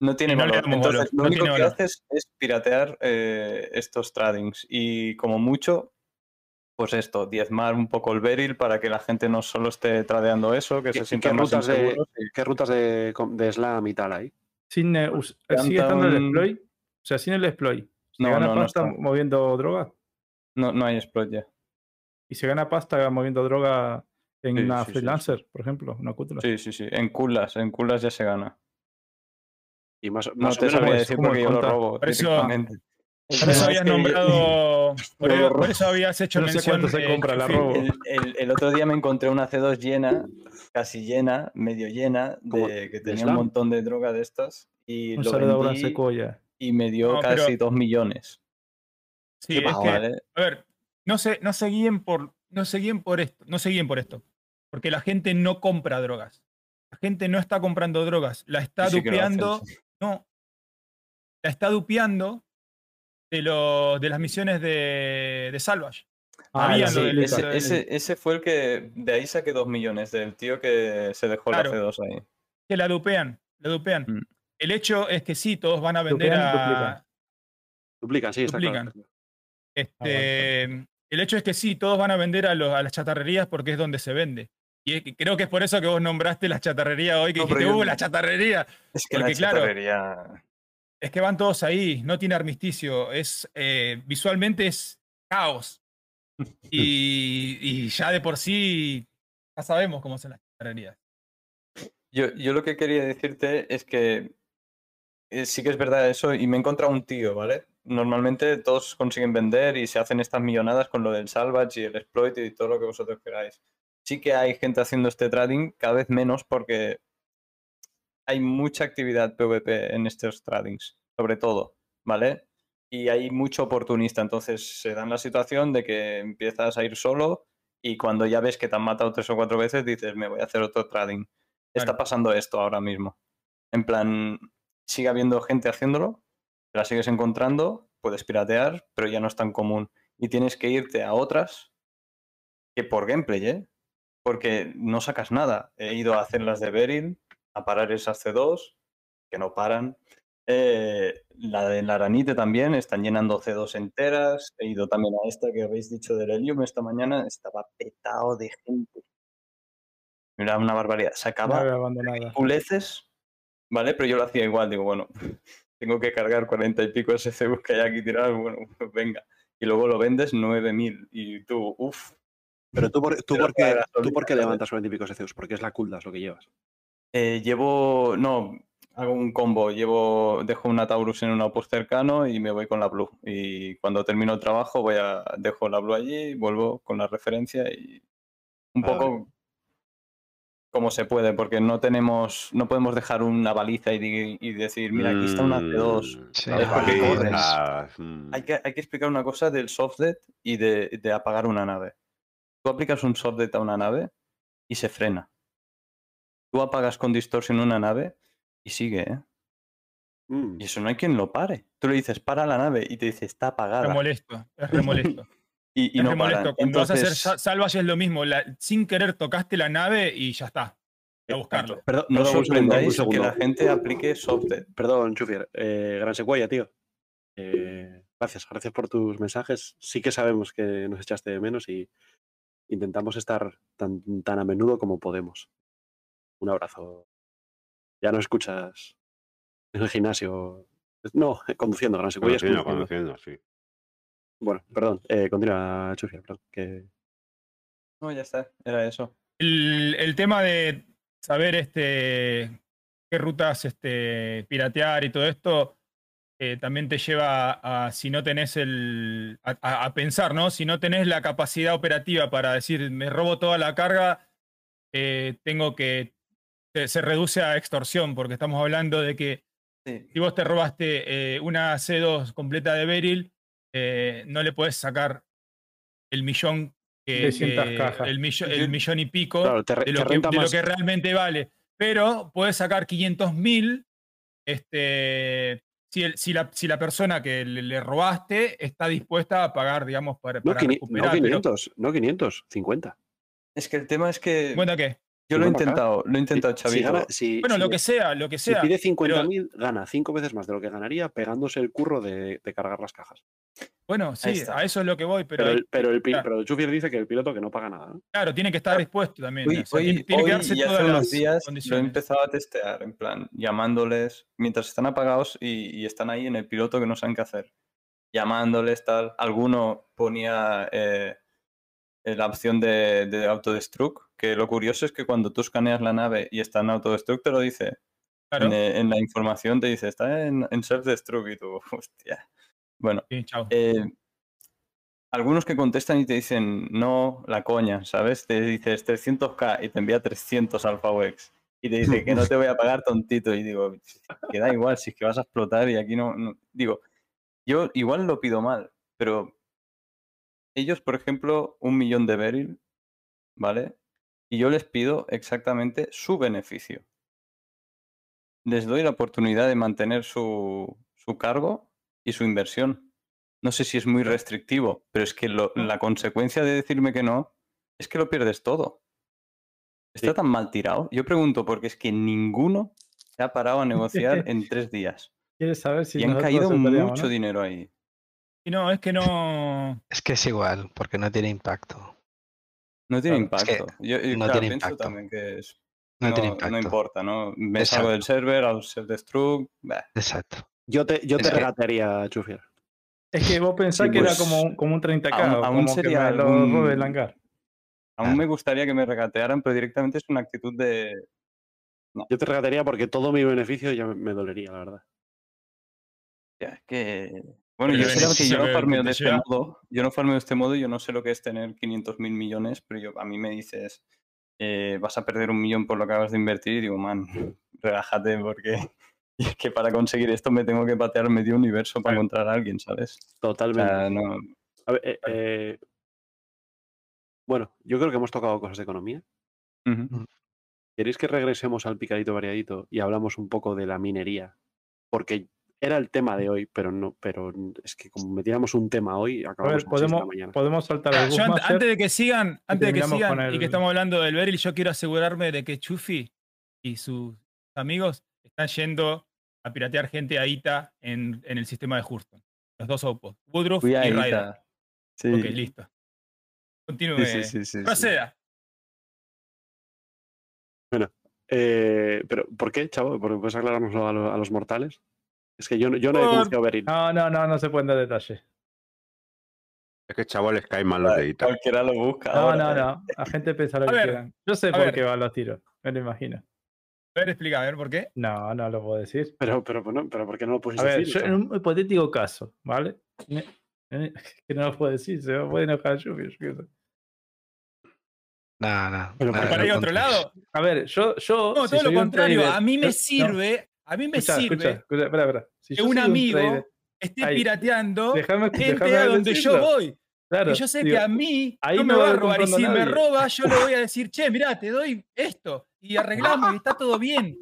No tiene no valor. Entonces, valor, lo no único que valor. haces es piratear eh, estos tradings. Y como mucho, pues esto, diezmar un poco el beril para que la gente no solo esté tradeando eso, que ¿Qué, se sientan más rutas, de, y- ¿Qué rutas de, de slam y tal hay? Sin, eh, ¿Sigue estando el Downtown- exploit? O sea, sin el exploit. ¿Se No, gana no, no pasta está. moviendo droga? No, no hay exploit ya. ¿Y se gana pasta moviendo droga en Sí, una sí, sí, sí. freelancer, por ejemplo? Una cútula. Sí, sí, sí. En culas, en culas ya se gana. Y más, No más te sabría decir porque yo lo robo Por eso- Por eso habías nombrado. [laughs] Por, Yo lo por robo. eso habías hecho No sé mención. cuánto se de compra, la robo. El, el- el otro día me encontré una C2 llena, casi llena, medio llena, de, que ¿De tenía un montón de droga de estas. Y Un lo a me dio No, pero- casi 2 millones. Sí, es que, ¿vale? a ver, no se, no se guíen por, no se guíen por esto, no se guíen por esto. Porque la gente no compra drogas. La gente no está comprando drogas, la está Sí, hacen, dupeando, sí. no, la está dupeando de, lo- de las misiones de, de Salvage. Ah, Había la lo Sí, ese, ese- ese fue el que de ahí saqué 2 millones, del tío que se dejó Claro. la C2 ahí. Que la dupean, la dupean. Mm. El hecho es que sí, todos van a vender Dupean, a. duplican. Duplican, sí, está Duplican. claro. Este, el hecho es que sí, todos van a vender a, los- a las chatarrerías porque es donde se vende. Y es que creo que es por eso que vos nombraste la chatarrería hoy, que No, dijiste, yo- ¡uh, la chatarrería! Es que Porque, la claro, chatarrería- Es que van todos ahí, no tiene armisticio, es eh, visualmente es caos. Y, y ya de por sí ya sabemos cómo son las chatarrerías. Yo, yo lo que quería decirte es que eh, sí que es verdad eso y me he encontrado un tío, ¿vale? Normalmente todos consiguen vender y se hacen estas millonadas con lo del salvage y el exploit y todo lo que vosotros queráis. Sí que hay gente haciendo este trading, cada vez menos porque hay mucha actividad PvP en estos tradings, sobre todo, ¿vale? Y hay mucho oportunista, entonces se da la situación de que empiezas a ir solo y cuando ya ves que te han matado tres o cuatro veces dices, me voy a hacer otro trading. Está pasando esto ahora mismo. En plan, sigue habiendo gente haciéndolo, te la sigues encontrando, puedes piratear, pero ya no es tan común. Y tienes que irte a otras que por gameplay, ¿eh? Porque no sacas nada. He ido a hacer las de Beryl, a parar esas C2, que no paran. Eh, la de Laranite también, están llenando C2 enteras. He ido también a esta que habéis dicho del Helium esta mañana, estaba petado de gente. Era una barbaridad. Sacaba abandonada. puleces, ¿vale? Pero yo lo hacía igual, digo, bueno, tengo que cargar 40 y pico SCUs que hay aquí tirados, bueno, [laughs] pues venga. Y luego lo vendes 9000 y tú, uff, Pero tú, por, tú, Pero por qué, para tú por qué levantas 40 y pico SCUs, porque es la Kuldas lo que llevas. Eh, llevo, no, hago un combo, llevo, dejo una Taurus en un outpost cercano y me voy con la Blue. Y cuando termino el trabajo voy a, dejo la Blue allí, vuelvo con la referencia y un Vale. poco como se puede, porque no tenemos, no podemos dejar una baliza y, decir, mira, aquí está una C2. Mm, mm. Hay que, hay que explicar una cosa del softdead y de, de apagar una nave. Tú aplicas un softdead a una nave y se frena. Tú apagas con distorsión una nave y sigue, ¿eh? Mm. Y eso no hay quien lo pare. Tú le dices, para la nave y te dice, está Es apagada. remolesto, es remolesto. [laughs] Y, y es no paran. Cuando vas a hacer Entonces, sa- salvage es lo mismo. la- sin querer tocaste la nave y ya está. A Eh, buscarlo. Perdón, no un sorprendáis que la gente aplique softdead. Perdón, Chufier. Eh, Gran Secuaya, tío. Eh, gracias, gracias por tus mensajes. Sí que sabemos que nos echaste de menos y intentamos estar tan, tan a menudo como podemos. Un abrazo. Ya no escuchas en el gimnasio. No, conduciendo, Gran conduciendo. conduciendo, sí. Bueno, perdón. Eh, continúa, Chufier, perdón. Que... No, ya está, era eso. El, el tema de saber este, qué rutas este, piratear y todo esto eh, también te lleva a, si no tenés el. A, a- a pensar, ¿no? Si no tenés la capacidad operativa para decir, me robo toda la carga, eh, tengo que. Se, se reduce a extorsión, porque estamos hablando de que Sí. si vos te robaste eh, una C2 completa de Beryl, eh, no le puepodés sacar el millón que, 600 que- cajas. el, millo- el millón y pico Claro, te, re- de, lo que, de lo que realmente vale. Pero puedes sacar 500 mil este, si, el- si, la, si la persona que le, le robaste está dispuesta a pagar, digamos, para, No, para recuperar. no pero- 500, no 500, 50. Es que el tema es que bueno, ¿qué? Yo lo he acá, intentado, lo he intentado, Si gana- si- Bueno, si lo que sea, lo que Si sea. pide 50.000, gana cinco veces más de lo que ganaría pegándose el curro de, de cargar las cajas. Bueno, sí, a eso es lo que voy, pero, Pero, el, pero, el, pi- claro. pero Chufier dice que el piloto que no paga nada. ¿no? claro, tiene que estar dispuesto también. Hoy, o sea, hoy- tiene, tiene que hoy darse y hace todas unos días lo he empezado a testear, en plan, llamándoles mientras están apagados y, y están ahí en el piloto que no saben qué hacer. Llamándoles, tal. Alguno ponía eh, eh, la opción de, de autodestruct, que lo curioso es que cuando tú escaneas la nave y está en autodestruct, te lo dice. Claro. En, eh, en la información te dice, está en, en self-destruct y tú, [laughs] hostia. Bueno, Sí, chao. eh, algunos que contestan y te dicen, no, la coña, ¿sabes? Te dices 300k y te envía 300 Alpha UX. Y te dice que no te voy a pagar tontito. Y digo, que da igual, si es que vas a explotar y aquí no, no- Digo, yo igual lo pido mal, pero ellos, por ejemplo, un millón de Beryl, ¿vale? Y yo les pido exactamente su beneficio. Les doy la oportunidad de mantener su, su cargo y su inversión. No sé si es muy restrictivo, pero es que lo- la consecuencia de decirme que no es que lo pierdes todo. Está Sí. tan mal tirado. Yo pregunto porque es que ninguno se ha parado a negociar [laughs] en tres días. ¿Quieres saber si y han caído mucho no? dinero ahí. Y no, es que no. [laughs] Es que es igual, porque no tiene impacto. No tiene Claro, es que impacto. Yo, yo, no claro, tiene pienso impacto. también que es, No, no, tiene no impacto. importa, ¿no? Me salgo del Exacto. server, al self-destruct. bah. Exacto. Yo te, yo te que- regatearía, Chufier. Es que vos pensás Sí, que era pues, como, un- como un 30k, aún- aún como sería que me lo algún- robe el hangar. Aún me gustaría que me regatearan, pero directamente es una actitud de... Yo te regatearía porque todo mi beneficio ya me, me dolería, la verdad. ya, es que Bueno, Pero yo, es que yo no farmeo de este modo. Yo no farmeo de este modo, yo no sé lo que es tener 500 mil millones, pero yo, a mí me dices, eh, vas a perder un millón por lo que acabas de invertir, y digo, man, [laughs] relájate, porque y [laughs] es que para conseguir esto me tengo que patear medio universo para encontrar a alguien, ¿sabes? O Totalmente. sea, no. A ver, eh, eh, bueno, yo creo que hemos tocado cosas de economía. ¿Queréis que regresemos al picadito variadito y hablamos un poco de la minería? Porque era el tema de hoy, pero no, pero es que como metiéramos un tema hoy, A acabamos a seis de la podemos, mañana. podemos saltar al Yo antes de que sigan, antes de que sigan y que estamos hablando del Beryl, yo quiero asegurarme de que Chufi y sus amigos están yendo a piratear gente a ITA en, en el sistema de Hurston. Los dos opos, Woodruff Fui y Ryder. Sí. Ok, listo. Continúe. Sí, sí, sí, sí, sí. Proceda. Eh, pero, ¿por qué, chavo? ¿Por- ¿Puedes aclarárnoslo a, lo- a los mortales? Es que yo, no- yo no he conocido a Beryl. No, no, no, no se pueden dar detalles. Es que chaval les caen mal los de. Cualquiera lo busca. No, ahora, no, eh. no. La gente piensa lo A que ver, quieran. Yo sé por ver. qué van los tiros. Me lo imagino. A ver, explica, a ver por qué. No, no lo puedo decir. Pero, pero, pero, pero ¿por qué no lo puedes A ver, decir? yo O en un hipotético caso, ¿vale? [laughs] Que no lo puedo decir, se me puede enojar Yupi, yo qué sé. No, no. Pero para ir a otro lado. A ver, yo. yo No, si todo lo contrario. trader- A mí yo- me sirve, a mí me escucha, sirve escucha, escucha, espera, espera. Si que un amigo trader- esté Ahí. pirateando déjame, gente déjame a donde yo voy. Claro, yo sé digo, que a mí ahí no me no va a robar. Y si me roba, yo le voy a decir, che, mirá, te doy esto. Y arreglamos y está todo bien.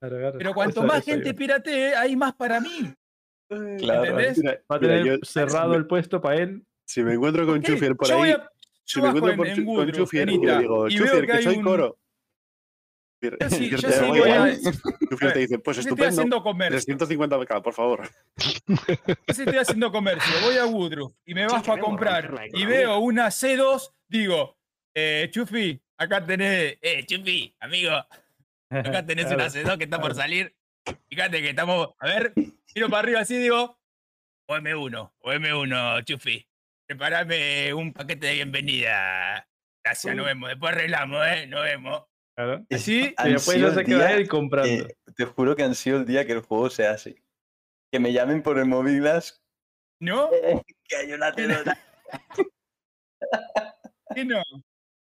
claro, claro. Pero cuanto Eso- más eso gente piratee, hay más para mí. Claro. ¿Entendés? mira, Va a mira, tener yo- cerrado si el puesto para él. si me encuentro con Chufier por ahí, a- si me encuentro en- por en Chu- con Chufier y digo, Chufier, que soy un- coro. Yo sí, [laughs] yo te sí voy voy a- te dice, pues sí estoy estupendo, haciendo comercio. 350k, por favor. Yo sí estoy haciendo comercio. Voy a Woodruff y me bajo a comprar y veo una C2, digo, eh, Chufi, acá tenés, eh, Chufi, amigo, acá [laughs] tenés una C2 que está por salir. Fíjate que estamos, a ver, miro para arriba así digo, o M1, o M1, Chufi, prepárame un paquete de bienvenida. Gracias, nos vemos. Después arreglamos, ¿eh? Nos vemos. Claro. Así, han Y después ya se queda él comprando. que- te juro que han sido el día que el juego sea así. Que me llamen por el móvil Glass, ¿no? [laughs] que hay una [laughs] telona. ¿Qué no?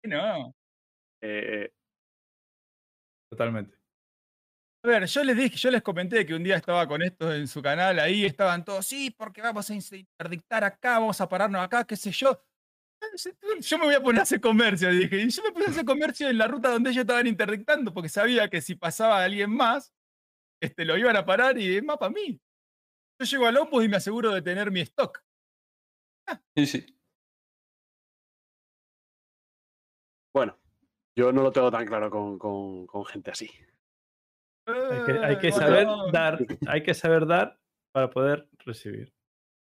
¿Qué no? Eh, Totalmente. A ver, yo les dije, yo les comenté que un día estaba con esto en su canal, ahí estaban todos, sí, porque vamos a interdictar acá, vamos a pararnos acá, qué sé yo. Yo me voy a poner a hacer comercio, dije. Y yo me puse a hacer comercio en la ruta donde ellos estaban interdictando, porque sabía que si pasaba alguien más, este, lo iban a parar y es más para mí. Yo llego al Opus y me aseguro de tener mi stock. Sí, sí. bueno, yo no lo tengo tan claro con, con- con gente así. Hay que, hay que Eh, saber dar, hay que saber dar para poder recibir.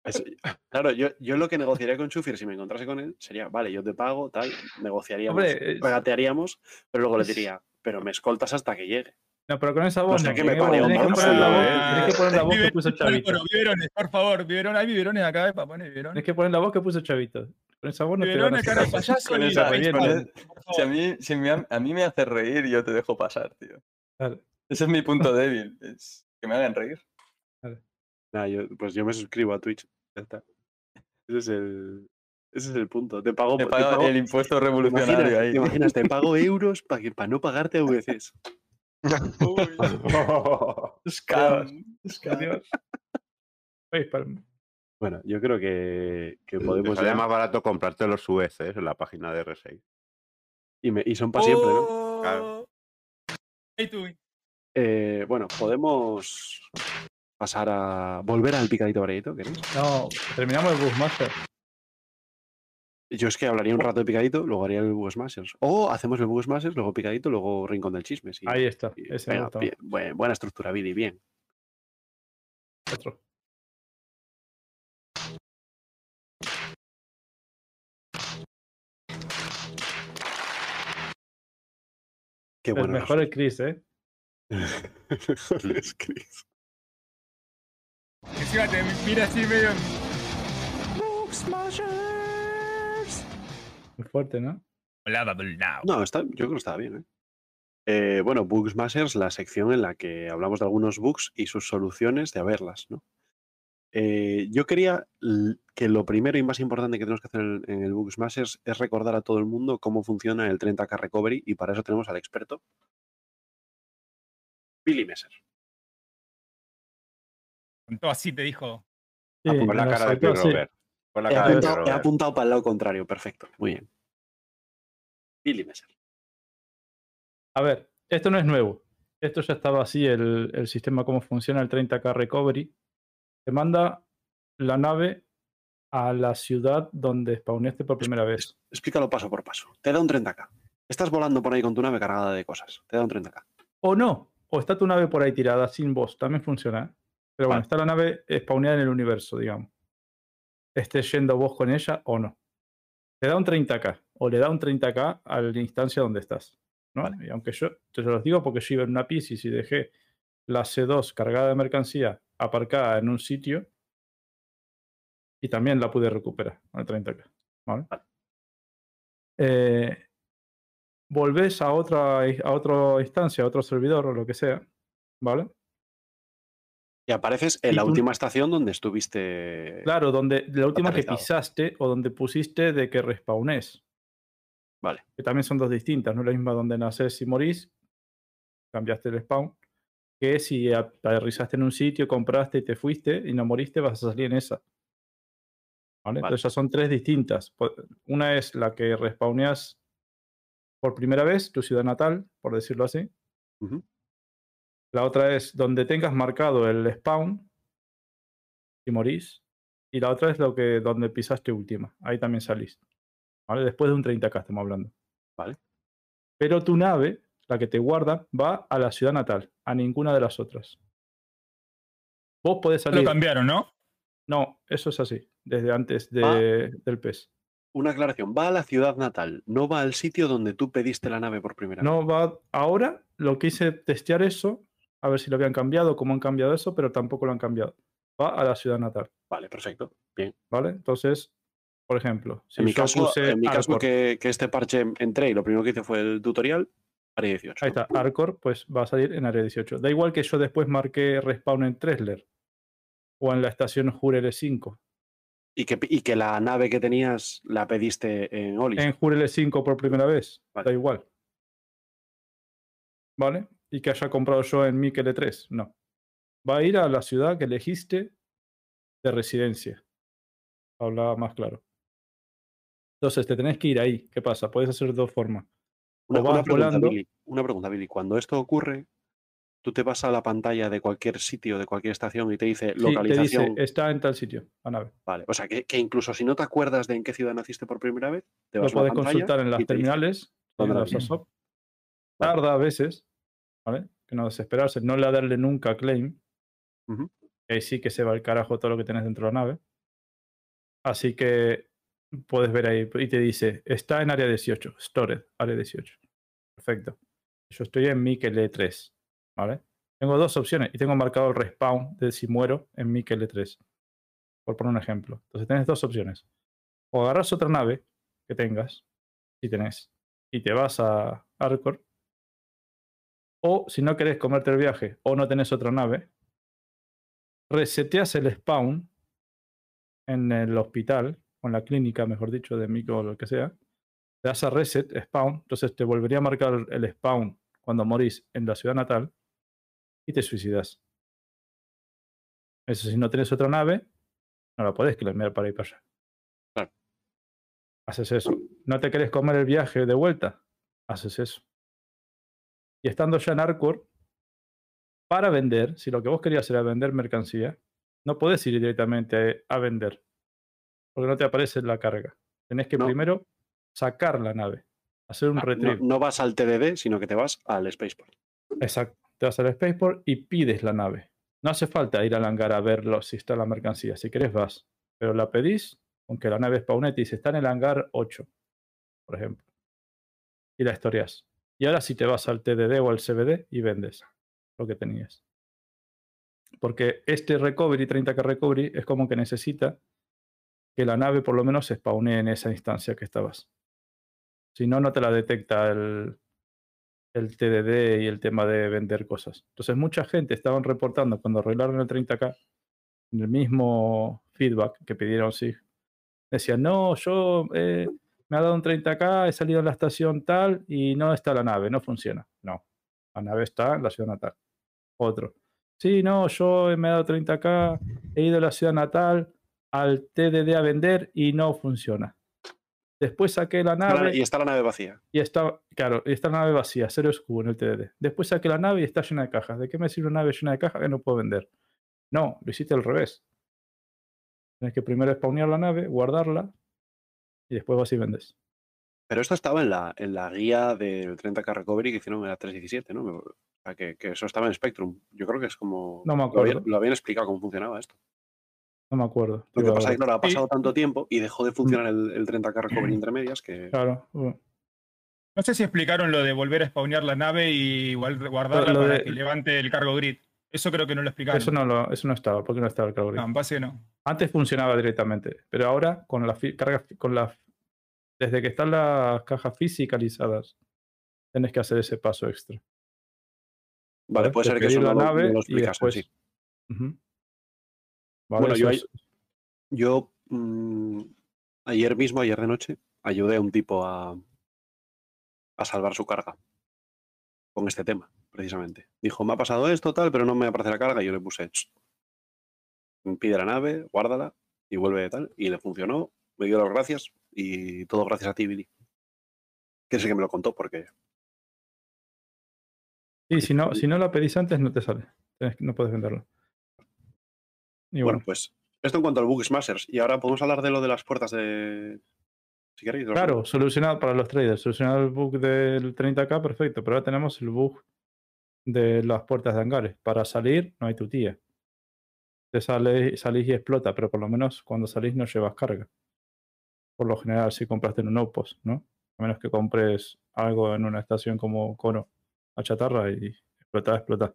Es- [laughs] claro, yo, yo lo que negociaría con Chufier si me encontrase con él sería, vale, yo te pago, tal, negociaríamos, Hombre, es- regatearíamos, pero luego le diría, pero me escoltas hasta que llegue. No, pero con esa voz sé no. que me un tenés que poner la voz, eh. tenés que poner la voz que puso [laughs] Chavito. Pero biberones, por favor, biberones, hay biberones acá eh, para poner biberones. Tenés que poner la voz que puso Chavito. Con esa voz no te van a Biberones, caso. payaso Con esa- con el- por Si a mí, si me, a mí me hace reír, yo te dejo pasar, tío. Claro. Ese es mi punto [laughs] débil, es que me hagan reír. Nah, yo, pues yo me suscribo a Twitch, ya está. Ese es el, ese es el punto. Te pago, Te te pago- el impuesto [laughs] ¿te revolucionario imaginas, ahí. te imaginas, te pago euros para para no pagarte VCs. Scam. Adiós. Oye, para- Bueno, yo creo que, que Te podemos ya- más barato comprarte los UECs en la página de R6. y, me- y son para siempre, ¿no? Oh. Claro. Hey, tú. Eh, bueno, podemos pasar a volver al picadito variadito, ¿queréis? No, terminamos el Bushmaster. Yo es que hablaría un rato de picadito, luego haría el Bugsmashers. O hacemos el Bugsmashers, luego picadito, luego Rincón del Chisme. sí. Ahí está. Y- Ese venga, gusta bien, buen- buena estructura, Vidi, bien. Otro. Qué El bueno. [laughs] mejor es Chris, ¿eh? mejor es Chris. Encima te mira así medio. Muy fuerte, ¿no? No, está, yo creo que estaba bien, ¿eh? Eh, bueno, Bugsmashers, la sección en la que hablamos de algunos bugs y sus soluciones de haberlas, ¿no? Eh, yo quería que lo primero y más importante que tenemos que hacer en el, en el Book Smashers es recordar a todo el mundo cómo funciona el 30K Recovery y para eso tenemos al experto, Billy Messer. Contó así, te dijo. Sí, Pon la me cara de saltó Pierre. Robert. Pon la He cara de apuntado, he Robert. apuntado para el lado contrario, perfecto, muy bien. Billy Messer. A ver, esto no es nuevo. Esto ya estaba así, el, el sistema, cómo funciona el 30K Recovery. Te manda la nave a la ciudad donde spawneaste por primera vez. Explícalo paso por paso. Te da un 30K. Estás volando por ahí con tu nave cargada de cosas. Te da un 30K. O no, o está tu nave por ahí tirada sin vos, también funciona. ¿eh? Pero bueno, está la nave spawneada en el universo, digamos. Estés yendo vos con ella o no. Te da un 30k o le da un 30k a la instancia donde estás. ¿no? Vale. Y aunque yo te los digo porque yo iba en una Piscis y dejé la C2 cargada de mercancía aparcada en un sitio y también la pude recuperar con el 30k. ¿vale? Vale. Eh, volvés a otra, a otra instancia, a otro servidor o lo que sea, ¿vale? Y apareces en Y la tú- última estación donde estuviste. Claro, donde la última que pisaste o donde pusiste de que respawnes. Vale. Que también son dos distintas, no es la misma donde nacés y morís, cambiaste el spawn, que si aterrizaste en un sitio, compraste y te fuiste y no moriste, vas a salir en esa. ¿Vale? Vale. Entonces ya son tres distintas. Una es la que respawneas por primera vez, tu ciudad natal, por decirlo así. La otra es donde tengas marcado el spawn y morís. Y la otra es lo que donde pisaste última. Ahí también salís. ¿Vale? Después de un 30k estamos hablando. Vale. Pero tu nave, la que te guarda, va a la ciudad natal, a ninguna de las otras. Vos podés Lo salir. cambiaron, ¿no? No, eso es así, desde antes Ah. de, del PES. Una aclaración. Va a la ciudad natal, no va al sitio donde tú pediste la nave por primera vez. No va ahora, lo que hice testear eso, a ver si lo habían cambiado, cómo han cambiado eso, pero tampoco lo han cambiado. Va a la ciudad natal, Vale, perfecto. Bien. ¿vale? Entonces, por ejemplo, si en mi caso, puse en mi caso Arcor, que, que este parche entré y lo primero que hice fue el tutorial, área 18. ahí está, Arcor, pues va a salir en área 18. Da igual que yo después marqué respawn en Tresler o en la estación Jurele 5. Y que, y que la nave que tenías la pediste en Olis. En Jurele 5 por primera vez, Vale. da igual. ¿Vale? Y que haya comprado yo en Mikel 3, no. Va a ir a la ciudad que elegiste de residencia. Hablaba más claro. Entonces te tenés que ir ahí. ¿Qué pasa? Puedes hacer dos formas. Una, una pregunta. Billy, una pregunta, Billy. Cuando esto ocurre, tú te vas a la pantalla de cualquier sitio, de cualquier estación y te dice Sí, te dice, localización. está en tal sitio, nave. Vale. O sea, que, que incluso si no te acuerdas de en qué ciudad naciste por primera vez, te Lo vas a una puedes pantalla consultar en las terminales, ¿dónde en la los tienes? ASOP. Vale. Tarda a veces, ¿vale? Que no desesperarse, no le darle nunca claim. Ujú. que Ahí sí que se va al carajo todo lo que tenés dentro de la nave. Así que puedes ver ahí y te dice, está en área 18, stored, área 18. Perfecto. Yo estoy en Mikel E3, ¿vale? Tengo dos opciones y tengo marcado el respawn de si muero en Mikel E3, por poner un ejemplo. Entonces tienes dos opciones. O agarras otra nave que tengas, si tenés, y te vas a Arcor. O si no querés comerte el viaje o no tenés otra nave, reseteas el spawn en el hospital, o en la clínica, mejor dicho, de micro o lo que sea. Le das a reset spawn, entonces te volvería a marcar el spawn cuando morís en la ciudad natal y te suicidas. Eso si no tienes otra nave, no la podés clamear para ir para allá. Claro. Haces eso. ¿No te querés comer el viaje de vuelta? Haces eso. Y estando ya en Arcor, para vender, si lo que vos querías era vender mercancía, no podés ir directamente a vender. Porque no te aparece la carga. Tenés que No. primero sacar la nave, hacer un Ah, no, retrieve. no vas al TDD, sino que te vas al Spaceport. Exacto. Te vas al Spaceport y pides la nave. No hace falta ir al hangar a verlo si está la mercancía. Si querés, vas. Pero la pedís, aunque la nave spawnet y dice está en el hangar 8, por ejemplo. Y la historias. Y ahora sí te vas al TDD o al CBD y vendes lo que tenías. Porque este recovery, 30k recovery, es como que necesita que la nave por lo menos se spawnee en esa instancia que estabas. Si no, no te la detecta el, el TDD y el tema de vender cosas. Entonces mucha gente estaban reportando cuando arreglaron el 30K el mismo feedback que pidieron, sí. Decían, no, yo eh, me ha dado un 30K, he salido a la estación tal y no está la nave, no funciona. No, la nave está en la ciudad natal. Otro. Sí, no, yo me he dado 30K, he ido a la ciudad natal al TDD a vender y no funciona. Después saqué la nave Y está la nave vacía. y está, claro, y está la nave vacía, cero escudo en el TDD. Después saqué la nave y está llena de cajas. ¿De qué me sirve una nave llena de cajas que no puedo vender? No, lo hiciste al revés. Tienes que primero spawnear la nave, guardarla y después vas y vendes. Pero esto estaba en la, en la guía del 30K Recovery que hicieron en la 317, ¿no? O sea, que, que eso estaba en Spectrum. Yo creo que es como. No me Lo habían, acuerdo. lo habían explicado cómo funcionaba esto. No me acuerdo. Lo que pasa es que, claro, ha pasado tanto tiempo y dejó de funcionar el, el 30K Recovery entre medias que. Claro. bueno. No sé si explicaron lo de volver a spawnear la nave y guard- guardarla Lo para de- que levante el cargo grid. Eso creo que no lo explicaron. Eso no, lo, eso no estaba, porque no estaba el grid. No, en base no. Antes funcionaba directamente, pero ahora con la fi- carga, fi- con la, desde que están las cajas fisicalizadas, tenés que hacer ese paso extra. Vale, puede De ser que eso no lo, nave no lo y después. sí. Vale, Bueno, es- Yo mm, ayer mismo, ayer de noche, ayudé a un tipo a, a salvar su carga con este tema, precisamente. Dijo, me ha pasado esto, tal, pero no me aparece la carga. Y yo le puse, "Ch, pide la nave, guárdala y vuelve tal. Y le funcionó, me dio las gracias y todo gracias a ti, Billy. Que el que me lo contó porque Sí, si no, si no la pedís antes, no te sale. No puedes venderla. Y Bueno, bueno, pues esto en cuanto al Bug Smashers. Y ahora podemos hablar de lo de las puertas de. Si queréis. claro, solucionado para los traders. Solucionado el bug del 30k, perfecto. Pero ahora tenemos el bug de las puertas de hangares. Para salir, no hay tu tía. Te sale, salís y explota, pero por lo menos cuando salís no llevas carga. Por lo general, si compraste en un outpost, ¿no? A menos que compres algo en una estación como Cono, a chatarra y explota, explota.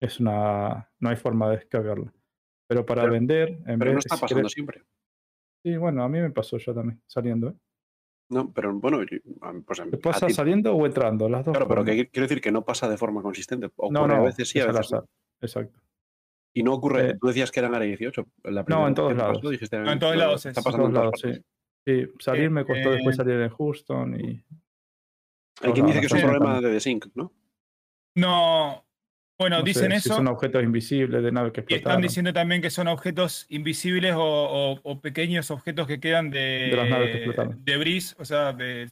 Es una. No hay forma de descargarla. Pero para Pero- vender, en Pero vez no está si pasando querés- siempre. Sí, bueno, a mí me pasó ya también, saliendo. ¿eh? No, pero bueno, pues ¿Te a pasa ti- saliendo o entrando? Las dos. Claro, pero que quiero decir que no pasa de forma consistente. Ocurre No, no, a veces sí, a veces no. Exacto. Y no ocurre. Eh, Tú decías que eran área 18. La No, en todos lados. pasó, dijiste, No, en todos lados Está es. En pasando todos en todas lados, sí. Sí, salir me costó después eh, salir en Houston y. Hay todos quien dice que es un problema de desync, ¿no? No. Bueno, No sé, dicen si eso. son objetos invisibles de nave que Y están explotaron. diciendo también que son objetos invisibles o, o- o pequeños objetos que quedan de, De las naves que explotaron. debris, o sea, de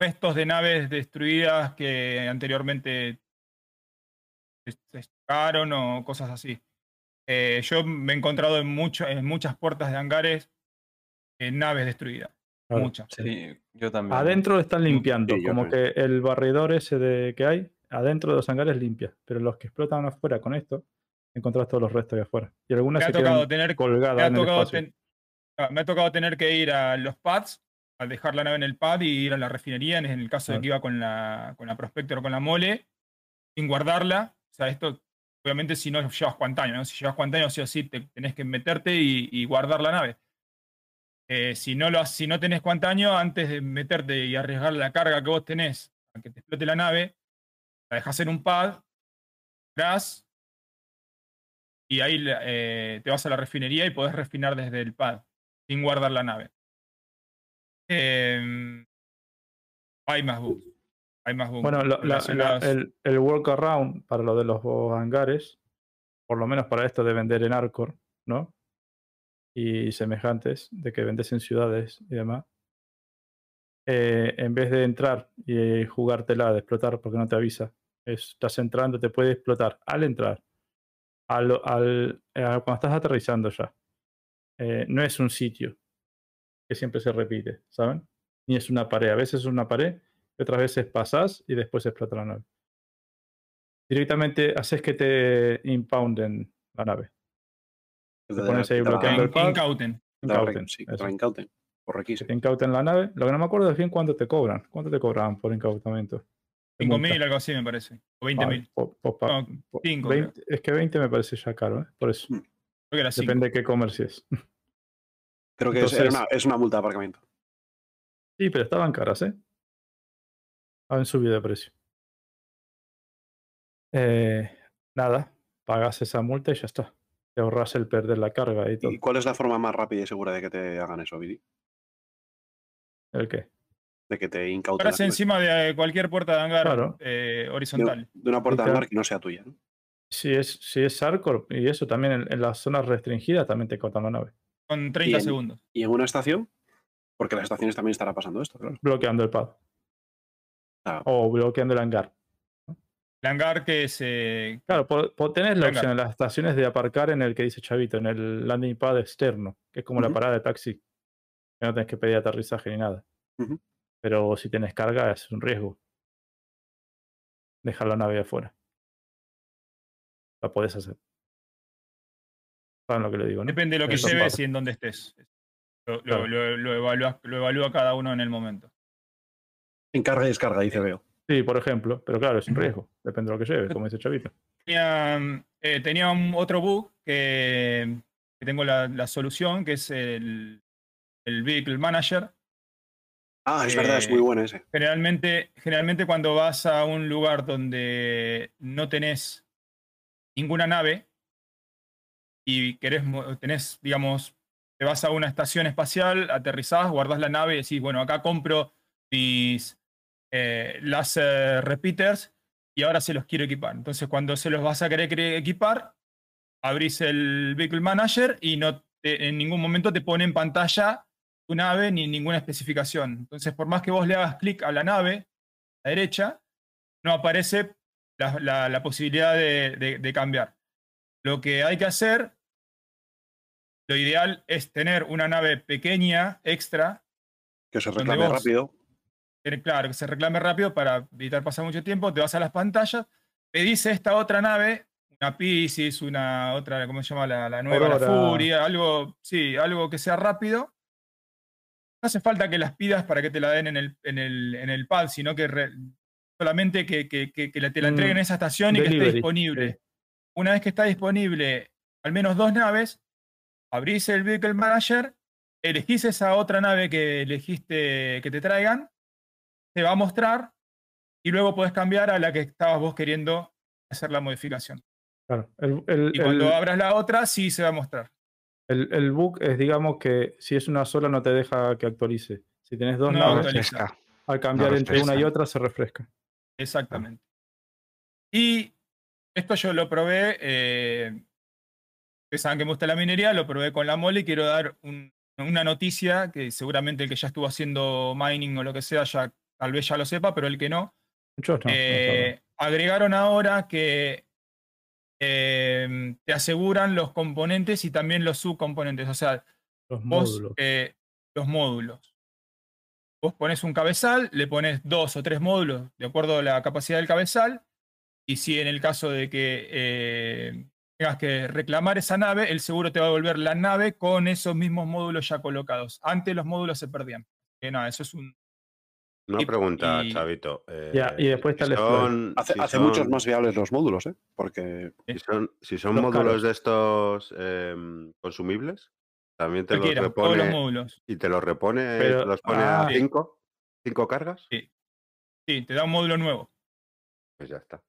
restos de naves destruidas que anteriormente se chocaron o cosas así. Eh, yo me he encontrado en, mucho, en muchas puertas de hangares en naves destruidas. Claro. Muchas. Sí, yo también. Adentro están limpiando, Sí, como que el barridor ese de, que hay, adentro de los hangares limpia. Pero los que explotan afuera con esto, encontrás todos los restos de afuera. Y algunas Me ha se tocado tener, me colgadas ha en tocado ten- ah, me ha tocado tener que ir a los pads, a dejar la nave en el pad y ir a la refinería, en el caso de que iba con la, con la Prospector o con la mole, sin guardarla. O sea, esto, obviamente, si no llevas cuantaño, ¿no? Si llevas cuantaño, sí o sí, te, tenés que meterte y, y guardar la nave. Eh, si, no lo, si no tenés cuantaño, antes de meterte y arriesgar la carga que vos tenés a que te explote la nave, la dejas en un pad, gas, y ahí eh, te vas a la refinería y podés refinar desde el pad, sin guardar la nave. Em, hay más bugs. Hay más bugs. Bueno, la- la- el, el workaround para lo de los hangares, por lo menos para esto de vender en Arcor, ¿no? Y semejantes, de que vendes en ciudades y demás. eh, en vez de entrar y jugártela de explotar porque no te avisa, estás entrando, te puede explotar al entrar, al, al- eh, cuando estás aterrizando ya. Eh, no es un sitio que siempre se repite, ¿saben? Ni es una pared. A veces es una pared y otras veces pasás y después explota la nave. Directamente haces que te impounden la nave. Te pones ahí bloqueando el pad. incauten. te la- Incauten, sí, te eso. la incauten. Por requisito. te incauten la nave. Lo que no me acuerdo es bien cuánto te cobran. ¿Cuánto te cobraban por incautamiento? De 5.000, multa. algo así me parece. O Vale, 20.000. po- po- pa- No, po- 5. 20 es que 20 me parece ya caro, ¿eh? Por eso. Mm. Creo que era 5. Depende de qué comercio es. [laughs] Creo que es, una, es una multa de aparcamiento. Sí, pero estaban caras, ¿eh? Habían subido de precio. Eh, nada, pagas esa multa y ya está. Te ahorras el perder la carga y todo. ¿Y cuál es la forma más rápida y segura de que te hagan eso, Vidi? ¿El qué? De que te incauten naves. encima de cualquier puerta de hangar Claro. eh, horizontal. de una puerta de hangar que no sea tuya, ¿no? Si es, si es Sarkor y eso también en, en las zonas restringidas también te cortan la nave. Con 30 Bien. segundos. ¿Y en una estación? Porque en las estaciones también estará pasando esto, claro. Bloqueando el pad. Ah. O bloqueando el hangar. El hangar que se. Claro, po- po- tenés la opción en las estaciones de aparcar en el que dice Chavito, en el landing pad externo, que es como la parada de taxi. Que no tenés que pedir aterrizaje ni nada. Ujú. Pero si tenés carga es un riesgo. Dejar la nave afuera. La podés hacer. ¿Saben lo que le digo? ¿no? Depende de lo que Eso lleves pasa. y en dónde estés. Lo, lo- Claro. lo- lo evalúa, lo evalúa cada uno en el momento. En carga y descarga, dice Veo. Sí, por ejemplo. Pero claro, es un riesgo. Depende de lo que lleves, como dice Chavito. Tenía, eh, tenía un- otro bug que, que tengo la, la solución, que es el, el Vehicle Manager. Ah, es verdad, es muy Eh, bueno ese. Generalmente, generalmente cuando vas a un lugar donde no tenés ninguna nave y querés, tenés, digamos, te vas a una estación espacial, aterrizás, guardás la nave y decís, bueno, acá compro mis eh, láser repeaters y ahora se los quiero equipar. Entonces, cuando se los vas a querer querer equipar, abrís el Vehicle Manager y no te- en ningún momento te pone en pantalla tu nave ni ninguna especificación. Entonces, por más que vos le hagas clic a la nave, a la derecha, no aparece la, la- la posibilidad de, de- de cambiar. Lo que hay que hacer, lo ideal es tener una nave pequeña, extra, Que se reclame vos- rápido. claro, que se reclame rápido para evitar pasar mucho tiempo, te vas a las pantallas, pedís esta otra nave, una Pisces, una otra, ¿cómo se llama? La, la nueva, la. Furia, algo, sí, algo que sea rápido. No hace falta que las pidas para que te la den en el, en el, en el pad, sino que re- solamente que, que- que- que la- te la entreguen en Mm, esa estación y que esté disponible. Una vez que está disponible al menos dos naves, abrís el Vehicle Manager, elegís esa otra nave que elegiste que te traigan, te va a mostrar y luego puedes cambiar a la que estabas vos queriendo hacer la modificación. Claro. El, el- Y cuando el- abras la otra, sí se va a mostrar. El- el bug es, digamos, que si es una sola no te deja que actualice. Si tenés dos No naves. Refresca. al cambiar no entre una y otra se refresca. Exactamente. Y esto yo lo probé, eh, ustedes saben que me gusta la minería, lo probé con la mole y quiero dar un- una noticia que seguramente el que ya estuvo haciendo mining o lo que sea, ya tal vez ya lo sepa, pero el que no, Muchos no. no Eh, agregaron ahora que eh, te aseguran los componentes y también los subcomponentes, o sea. Los vos, módulos. eh, los módulos. Vos pones un cabezal, le pones dos o tres módulos de acuerdo a la capacidad del cabezal, y si en el caso de que eh, tengas que reclamar esa nave, el seguro te va a devolver la nave con esos mismos módulos ya colocados. Antes los módulos se perdían. Que nada, eso es un. Una Y- pregunta, y- Chavito. Ya, y eh, después está si el son- Hace, si hace muchos más viables los módulos, ¿eh? Porque Si son, si son Los módulos caros. de estos em, consumibles, también te los Cualquiera, todos los repone módulos. y te los repone, Pero- te los pone ah. a Sí. cinco, cinco cargas, Sí. Sí, te da un módulo nuevo. pues ya está.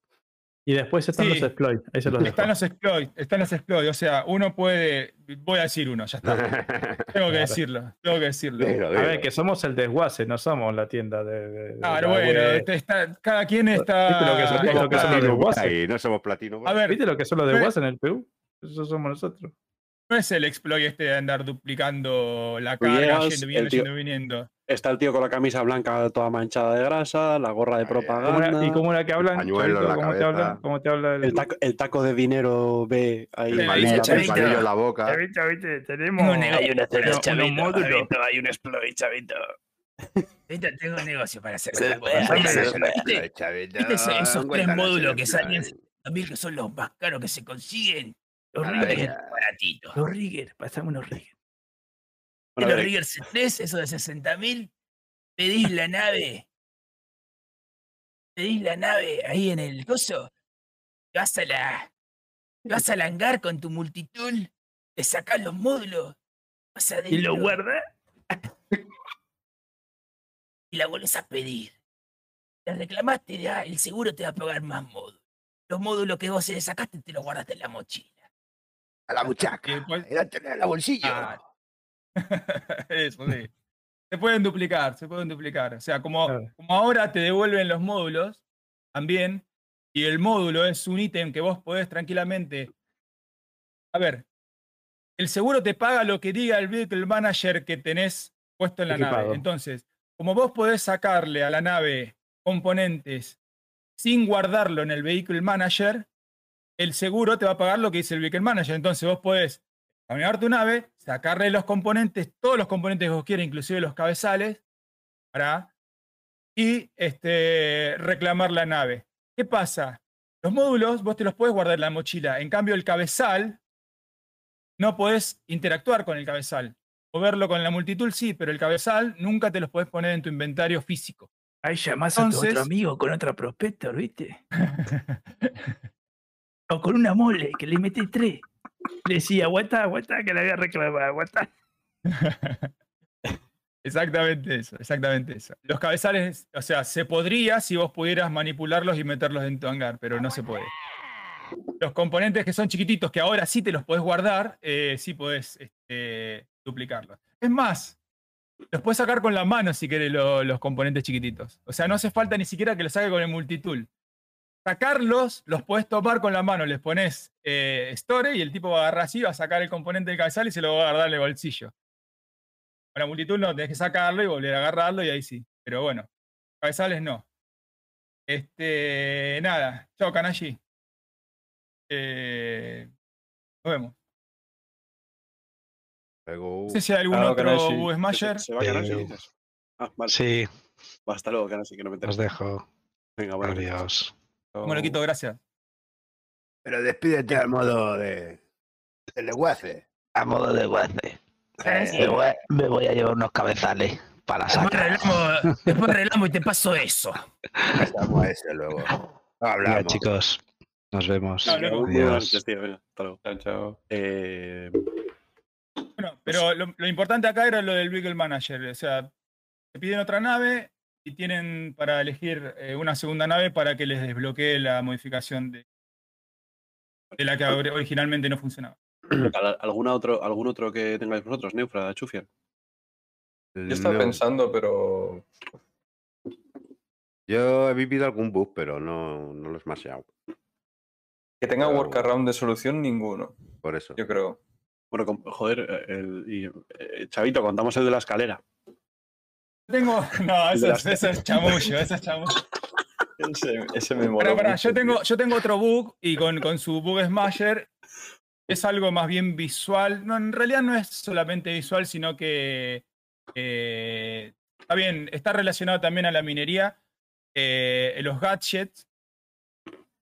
Y después están los exploits. Ahí se los dejo. Están los exploits, están los exploits. O sea, uno puede. Voy a decir uno, ya está. [laughs] Tengo que decirlo, tengo que decirlo. Dilo, A ver, que somos el desguace, no somos la tienda de. de- Claro, bueno, web. este está- cada quien está. ¿Viste lo que son- No lo somos que son los platino desguaces? no somos platino A ver, ¿Viste lo que son los desguaces en el PU? Eso somos nosotros. no es el exploit este de andar duplicando la carga, yendo, viniendo, yendo, viniendo. Está el tío con la camisa blanca toda manchada de grasa, la gorra de ay, ¿Cómo propaganda, era- ¿Y cómo era que hablan? pañuelo en Chavito? la ¿Cómo te cabeza. habla? ¿Cómo te habla el, el, taco, el taco de dinero B ahí. el palillo, el Chavito. palillo en la boca. Chavito, viste, tenemos Hay una unos módulos. hay un exploit, chavito. Tengo un negocio para hacer. ¿Viste? Chavito, ¿Viste esos- tres módulos que salen? mí que son los más caros que se consiguen. Los riggers baratitos. Los riggers, pasame unos riggers. Bueno, los a ver, riggers 3, esos de 60 mil, pedís la nave. Pedís la nave ahí en el coso. te Vas a la. te Vas al hangar con tu multitool. Te sacás los módulos. Vas ¿Y lo adentro guarda? [laughs] y la volvés a pedir. La reclamaste, ya, el seguro te va a pagar más módulos. Los módulos que vos le sacaste te los guardaste en la mochila. A la muchaca. Y después- Era tener en la bolsillo. Ah. [laughs] Eso, sí. Se pueden duplicar, se pueden duplicar. O sea, como, ahora te devuelven los módulos también, y el módulo es un ítem que vos podés tranquilamente. A ver, el seguro te paga lo que diga el vehicle manager que tenés puesto en la Equipado. nave. Entonces, como vos podés sacarle a la nave componentes sin guardarlo en el vehicle manager, el seguro te va a pagar lo que dice el vehicle manager. Entonces, vos podés caminar tu nave, sacarle los componentes, todos los componentes que vos quieras, inclusive los cabezales, para y este, reclamar la nave. ¿Qué pasa? Los módulos vos te los puedes guardar en la mochila. En cambio, el cabezal no podés interactuar con el cabezal. O verlo con la multitool sí, pero el cabezal nunca te los podés poner en tu inventario físico. Ahí llamás a tu Entonces- otro amigo con otra prospector, ¿viste? [laughs] o con una mole que le mete tres. Decía, aguanta, aguanta, que la voy a reclamar, aguanta. [laughs] Exactamente eso, exactamente eso. Los cabezales, o sea, se podría si vos pudieras manipularlos y meterlos en tu hangar, pero no se puede. Los componentes que son chiquititos, que ahora sí te los podés guardar, eh, sí podés este, duplicarlos. Es más, los puedes sacar con la mano si querés lo- los componentes chiquititos. O sea, no hace falta ni siquiera que los saque con el multitool. Sacarlos, los puedes tomar con la mano, les pones eh, store y el tipo va a agarrar así, va a sacar el componente del cabezal y se lo va a guardar en el bolsillo. Con la multitud no, tenés que sacarlo y volver a agarrarlo y ahí sí. Pero bueno, cabezales no. Este, nada, chao Kanashi. Eh, nos vemos. Luego, No sé si hay algún Chao, otro. Bug Smasher. ¿Se va a Kanashi, Eh? Ah, vale. Sí, Va, hasta luego, Kanashi, que no me os dejo. Venga, bueno. Adiós. Bueno, Quito, gracias. Pero despídete al modo de. del lenguaje. A modo de guace. Sí. Me voy, me voy a llevar unos cabezales para Después sacar. arreglamos, [laughs] después arreglamos y te paso eso. Pasamos a ese luego. Venga, Hablamos. chicos, nos vemos. No, luego. Adiós. tío. Hasta luego. Chao, chao. Eh, Bueno, pero lo, lo importante acá era lo del Vehicle Manager. O sea, te piden otra nave y tienen para elegir eh, una segunda nave para que les desbloquee la modificación de, de la que ori- originalmente no funcionaba. ¿al- ¿alguna otro, ¿Algún otro que tengáis vosotros, Neufra, Chufier? Yo estaba no, pensando, pero Yo he vivido algún bug, pero no, no lo he smasheado. que tenga Pero- workaround de solución, ninguno, Por eso. yo creo. Bueno, joder, eh, el, eh, Chavito, contamos el de la escalera. Tengo. No, [laughs] eso es, eso es chamullo, eso es chamullo. Ese, ese me pará, mucho, yo tengo, yo tengo otro bug y con, con su bug Smasher es algo más bien visual. No, en realidad no es solamente visual, sino que eh, está bien, está relacionado también a la minería. Eh, los gadgets.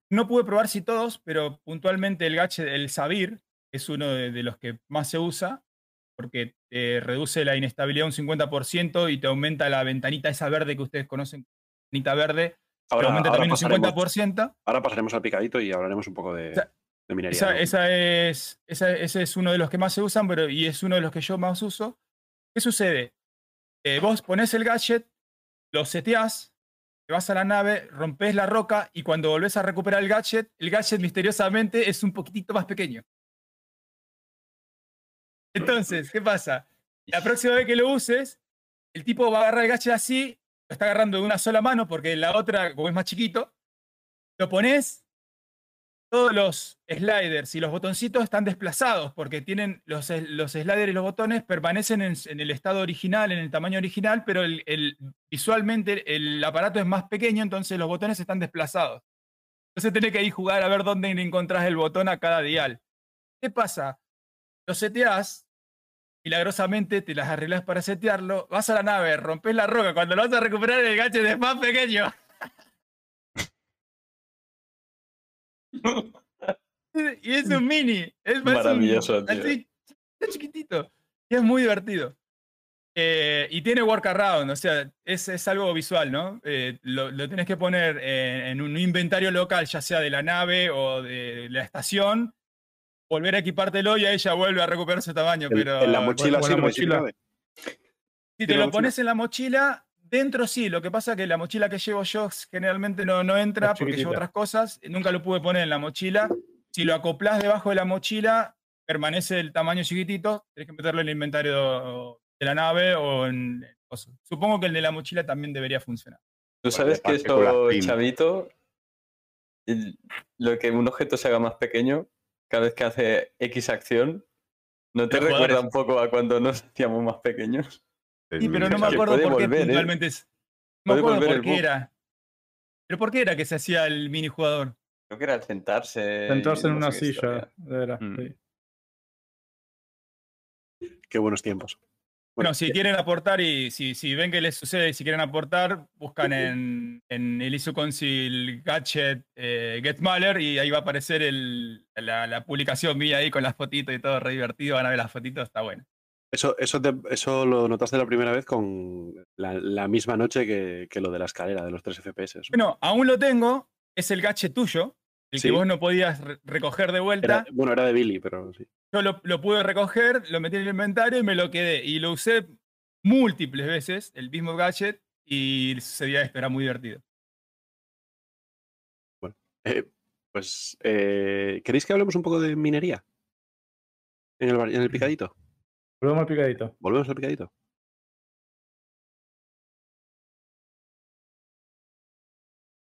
No pude probar si todos, pero puntualmente el gadget, el Sabir, es uno de, de los que más se usa, porque te reduce la inestabilidad un 50% y te aumenta la ventanita esa verde que ustedes conocen, ventanita verde, te Ahora, aumenta ahora también un pasaremos, 50%. ahora pasaremos al picadito y hablaremos un poco de, O sea, de minería. Esa, ¿no? esa es, esa- ese es uno de los que más se usan, pero y es uno de los que yo más uso. ¿Qué sucede? Eh, vos pones el gadget, lo seteás, te vas a la nave, rompes la roca y cuando volvés a recuperar el gadget, el gadget misteriosamente es un poquitito más pequeño. Entonces, ¿qué pasa? La próxima vez que lo uses, el tipo va a agarrar el gadget así, lo está agarrando de una sola mano porque la otra, como es más chiquito, lo pones todos los sliders y los botoncitos están desplazados porque tienen los, los sliders y los botones permanecen en, en el estado original, en el tamaño original, pero el, el- visualmente el aparato es más pequeño, entonces los botones están desplazados. Entonces tenés que ir jugar a ver dónde encontrás el botón a cada dial. ¿Qué pasa? Lo seteás, milagrosamente te las arreglás para setearlo, vas a la nave, rompes la roca, cuando lo vas a recuperar el gadget es más pequeño. [laughs] Y es un mini. Es más un- Maravilloso, tío. así, es chiquitito. Y es muy divertido. Eh, y tiene workaround, o sea, es, es algo visual, ¿no? Eh, lo, lo tienes que poner en, en un inventario local, ya sea de la nave o de la estación, volver a equipártelo y ahí ya vuelve a recuperar su tamaño. En- pero en la mochila sirve, mochila. sirve. si te lo mochila. pones en la mochila, dentro sí. Lo que pasa es que la mochila que llevo yo generalmente no, no entra porque llevo otras cosas. Nunca lo pude poner en la mochila. Si lo acoplás debajo de la mochila, permanece el tamaño chiquitito, tenés que meterlo en el inventario de la nave o en. Supongo que el de la mochila también debería funcionar. Tú sabes que esto, chavito, lo que un objeto se haga más pequeño cada vez que hace X acción, ¿no te recuerda jugadores- un poco a cuando nos hacíamos más pequeños? Sí, pero no me acuerdo por qué volver, ¿eh? puntualmente es. No me acuerdo por qué era. Pero ¿por qué era que se hacía el minijugador? Creo que era el sentarse. Sentarse en no una silla. historia. Era, Mm. sí. Qué buenos tiempos. Bueno, si quieren aportar y si, si ven que les sucede y si quieren aportar, buscan en, en el ISO Council Gadget eh, Get Maler y ahí va a aparecer el, la, la publicación mía ahí con las fotitos y todo re divertido. Van a ver las fotitos, está bueno. Eso, eso, te- eso lo notaste la primera vez con la, la misma noche que, que lo de la escalera de los 3 FPS. Bueno, aún lo tengo, es el gadget tuyo, el Sí. que vos no podías re- recoger de vuelta. Era- bueno, era de Billy, pero sí. Yo lo, lo pude recoger, lo metí en el inventario y me lo quedé. Y lo usé múltiples veces, el mismo gadget, y sucedía esto, era muy divertido. Eh, pues, eh, ¿queréis que hablemos un poco de minería? En el, bar- en el picadito. Volvemos al picadito. Volvemos al picadito.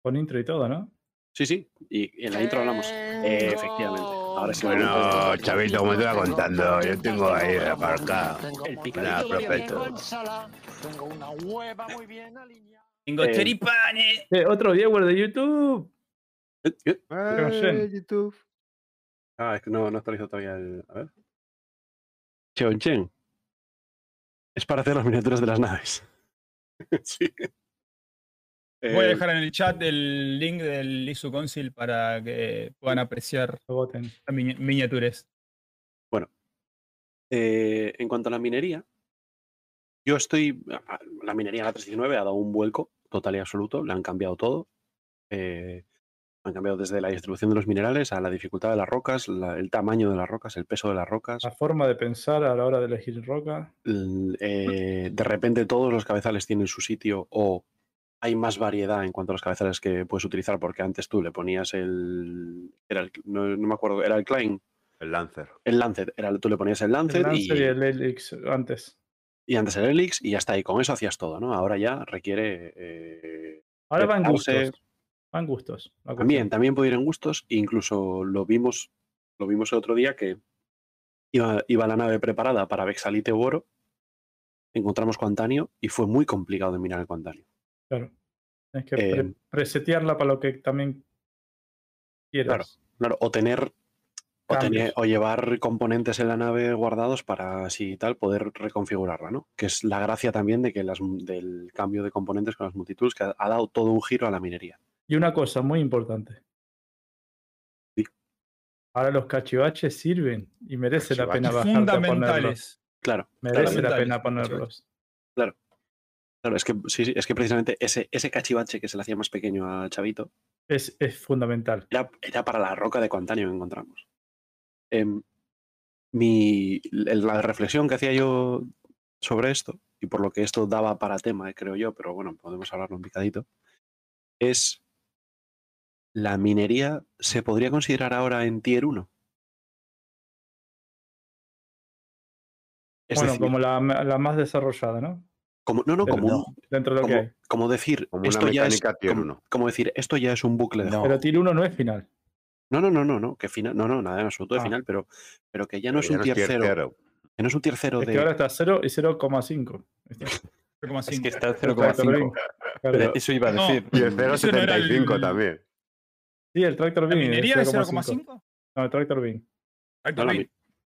Con intro y todo, ¿no? Sí, sí. Y en la intro hablamos. Eh, efectivamente. Ahora sí. Bueno, Chavito, como te iba contando, yo tengo ahí aparcado El picadito. tengo una hueva muy bien alineada. Tengo Eh, choripanes. Eh, otro viewer de YouTube. Eh, eh. YouTube. Ah, es que no, no actualizo todavía el. A ver. Cheonchen. Es para hacer las miniaturas de las naves. [laughs] sí. Voy a Eh, dejar en el chat el link del ISO Council para que puedan apreciar las miniaturas. eh, en cuanto a la minería, yo estoy. La minería en la 319 ha dado un vuelco total y absoluto. Le han cambiado todo. Eh, han cambiado desde la distribución de los minerales a la dificultad de las rocas, la- el tamaño de las rocas, el peso de las rocas. La forma de pensar a la hora de elegir roca. l- eh, de repente todos los cabezales tienen su sitio o hay más variedad en cuanto a los cabezales que puedes utilizar porque antes tú le ponías el, era el- no, no me acuerdo era el Klein El Lancer. el Lancet era tú le ponías el Lancet, El Lancer y y, el Helix antes. y antes el Helix y ya está y con eso hacías todo no ahora ya requiere eh, Ahora van gustos. Van gustos. también también puede ir en gustos incluso lo vimos lo vimos el otro día que iba, iba la nave preparada para Vexalite u Oro encontramos Quantanio y fue muy complicado de mirar el Quantanio Claro. Tienes que pre- Eh, presetearla para lo que también quieras. Claro, o tener, o tener o llevar componentes en la nave guardados para así y tal poder reconfigurarla, ¿no? Que es la gracia también de que las, del cambio de componentes con las multitools que ha, ha dado todo un giro a la minería. Y una cosa muy importante. Sí. Ahora los cachivaches sirven y merece la pena ponerlos. Fundamentales. Claro, Merece claro, la pena ponerlos. claro. Claro, es que sí, sí, es que precisamente ese, ese cachivache que se le hacía más pequeño a Chavito Es, es fundamental. era, era para la roca de Quantanio que encontramos. Em, mi, la reflexión que hacía yo sobre esto, y por lo que esto daba para tema, eh, creo yo, pero bueno, podemos hablarlo un picadito, es la minería se podría considerar ahora en tier 1. Es bueno, decir, como la, la más desarrollada, ¿no? Como, no, no, como, Dentro, un- dentro de lo que como, hay. como decir, Como una esto ya es como, 1. como decir, esto ya es un bucle de No. Pero tier 1 no es final. No, no, no, no, no, que final, no, no, nada en absoluto de Ah. final, pero, pero que ya no Pero es ya un no tier tier 0, cero. que no es un tier 0 Es de que ahora está 0 y 0,5. Está. 0,5. Es que está el El Tractor Beam. 0,5. Claro. Eso iba a No. decir. Y el Eso no era 0,75 el- también. Sí, el Tractor ¿La Beam. minería es 0,5? No, el Tractor Beam. no, la, la Y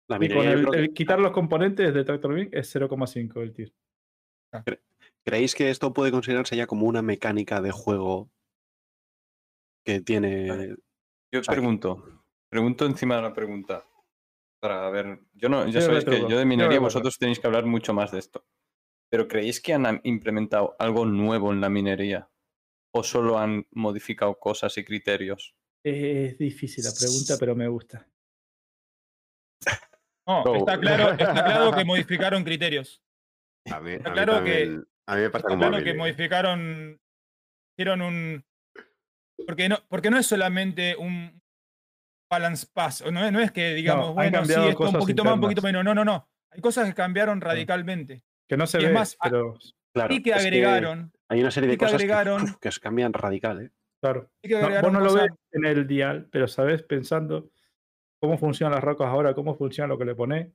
con minería. el, que- el quitar los componentes de Tractor Beam es 0,5 el ¿Creéis que esto puede considerarse ya como una mecánica de juego que tiene. Yo que- pregunto, pregunto encima de la pregunta. Para ver, yo no, ya Yo sabéis que yo de minería vosotros tenéis que hablar mucho más de esto. Pero ¿creéis que han implementado algo nuevo en la minería? ¿O solo han modificado cosas y criterios? Es difícil la pregunta, pero me gusta. No, Go. está claro, está claro que [laughs] modificaron criterios. A mí, a mí claro que- también- a mí me pasa como claro que modificaron, hicieron un... Porque no, porque no es solamente un balance pass. No, es- no es que digamos, han bueno, sí, cambiado esto un cosas poquito más, un poquito internas. menos. No, no, no. Hay cosas que cambiaron radicalmente. Que no se ve, más, pero Claro, y que agregaron, hay una serie de y que cosas agregaron- que, que cambian radical, ¿eh? claro. que No, vos no lo cosas- ves en el dial, pero sabes pensando cómo funcionan las rocas ahora, cómo funciona lo que le pones,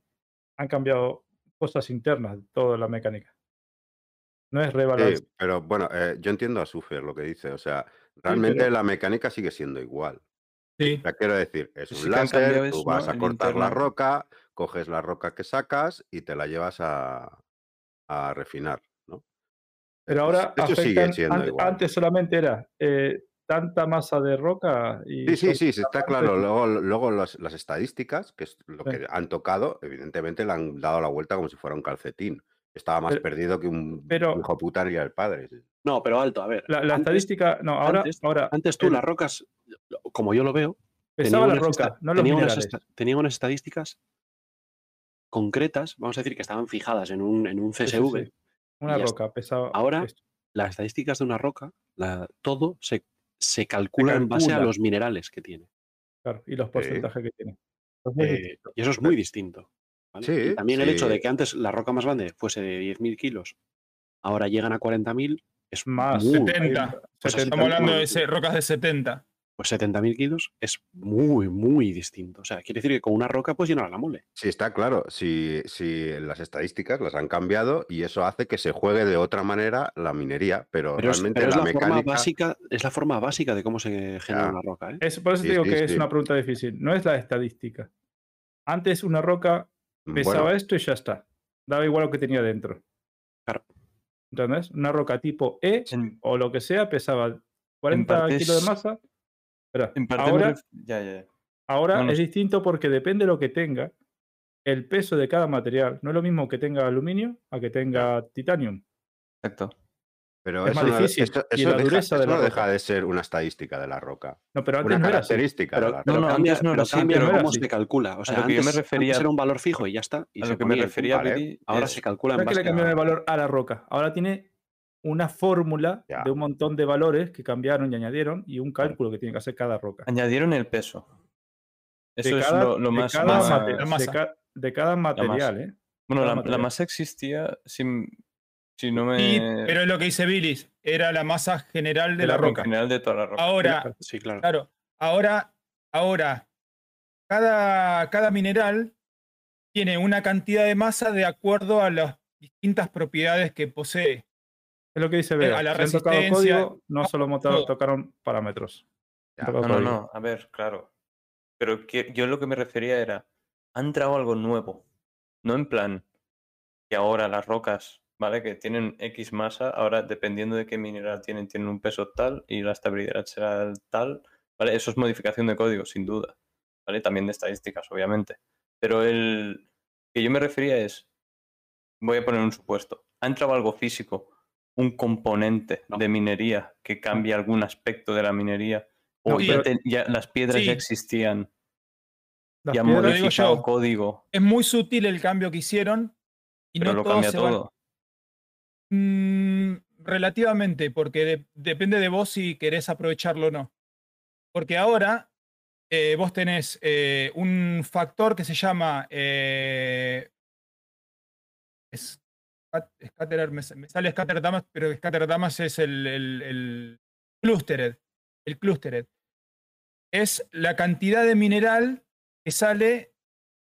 han cambiado cosas internas de toda la mecánica. No es Sí, rebalance. pero bueno, eh, yo entiendo a Sufer lo que dice. O sea, realmente pero- la mecánica sigue siendo igual. Sí. Quiero decir, es Sí, un sí láser, tú eso, vas ¿no? a cortar la roca, coges la roca que sacas y te la llevas a, a refinar, ¿no? Pero ahora sigue afectan- siendo ante- igual. antes solamente era eh, tanta masa de roca y Sí, sí, sí, sí, está claro. Luego, luego las, las estadísticas, que es lo Sí. que han tocado, evidentemente le han dado la vuelta como si fuera un calcetín. Estaba más Pero- perdido que un pero- hijo puta y el padre. sí. No, pero alto, a ver. La, la antes- estadística, no, ahora, antes- ahora Antes tú, el- las rocas, como yo lo veo, pesaba la roca, no los tenían unas esta- tenían unas estadísticas concretas, vamos a decir que estaban fijadas en un, en un Sí, sí, CSV. sí. Una roca pesaba. Ahora- esto. Las estadísticas de una roca, la- todo se, se calcula en base a los minerales que tiene. Claro, y los porcentajes que tiene. Eh, y eso es muy distinto. ¿vale? Sí, y también el hecho sí. de que antes la roca más grande fuese de 10.000 kilos, ahora llegan a 40.000, es Más, muy- 70. Pues así Estamos tal hablando de rocas de 70. Pues 70.000 kilos es muy, muy distinto. O sea, quiere decir que con una roca puedes llenar la mole. Sí, está claro. Si, si las estadísticas las han cambiado y eso hace que se juegue de otra manera la minería, pero, Pero es, realmente pero es la, la, forma mecánica. básica, es la forma básica de cómo se genera Ya. una roca. ¿eh? Es, por eso Sí, te digo sí, que es sí. una pregunta difícil. No es la estadística. Antes una roca pesaba Bueno, esto y ya está. Daba igual lo que tenía dentro. Claro. ¿Entendés? Una roca tipo E En, o lo que sea pesaba 40 parte kilos de masa. En parte ahora, ref- ya, ya, ya. ahora no, no es distinto porque depende de lo que tenga, el peso de cada material. No es lo mismo que tenga aluminio a que tenga titanium. Exacto. pero es eso, más no, difícil, eso- y eso la deja, dureza de la no deja roca. de ser una estadística de la roca. No, pero antes Una no era así. característica Pero, de la pero No, no, cambia, antes no era pero así, cambia no era cómo así. se calcula. O sea, lo que yo me refería- antes era un valor fijo y ya está. Y A se lo que me refería. Billy, Ahora es- se calcula No en que le cambiaron el a... valor a la roca. Ahora tiene una fórmula Ya. de un montón de valores que cambiaron y añadieron y un cálculo que tiene que hacer cada roca. añadieron el peso. Eso de es cada, lo, lo de más, cada más- mate- la de masa. ca- de cada material, ¿eh? Bueno, la, masa existía sin, si no me... Y, pero es lo que dice Billis, era la masa general de, De la, la roca. roca. en general de toda la roca. Ahora, Sí, claro. claro, ahora, ahora, cada, cada mineral tiene una cantidad de masa de acuerdo a las distintas propiedades que posee. Es lo que dice Vega. a la han tocado código, no solo todo. tocaron parámetros. Ya. No, no, no, a ver, claro. Pero que, yo lo que me refería era, ha entrado algo nuevo. No en plan que ahora las rocas, ¿vale? Que tienen X masa, ahora dependiendo de qué mineral tienen, tienen un peso tal y la estabilidad será tal, ¿vale? Eso es modificación de código, sin duda, ¿vale? También de estadísticas, obviamente. Pero el que yo me refería es, voy a poner un supuesto, ha entrado algo físico, un componente No. de minería que cambia algún aspecto de la minería, o No, ya, te- ya las piedras Sí. ya existían Las y han piedras- Lo digo modificado yo. código, Es muy sutil el cambio que hicieron y pero no lo todo cambia todo. Mm, relativamente, porque de- depende de vos si querés aprovecharlo o no. Porque ahora eh, vos tenés eh, un factor que se llama eh, Scatterer, me, sa- me sale Scatter Damage, pero Scatter Damage es el, el, el clustered. El clustered. Es la cantidad de mineral que sale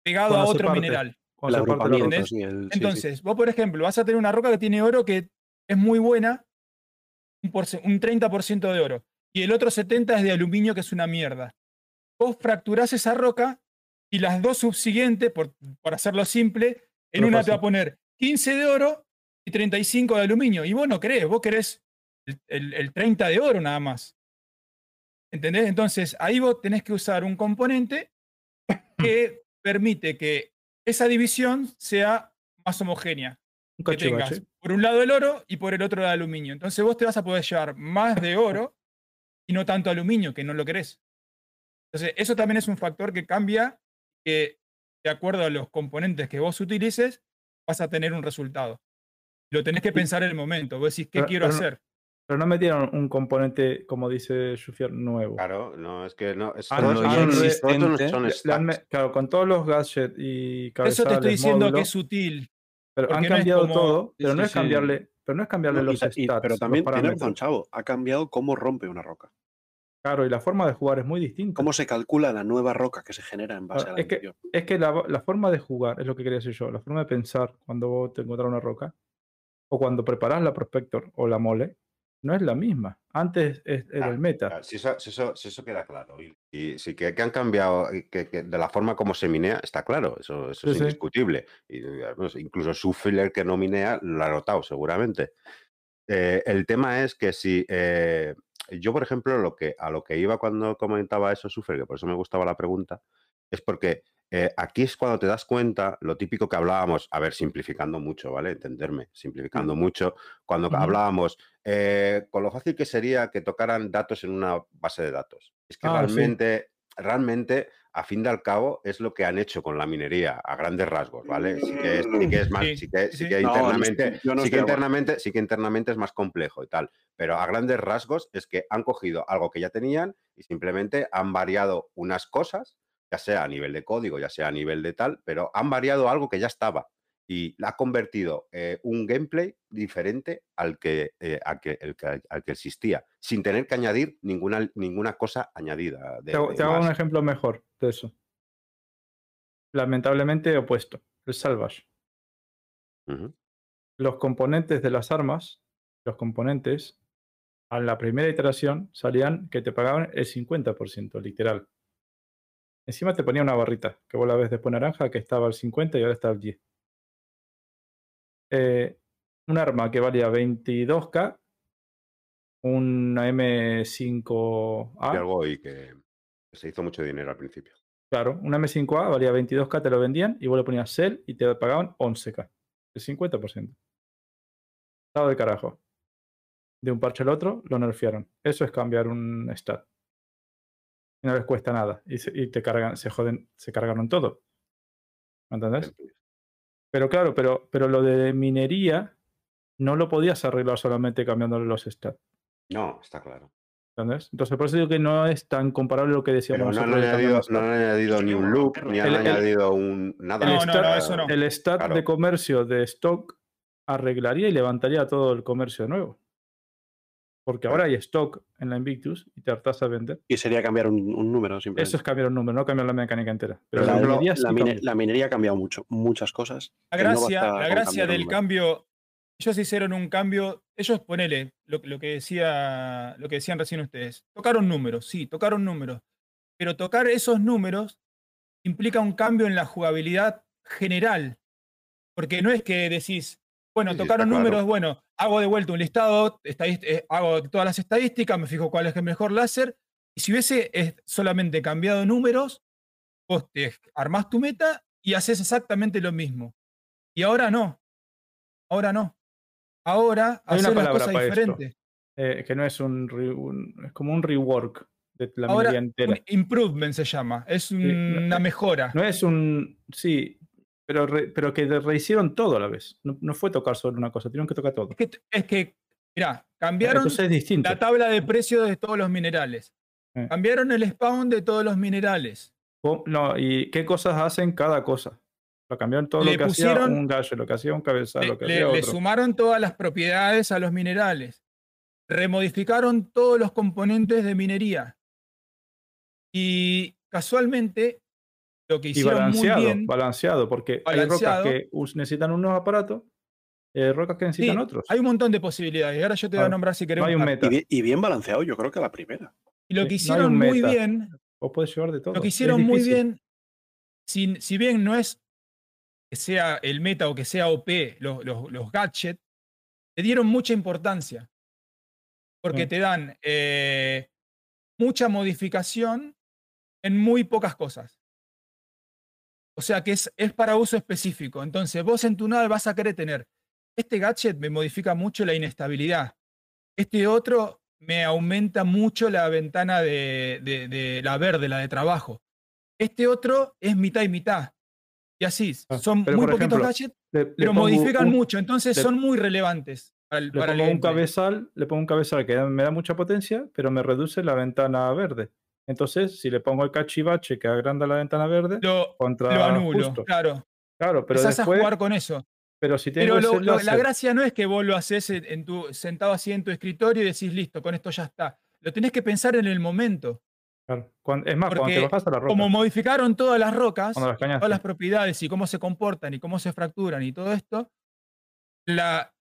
pegado a Cuando otro parte. mineral. cuando El se parte la agrupamiento, roca. sí, el- sí, sí. Entonces, vos, por ejemplo, vas a tener una roca que tiene oro que es muy buena, un, un 30% de oro, y el otro 70% es de aluminio, que es una mierda. Vos fracturás esa roca y las dos subsiguientes, por, por hacerlo simple, en una te va a poner 15 de oro y 35 de aluminio. Y vos no querés, vos querés el, el- el 30 de oro nada más. ¿Entendés? Entonces, ahí vos tenés que usar un componente [clears throat] que permite que esa división sea más homogénea. Un Que tengas por un lado el oro y por el otro el aluminio. Entonces vos te vas a poder llevar más de oro y no tanto aluminio, que no lo querés. Entonces, eso también es un factor que cambia, que de acuerdo a los componentes que vos utilices, vas a tener un resultado. Lo tenés que pensar en el momento. Vos decís, ¿qué Pero- quiero pero no- hacer? Pero no metieron un componente, como dice Shufier, nuevo. Claro, no, es que no. Es, han son- re- todos son- claro, con todos los gadgets y Eso cabezales, te estoy diciendo que es sutil. pero han no cambiado como- todo, pero Sí, no sí, es sí. cambiarle, pero no es cambiarle No, y los y- stats, pero los también tiene razón. Chavo. Ha cambiado cómo rompe una roca. Claro, y la forma de jugar es muy distinta. Cómo se calcula la nueva roca que se genera en base Claro, a la es que- anterior. Es que la, la forma de jugar, es lo que quería decir yo, la forma de pensar cuando vos te encontrás una roca, o cuando preparás la Prospector o la mole, no es la misma. Antes es- era el meta. Claro, Si eso, si eso- si eso queda claro. Y, y sí que, que han cambiado y que, que de la forma como se minea, está claro, eso, eso Sí, es sí. indiscutible. Y, vamos, incluso su filler que no minea lo ha notado, seguramente. Eh, el tema es que si eh, yo, por ejemplo, lo que, a lo que iba cuando comentaba eso, Suffer, que por eso me gustaba la pregunta, es porque eh, aquí es cuando te das cuenta, lo típico que hablábamos, a ver, simplificando mucho, ¿vale? Entenderme, simplificando mucho, cuando hablábamos eh, con lo fácil que sería que tocaran datos en una base de datos. Es que Ah, sí. realmente, realmente, a fin de al cabo, es lo que han hecho con la minería, a grandes rasgos, ¿vale? Sí que es, sí que es más, Sí, sí que, sí, que No, internamente, no sí que internamente, sí que internamente es más complejo y tal. Pero a grandes rasgos es que han cogido algo que ya tenían y simplemente han variado unas cosas, ya sea a nivel de código, ya sea a nivel de tal, pero han variado algo que ya estaba y la ha convertido eh, un gameplay diferente al que, eh, al, que, el que- al que existía, sin tener que añadir ninguna, ninguna cosa añadida. De, Te hago, de te hago un ejemplo mejor de eso. Lamentablemente opuesto, el Salvage. Los componentes de las armas, los componentes, a la primera iteración salían que te pagaban el 50%, literal. Encima te ponía una barrita, que vos la ves después naranja, que estaba al 50 y ahora está al 10. Eh, un arma que valía 22k, una Y M5A, algo y que se hizo mucho dinero al principio. claro, una M5A valía 22k, te lo vendían y vos le ponías sell y te pagaban 11k, el 50%. Estado de carajo. De un parche al otro lo nerfearon. Eso es cambiar un stat. Y no les cuesta nada. Y, se, y te cargan, se joden, se cargaron todo. ¿Me entendés? Pero claro, pero, pero lo de minería no lo podías arreglar solamente cambiándole los stats. No, está claro. ¿Entendés? Entonces, por eso digo que no es tan comparable lo que Pero decíamos no han, añadido, los no han añadido ni un loop, ni han El- añadido un nada. El No, stat, no, no, eso no. el stat Claro. de comercio de stock arreglaría y levantaría todo el comercio de nuevo. Porque ahora hay stock en la Invictus y te hartas a vender. Y sería cambiar un, un número simplemente. Eso es cambiar un número, no cambiar la mecánica entera. Pero Pero la, la, minería sí la mine- cambia. la minería ha cambiado mucho, muchas cosas. La no gracia, la del número. cambio, ellos hicieron un cambio, ellos ponele lo, lo que decía, lo que decían recién ustedes. Tocaron números, sí, tocaron números. Pero tocar esos números implica un cambio en la jugabilidad general. Porque no es que decís, bueno, Sí, tocaron claro. números, bueno, hago de vuelta un listado, eh, hago todas las estadísticas, me fijo cuál es el mejor láser. Y si hubiese eh, solamente cambiado números, vos te armás tu meta y haces exactamente lo mismo. Y ahora no. Ahora no. Ahora Hay una las palabra cosas para esto. diferentes. Eh, que no es un, re- un- es como un rework de la Ahora, entera. un improvement se llama. Es no, una eh, mejora. No es un. Sí, pero, re- pero que rehicieron todo a la vez. No, no fue tocar solo una cosa, tuvieron que tocar todo. Es que, es que mirá, cambiaron es la tabla de precios de todos los minerales. Eh. Cambiaron el spawn de todos los minerales. No, y qué cosas hacen cada cosa. Lo cambiaron todo Le lo que hacía pusieron- un gallo, lo que hacía un cabezal, Le, lo que le- hacía le otro. sumaron todas las propiedades a los minerales. Remodificaron todos los componentes de minería. Y casualmente, lo que Y hicieron balanceado, muy bien. balanceado, porque Balanceado. hay rocas que necesitan unos aparatos, eh, rocas que necesitan Sí, otros. hay un montón de posibilidades. y Ahora yo te voy a Claro, nombrar si no queremos. hay un par. meta. Y bien, y bien balanceado, yo creo que la primera. Y lo Sí, que hicieron muy bien, Vos podés llevar de todo. lo que hicieron muy bien, si, si bien no es que sea el meta o que sea OP, los, los, los gadgets, le dieron mucha importancia. Porque Mm. te dan eh, mucha modificación en muy pocas cosas. O sea que es, es para uso específico. Entonces, vos en tu nave vas a querer tener, este gadget me modifica mucho la inestabilidad. Este otro me aumenta mucho la ventana de, de- de la verde, la de trabajo. Este otro es mitad y mitad. Y así, Ah, son pero muy poquitos gadgets, le pero modifican un- mucho, entonces le- son muy relevantes. Para el, Le para el pongo un gameplay. cabezal, le pongo un cabezal que me da mucha potencia, pero me reduce la ventana verde. Entonces, si le pongo el cachivache que agranda la ventana verde, Lo, contra lo anulo, justo. claro. Claro, pero Empezás después, a jugar con eso. pero si tengo Pero lo- ese lo- la gracia no es que vos lo haces en tu, sentado así en tu escritorio y decís, listo, con esto ya está. Lo tenés que pensar en el momento. Claro, es más, cuando Porque te bajas a la roca, Como modificaron todas las rocas, cuando las todas las propiedades y cómo se comportan y cómo se fracturan y todo esto, la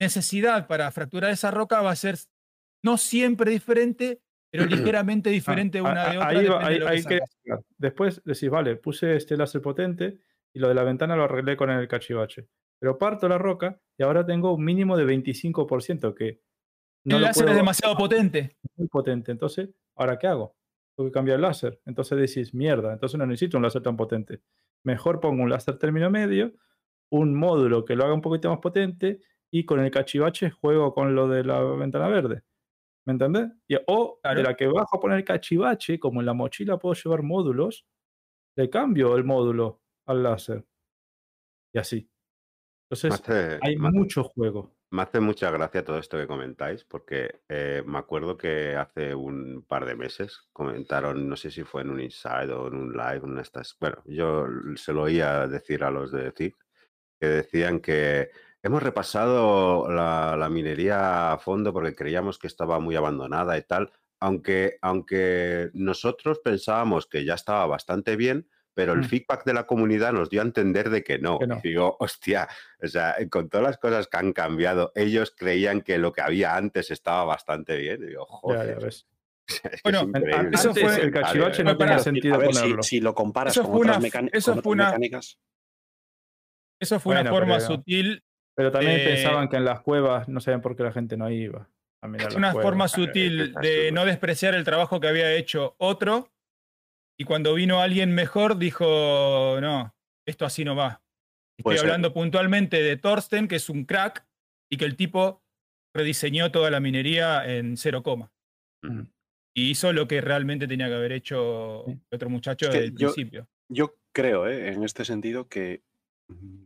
necesidad para fracturar esa roca va a ser no siempre diferente, pero [clears throat] ligeramente diferente Ah, una ah, de otra. ahí va- depende de ahí- que ahí que-. Después decís, vale, puse este láser potente y lo de la ventana lo arreglé con el cachivache. Pero parto la roca y ahora tengo un mínimo de 25% que no el láser es puedo- demasiado potente. muy potente. Entonces, ¿ahora qué hago? Tengo que cambiar el láser. Entonces decís, mierda, entonces no necesito un láser tan potente. Mejor pongo un láser término medio, un módulo que lo haga un poquito más potente y con el cachivache juego con lo de la ventana verde. ¿Me entendés? Y- o Claro. de la que bajo a poner el cachivache, como en la mochila puedo llevar módulos, le cambio el módulo al láser. Y así. Entonces, hay mucho juego. Me hace mucha gracia todo esto que comentáis, porque eh, me acuerdo que hace un par de meses comentaron, no sé si fue en un Inside o en un Live, una estas. Bueno, yo se lo oía decir a los de CIG, que decían que hemos repasado la, la minería a fondo porque creíamos que estaba muy abandonada y tal, aunque, aunque nosotros pensábamos que ya estaba bastante bien, pero el Mm. feedback de la comunidad nos dio a entender de que no. Que no. Y digo, hostia, o sea, con todas las cosas que han cambiado, ellos creían que lo que había antes estaba bastante bien. Digo, joder, ya ves. [laughs] es que Bueno, es increíble. eso fue- el cachivache no tenía sentido a ver, si, ponerlo. si lo comparas Eso con fue otras, una- eso con fue otras una- mecánicas, Eso fue una forma pero- sutil Pero también pensaban que en las cuevas no sabían por qué la gente no iba a mirar las una cuevas. forma es sutil es de no despreciar el trabajo que había hecho otro. Y cuando vino alguien mejor, dijo: No, esto así no va. Estoy ser. hablando puntualmente de Thorsten, que es un crack, y que el tipo rediseñó toda la minería en cero coma. Y hizo lo que realmente tenía que haber hecho el otro muchacho Es que desde el yo- principio. yo creo, ¿eh? en este sentido, que mm,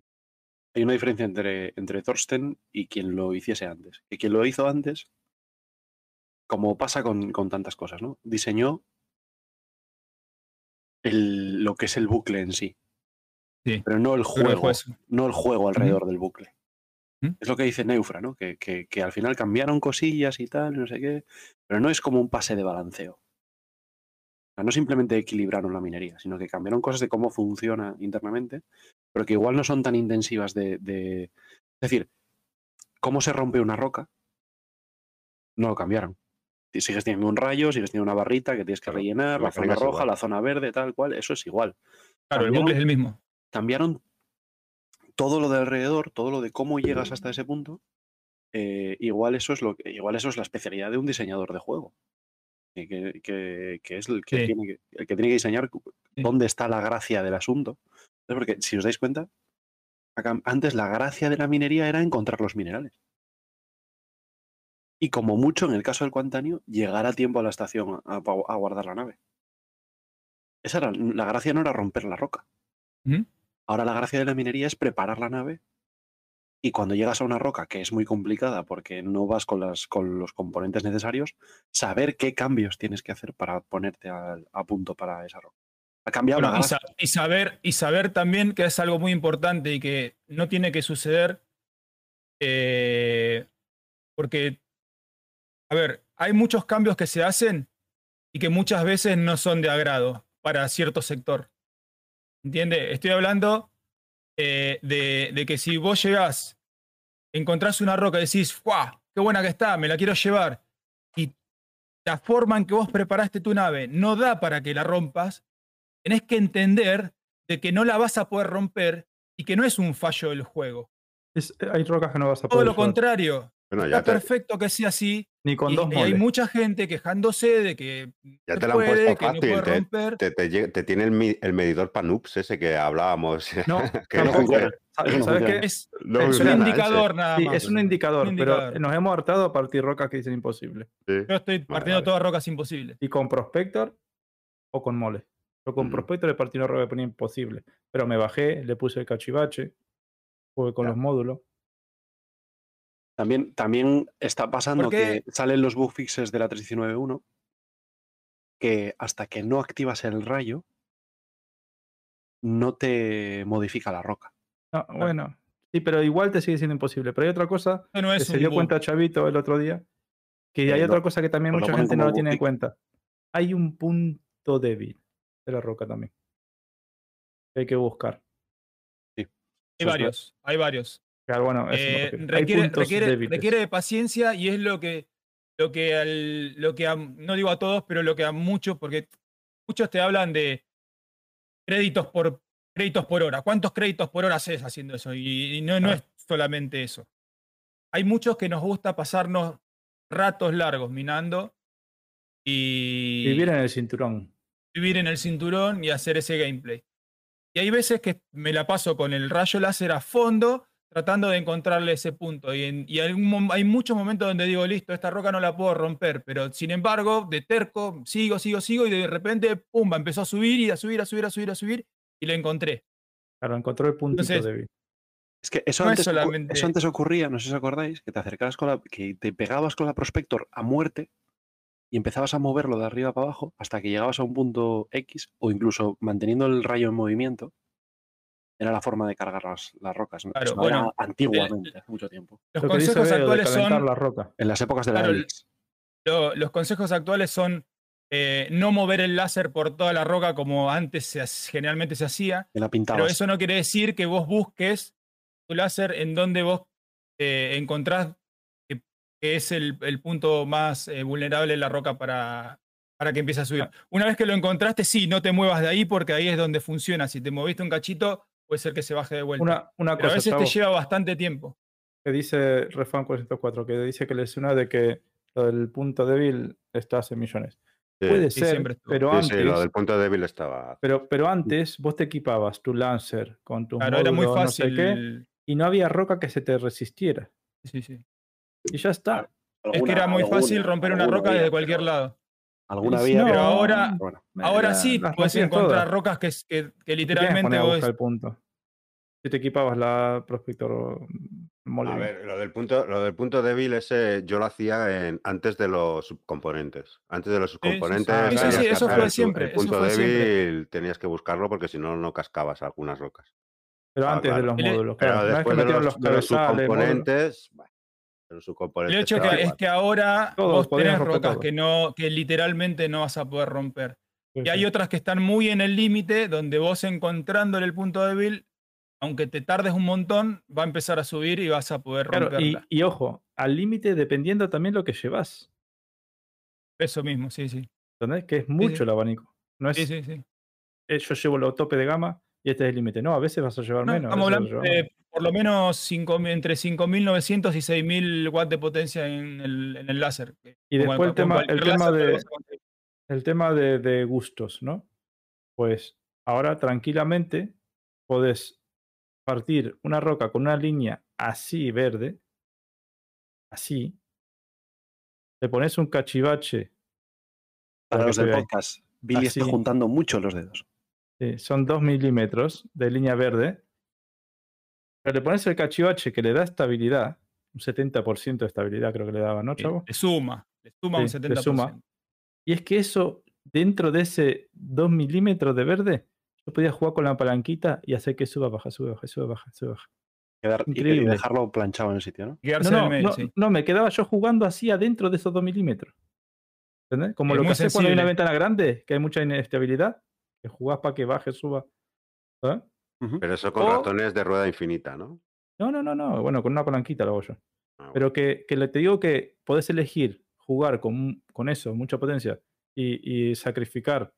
hay una diferencia entre, entre Thorsten y quien lo hiciese antes. Que quien lo hizo antes, como pasa con, con tantas cosas, ¿no? Diseñó el- lo que es el bucle en sí. Sí, Pero no el juego. no el juego alrededor del bucle. Ujú. Es lo que dice Neufra, ¿no? Que, que- que al final cambiaron cosillas y tal, no sé qué, pero no es como un pase de balanceo. O sea, no simplemente equilibraron la minería, sino que cambiaron cosas de cómo funciona internamente, pero que igual no son tan intensivas de... de- Es decir, cómo se rompe una roca, no lo cambiaron. Si Sigues teniendo un rayo, sigues teniendo una barrita que tienes que Claro, rellenar, la zona roja, igual. la zona verde, tal cual, eso es igual Claro, el bucle es el mismo. cambiaron todo lo de alrededor, todo lo de cómo llegas hasta ese punto. eh, igual eso es lo que, igual eso es la especialidad de un diseñador de juego. Que, que- es el que, Sí. tiene que, el que tiene que diseñar dónde está la gracia del asunto. Porque si os dais cuenta, acá- antes la gracia de la minería era encontrar los minerales. Y como mucho, en el caso del Cuantanio, llegar a tiempo a la estación a, a guardar la nave. Esa era, la gracia no era romper la roca. Ahora la gracia de la minería es preparar la nave y cuando llegas a una roca que es muy complicada porque no vas con, las, con los componentes necesarios, saber qué cambios tienes que hacer para ponerte a, punto para esa roca. Ha cambiado Bueno, la gracia. y saber, y saber también que es algo muy importante y que no tiene que suceder eh, porque, a ver, hay muchos cambios que se hacen y que muchas veces no son de agrado para cierto sector. ¿Entiende? Estoy hablando eh, de, de que si vos llegás, encontrás una roca y decís, ¡guau! ¡Qué buena que está! Me la quiero llevar. Y la forma en que vos preparaste tu nave no da para que la rompas, tenés que entender de que no la vas a poder romper y que no es un fallo del juego. Es- hay rocas que no vas a Todo poder lo llevar. contrario. Bueno, Está ya te, perfecto que sea así. Ni con y, dos y hay moles. mucha gente quejándose de que ya se te la han puede, puesto no fácil. te, romper. te- te lle- te tiene el, el medidor PANUPS ese que hablábamos. [laughs] No, que tampoco. funciona. ¿Sabes. Es, no es un ese. indicador nada Sí, más. es un indicador, Un pero nos hemos hartado a partir rocas que dicen imposible. Sí. Yo estoy partiendo vale. todas rocas imposibles. Y con Prospector o con mole. Yo con Mm. Prospector le partí una roca que ponía imposible. Pero me bajé, le puse el cachivache, jugué con los módulos. También, también está pasando que salen los bug fixes de la 319.1 que hasta que no activas el rayo no te modifica la roca. No, bueno, sí, pero igual te sigue siendo imposible. Pero hay otra cosa no que es se un dio bug. cuenta Chavito el otro día, que Eh, hay no, otra cosa que también mucha gente no lo tiene en cuenta. Hay un punto débil de la roca también. que hay que buscar. Sí. Hay eso varios, hay varios. Claro, bueno, Eh, requiere, requiere, requiere de paciencia y es lo que, lo que, al- lo que a- no digo a todos, pero lo que a muchos, porque muchos te hablan de créditos por, créditos por hora. ¿Cuántos créditos por hora haces haciendo eso? Y, y no, no Ah. es solamente eso. Hay muchos que nos gusta pasarnos ratos largos minando y Vivir en el cinturón. vivir en el cinturón y hacer ese gameplay. Y hay veces que me la paso con el rayo láser a fondo tratando de encontrarle ese punto. Y, en- y algún mom- hay muchos momentos donde digo, listo, esta roca no la puedo romper, pero sin embargo, de terco, sigo, sigo, sigo y de repente, pumba, empezó a subir y a subir, a subir, a subir, a subir y la encontré. Claro, encontró el Entonces, débil. Es que eso, No antes, solamente- eso antes ocurría, no sé si os acordáis, que te acercabas con la, que te pegabas con la Prospector a muerte y empezabas a moverlo de arriba para abajo hasta que llegabas a un punto X o incluso manteniendo el rayo en movimiento. Era la forma de cargar las, las rocas. ¿no? Claro, Eso era bueno, antiguamente, hace mucho tiempo. Los Lo consejos actuales son... la roca. En las épocas de la Claro, Helix. Lo- los consejos actuales son eh, no mover el láser por toda la roca como antes se generalmente se hacía. La Pero eso no quiere decir que vos busques tu láser en donde vos eh, encontrás que, que es el, el punto más eh, vulnerable en la roca para, para que empiece a subir. Una vez que lo encontraste, sí, no te muevas de ahí porque ahí es donde funciona. Si te moviste un cachito, puede ser que se baje de vuelta. Una, una Pero a cosa, veces te lleva bastante tiempo. que dice Refan 404, que dice que le suena de que lo del punto débil está hace millones. Sí. Puede ser, pero Sí, antes, sí, lo del punto débil estaba. pero, pero antes vos te equipabas tu Lancer con tus Claro, era muy módulos, no sé fácil. qué, y no había roca que se te resistiera. Sí, sí. Y ya está. Es que era muy fácil alguna- romper una roca desde cualquier lado. Alguna había, no, Pero ahora, bueno, ahora la- sí puedes encontrar todas. rocas que, que, que literalmente vos- el punto. Si te equipabas la Prospector mole A ver, lo del punto, lo del punto débil ese yo lo hacía en, antes de los subcomponentes. Antes de los subcomponentes sí. Sí, sí, tenías sí, eso fue siempre, El eso punto fue siempre. débil tenías que buscarlo porque si no, no cascabas algunas rocas. Pero Ah, antes de claro. los El- módulos. Pero Claro. Después de los, los de los cabezales, módulos, El subcomponentes hecho que, es que ahora Todo, vos tenés rocas todo. que, no, que literalmente no vas a poder romper. sí, Y hay sí. otras que están muy en el límite, donde vos encontrándole el punto débil, aunque te tardes un montón, va a empezar a subir y vas a poder Claro, y, romperla. y ojo, al límite dependiendo también lo que llevas. Eso mismo, sí, sí. ¿Entendés? Que es mucho sí. el abanico. No es, Sí, sí, sí. eh, yo llevo lo tope de gama y este es el límite. No, a veces vas a llevar No, menos. estamos hablando de por lo menos 5.000 entre 5.900 y 6.000 watts de potencia en el, en el láser. Y como después el tema, el tema láser de, vas a conseguir. el tema de, de gustos, ¿no? Pues ahora tranquilamente podés partir una roca con una línea así verde, así, le pones un cachivache, Para los del podcast, Billy está juntando mucho los dedos. Sí, son 2 milímetros de línea verde, pero le pones el cachivache que le da estabilidad, un 70% de estabilidad creo que le daba, ¿no, chavo? Le suma, le suma un Sí, 70%. le suma. Y es que eso, dentro de ese 2 milímetros de verde, yo podía jugar con la palanquita y hacer que suba, baja, sube, baja, sube, baja, sube, baja. Quedar, y- dejarlo planchado en el sitio, ¿no? Quedarse No, en el no, medio, no, sí. no, me quedaba yo jugando así adentro de esos 2 milímetros. ¿Entendés? Como Es lo que hace cuando hay una ventana grande, que hay mucha inestabilidad, que jugás para que baje, suba. ¿sabes? Ujú. Pero eso con O- ratones de rueda infinita, ¿no? No, no, no, no. Bueno, con una palanquita lo hago yo. Ah, bueno. Pero que, que le te digo que podés elegir jugar con, con eso, mucha potencia, y, y sacrificar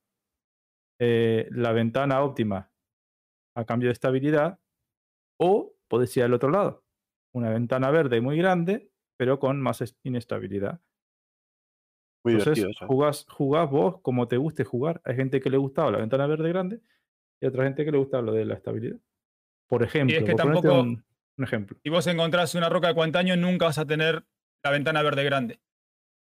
eh, la ventana óptima a cambio de estabilidad, o podés ir al otro lado. Una ventana verde muy grande, pero con más es- inestabilidad. Muy Entonces, jugás, jugás vos como te guste jugar. Hay gente que le gustaba la ventana verde grande y otra gente que le gustaba lo de la estabilidad. Por ejemplo, que por ponerte tampoco- un, un ejemplo. Si vos encontrás una roca de cuantaño, nunca vas a tener la ventana verde grande.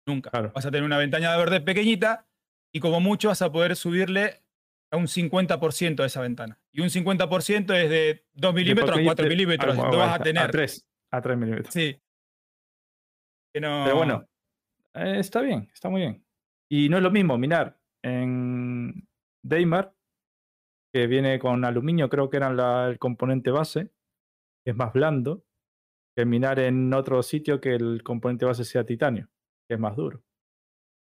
Nunca. Claro. Vas a tener una ventana verde pequeñita y como mucho vas a poder subirle a un 50% de esa ventana. Y un 50% es de 2 milímetros a pequeño 4 te- milímetros. ah, vas a a tener. 3, a 3 milímetros. Sí. Que no... Pero bueno, eh, está bien, está muy bien. Y no es lo mismo minar en Daymar, que viene con aluminio, creo que era la- el componente base, que es más blando, que minar en otro sitio que el componente base sea titanio, que es más duro.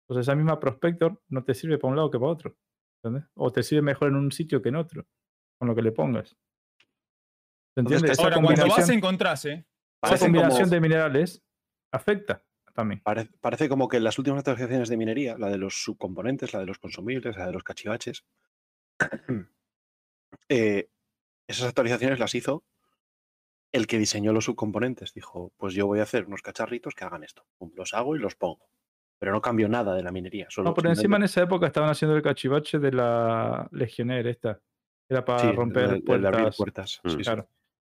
Entonces esa misma Prospector no te sirve para un lado que para otro. ¿entendés? O te sirve mejor en un sitio que en otro, con lo que le pongas. ¿Se Entonces, entiende? Esa Ahora, cuando vas encontrás, ¿eh? esa combinación de minerales afecta también. Parece, parece como que las últimas actualizaciones de minería, la de los subcomponentes, la de los consumibles, la de los cachivaches, [clears throat] eh, esas actualizaciones las hizo el que diseñó los subcomponentes. Dijo, pues yo voy a hacer unos cacharritos que hagan esto. Los hago y los pongo. Pero no cambio nada de la minería. Solo No, pero encima en esa época estaban haciendo el cachivache de la Legionnaire esta. Era para Sí, romper el de- el de abrir puertas. Mm. Sí, sí.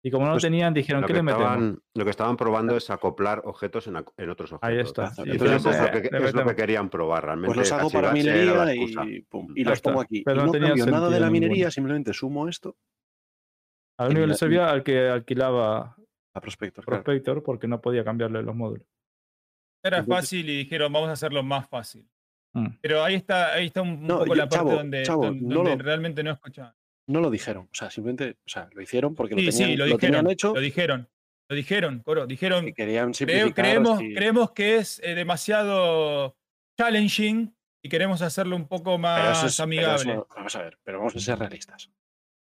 Y como no lo Pues, tenían, dijeron, Lo ¿qué que, le metemos? estaban, lo que estaban probando es acoplar objetos en, otros objetos. Ahí está. Entonces es, lo eh, que, es lo que querían probar realmente. Pues los hago para minería y, pum, y Ya los pongo aquí. Pero y no no tenía cambio nada de la minería, simplemente sumo esto A lo único le servía al que alquilaba a Prospector. claro. Prospector porque no podía cambiarle los módulos. Era Entonces- fácil y dijeron, vamos a hacerlo más fácil. Mm. Pero ahí está, ahí está un, un No, poco yo- la parte chavo, donde, chavo, no donde lo- realmente no escuchaban. No lo dijeron. O sea, simplemente o sea, lo hicieron porque Sí, lo tenían, sí, lo lo tenían dijeron. hecho Lo dijeron. Lo dijeron, Coro. Dijeron, y querían "Creo- creemos, y- creemos que es eh, demasiado challenging y queremos hacerlo un poco más es- amigable. eso- vamos a ver, pero vamos a ser realistas.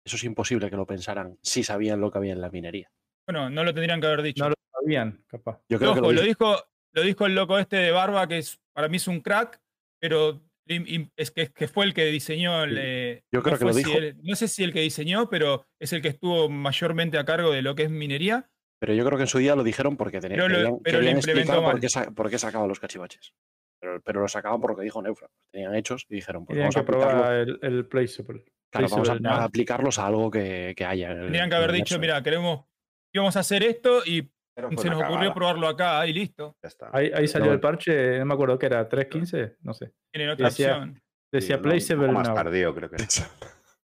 Eso es imposible que lo pensaran si sabían lo que había en la minería. Bueno, no lo tendrían que haber dicho. No lo sabían, capaz. Yo creo Ojo, que lo, lo, dije- dijo, lo dijo el loco este de Barba, que es, para mí es un crack, pero es que, que fue el que diseñó. el, Sí. eh, Yo no creo que fue lo si dijo. él- no sé si el que diseñó, pero es el que estuvo mayormente a cargo de lo que es minería. pero yo creo que en su día lo dijeron porque tenían, Pero querían, pero querían explicar por qué, por qué sacaban los cachivaches. Pero, pero lo sacaban por lo que dijo Neufra. Los tenían hechos y dijeron, pues vamos a, que probar el, el placeable. claro, vamos a- a aplicarlos a algo que, que haya. en el- Tendrían que el haber dicho, mira, queremos, íbamos a hacer esto y Pero se nos ocurrió cagada. probarlo acá y listo. Ya está. Ahí, ahí salió el parche, no me acuerdo qué era, 3.15, no sé. Tienen otra Decía- opción. Decía Sí, placeable poco más now. tardío, creo que.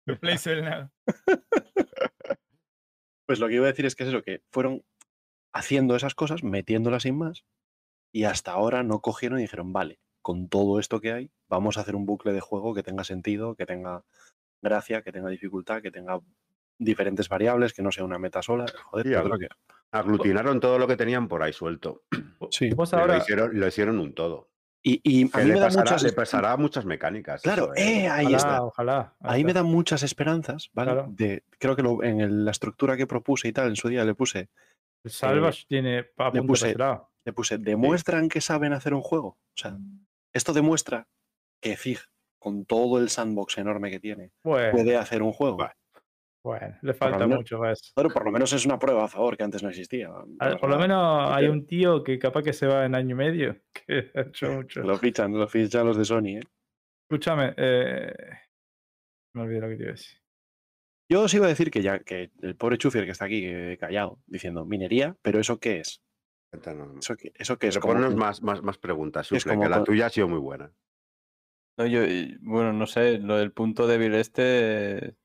El Placeable Now. [laughs] Pues lo que iba a decir es que es eso, que fueron haciendo esas cosas, metiéndolas sin más, y hasta ahora no cogieron y dijeron, vale, con todo esto que hay, vamos a hacer un bucle de juego que tenga sentido, que tenga gracia, que tenga dificultad, que tenga diferentes variables, que no sea una meta sola. Joder, yo creo que. Aglutinaron todo lo que tenían por ahí suelto. [clears throat] Sí. Pero ahora, lo, hicieron, lo hicieron un todo. Y, y a mí le, me da pasará, muchas. le pasará muchas mecánicas. Claro, eso, ¿eh? eh, ahí ojalá, está. ojalá. ahí Ahí me dan muchas esperanzas, ¿vale? Claro. De, creo que lo- en el- la estructura que propuse y tal, en su día le puse, El Salvage tiene pa, le puse- le puse, demuestran que saben hacer un juego. O sea, esto demuestra que FIG, con todo el sandbox enorme que tiene, Bueno, puede hacer un juego. Vale. Bueno, le falta menos- mucho para eso. Pero por lo menos es una prueba a favor que antes no existía. A- Por lo menos hay un tío que capaz que se va en año y medio, [laughs] que ha hecho [laughs] mucho. Lo fichan, lo fichan los de Sony. ¿eh? Escúchame, eh, me olvidé lo que te iba a decir. Yo os iba a decir que ya que el pobre Chufier que está aquí eh, callado, diciendo minería, pero ¿eso qué es? ¿Eso qué, eso qué es? Pero Como ponnos más, más, más preguntas, es Sufle, como que la tuya ha sido muy buena. No, yo, bueno, no sé, lo del punto débil este,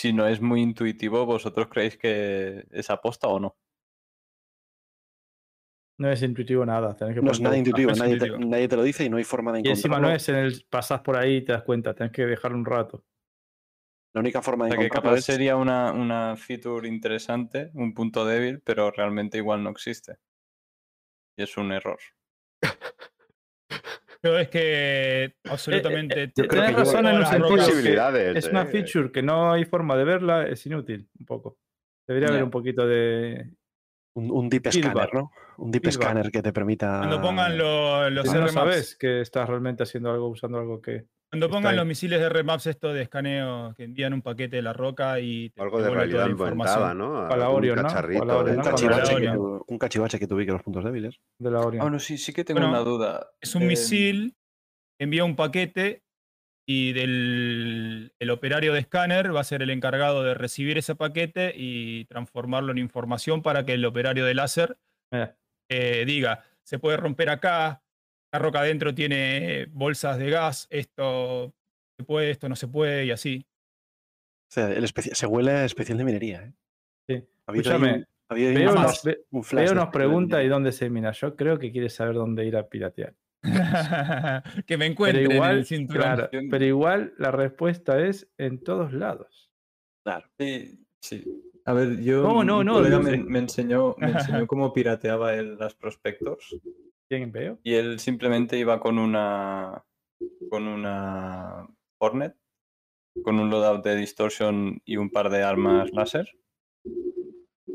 si no es muy intuitivo, ¿vosotros creéis que es aposta o no? No es intuitivo nada. tenés que No es nada intuitivo, nadie te, intuitivo. nadie te lo dice y no hay forma de Y encontrarlo. encima no es en el pasás por ahí y te das cuenta, tenés que dejarlo un rato. La única forma O de sea, que encontrarlo capaz es... sería una, una feature interesante, un punto débil, pero realmente igual no existe. Y es un error. Pero es que absolutamente. Eh, eh, yo creo que yo- razón en Posibilidades. es una eh. feature que no hay forma de verla, es inútil, un poco. Debería haber un poquito de... Un, un deep Feedback. scanner, ¿no? Un deep Feedback. scanner que te permita... Cuando pongan lo- los Si no sabes que estás realmente haciendo algo, usando algo que... cuando pongan los misiles de RMAPs esto de escaneo que envían un paquete de la roca y te Algo de realidad la aumentada, información. ¿no? Para Algún Orion, ¿no? cacharrito Orion, un, ¿no? Para cachivache que, tu- un cachivache que los puntos débiles. de la Orion. Ah, bueno, sí, sí que tengo Bueno, una duda. Es un Eh, misil, envía un paquete y del el operario de escáner va a ser el encargado de recibir ese paquete y transformarlo en información para que el operario de láser Eh, eh, diga, se puede romper acá, la roca adentro tiene bolsas de gas, esto se puede, esto no se puede y así. O sea, el se huele a especial de minería, ¿eh? Sí. Ha Escúchame, Veo un nos, flash- ve- un flash Veo nos pregunta y dónde se mina. Yo creo que quiere saber dónde ir a piratear. [laughs] que me Pero encuentre en igual, el cinturón. claro, pero igual la respuesta es en todos lados. Claro. Sí, sí. A ver, yo. ¿Cómo no? No, colega no me, me enseñó, me enseñó [laughs] cómo pirateaba él las prospectors. ¿Quién veo? Y él simplemente iba con una. con una Hornet, con un loadout de distortion y un par de armas láser.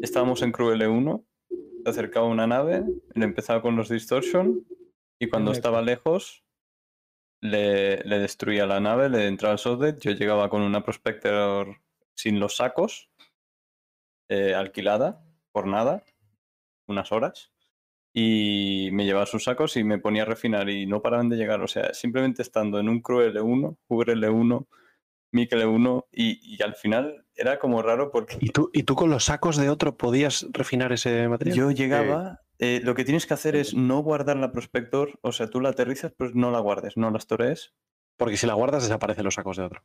Estábamos en Crew L1, se acercaba una nave, le empezaba con los distortion y cuando estaba lejos le, le destruía la nave, le entraba el socket, yo llegaba con una prospector sin los sacos, eh, alquilada por nada, unas horas, y me llevaba sus sacos y me ponía a refinar y no paraban de llegar. O sea, simplemente estando en un Crew L1, Hoover L1, Mick L1, y, y al final era como raro porque ¿Y tú, ¿Y tú con los sacos de otro podías refinar ese material? yo llegaba. eh, lo que tienes que hacer es no guardar la prospector, o sea, tú la aterrizas, pues no la guardes, no la storees. Porque si la guardas desaparecen los sacos de otro.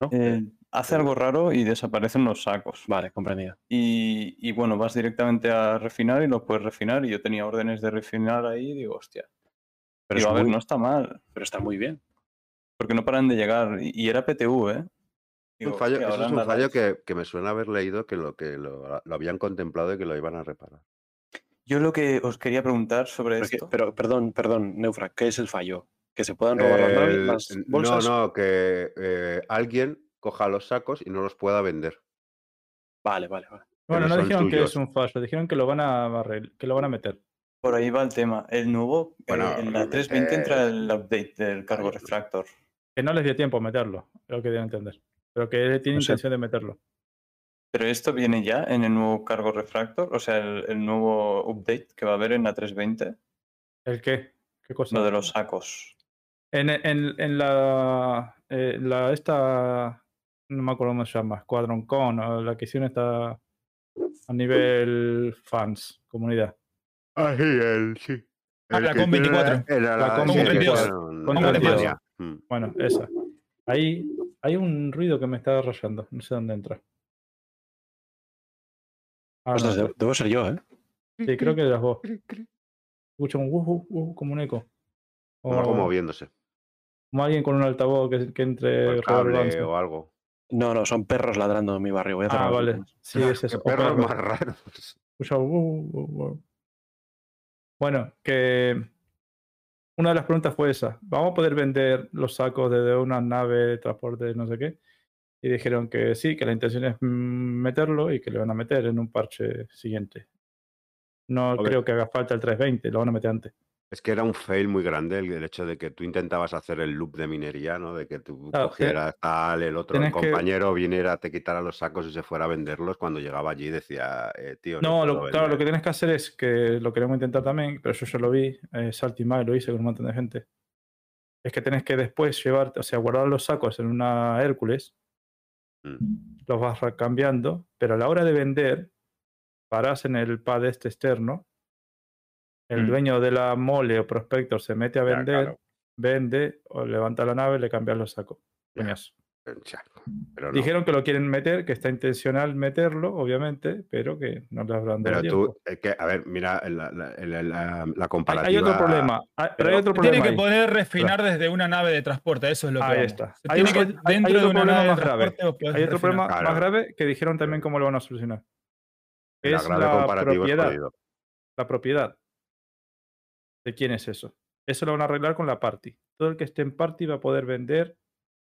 ¿No? Eh, hace algo raro y desaparecen los sacos. Vale, comprendido. Y, y bueno, vas directamente a refinar y lo puedes refinar. Y yo tenía órdenes de refinar ahí y digo, hostia. Pero, digo, a ver, no está mal, pero está muy bien. porque no paran de llegar. Y, y era PTU, ¿eh? Digo, un fallo, hostia, eso es un fallo que, que me suena haber leído que lo que lo, lo habían contemplado y que lo iban a reparar. Yo lo que os quería preguntar sobre Pero, que- esto. pero, perdón, perdón, Neufra, ¿qué es el fallo? ¿Que se puedan robar las, naves, El- las no, bolsas? no, que eh, alguien coja los sacos y no los pueda vender. Vale, vale, vale. Bueno, no no dijeron que es un fallo, dijeron que lo van a arregl- que lo van a meter. Por ahí va el tema. El nuevo, eh, Bueno, en la lo 320 entra metes- el update del cargo refractor. Que no les dio tiempo a meterlo, es lo que deben entender. Pero que él tiene O sea- intención de meterlo. Pero esto viene ya en el nuevo cargo refractor, o sea, el, el nuevo update que va a haber en la 320, ¿El qué? ¿Qué cosa? lo de los sacos. En, en, en la, eh, la esta no me acuerdo cómo se llama, Squadron Con, o la que hicieron está a nivel fans, comunidad. Ah, sí, el, sí. Ah, la Con 24. Era La la, Con sí, que 22. fueron- Con la 22. Alemania. Mm. Bueno, esa. Ahí hay un ruido que me está rayando, no sé dónde entra. Ah, Ostras, no, de- debo ser yo, ¿eh? sí, creo que eras vos. Escucho un uh, uh, uh, como un eco. Como algo O moviéndose. Como alguien con un altavoz que, que O entre cable o algo. No, no, son perros ladrando en mi barrio. Voy a Ah, vale. Sí, es eso. Perros perros. más raros. Uh, uh, uh. Bueno, que una de las preguntas fue esa. ¿Vamos a poder vender los sacos desde una nave de transporte, no sé qué? Y dijeron que sí, que la intención es mm, meterlo y que le van a meter en un parche siguiente. No creo que haga falta el 320, lo van a meter antes. Es que era un fail muy grande el, el hecho de que tú intentabas hacer el loop de minería, ¿no? De que tú Claro, cogieras tal, el otro, el tenés que- compañero viniera, te quitara los sacos y se fuera a venderlos. Cuando llegaba allí decía, eh, tío, no, lo, claro, lo que vender". tienes que hacer es que lo queremos intentar también, pero yo ya lo vi, eh, Saltimar lo hice con un montón de gente. Es que tenés que después llevar, o sea, guardar los sacos en una Hércules, Mm. los vas cambiando, pero a la hora de vender, parás en el pad este externo, el Mm. dueño de la mole o prospector se mete a Ya, vender, claro. vende, o levanta la nave, le cambias los sacos. Coñazo. Pero no. Dijeron que lo quieren meter, que está intencional meterlo, obviamente, pero que no les habrán dado Pero tú, es que, a ver, mira la, la- la- la- la Hay- comparativa. Hay otro problema. Hay, pero hay otro Se tiene problema. que ahí. poder refinar desde una nave de transporte, eso es lo que Ahí vamos. está. Hay tiene otro- que, hay- hay dentro otro de una problema nave de grave. Hay otro refinar. problema Claro. más grave que dijeron también cómo lo van a solucionar. Es la propiedad. La propiedad. ¿De quién es eso? Eso lo van a arreglar con la party. Todo el que esté en party va a poder vender,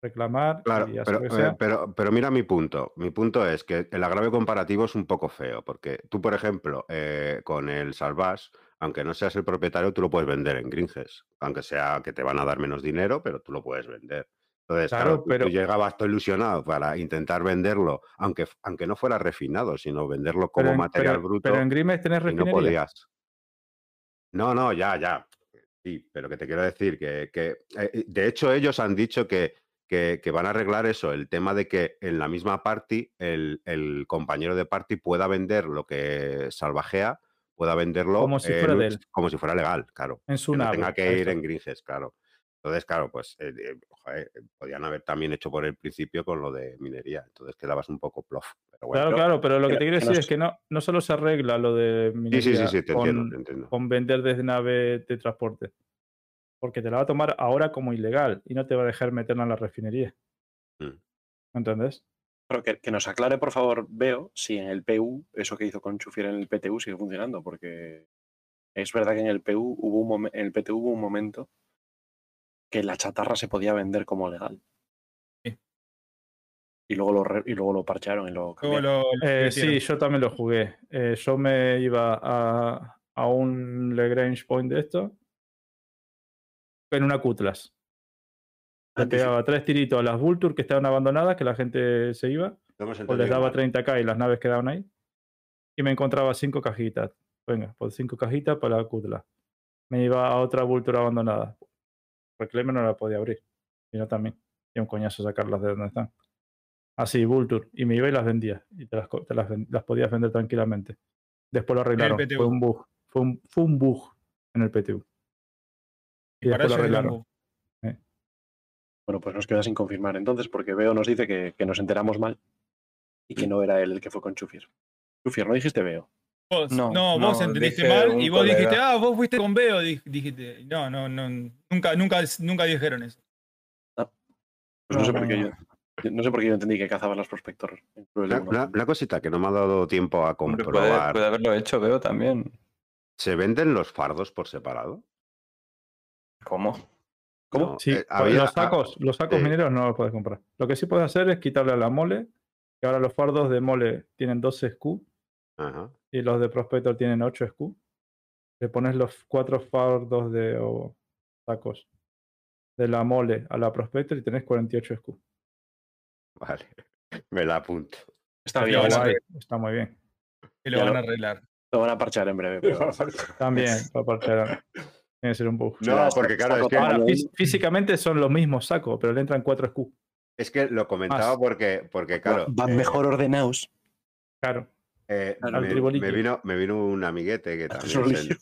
reclamar Claro, y pero, eh, pero, pero mira mi punto. Mi punto es que el agravio comparativo es un poco feo, porque tú, por ejemplo, eh, con el Salvage, aunque no seas el propietario, tú lo puedes vender en Gringes, aunque sea que te van a dar menos dinero, pero tú lo puedes vender. Entonces, Claro, pero- tú llegabas todo ilusionado para intentar venderlo, aunque, aunque no fuera refinado, sino venderlo como Pero en, material bruto pero en Grimes tenés y no refinería. podías. No, no, ya, ya. Sí, pero que te quiero decir que, que, eh, de hecho ellos han dicho que, que, que van a arreglar eso, el tema de que en la misma party el, el compañero de party pueda vender lo que salvajea, pueda venderlo Como si fuera un- de él. como si fuera legal, claro. En su que no nave. tenga que ir en Gringes, claro. Entonces, claro, pues eh, eh, joder, podían haber también hecho por el principio con lo de minería. Entonces quedabas un poco plof. pero bueno. Claro, claro, pero lo que que- te quiero que decir nos- es que no, no solo se arregla lo de minería sí, sí, sí, te con, entiendo, te entiendo. con vender desde nave de transporte, porque te la va a tomar ahora como ilegal y no te va a dejar meterla en la refinería. Mm. ¿Entendés? Pero que, que nos aclare, por favor, Veo, si en el PU, eso que hizo con Chufier en el PTU sigue funcionando, porque es verdad que en el PU hubo un momen- en el PTU hubo un momento que la chatarra se podía vender como legal. Sí. Y luego lo, re- y luego lo parcharon y lo Luego cambiaron. lo- lo Eh, sí, yo también lo jugué. Eh, yo me iba a, a un Lagrange Point de esto en una Cutlass. Le Antici- pegaba tres tiritos a las Vulture que estaban abandonadas, que la gente se iba, No o les daba mal. 30k y las naves quedaban ahí. Y me encontraba cinco cajitas. Venga, pues cinco cajitas para la Cutlass. Me iba a otra Vulture abandonada. Reclaimer no la podía abrir. Y no también. Y un coñazo sacarlas de donde están. Así, Vulture. Y me iba y las vendía. Y te las, te las, las podías vender tranquilamente. Después lo arreglaron. Fue un bug. Fue un, fue un bug en el PTU. Y, después lo arreglaron. Bueno, pues nos queda sin confirmar entonces, porque Veo nos dice que, que nos enteramos mal y que no era él el que fue con Chufier. Chufier, ¿no dijiste Veo? Vos, No, no, no, vos entendiste mal y vos dijiste, ah, vos fuiste con Veo, dij- dijiste. No, no, no, nunca, nunca, nunca dijeron eso. Pues no, No, sé no, por qué no. yo. No sé por qué yo entendí que cazaban los prospector. en Cruel Una, uno. una- una cosita que no me ha dado tiempo a puede, comprobar. puede haberlo hecho, veo también. ¿Se venden los fardos por separado? ¿Cómo? ¿Cómo? No, Sí, eh, pues había- los sacos, los sacos sí. mineros no los puedes comprar. Lo que sí puedes hacer es quitarle a la mole, que ahora los fardos de mole tienen 12 SKU Ajá. y los de Prospector tienen 8 SKU. Le pones los cuatro fardos de o sacos de la mole a la Prospector y tenés 48 SKU. Vale. [laughs] Me la apunto. Está bien, está Guay, bien. está muy bien. Que lo Ya van lo- a arreglar. Lo van a parchar en breve. [laughs] pero- También, [laughs] para parchear. Tiene que ser un bug. No, porque claro, es que, Ahora, físicamente son los mismos sacos, pero le entran 4 SKU. es que lo comentaba Más. porque, porque claro. Van eh, mejor ordenados. Claro. Eh, me, me vino, me vino un amiguete que también se- tribolillo.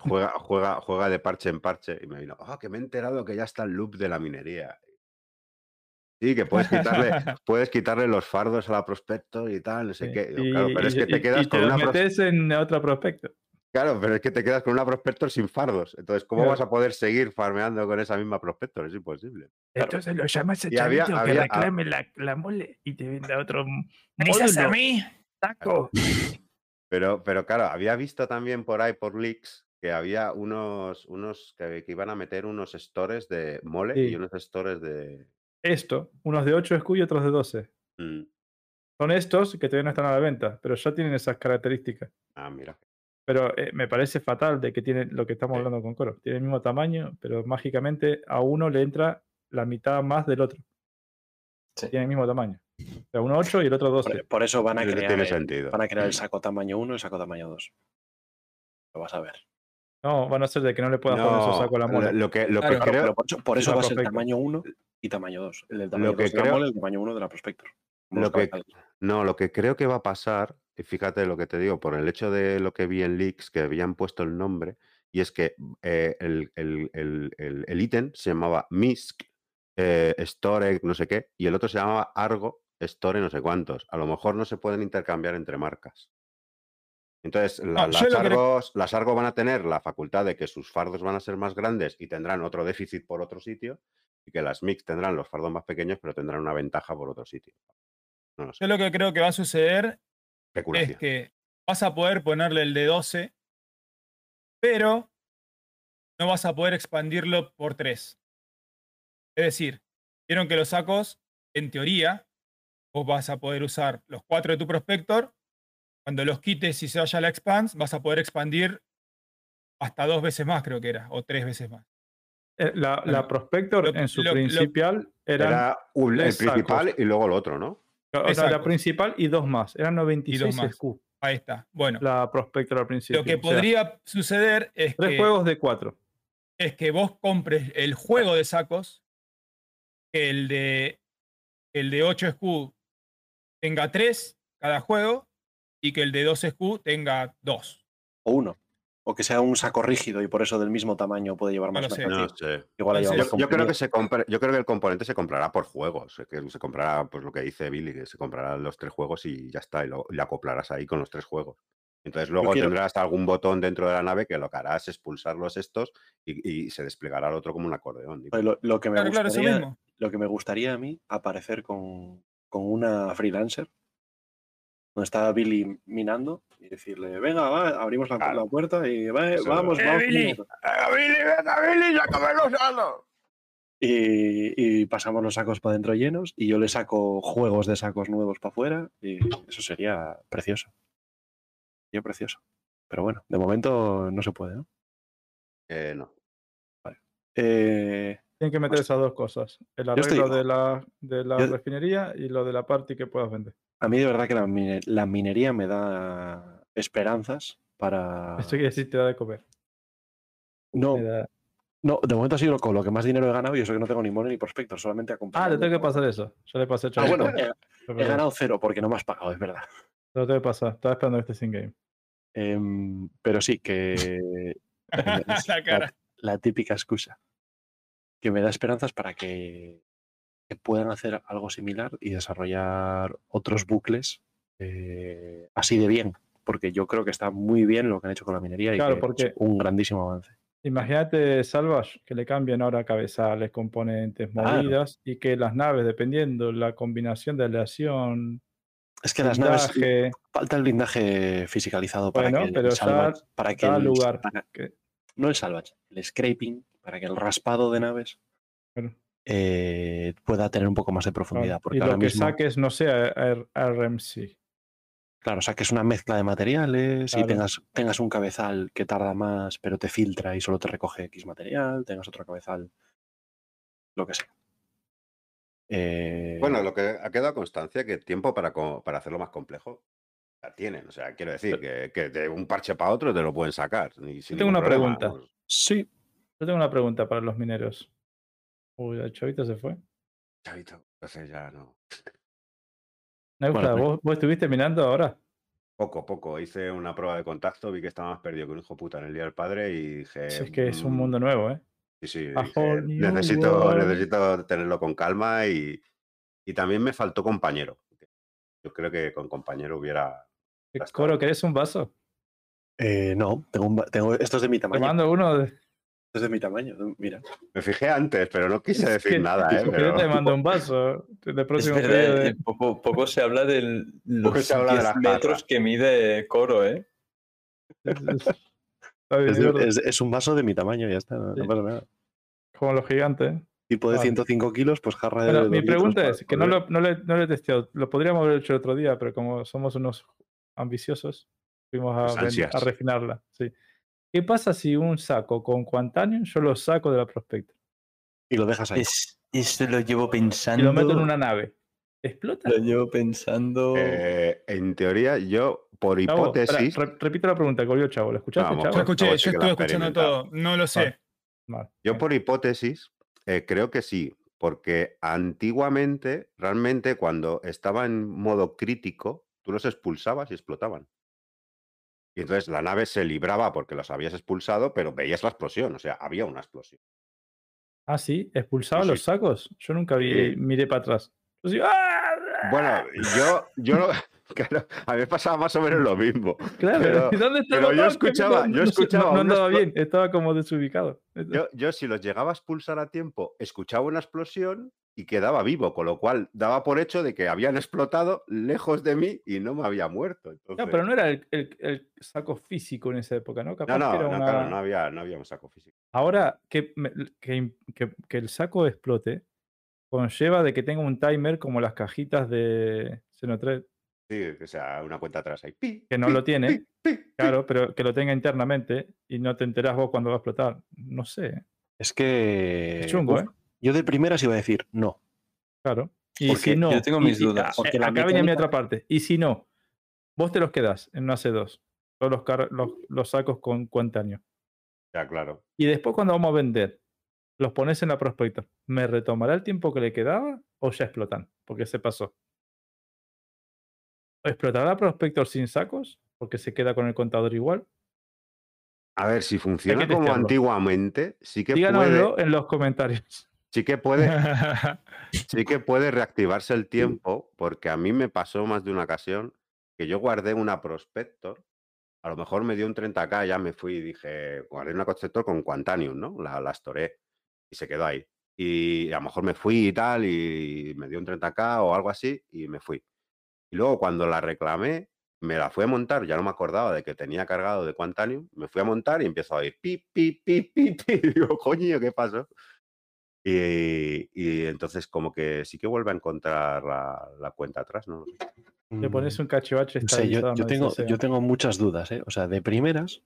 juega, juega, juega de parche en parche y me vino, ah, que me he enterado que ya está el loop de la minería. Sí, que puedes quitarle, [laughs] puedes quitarle los fardos a la prospector y tal, no sé Sí. qué. Y, claro, pero es que te y- quedas y te con una pros- metes en otro prospecto. Claro, pero es que te quedas con una prospector sin fardos. Entonces, ¿cómo Claro. vas a poder seguir farmeando con esa misma prospector? Es imposible. Entonces lo llamas a había- Chavito que había- reclame la, la mole y te venda otro m- ¿Prisas a mí? Taco. Pero, pero claro, había visto también por ahí, por leaks, que había unos, unos que, que iban a meter unos stores de mole y unos stores de. Esto, unos de 8 SKU y otros de 12. Mm, Son estos que todavía no están a la venta, pero ya tienen esas características. Ah, mira. Pero eh, me parece fatal de que tienen lo que estamos Sí. hablando con Coro. Tiene el mismo tamaño, pero mágicamente a uno le entra la mitad más del otro. Sí. Tiene el mismo tamaño. O sea, uno 8 y el otro 12. Por, por eso van a, crear tiene el, sentido. van a crear el saco tamaño 1 y el saco tamaño 2. Lo vas a ver. No, van a ser de que no le puedas poner su No, saco a la lo, mole. lo que, lo que Claro, Claro, creo. pero por eso, por eso va a ser tamaño 1 y tamaño 2. El del tamaño que 2 de la creo- mole y el tamaño 1 de la Prospector. Lo que-. No, lo que creo que va a pasar, y fíjate lo que te digo, por el hecho de lo que vi en leaks, que habían puesto el nombre, y es que eh, el, el- el- el- el ítem se llamaba MISC, eh, Store, no sé qué, y el otro se llamaba Argo, Store, no sé cuántos. A lo mejor no se pueden intercambiar entre marcas. Entonces, la- yo las, Argos, las Argo van a tener la facultad de que sus fardos van a ser más grandes y tendrán otro déficit por otro sitio, y que las MIX tendrán los fardos más pequeños, pero tendrán una ventaja por otro sitio. No lo sé. Yo lo que creo que va a suceder es que vas a poder ponerle el de 12, pero no vas a poder expandirlo por 3. Es decir, vieron que los sacos, en teoría, vos vas a poder usar los 4 de tu prospector. Cuando los quites y se vaya la expanse, vas a poder expandir hasta dos veces más, creo que era, o tres veces más. Eh, La, la Prospector lo- en su lo- lo- principal eran. Era un- el principal y luego el otro, ¿no? o sea, la principal y dos más. Eran 96 más. SKU. Ahí está. Bueno, La Prospector al principio. lo que O sea, podría suceder es tres que, juegos de cuatro. es que vos compres el juego de sacos, que el de, el de 8 SKU tenga 3 cada juego y que el de 12 SKU tenga 2. O 1. O que sea un saco rígido y por eso del mismo tamaño puede llevar más sé. No sé. Igual No Yo, yo creo que se compra- yo creo que el componente se comprará por juegos, eh, que se comprará pues lo que dice Billy, que se comprarán los tres juegos y ya está, y lo, y acoplarás ahí con los tres juegos. Entonces luego quiero- tendrás algún botón dentro de la nave que lo que harás es pulsar los estos y, y se desplegará el otro como un acordeón. Lo, lo que me Claro, gustaría, lo que me gustaría a mí aparecer con, con una freelancer donde está Billy minando y decirle, venga, va, abrimos la, Claro. la puerta y va, vamos, es. vamos. ¡Eh, Billy! minando". ¡Venga, Billy, venga, Billy, sácame los salos! Y, y pasamos los sacos para adentro llenos y yo le saco juegos de sacos nuevos para afuera y eso sería precioso. Sería precioso. Pero bueno, de momento no se puede, ¿no? Eh, no. Eh, Tienen que meter esas dos cosas. El arreglo de la, de la Yo- refinería y lo de la party que puedas vender. a mí de verdad que la, mine- la minería me da esperanzas para... Esto quiere decir te da de comer. No, da- no, de momento ha sido con lo que más dinero he ganado y eso que no tengo ni mono ni prospector, solamente Ah, acompañado. te tengo que pasar eso. Yo le pasé Ah, bueno, [laughs] he, ganado cero porque no me has pagado, es verdad. Te lo tengo que pasar. Estaba esperando este sin game. Em, pero sí, que [laughs] la típica excusa que me da esperanzas para que, que puedan hacer algo similar y desarrollar otros bucles eh, así de bien, porque yo creo que está muy bien lo que han hecho con la minería y que porque- es un grandísimo avance. Imagínate Salvage, que le cambien ahora cabezales, componentes, Claro. movidas, y que las naves, dependiendo la combinación de aleación, Es que las naves falta el blindaje fisicalizado para que el pero ya salvage, para que el- lugar. para- que- no el salvage, el scraping, para que el raspado de naves Claro. eh, pueda tener un poco más de profundidad. Porque y ahora lo que mismo, saques no sea RMC. claro, o sea, que es una mezcla de materiales y tengas, tengas un cabezal que tarda más, pero te filtra y solo te recoge X material, tengas otro cabezal, lo que sea. Eh, Bueno, lo que ha quedado constancia que tiempo para, para hacerlo más complejo la tienen. O sea, quiero decir que, que de un parche para otro te lo pueden sacar. y tengo una problema, pregunta. vamos. sí, Yo tengo una pregunta para los mineros. Uy, el chavito se fue. Chavito, entonces ya no. Neusta, Bueno, pues- ¿vos, vos estuviste minando ahora? Poco, poco. Hice una prueba de contacto, vi que estaba más perdido que un hijo puta en el día del padre y dije. Si es que es un "Mm, mundo nuevo, ¿eh? Sí, sí, dije, necesito, world". necesito tenerlo con calma y, y también me faltó compañero. Yo creo que con compañero hubiera. ¿Qué Ya está. Coro, ¿querés un vaso? eh, no, tengo, un tengo esto es de mi Te tamaño. mando uno. De... Es de mi tamaño, mira. Me fijé antes, pero no quise Es decir que- nada, ¿eh? es que Pero Yo te mando un vaso. Es próximo verdad, pedido de- eh, poco, poco se habla de los se habla de 10 las metros que mide Coro, ¿eh? es- es- Es, es de- es- es un vaso de mi tamaño, ya está, no, pasa nada. Como los gigantes. ¿eh? Tipo de Ah. 105 kilos, pues jarra de. Bueno, mi pregunta para es, que no poder- lo, no, le, no lo he testeado, lo podríamos haber hecho el otro día, pero como somos unos ambiciosos, fuimos a, Pues ven- a refinarla. Sí. ¿Qué pasa si un saco con Quantanium yo lo saco de la prospecta Y lo dejas ahí. Es, eso lo llevo y pensando. lo meto en una nave? ¿Explota? Lo llevo pensando. eh, en teoría, yo, por Chavo, hipótesis. re- repito la pregunta que volvió Chavo. ¿La escuchaste, Vamos, Chavo? Yo escuché, yo estuve ha escuchando todo. No lo sé. Vale. Yo por hipótesis eh, creo que sí, porque antiguamente, realmente cuando estaba en modo crítico, tú los expulsabas y explotaban. Y entonces la nave se libraba porque los habías expulsado, pero veías la explosión, o sea, había una explosión. Ah, sí, expulsaba Sí, los sí. sacos. Yo nunca vi, miré para atrás. Yo ¡ah! Bueno, yo, yo lo- [laughs] claro, a mí me pasaba más o menos lo mismo. Claro, pero- ¿y ¿dónde está el pero yo escuchaba- no- yo escuchaba No, andaba bien, estaba como desubicado. Yo, yo si los llegaba a expulsar a tiempo, escuchaba una explosión y quedaba vivo, con lo cual daba por hecho de que habían explotado lejos de mí y no me había muerto. No, pero no era el, el- el saco físico en esa época, ¿no? Capaz no, que no, era no, una- claro, no había, no había un saco físico. Ahora que, que- que el saco explote, conlleva de que tenga un timer como las cajitas de Xenothread, Sí, que sea una cuenta atrás ahí. pi, que no pi, lo tiene, pi, pi, pi. claro, pero que lo tenga internamente y no te enterás vos cuando va a explotar. No sé. Es que. es chungo, ¿eh? Yo de primeras iba a decir no. Claro. Y Porque si no, yo tengo mis si- dudas. Porque eh, la acá viene mi mecánica- otra parte. Y si no, vos te los quedás en una C2, todos los, los, los sacos con cuentaño. Ya, claro. Y después cuando vamos a vender, los pones en la prospector. ¿Me retomará el tiempo que le quedaba o ya explotan? Porque se pasó. ¿Explotará la prospector sin sacos? Porque se queda con el contador igual. A ver, si funciona como testearlo. antiguamente, sí que puede, Díganoslo en los comentarios. sí que puede, [laughs] sí que puede reactivarse el tiempo, porque a mí me pasó más de una ocasión que yo guardé una Prospector, a lo mejor me dio un 30k, ya me fui y dije, guardé una Prospector con Quantanium, ¿no? La, la storé y se quedó ahí. Y a lo mejor me fui y tal, y me dio un 30k o algo así, y me fui. Y luego cuando la reclamé, me la fui a montar, ya no me acordaba de que tenía cargado de Quantanium, me fui a montar y empiezo a oír pi, pi, pi, pi, pi. [laughs] Y digo, coño, ¿qué pasó? Y, y entonces como que sí que vuelve a encontrar la, la cuenta atrás, ¿no? Le pones un cachivache yo, tengo, yo tengo muchas dudas, ¿eh? O sea, de primeras,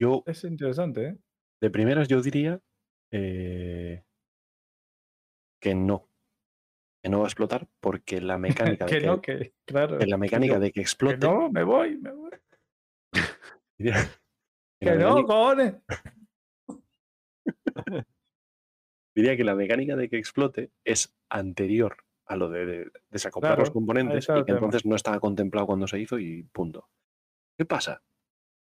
yo, Es interesante, ¿eh? de primeras yo diría eh, que no. Que no va a explotar porque la [laughs] mecánica de que que, no, que claro. que la mecánica yo- de que Que explote. no, me voy, me voy. [laughs] diría que [laughs] Que no, cojones. diría que la mecánica de que explote es anterior a lo de, de desacoplar los Claro, componentes y que entonces no estaba contemplado cuando se hizo y punto. ¿Qué pasa?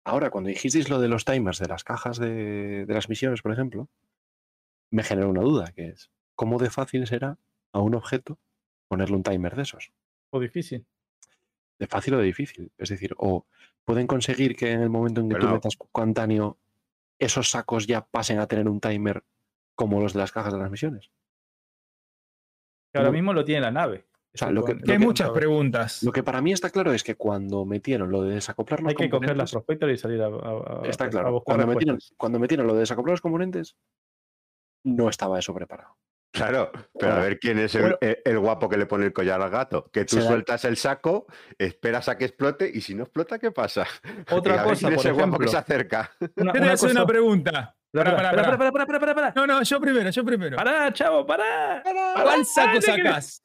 Ahora, cuando dijisteis lo de los timers de las cajas de, de las misiones, por ejemplo, me generó una duda, que es, ¿cómo de fácil será a un objeto ponerle un timer de esos? O difícil. De fácil o de difícil. Es decir, o pueden conseguir que en el momento en que tú metas Quantanio, esos sacos ya pasen a tener un timer como los de las cajas de las misiones. Que ahora mismo lo tiene la nave. O sea, Eso lo que- lo- Que hay que- muchas preguntas. Lo que para mí está claro es que cuando metieron lo de desacoplar los Hay que coger las componentes, prospectos y salir a, a- a- está a claro, buscar cuando metieron, cuando metieron lo de desacoplar los componentes, no estaba eso preparado. Claro, pero a ver quién es el, bueno. el- el guapo que le pone el collar al gato. Que tú sueltas el saco, esperas a que explote y si no explota, ¿qué pasa? Otra [laughs] Y a ver cosa, quién es por el guapo que se acerca. Una, una cosa- una pregunta. Pará, pará. pará, pará, pará, pará, pará. No, no, yo primero, yo primero. Pará, chavo, pará. ¿Cuál saco sacás?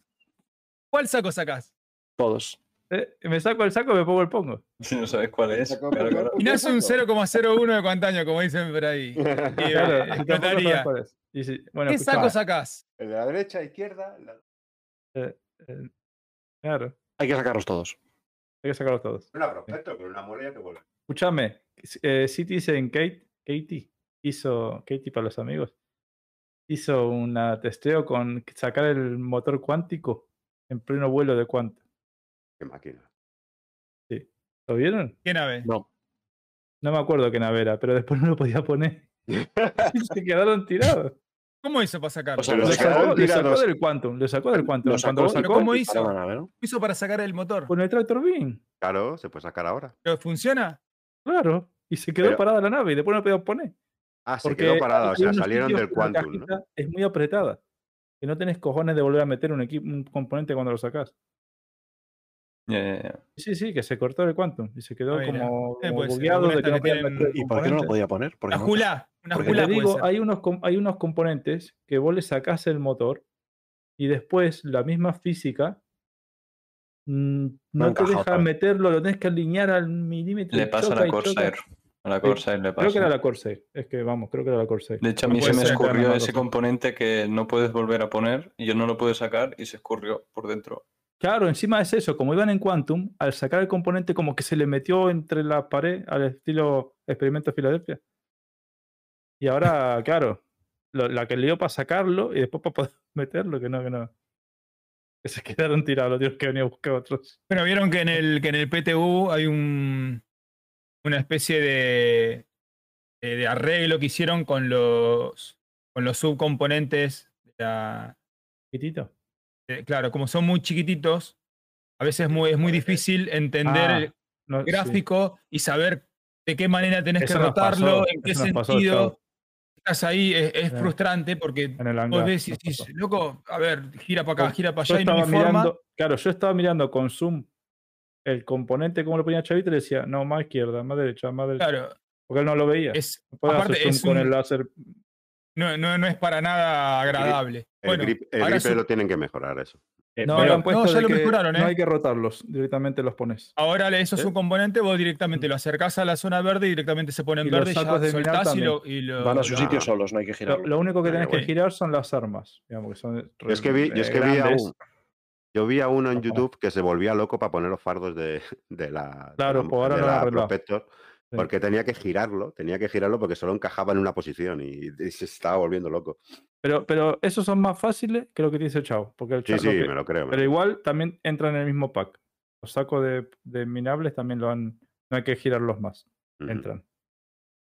¿Cuál saco sacás? Todos. Eh, me saco el saco y me pongo el pongo. Si [laughs] no sabes cuál es. Claro, claro. Y no es un 0,01 de cuantaño, como dicen por ahí. [laughs] Y, Claro, eh, si tampoco sabes explotaría. cuál es. Y si- bueno, ¿Qué escuchá, saco sacás? El de la derecha, izquierda. la- eh, eh, claro, Hay que sacarlos todos. hay que sacarlos todos. Una prospecto, con una mole ya te vuelve. Escúchame, eh, Citizen Kate, Katie hizo, Katie para los amigos, hizo un testeo con sacar el motor cuántico en pleno vuelo de cuánto. Qué máquina. ¿Lo vieron? ¿Qué nave? No. No me acuerdo qué nave era, pero después no lo podía poner. [laughs] [laughs] Se quedaron tirados. ¿Cómo hizo para sacarlo? O sea, Lo se sacó, lo sacó del Quantum, lo sacó del Quantum. Lo Cuando lo sacó sacó, ¿cómo hizo? nave, ¿no? hizo para sacar el motor? con el Tractor Beam. Claro, se puede sacar ahora. ¿Pero funciona? Claro. Y se quedó Pero- parada la nave y después no lo podía poner. Ah, se Porque quedó parada, o sea, salieron del Quantum, ¿no? Es muy apretada. Que no tenés cojones de volver a meter un, equipo, un componente cuando lo sacás. Sí, sí, que se cortó el Quantum y se quedó Ah, como, Eh, como bugueado de que no tienen- ¿Y por qué no lo podía poner? Porque Una jula. Una porque Te jula puede digo, ser. hay unos, hay unos componentes que vos le sacás el motor y después la misma física mm, no, te deja meterlo, lo tenés que alinear al milímetro. Le pasa a la. Corsair. A la Sí, Corsair le Creo que era pasa. la Corsair. Es que vamos, creo que era la Corsair. De hecho, a No mí se me escurrió ese componente que no puedes volver a poner y yo no lo pude sacar y se escurrió por dentro. Claro, encima es eso, como iban en Quantum, al sacar el componente como que se le metió entre la pared al estilo experimento de Filadelfia. Y ahora, [laughs] claro, lo- la que le dio para sacarlo y después para poder [laughs] meterlo, que no, que no. Que se quedaron tirados, los tíos que venía a buscar otros. Bueno, vieron que en el, que en el PTU hay un, una especie de, de, de arreglo que hicieron con los, con los subcomponentes de la. Eh, claro, como son muy chiquititos, a veces es muy, es muy difícil entender Ah, el no, sí. gráfico y saber de qué manera tenés Eso que rotarlo, pasó, en qué sentido. Estás ahí, es, es Sí. frustrante porque vos decís, loco, a ver, gira para acá, gira para yo allá y no hay estaba forma. mirando, claro, yo estaba mirando con zoom el componente como lo ponía Chavito y le decía, no, más izquierda, más derecha, más derecha. Claro, Porque él no lo veía. es, No hacer aparte zoom es con el láser. No, no, no es para nada agradable. El, Bueno, grip, el ahora grip su- lo tienen que mejorar eso. Eh, No, pero- puesto ya lo mejoraron, no ¿eh? hay que rotarlos, directamente los pones. Ahora eso es ¿Eh? un componente, vos directamente lo acercás a la zona verde y directamente se pone en Y los verde y ya sacos de soltás y lo, y lo- Van a su sitio Ah. solos, no hay que Lo, girarlo. lo único que tenés que bueno. girar son las armas, digamos, que son re- Es que vi, yo es que vi a un- yo vi a uno en. YouTube que se volvía loco para poner los fardos de, de la, de Claro, la- pues ahora de la arreglado. Protector Sí. Porque tenía que girarlo, tenía que girarlo porque solo encajaba en una posición y, y se estaba volviendo loco. Pero, pero esos son más fáciles que lo que te dice el chavo. Porque el Sí, chavo sí, que- me lo creo. me Pero creo. igual también entran en el mismo pack. Los sacos de, de minables también lo han. No hay que girarlos más. Entran.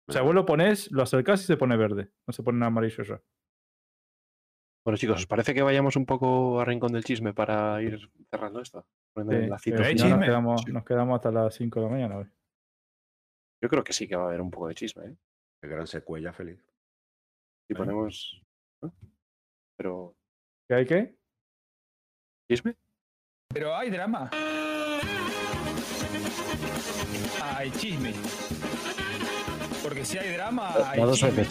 O sea, vos lo pones, lo acercás y se pone verde. No se pone en amarillo ya. Bueno, chicos, ¿os parece que vayamos un poco a Rincón del Chisme para ir cerrando esto? Sí, final? nos chisme. quedamos, nos quedamos hasta las 5 de la mañana hoy. Yo creo que sí que va a haber un poco de chisme, ¿eh? El gran secuella feliz. Si Bueno. ponemos. ¿no? Pero. ¿Qué hay que? ¿Chisme? Pero hay drama. Hay chisme. Porque si hay drama, hay chisme.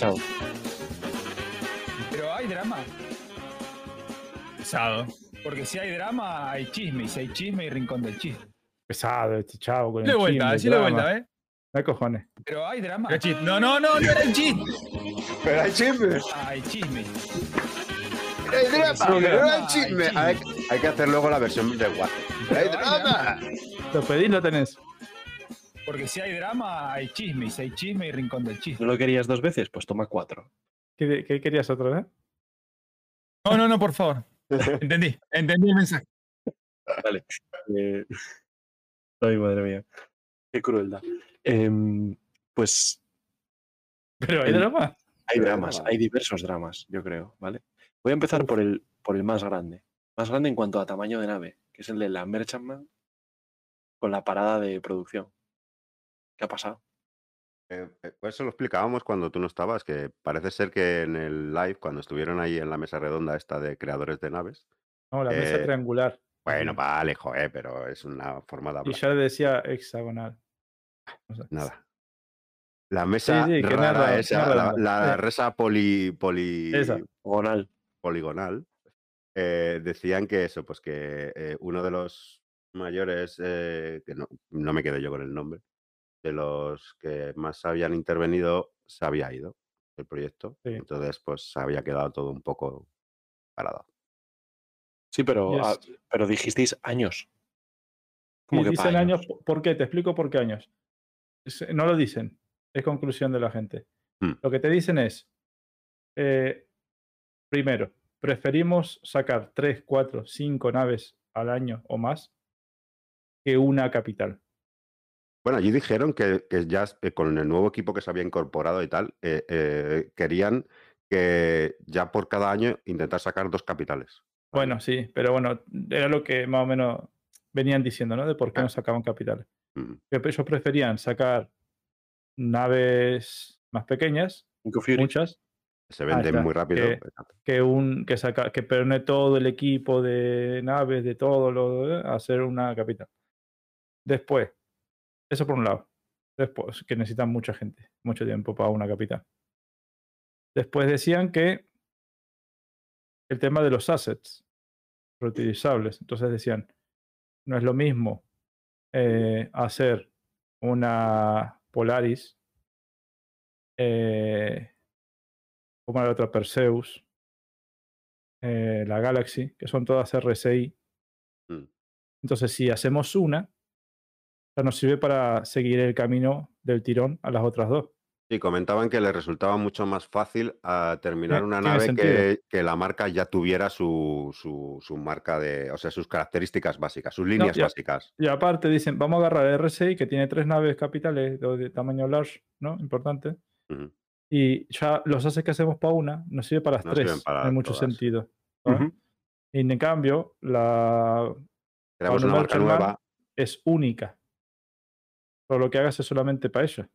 Pero hay drama. Pesado. Porque si hay drama, hay chisme. Y si hay chisme, hay rincón del chisme. Pesado este chavo con el Dale vuelta, chisme, drama. vuelta, ¿eh? No hay cojones. Pero hay drama. No, no, no, no era el chisme. Pero hay chisme. Hay chisme. Hay drama, pero hay chisme. hay Hay, hay que hacer luego la versión de WhatsApp. Hay hay drama. Lo pedís, lo tenés. Porque si hay drama, hay chisme. Y si hay chisme, hay rincón del chisme. ¿No lo querías dos veces? Pues toma cuatro. ¿Qué, qué querías otra vez? No, no, no, por favor. [laughs] Entendí, entendí el mensaje. Vale. Eh, [laughs] Ay, madre mía. Qué crueldad. Em, pues Pero hay El- drama. hay dramas, drama. hay diversos dramas, yo creo, ¿vale? Voy a empezar por el, por el más grande. Más grande en cuanto a tamaño de nave, que es el de la Merchantman con la parada de producción. ¿Qué ha pasado? Eh, eh, pues eso lo explicábamos cuando tú no estabas, que parece ser que en el live, cuando estuvieron ahí en la mesa redonda esta de creadores de naves, No, la mesa Eh, triangular. bueno, vale, joder, pero es una forma de Y hablar. ya le decía hexagonal. Nada. La mesa sí, rara esa, la, la [laughs] resa poli, poli- Esa. Gonal. poligonal, eh, decían que eso, pues que eh, uno de los mayores, eh, que no, no me quedé yo con el nombre, de los que más habían intervenido, se había ido del proyecto. Sí. Entonces, pues se había quedado todo un poco parado. Sí, pero, ah, pero dijisteis años. Y ¿Cómo que dicen años. ¿por qué? Te explico por qué años. Es- No lo dicen, es conclusión de la gente. Hmm. Lo que te dicen es, eh, primero, preferimos sacar 3, 4, 5 naves al año o más que una capital. Bueno, allí dijeron que, que ya eh, con el nuevo equipo que se había incorporado y tal, eh, eh, querían que ya por cada año intentar sacar dos capitales. Bueno, sí, pero bueno, era lo que más o menos venían diciendo, ¿no? De por qué Ah. no sacaban capitales. Mm. Que ellos preferían sacar naves más pequeñas, muchas, Se venden muy rápido. que- que un que saca que pone todo el equipo de naves de todo lo hacer una capital. Después eso por un lado. Después que necesitan mucha gente mucho tiempo para una capital. Después decían que el tema de los assets reutilizables. Entonces decían no es lo mismo eh, hacer una Polaris eh, como la otra Perseus, eh, la Galaxy, que son todas RCI. Mm. Entonces, si hacemos una, ya nos sirve para seguir el camino del tirón a las otras dos. Sí, comentaban que les resultaba mucho más fácil a terminar Eh, una nave sentido. que, que la marca ya tuviera su, su, su marca de, o sea, sus características básicas, sus líneas básicas. Y aparte dicen, vamos a agarrar el RCI, que tiene tres naves capitales de, de tamaño large, ¿no? Importante. Y ya los haces que hacemos para una, nos sirve para las Nos tres, para en mucho todas. sentido. ¿sabes? Ujú. Y en cambio, la Creamos una marca nueva. es única. Pero lo que hagas es solamente para ella.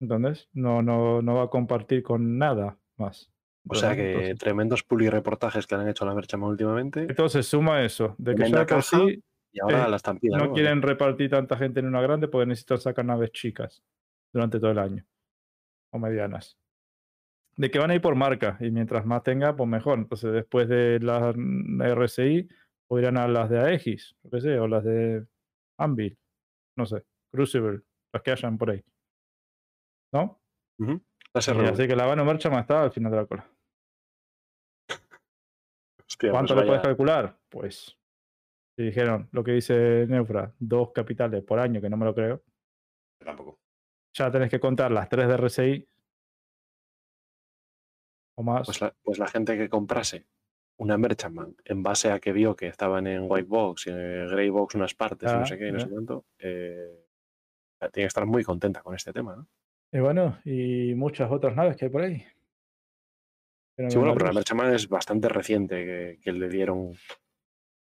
¿Entendés? No, no, no va a compartir con nada más. O sea que Entonces, tremendos pulirreportajes que le han hecho a la Merchantman últimamente. entonces suma eso, de que ya sí Y ahora eh, la estampida. no ¿no? quieren repartir tanta gente en una grande porque necesitan sacar naves chicas durante todo el año. O medianas. De que van a ir por marca y mientras más tenga, pues mejor. Entonces después de las RCI, o irán a las de Aegis, que sé, o las de Anvil, no sé, Crucible, las que hayan por ahí. ¿No? Y así que la Vano Merchant está al final de la cola. [laughs] Hostia, pues ¿Cuánto le puedes calcular? Pues, si dijeron lo que dice Neufra, dos capitales por año, que no me lo creo, Tampoco. Ya tenés que contar las 3 de RSI o más. Pues la, pues la gente que comprase una Merchantman en base a que vio que estaban en White Box, en Grey Box unas partes y no sé qué, y no sé cuánto, eh, tiene que estar muy contenta con este tema, ¿no? Y bueno, y muchas otras naves que hay por ahí. No Sí, bueno, pero la luz. Merchantman es bastante reciente que, que le dieron. O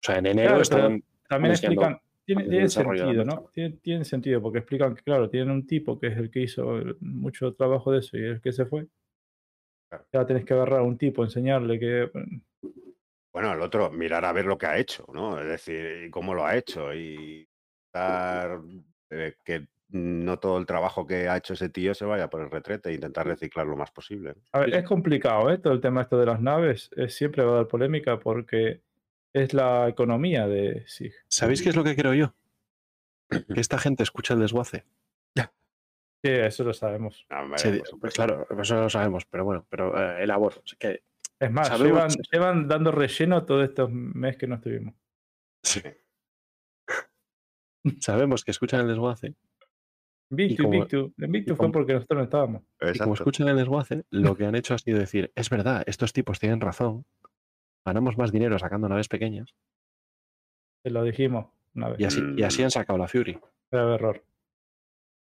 sea, en enero Claro, pero estaban También explican, tiene, sentido, ¿no? Tiene, tiene sentido porque explican que, claro, tienen un tipo que es el que hizo mucho trabajo de eso y el que se fue. Ya tenés que agarrar a un tipo, enseñarle que. Bueno, el otro, mirar a ver lo que ha hecho, ¿no? Es decir, y cómo lo ha hecho y dar eh, que no todo el trabajo que ha hecho ese tío se vaya por el retrete e intentar reciclar lo más posible. A ver, es complicado, ¿eh? Todo el tema esto de las naves eh, siempre va a dar polémica porque es la economía de SIG. ¿Sabéis qué es lo que creo yo? Que esta gente escucha el desguace. Sí, eso lo sabemos. No, di- por pues claro, eso lo sabemos, pero bueno, pero eh, elaboro. Sea, que Es más, Sabemos- llevan, llevan dando relleno todos estos meses que no estuvimos. sí. sabemos que escuchan el desguace Invictus, como- Invictus. Invictus fue como- porque nosotros no estábamos. y como escuchan el desguace, lo que han hecho ha sido decir, es verdad, estos tipos tienen razón, ganamos más dinero sacando naves pequeñas Te lo dijimos una vez. y así, y así Mm. han sacado la Fury. Grave error.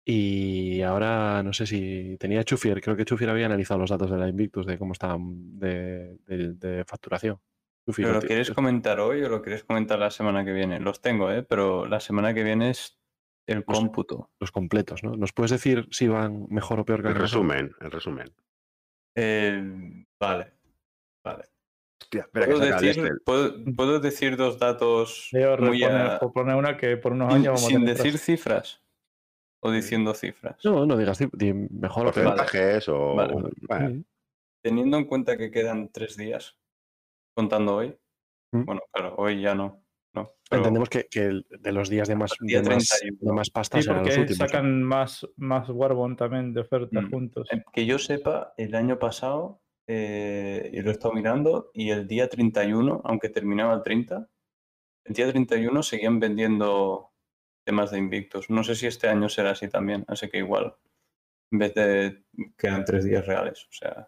Y ahora no sé si tenía Chufier, creo que Chufier había analizado los datos de la Invictus de cómo estaban de, de- de facturación. Chufier, ¿Pero lo quieres comentar hoy o lo quieres comentar la semana que viene? Los tengo, ¿eh? Pero la semana que viene es el cómputo. los completos, ¿no? ¿Nos puedes decir si van mejor o peor que El el resumen, el resumen. Eh, vale, vale. Hostia, espera que ¿Puedo saca decir, este. puedo, puedo decir dos datos Leo muy a- propone una que por unos sin, años vamos sin decir cifras o diciendo cifras? No, no digas di- di mejor o peor. Porcentajes o. Vale. Sí. Teniendo en cuenta que quedan tres días, contando hoy, Mm. bueno, claro, hoy ya no, no, pero Entendemos que, que el- de los días de más, día de más, 31. de más pasta Sí, serán los porque últimos. ¿no? sacan más, más Warbond también de oferta Mm. juntos. eh, que yo sepa, el año pasado, eh, y lo he estado mirando, y el día 31, aunque terminaba el 30, el día 31 seguían vendiendo temas de Invictus. No sé si este año será así también, así que igual, en vez de quedan tres días reales, o sea,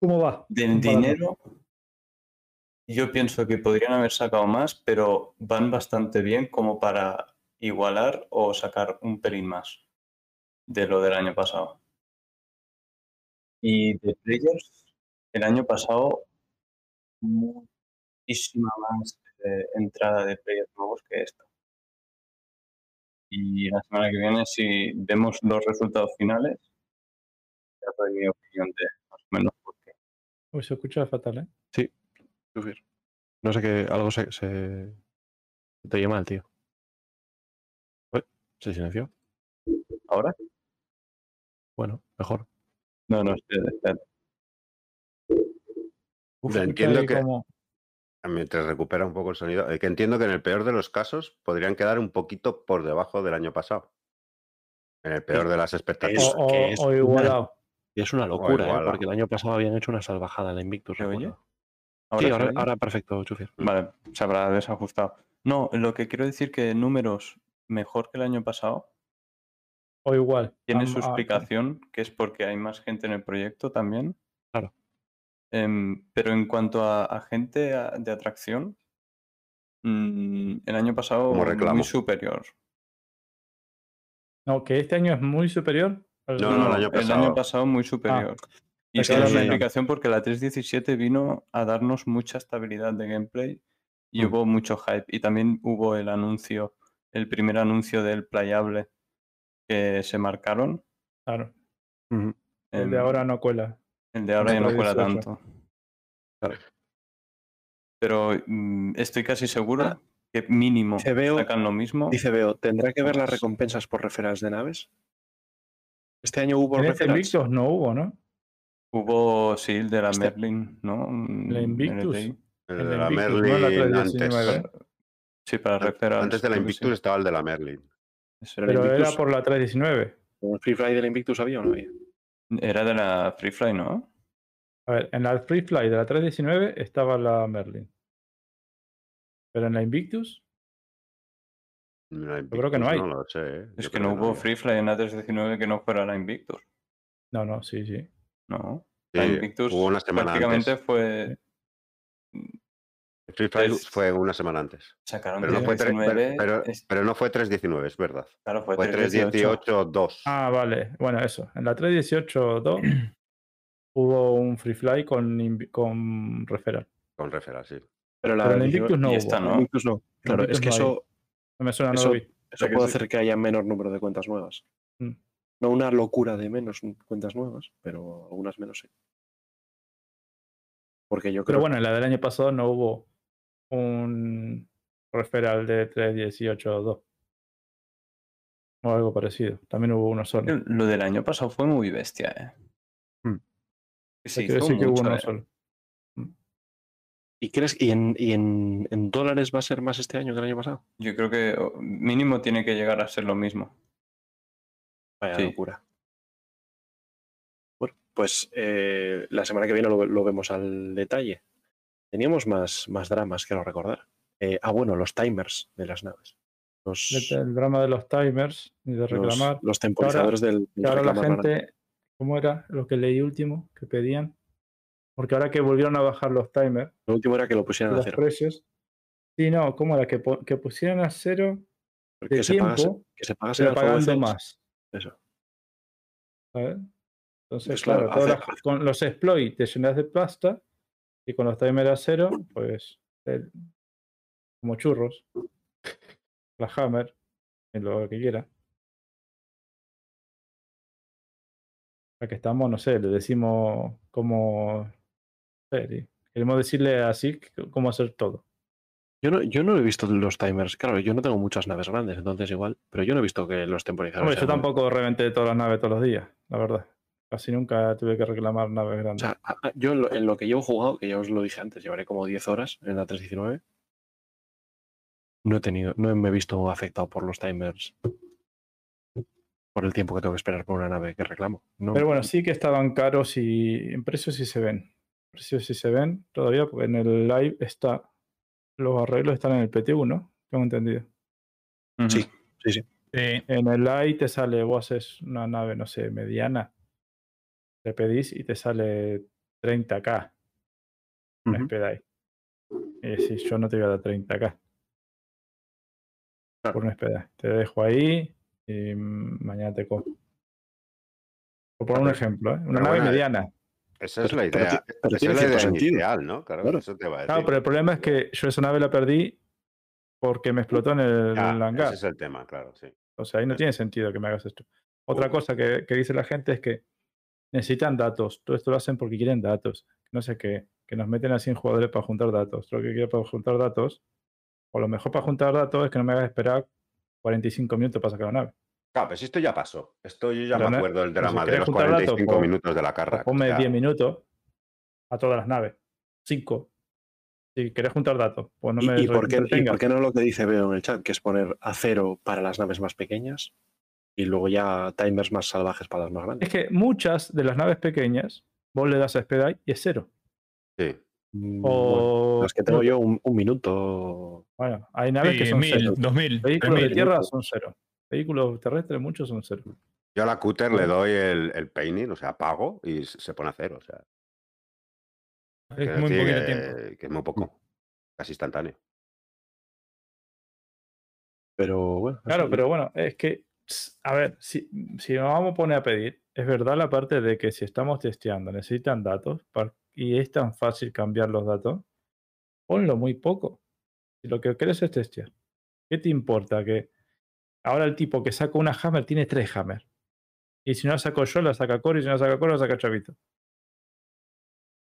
¿Cómo va? Del dinero, yo pienso que podrían haber sacado más, pero van bastante bien como para igualar o sacar un pelín más de lo del año pasado. Y de Players, el año pasado, muchísima más eh, entrada de Players nuevos que esta. Y la semana que viene, si vemos los resultados finales, ya doy mi opinión de más o menos por qué. Uy, se escucha fatal, ¿eh? No sé qué, algo se, se, se te oye mal, tío. Uy, ¿Se silenció? ¿Ahora? Bueno, mejor. No, no, espera, espera. Uf, entiendo que- como- Mientras recupera un poco el sonido, eh, que entiendo que en el peor de los casos podrían quedar un poquito por debajo del año pasado. En el peor de las expectativas. o- que es o una- igualado. Y es una locura, ¿eh? porque el año pasado habían hecho una salvajada en la Invictus. ¿Ahora Sí, ahora, perfecto, Chufier. Vale, se habrá desajustado. No, lo que quiero decir que números mejor que el año pasado O igual. tiene su ah, explicación, que es porque hay más gente en el proyecto también. Claro. Em, pero en cuanto a, a gente a- de atracción, mm, el año pasado reclamo. muy superior. No, que este año es muy superior. al- No, no, el año el pasado. año pasado muy superior. Y es menos. explicación porque la 3.17 vino a darnos mucha estabilidad de gameplay y Mm. hubo mucho hype. Y también hubo el anuncio, el primer anuncio del playable que se marcaron. Claro. El de em, ahora no cuela. el de ahora ya no cuela 18. tanto. Claro. Pero mm, estoy casi seguro que mínimo Beo- sacan lo mismo. Dice Veo, ¿tendrá que ver las recompensas por referrals de naves? Este año hubo. Invictus no hubo, ¿no? Hubo, sí, el de la Este- Merlin, ¿no? ¿La Mm, Invictus? El el de la Invictus, no la Merlin 319, antes. Sí, para referrals. Antes de la Invictus sí. estaba el de la Merlin. Pero era, por la 319. ¿En el Free Fly de la Invictus había o no había? era de la Free Fly, ¿no? A ver, en la Free Fly de la 319 estaba la Merlin. Pero en la Invictus, Yo creo que no hay. No lo sé. ¿eh? Es que no hubo había. Free Fly en A319 que no fuera la Invictus. No, no, sí, sí. No. Sí, la Invictus hubo una semana prácticamente antes. fue. Free Fly tres- fue una semana antes. Sacaron Pero no, fue tres- pero, 319. pero- es- pero no fue 3.19, es verdad. claro, fue, Fue 318. 3.18.2. Ah, vale. Bueno, eso. En la 3.18.2 [clears throat] hubo un free fly con, con referral. Con referral, sí. Pero la Pero en 19 Invictus no y hubo. esta no. Invictus no. Claro, Invictus es que no eso, No me suena, no eso- lo vi. eso que puede hacer que haya menor número de cuentas nuevas. Mm. No una locura de menos cuentas nuevas, pero algunas menos sí. Porque yo creo Pero bueno, en la del año pasado no hubo un referral de 3.18.2. O algo parecido. También hubo uno solo. Lo del año pasado fue muy bestia, ¿eh? Hmm. Hay que hubo uno ¿eh? solo. ¿Y crees y en, y en, en dólares va a ser más este año que el año pasado? Yo creo que mínimo tiene que llegar a ser lo mismo. Vaya Sí. locura. Bueno, pues eh, la semana que viene lo, lo vemos al detalle. Teníamos más, más dramas, quiero recordar. Eh, ah, bueno, los timers de las naves. Los, El, drama de los timers y de reclamar. los Que ahora- temporizadores del, del que ahora la gente, ¿cómo era lo que leí último que pedían? Porque ahora que volvieron a bajar los timers, Lo último era que lo pusieran a los cero. precios. Sí, no, ¿cómo era? Que, que pusieran a cero de que se tiempo, que se pagase pero el pagando más. Eso. ¿sabes? Entonces, Pues claro, claro, hace- las- con los exploits te llenas de pasta y con los timers a cero, pues el- como churros. La Hammer, en lo que quiera. Ya que estamos, no sé, le decimos cómo. Queremos decirle así cómo hacer todo. Yo no, yo no he visto los timers. Claro, yo no tengo muchas naves grandes, entonces igual. Pero yo no he visto que los temporizadores. Hombre, yo sean muy- tampoco reventé todas las naves todos los días, la verdad. Casi nunca tuve que reclamar naves O grandes. sea, a- a- yo en lo, en lo que llevo jugado, que ya os lo dije antes, llevaré como 10 horas en la 319. No he tenido, no me he visto afectado por los timers. Por el tiempo que tengo que esperar por una nave que reclamo. No, Pero bueno, sí que estaban caros y en precios sí se ven. Precios sí se ven todavía, porque en el live está. Los arreglos están en el PT1, tengo entendido. Sí, sí, sí. En el live te sale, vos haces una nave, no sé, mediana. Le pedís y te sale 30k. Me Ujú. esperáis. Y decís, yo no te voy a dar 30k. Claro. Por un Expedite. Te dejo ahí y mañana te cojo. Por poner un ejemplo, ¿eh? una pero nave mediana. Esa es Pero- la pero idea. ti- pero esa tiene es la idea sentido. inicial, ¿no? Claro, Claro. eso te va a decir. Claro, pero el problema es que yo esa nave la perdí porque me explotó en el, Ya, hangar. ese es el tema, claro, sí. O sea, ahí no tiene sentido que me hagas esto. Otra cosa que, que dice la gente es que necesitan datos. Todo esto lo hacen porque quieren datos. No sé qué. Que nos meten a 100 jugadores para juntar datos. Lo que quiero para juntar datos, o lo mejor para juntar datos es que no me hagas esperar 45 minutos para sacar la nave. Claro, pues esto ya pasó. Esto yo ya me acuerdo del si drama de los juntar datos, 45 pues- minutos de la O carra. ponme o sea, 10 minutos a todas las naves. 5. Si querés juntar datos, pues no me ¿Y, y por qué, y por qué no lo que dice Veo en el chat, que es poner a cero para las naves más pequeñas y luego ya timers más salvajes para las más grandes? Es que muchas de las naves pequeñas, vos le das a Expedite y es cero. Sí. Mm, O bueno, las que tengo yo, un, un minuto. Bueno, hay naves que son mil, cero. dos mil, Vehículos de tierra son cero. Vehículos terrestres, muchos son cero. Yo a la cúter le doy el, el painting, o sea, pago y se pone a cero. O sea, Es muy decir poquito que, tiempo. que es muy poco. Casi instantáneo. Pero bueno. Claro, pero bueno, es que, a ver, si, si nos vamos a poner a pedir, es verdad la parte de que si estamos testeando, necesitan datos y es tan fácil cambiar los datos, ponlo muy poco. Si lo que quieres es testear, ¿qué te importa? Que ahora el tipo que saca una Hammer tiene tres Hammer. Y si no la saco yo, la saca Cory, y si no la saca Cory, la saca Chavito.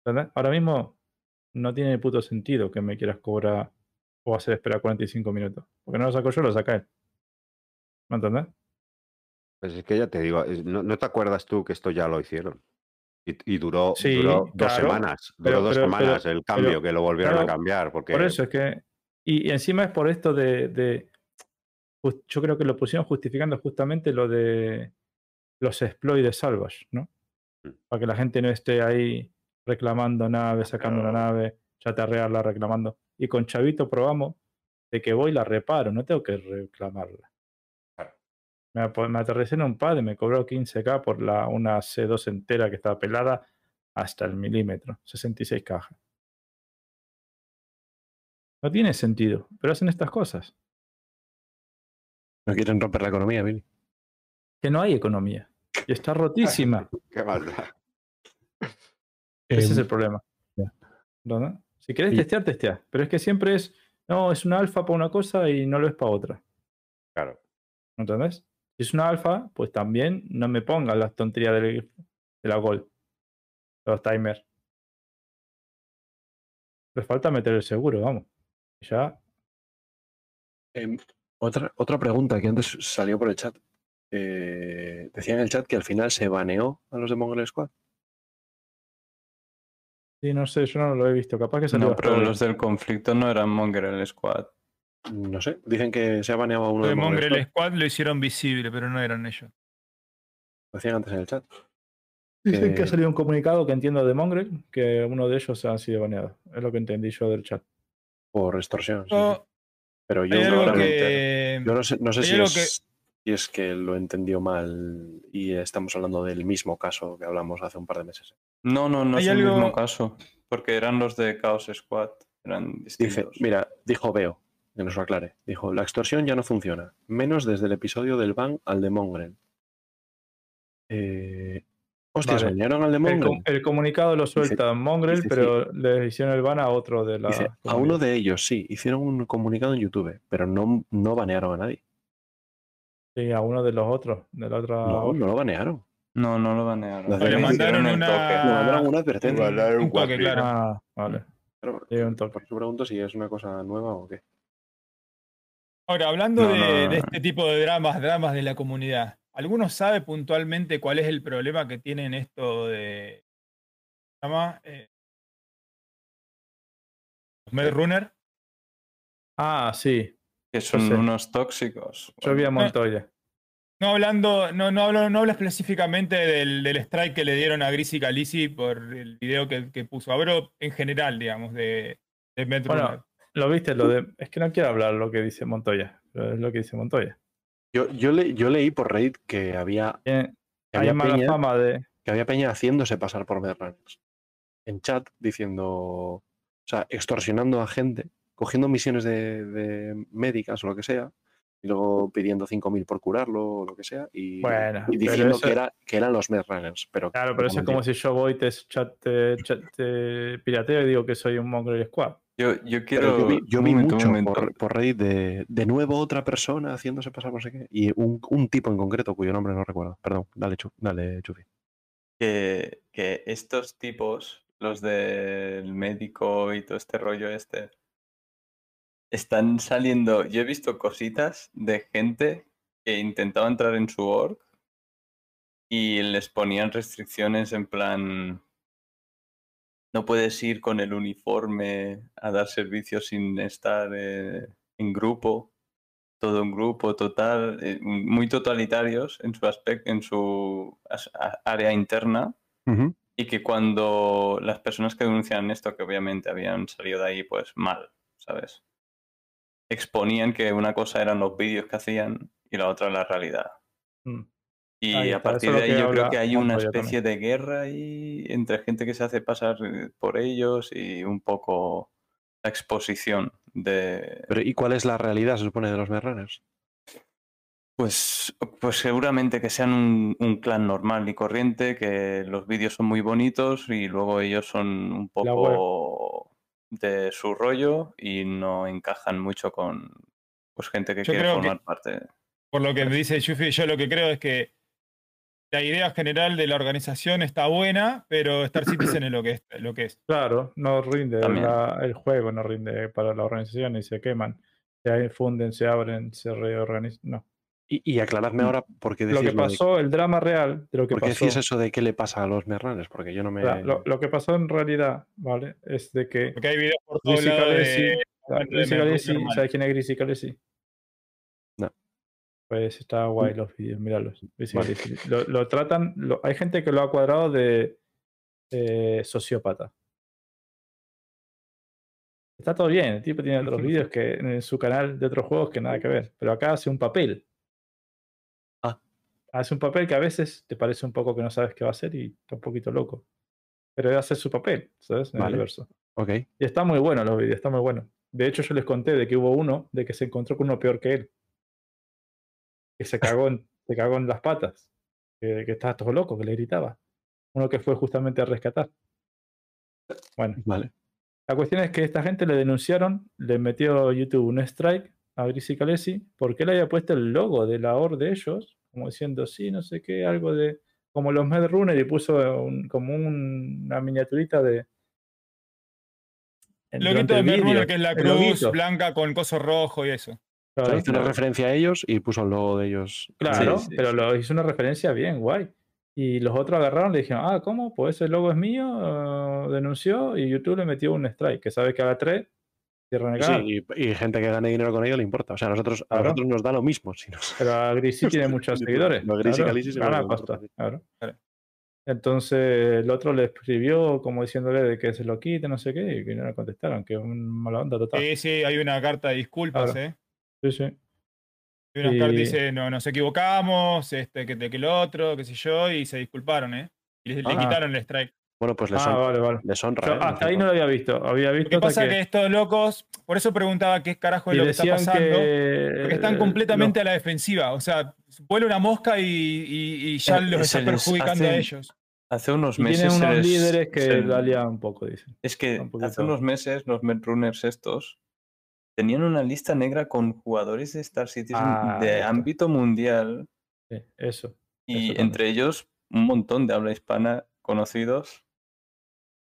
¿Entendés? Ahora mismo no tiene puto sentido que me quieras cobrar o hacer esperar 45 minutos. Porque no lo saco yo, lo saca él. ¿Me entendés? Pues es que ya te digo, ¿no, no te acuerdas tú que esto ya lo hicieron? Y, y duró, Sí, duró dos semanas. Duró pero- dos pero- semanas pero- el cambio que lo volvieron a cambiar. Porque Por eso es que. Y, y encima es por esto de, de- Yo creo que lo pusieron justificando justamente lo de los exploits de Salvage, ¿no? Mm. Para que la gente no esté ahí reclamando naves, sacando una Claro. nave, chatarrearla, reclamando. Y con Chavito probamos de que voy y la reparo, no tengo que reclamarla. Claro. Me, me aterricé en un pad y me cobró 15k por la, una C2 entera que estaba pelada hasta el milímetro, 66 cajas. No tiene sentido, pero hacen estas cosas. No quieren romper la economía, Billy. Que no hay economía. Y está rotísima. [laughs] Qué maldad. Ese es Em, el problema. ¿No? Si querés y- testear, testear. Pero es que siempre es, no, es una alfa para una cosa y no lo es para otra. Claro. ¿Entendés? Si es una alfa, pues también no me pongan las tonterías del- de la Gold. Los timers. Les falta meter el seguro, vamos. Y Ya, Em, otra, otra pregunta que antes salió por el chat. Eh, decía en el chat que al final se baneó a los de Mongol Squad. sí, no sé, yo no lo he visto. Capaz que salió No, pero los del conflicto no eran Mongrel Squad. No sé, dicen que se ha baneado a uno de de Mongrel Squad. Squad lo hicieron visible, pero no eran ellos. Lo decían antes en el chat. Dicen que que- ha salido un comunicado que entiendo de Mongrel, que uno de ellos ha sido baneado. Es lo que entendí yo del chat. Por extorsión. No, Pero yo, realmente- que. yo no sé, no sé si, es, que- si es que lo entendió mal y estamos hablando del mismo caso que hablamos hace un par de meses. No, no, no es el mismo caso. Porque eran los de Chaos Squad. Eran Dice, mira, dijo Veo, que nos lo aclare. Dijo, la extorsión ya no funciona, menos desde el episodio del ban al de Mongrel. Eh, hostias, Vale. banearon al de El, Mongrel. el comunicado lo suelta Mongrel, dice, sí. pero le hicieron el ban a otro de la. Dice, a uno de ellos sí, hicieron un comunicado en YouTube, pero no, no banearon a nadie. Sí, a uno de los otros, de la otra. No, no lo banearon. No, no lo banearon. Le mandaron una- toque. Le mandaron una advertencia. Mandaron un un toque, claro. Ah, vale. Pero, Sí, un toque. por eso pregunto si es una cosa nueva o qué. Ahora, hablando No, de, no, no, de no. este tipo de dramas, dramas de la comunidad, ¿alguno sabe puntualmente cuál es el problema que tienen esto de. ¿cómo se llama? Eh, los Med Runner. Ah, sí. Que son unos tóxicos. Yo vi a Montoya. No hablando, no, no hablo, no hablo específicamente del, del strike que le dieron a Gris y Calisi por el video que, que puso. Hablo en general, digamos, de, de. Bueno, lo viste, lo de. Es que no quiero hablar lo que dice Montoya, pero es lo que dice Montoya. Yo, yo, le- yo leí por Reddit que había, que había mala peña, fama de. que había peña haciéndose pasar por Medrunners. En chat diciendo, o sea, extorsionando a gente, cogiendo misiones de, de médicas o lo que sea, y luego pidiendo 5.000 por curarlo o lo que sea, y, Bueno, y pero diciendo eso- que, era, que eran los Medrunners. Pero Claro, pero eso es como si yo voy, te, chat, te, chat- te pirateo y digo que soy un Mongrel Squad. Yo, yo Pero quiero. yo vi, yo un vi momento, un mucho por, por Reddit de, de nuevo otra persona haciéndose pasar no sé qué. Y un, un tipo en concreto cuyo nombre no recuerdo. Perdón, dale, Chu, dale Chufi. que, que estos tipos, los del médico y todo este rollo este, están saliendo. Yo he visto cositas de gente que intentaba entrar en su org y les ponían restricciones en plan. No puedes ir con el uniforme a dar servicio sin estar eh, en grupo, todo un grupo total, eh, muy totalitarios en su aspecto, en su área interna y que cuando las personas que denuncian esto, que obviamente habían salido de ahí pues mal, ¿sabes? Exponían que una cosa eran los vídeos que hacían y la otra la realidad. Mm. Y Ahí a partir de ahí yo creo que hay una especie de guerra ahí entre gente que se hace pasar eh, por ellos y un poco la exposición de... Pero ¿y cuál es la realidad, se supone, de los Medrunners? Pues, pues seguramente que sean un, un clan normal y corriente, que los vídeos son muy bonitos y luego ellos son un poco de su rollo y no encajan mucho con pues, gente que Yo quiere que- formar parte. Por lo que me dice Yufi, yo lo que creo es que la idea general de la organización está buena, pero Star Citizen es lo que es. Lo que es. Claro, no rinde la- el juego, no rinde para la organización y se queman. Se funden, se abren, se reorganizan. No. Y, y aclaradme ahora por qué Lo que lo de- pasó, el drama real de lo que ¿Por qué pasó. decís eso de qué le pasa a los Medrunners? Porque yo no me... o sea, lo, lo que pasó en realidad, ¿vale? Es de que Porque hay videos por lados Calesi, de. Medrunners Calesi. ¿sabes quién es Grisi Calesi? Pues está guay los vídeos, míralos. Vale. Calesi. Lo, lo tratan, lo- hay gente que lo ha cuadrado de eh, sociópata. Está todo bien, el tipo tiene otros vídeos que en su canal de otros juegos que nada que ver, pero acá hace un papel. Ah. Hace un papel que a veces te parece un poco que no sabes qué va a hacer y está un poquito loco. Pero hace su papel, ¿sabes? En Vale. el universo. Ok. Y está muy bueno los vídeos, está muy bueno. De hecho, yo les conté de que hubo uno de que se encontró con uno peor que él. Que se cagó en, se cagó en las patas. Que, que estaba todo loco, que le gritaba. Uno que fue justamente a rescatar. Bueno, Vale. la cuestión es que esta gente le denunciaron, le metió YouTube un strike a Grisi Calesi porque él había puesto el logo de la OR de ellos, como diciendo, sí, no sé qué, algo de. Como los Mad Runner y puso un- como un- una miniaturita de. El loguito de vídeo, que es la cruz loguito. blanca con coso rojo y eso. O Claro, sea, hizo una referencia a ellos y puso el logo de ellos. Claro, Sí, sí, pero sí. lo hizo una referencia bien, guay. Y los otros agarraron y le dijeron, ah, ¿cómo? Pues ese logo es mío, eh, denunció y YouTube le metió un strike, que sabe que a la 3 cierran el Sí, y, y gente que gane dinero con ello le importa. O sea, a nosotros, a Claro. nosotros nos da lo mismo. Si nos- Pero a Grisi tiene [laughs] muchos seguidores. lo Grisi claro, pasta, claro. Claro. Entonces el otro le escribió como diciéndole de que se lo quite, no sé qué, y no le contestaron, que es un mala onda total. Sí, sí, hay una carta de disculpas, Claro. ¿eh? Sí, sí. Hay una carta que Y- dice, no, nos equivocamos, este, que, que el otro, qué sé yo, y se disculparon, ¿eh? Y le, le Ah. quitaron el strike. Bueno, pues les, Ah, vale, vale. les honra. Yo ¿eh? hasta ahí no lo había visto. Había Lo visto que hasta pasa es que estos locos, por eso preguntaba qué carajo es y lo que está pasando. que Porque están eh, completamente a la defensiva. O sea, vuela una mosca y, y- y ya Eh, los está perjudicando a hace- ellos. Hace unos y meses. tienen unos líderes que se- la un poco, dicen. Es que un hace unos meses los Runners estos tenían una lista negra con jugadores de Star Citizen Ah, de esto. ámbito mundial Sí, eso. y Eso entre ellos un montón de habla hispana conocidos.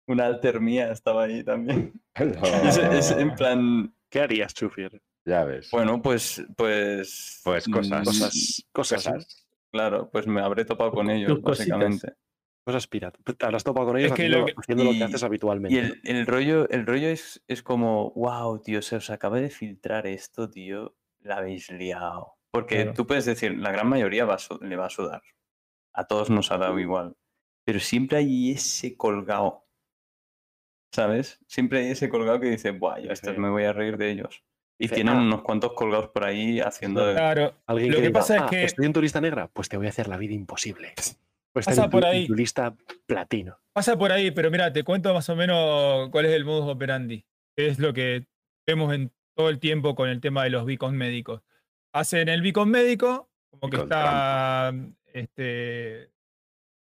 Una alter mía estaba ahí también. [laughs] [laughs] Es, es en plan, ¿Qué harías, Chufier? Ya ves. bueno, pues, pues, Pues cosas. mm, Cosas, cosas, Cosas. Claro, pues me habré topado con ellos, tus cositas. Cosas piratas. Te habrás topado con ellos Es que haciendo, lo que- haciendo lo que y- haces habitualmente. Y el, el rollo, el rollo es, es como, wow, tío, se os acaba de filtrar esto, tío, la habéis liado. Porque Claro. tú puedes decir, la gran mayoría va a le va a sudar. A todos nos ha dado igual. Pero siempre hay ese colgado. ¿Sabes? Siempre hay ese colgado que dice, buah, yo estos sí. me voy a reír de ellos. Y Dice, tienen "Ah". unos cuantos colgados por ahí haciendo. Claro. Alguien Lo que, que diga, pasa es "Ah, que- estoy en tu lista negra, pues te voy a hacer la vida imposible. Pues Pasa en tu, por en ahí. tu lista platino. Pasa por ahí, pero mira, te cuento más o menos cuál es el modus operandi. Es lo que vemos en todo el tiempo con el tema de los beacons médicos. Hacen el beacon médico, como que está este,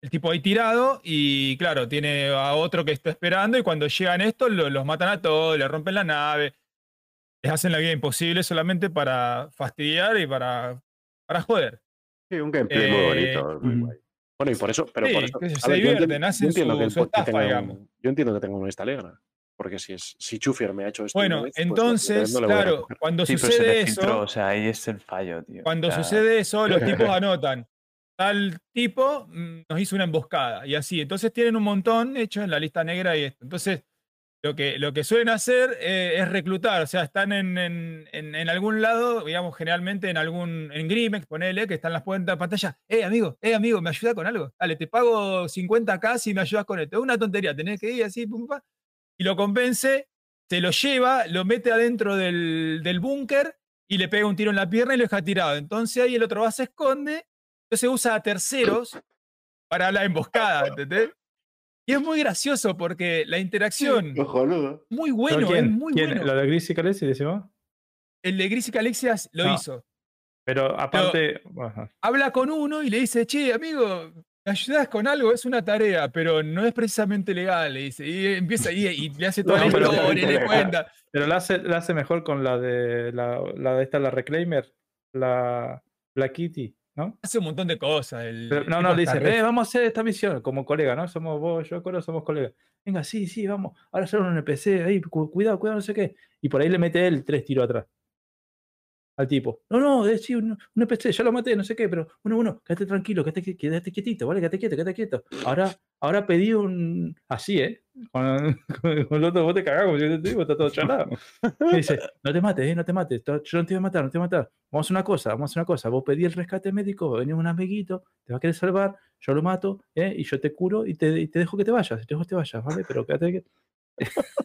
el tipo ahí tirado, y claro, tiene a otro que está esperando, y cuando llegan estos, lo- los matan a todos, le rompen la nave, les hacen la vida imposible solamente para fastidiar y para, para joder. Sí, un gameplay muy Eh, bonito. muy ujú. guay. Bueno, y por eso, pero Sí, por eso. se ver, entiendo- divierten, yo hacen entiendo su- que su estafa, tenga digamos. Yo entiendo que tenga una lista negra. Porque si es si Chufier me ha hecho esto. Bueno, vez, pues, entonces, a claro, cuando Sí, se sucede eso, filtró, o sea, ahí es el fallo, tío. Cuando O sea, sucede eso, los [laughs] tipos anotan. Tal tipo mm, nos hizo una emboscada y así. Entonces tienen un montón hecho en la lista negra y esto. Entonces, lo que, lo que suelen hacer eh, es reclutar. O sea, están en, en- en- algún lado, digamos, generalmente en algún. En Grimex, ponele, que están las cuentas de pantalla. Eh, amigo, eh, amigo, ¿me ayuda con algo? Dale, te pago 50k si me ayudas con esto. Es una tontería, tenés que ir así, pum, pa. Y lo convence, se lo lleva, lo mete adentro del, del búnker y le pega un tiro en la pierna y lo deja tirado. Entonces ahí el otro va, se esconde, entonces usa a terceros para la emboscada, ¿entendés? Y es muy gracioso porque la interacción, Cojonudo. muy ¿No? bueno, es muy ¿Quién? bueno. ¿Lo de Gris y Calesi decimos? El de Gris y Calexias lo No. hizo. Pero aparte. Habla con uno y le dice, che, amigo, ¿me ayudas con algo? Es una tarea, pero no es precisamente legal, le dice. Y empieza ahí y le hace [laughs] toda No, la pero- historia, y [laughs] le cuenta. Pero la hace, la hace mejor con la de la, la de esta, la Reclaimer, la, la Kitty, ¿no? Hace un montón de cosas. el Pero- no, no, le dice, eh, vamos a hacer esta misión como colega, ¿no? Somos vos, yo, Coro, somos colegas. Venga, sí, sí, vamos. Ahora hacer un NPC ahí, cu- cuidado, cuidado, no sé qué. Y por ahí le mete él tres tiros atrás. Al tipo. No, no, es sí, un, un NPC, ya lo maté, no sé qué, pero bueno, bueno, quédate tranquilo, quédate, quédate quietito, ¿vale? Quédate quieto, quédate quieto. Ahora, ahora pedí un. Así, ¿eh? Con, [laughs] con- con el otro vos te cagás, como si este tipo está todo chalado. Y dice, no te mates, eh, no te mates, yo no te voy a matar, no te voy a matar. Vamos a hacer una cosa, vamos a hacer una cosa. Vos pedí el rescate médico, va a venir un amiguito, te va a querer salvar, yo lo mato, eh, y yo te curo y te, y te dejo que te vayas, te dejo que te vayas, ¿vale? Pero quédate que... [laughs]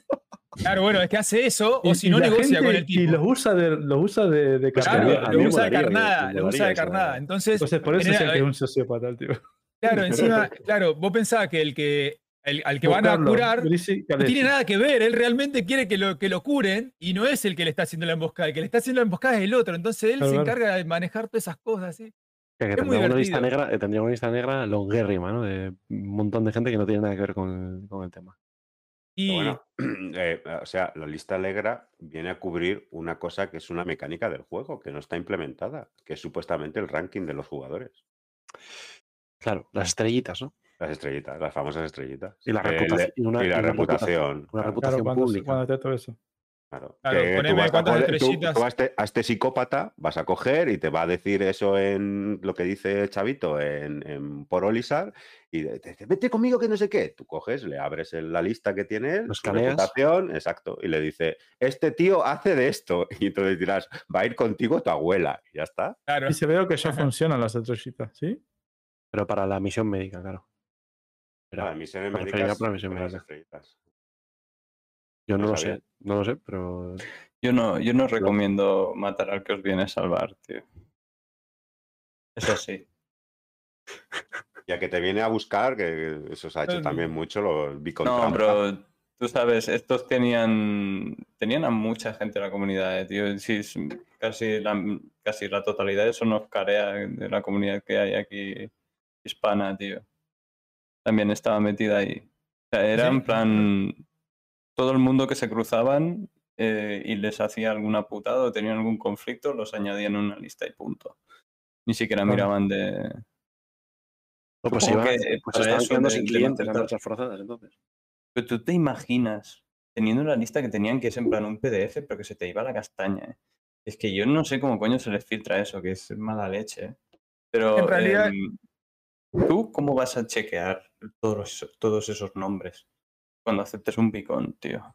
Claro, bueno, es que hace eso, o Y- si y no negocia gente- con el Y tipo. los usa de, los usa de, de Claro, carnada. mí lo usa de carnada, me lo usa molaría de eso, carnada. eh. Entonces, Entonces, por eso es el que es un sociópata, el tipo. claro, [laughs] encima, claro, vos pensabas que el que el- al que van a curar no tiene nada que ver, él realmente quiere que lo, que lo curen y no es el que le está haciendo la emboscada, el que le está haciendo la emboscada es el otro, entonces él Claro, se claro. encarga de manejar todas esas cosas, ¿sí? Que, que Es muy tendría, una lista divertido. negra, eh, tendría una lista negra longuérrima, ¿no? De un montón de gente que no tiene nada que ver con con el tema. Y bueno, [clears throat] eh, o sea, la lista alegra viene a cubrir una cosa que es una mecánica del juego, que no está implementada, que es supuestamente el ranking de los jugadores. Claro, las estrellitas, ¿no? Las estrellitas, las famosas estrellitas. Y la reputación. Y, una, y la y una reputación. Una reputación Claro, cuando, pública. cuando te todo eso. Claro, Claro, que tú poneme vas a cuántas coger- tú- estrellitas. tú a, este, a este psicópata vas a coger y te va a decir eso en lo que dice Chavito en, en por Olisar y te dice, vete conmigo que no sé qué. Tú coges, le abres el- la lista que tiene él, su reputación, exacto, y le dice, este tío hace de esto. [laughs] Y entonces dirás, va a ir contigo tu abuela. Y ya está. claro, Y se veo que ya funcionan las estrellitas, ¿sí? Pero para la misión médica, claro. Pero Para me refería médicas, para la misión las médica. estrellitas. Yo no no lo sabía. sé, no lo sé, pero Yo no, yo no recomiendo matar al que os viene a salvar, tío. Es así. [laughs] Ya que te viene a buscar, que eso se ha hecho también mucho, lo vi con No, trampa. pero tú sabes, estos tenían tenían a mucha gente en la comunidad, eh, tío. Sí, casi, la, casi la totalidad de son Oscarea de la comunidad que hay aquí hispana, tío. También estaba metida ahí. O sea, era Sí. en plan todo el mundo que se cruzaban eh, y les hacía alguna putada o tenían algún conflicto, los añadían en una lista y punto. Ni siquiera Claro. miraban de. No, pues, iba- que pues estaban quedando sin clientes matar- marchas forzadas, entonces. Pero tú te imaginas teniendo una lista que tenían que es en plan un PDF, pero que se te iba la castaña. ¿eh? Es que yo no sé cómo coño se les filtra eso, que es mala leche. ¿eh? Pero En realidad- em, ¿tú cómo vas a chequear todos esos nombres cuando aceptes un picón, tío?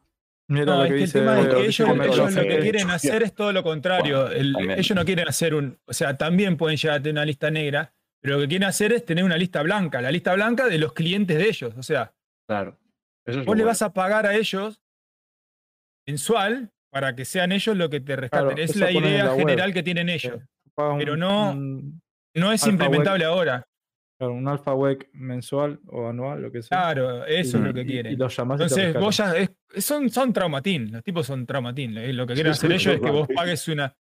Mira No, lo es el tema es que ellos, lo que quieren hacer es todo lo contrario. Bueno, El- también. ellos no quieren hacer un. O sea, también pueden llegar a tener una lista negra, pero lo que quieren hacer es tener una lista blanca, la lista blanca de los clientes de ellos. O sea, Claro. Eso es vos le bueno. vas a pagar a ellos mensual para que sean ellos lo que te rescaten. Claro, es la idea la general que tienen ellos. Pero no- un- No es implementable ahora. Claro, un alfa web mensual o anual, lo que sea. Claro, eso es lo que quieren. Y los llamás y te Entonces, vos ya es- son, son traumatín, los tipos son traumatín. Lo que quieren Sí, hacer sí, ellos es que vos pagues una.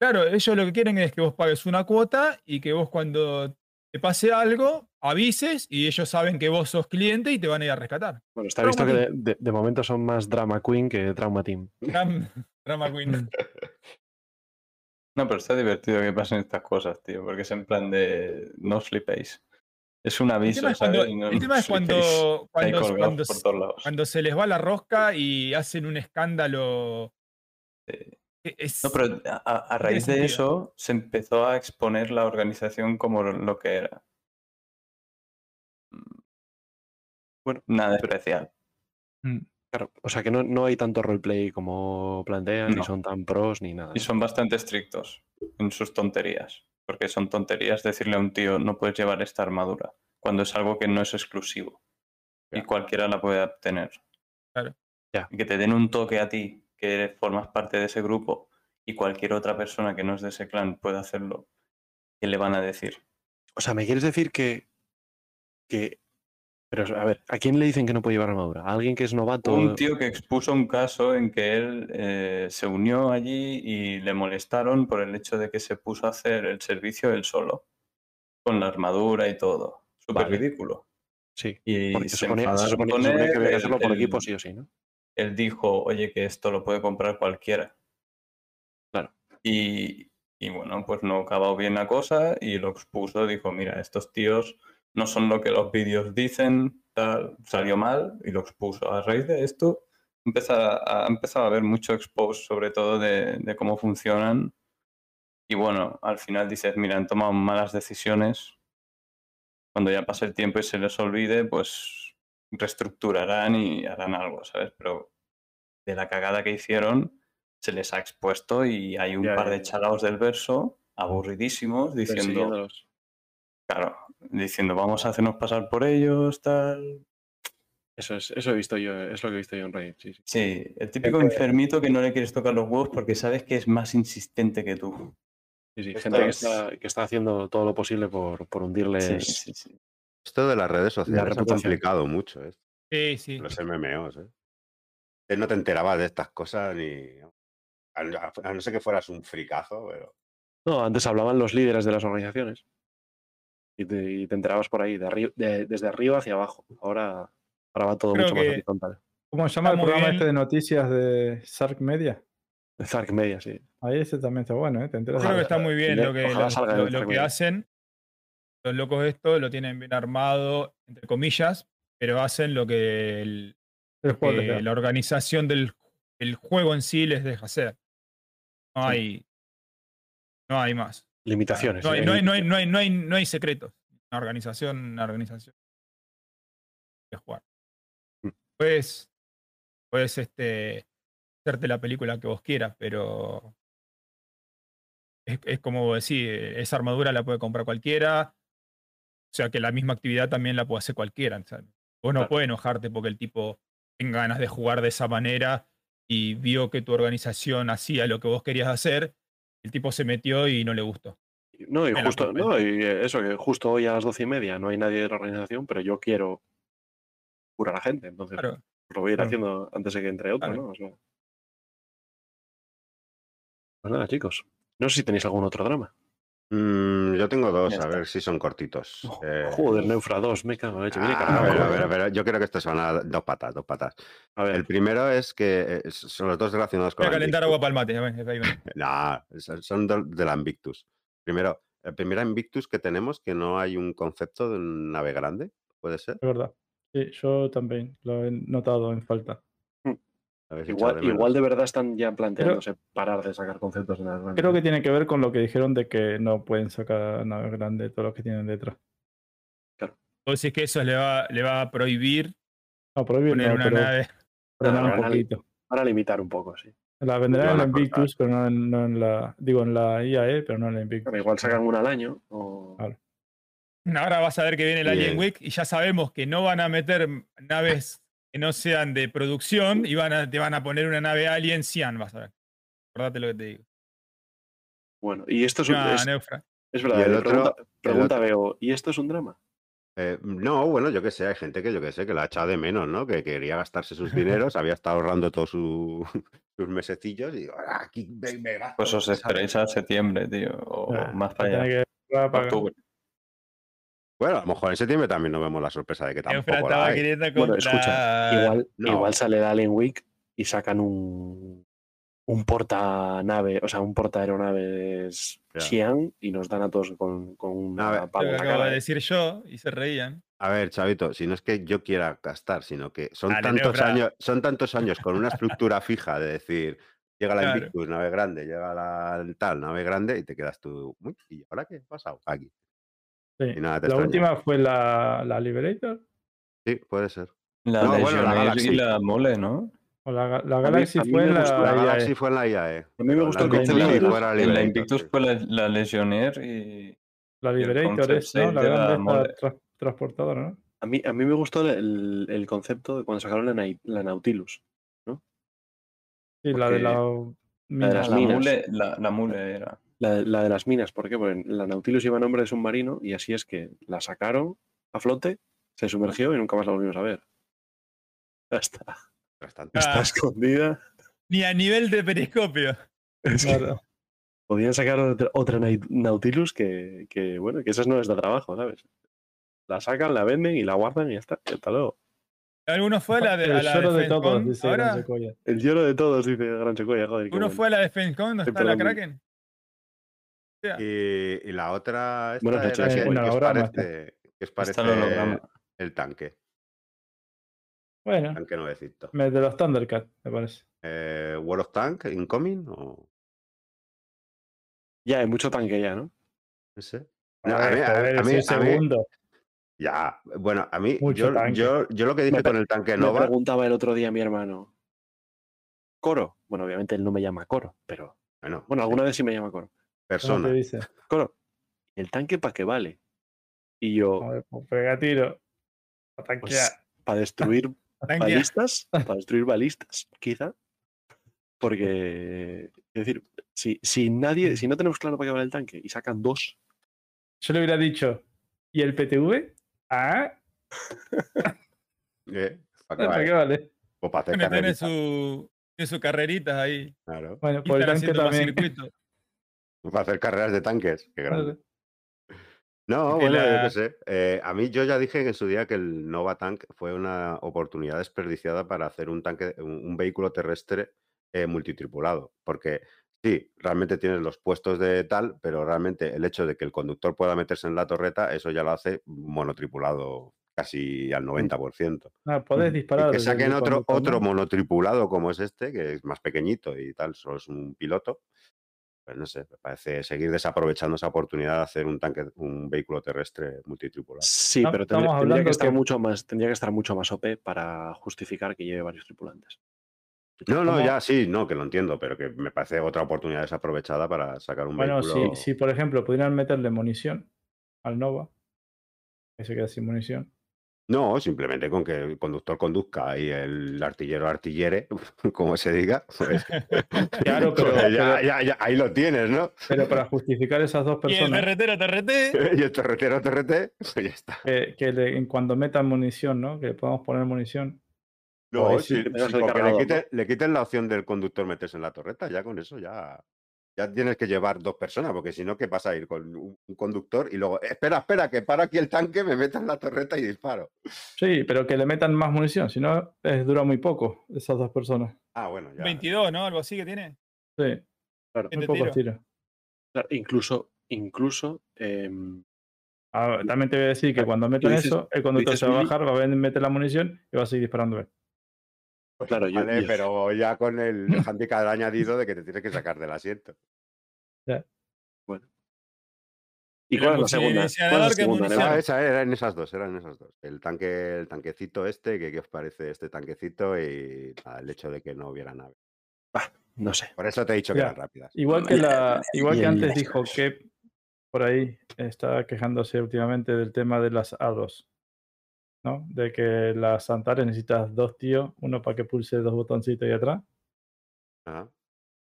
Claro, ellos lo que quieren es que vos pagues una cuota y que vos cuando te pase algo, avises y ellos saben que vos sos cliente y te van a ir a rescatar. Bueno, está Trauma visto que de, Team. de- de momento son más Drama Queen que Trauma Team. Dram- [laughs] Drama Queen. [laughs] No, pero está divertido que pasen estas cosas, tío, porque es en plan de no flipéis. Es un El aviso, tema es cuando. No el tema es cuando, cuando, cuando, se- cuando se les va la rosca y hacen un escándalo. Sí. es- No, pero a, raíz de eso se empezó a exponer la organización como lo- que era. Bueno, Nada especial. Claro, o sea que no, no hay tanto roleplay como plantean, ni son tan pros, ni nada. Y son bastante estrictos en sus tonterías. Porque son tonterías decirle a un tío no puedes llevar esta armadura. Cuando es algo que no es exclusivo. Y cualquiera la puede obtener. Claro. Ya. Y que te den un toque a ti, que eres- formas parte de ese grupo, y cualquier otra persona que no es de ese clan puede hacerlo. ¿Qué le van a decir? O sea, ¿me quieres decir que, que... Pero, a ver, ¿a quién le dicen que no puede llevar armadura? ¿A alguien que es novato? Un tío que expuso un caso en que él eh, se unió allí y le molestaron por el hecho de que se puso a hacer el servicio él solo, con la armadura y todo. Súper Vale. ridículo. Sí, Y porque se suponía, se enfadaron suponía- con se suponía él, que había que hacerlo por el- equipo sí o sí, ¿no? Él dijo, oye, que esto lo puede comprar cualquiera. Claro. Y, y bueno, pues no acabó bien la cosa y lo expuso, dijo, mira, estos tíos no son lo que los vídeos dicen, tal, salió mal y lo expuso. A raíz de esto ha empezado a haber mucho expose sobre todo de, de cómo funcionan y bueno, al final dices, mira, han tomado malas decisiones, cuando ya pase el tiempo y se les olvide, pues reestructurarán y harán algo, ¿sabes? Pero de la cagada que hicieron se les ha expuesto y hay un Ya, par ya, de chalaos del verso aburridísimos diciendo, claro, diciendo vamos a hacernos pasar por ellos, tal. Eso es, eso he visto yo, es lo que he visto yo en Reddit. Sí, sí. Sí, el típico enfermito que no le quieres tocar los huevos porque sabes que es más insistente que tú. Sí, sí, gente que es- está, que está haciendo todo lo posible por, por hundirles. Sí, sí, sí. Esto de las redes sociales ha complicado mucho, ¿eh? Sí, sí. Los MMOs, ¿eh? Antes No te enterabas de estas cosas ni. A no ser que fueras un fricazo, pero. No, antes hablaban los líderes de las organizaciones. Y te, y te enterabas por ahí, de arri- de- desde arriba hacia abajo. Ahora, ahora va todo Creo mucho más horizontal. ¿Cómo se llama Está el programa bien. este de noticias de Sark Media? Zark Media, sí. Ahí ese también está bueno, ¿eh? Te enteras Creo que está muy bien lo que, lo- que hacen. Los locos esto lo tienen bien armado, entre comillas, pero hacen lo que el- el juego que les da. la organización del el juego en sí les deja hacer. No hay, no hay más. Limitaciones. No hay, sí, no hay, no hay, no hay, no hay, no hay secretos. Una organización, una organización de jugar. Mm. Puedes, puedes este, hacerte la película que vos quieras, pero es, es como decir, esa armadura la puede comprar cualquiera. O sea que la misma actividad también la puede hacer cualquiera. vos no Claro. puedes enojarte porque el tipo tenga ganas de jugar de esa manera y vio que tu organización hacía lo que vos querías hacer. El tipo se metió y no le gustó. No, y justo, no, y eh, eso, que justo hoy a las doce y media no hay nadie de la organización, pero yo quiero curar a la gente. Entonces, Claro. lo voy a ir Claro. haciendo antes de que entre otro, Claro. ¿no? O sea. Pues nada, chicos. No sé si tenéis algún otro drama. Mm, yo tengo dos, a ver si son cortitos. Eh, Joder, Neufra 2, me cago en la leche. Viene a ver, a ver, a ver, yo creo que estos van a dos patas, dos patas. A ver, El primero es que eh, son los dos relacionados con Voy a calentar agua para el mate. a ver, ahí va. [laughs] Son- de la Invictus. Primero, el primer Invictus que tenemos, que no hay un concepto de un nave grande, ¿puede ser? Es verdad. Sí, yo también lo he notado en falta. Igual, de igual de verdad están ya planteándose parar de sacar conceptos en las grandes. Creo que tiene que ver con lo que dijeron de que no pueden sacar naves grandes, todos los que tienen detrás. Vos decís que eso le va, le va a prohibir No, prohibir poner no, una pero nave. No, un van a- limitar un poco, sí. La venderán en la. Invictus, pero no en, no en la. Digo, en la IAE, pero no en la Invictus. Pero igual sacan una al año. O... Claro. Ahora vas a ver que viene el Alien. Week y ya sabemos que no van a meter naves que no sean de producción y van a, te van a poner una nave Alien Cian, vas a ver. Acordate lo que te digo. Bueno, y esto es, un, Una es, Neufra. es verdad. El eh, otro- pregunta, el veo, ¿y esto es un drama? Eh, no, bueno, yo qué sé, hay gente que yo qué sé, que la ha echado de menos, ¿no? Que quería gastarse sus dineros, [laughs] había estado ahorrando todos su- [laughs] sus mesecillos y ahora aquí me, me gasto, Pues os esperéis a septiembre, tío. O Ah, más para allá. que pagar. Octubre. Bueno, a lo mejor en septiembre también nos vemos la sorpresa de que tampoco la estaba hay. queriendo Bueno, comprar. escucha, igual, no. igual sale el Alien Week y sacan un, un portanave, o sea, un porta aeronaves. Xi'an y nos dan a todos con, con una A ver, Lo pala que acabo de decir yo y se reían. A ver, Chavito, si no es que yo quiera gastar, sino que son Dale, tantos años, son tantos años con una estructura [laughs] fija de decir, llega la Claro. Invictus, nave grande, llega la tal, nave grande, y te quedas tú, "Uy, ¿y ahora qué ha pasado aquí? Sí. Y nada, te La extraña. última fue la, la Liberator. Sí, puede ser. La No, bueno, la Galaxy. y la Mole, ¿no? O la, la mí- Galaxy fue en la, La IAE. Galaxy fue en la IAE. A mí me gustó la el concepto la la Invictus fue la, la Legionnaire y. La Liberator concept es, ¿no? La de la grande tra- transportadora, ¿no? A mí, a mí me gustó el, el concepto de cuando sacaron la, la Nautilus. Sí, la de Porque- la de las La minas. mule, la, la mule era. La, de- la de las minas, ¿por qué? Porque la Nautilus iba a nombre de submarino y así es que la sacaron a flote, se sumergió y nunca más la volvimos a ver. Ya está. Bastante. Está Ah. escondida. Ni a nivel de periscopio. Es que Claro. podían sacar otra, Nautilus que, que, bueno, que esas no les da trabajo, ¿sabes? La sacan, la venden y la guardan y ya está. Y hasta luego. Alguno fue a la de, El a la lloro de todos, dice ahora. Gran. El lloro de todos, dice Gran Secuoya, joder. Uno bueno. fue a la Defense Con donde Sí, está la. Kraken. Y, y la otra, esta que, que parece, que parece Está el el tanque, Bueno, tanque nuevecito. me- de los Thundercats, me parece. Eh, World of Tank Incoming o Ya, hay mucho tanque ya, ¿no? no sé. A No, a ver, a- joder, a mí- si a mí- segundo. Ya, bueno, a mí, yo, yo, yo lo que dije Me con el tanque Me Nova, preguntaba el otro día mi hermano. Coro. Bueno, obviamente él no me llama Coro, pero. bueno, Bueno, alguna vez sí me llama Coro. ¿Cómo persona. te dice? [laughs] Coro. ¿Y el tanque para qué vale? Y yo, A ver, pues pega tiro. A tanquear. pues, para destruir [laughs] balistas, [laughs] para destruir balistas, quizá. Porque, es decir, si, si nadie, si no tenemos claro para qué vale el tanque y sacan dos, Yo le hubiera dicho, ¿y el PTV? Ah. ¿Para qué ¿para vale? qué vale? O para tiene carrerita, su, sus carreritas ahí. Claro. Bueno, por el tanque también. [laughs] Para hacer carreras de tanques. Qué grande. Vale. No, Que yo qué sé. Eh, a mí yo ya dije en su día que el Nova Tank fue una oportunidad desperdiciada para hacer un tanque, un, un vehículo terrestre eh, multitripulado. Porque sí, realmente tienes los puestos de tal, pero realmente el hecho de que el conductor pueda meterse en la torreta, eso ya lo hace monotripulado casi al 90%. Ah, podés Y disparar. que desde el saquen otro, otro monotripulado como es este, que es más pequeñito y tal, solo es un piloto. Pues no sé, me parece seguir desaprovechando esa oportunidad de hacer un tanque, un vehículo terrestre multitripulado. sí, No, pero tendría, que estar que- mucho más, tendría que estar mucho más OP para justificar que lleve varios tripulantes. No, no, ¿Cómo? ya sí, no, que lo entiendo, pero que me parece otra oportunidad desaprovechada para sacar un Bueno, vehículo. si, si por ejemplo pudieran meterle munición al Nova, que se queda sin munición. No, simplemente con que el conductor conduzca y el artillero artillere, [laughs] como se diga. pues- [laughs] Claro, pero- pues ya, pero- ya- ya, ahí lo tienes, ¿no? Pero para justificar esas dos Y el personas, terretero, terrete. [laughs] y el terretero, terrete, pues ya está. que, que le- en cuando metan munición, ¿no? Que le podamos poner munición. No, Ahí sí, sí porque le cargador, quiten, le quiten la opción del conductor meterse en la torreta, ya con eso ya, ya tienes que llevar dos personas, porque si no, ¿qué pasa? Ir con un, conductor y luego, espera, espera, que para aquí el tanque, me meto en la torreta y disparo. Sí, pero que le metan más munición, si no, es- dura muy poco esas dos personas. Ah, bueno, ya. 22, ¿no? Algo así que tiene. Sí, Claro, ¿Quién muy pocos tiros. claro, incluso, incluso em, Ah, también te voy a decir que cuando metan dices- eso, el conductor se va a bajar, va a meter la munición y va a seguir disparando él. Claro, yo, Vale, yo- pero ya con el [laughs] handicap añadido de que te tienes que sacar del asiento. ¿Y El cuál es la segunda? ¿Cuál es la segunda? Ah, esa era en esas dos, eran esas dos. El tanque, el tanquecito este, que qué os parece este tanquecito y nada, el hecho de que no hubiera nave. No sé. Por eso te he dicho que Ya. eran rápidas. Igual que, la, igual y que antes dijo que por ahí está quejándose últimamente del tema de las A2. ¿No? De que las Antares necesitas dos tíos, uno para que pulse dos botoncitos ahí atrás. Ajá.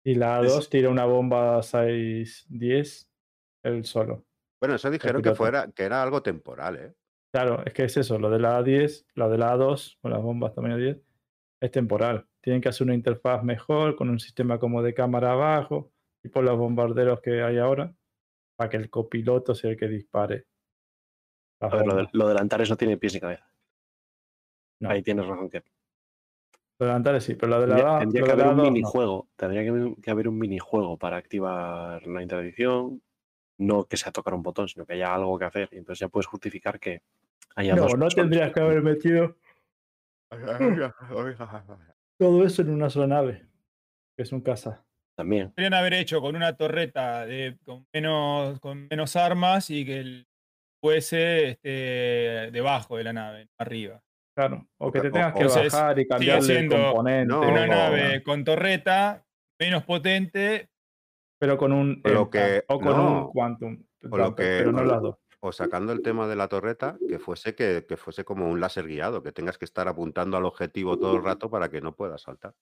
Y la Es- A2 tira una bomba 6-10 él solo. Bueno, eso dijeron que fuera, que era algo temporal, ¿eh? Claro, es que es eso, lo de la A10, lo de la A2, con las bombas también A10, es temporal. Tienen que hacer una interfaz mejor, con un sistema como de cámara abajo, tipo los bombarderos que hay ahora, para que el copiloto sea el que dispare. A ver, lo, de, lo del Antares no tiene pies ni cabeza. No. Ahí tienes razón que. Lo de Antares sí, pero lo de la Tendría, A- tendría lo que haber un A2 no. minijuego. Tendría que haber, que haber un minijuego para activar la interdicción. No que sea tocar un botón, sino que haya algo que hacer. Y entonces ya puedes justificar que haya No, dos no tendrías que haber metido todo eso en una sola nave, que es un caza. También. Podrían haber hecho con una torreta de, con, menos, con menos armas y que el fuese este, debajo de la nave, arriba. Claro, o que te o- tengas que Entonces, bajar y sigue cambiarle el componente. No, Una nave con torreta, menos potente, pero con un O lo EMTA, que- o con no, un Quantum. o lo que- pero no las dos. O sacando el tema de la torreta, que fuese que, que fuese como un láser guiado, que tengas que estar apuntando al objetivo todo el rato para que no puedas saltar.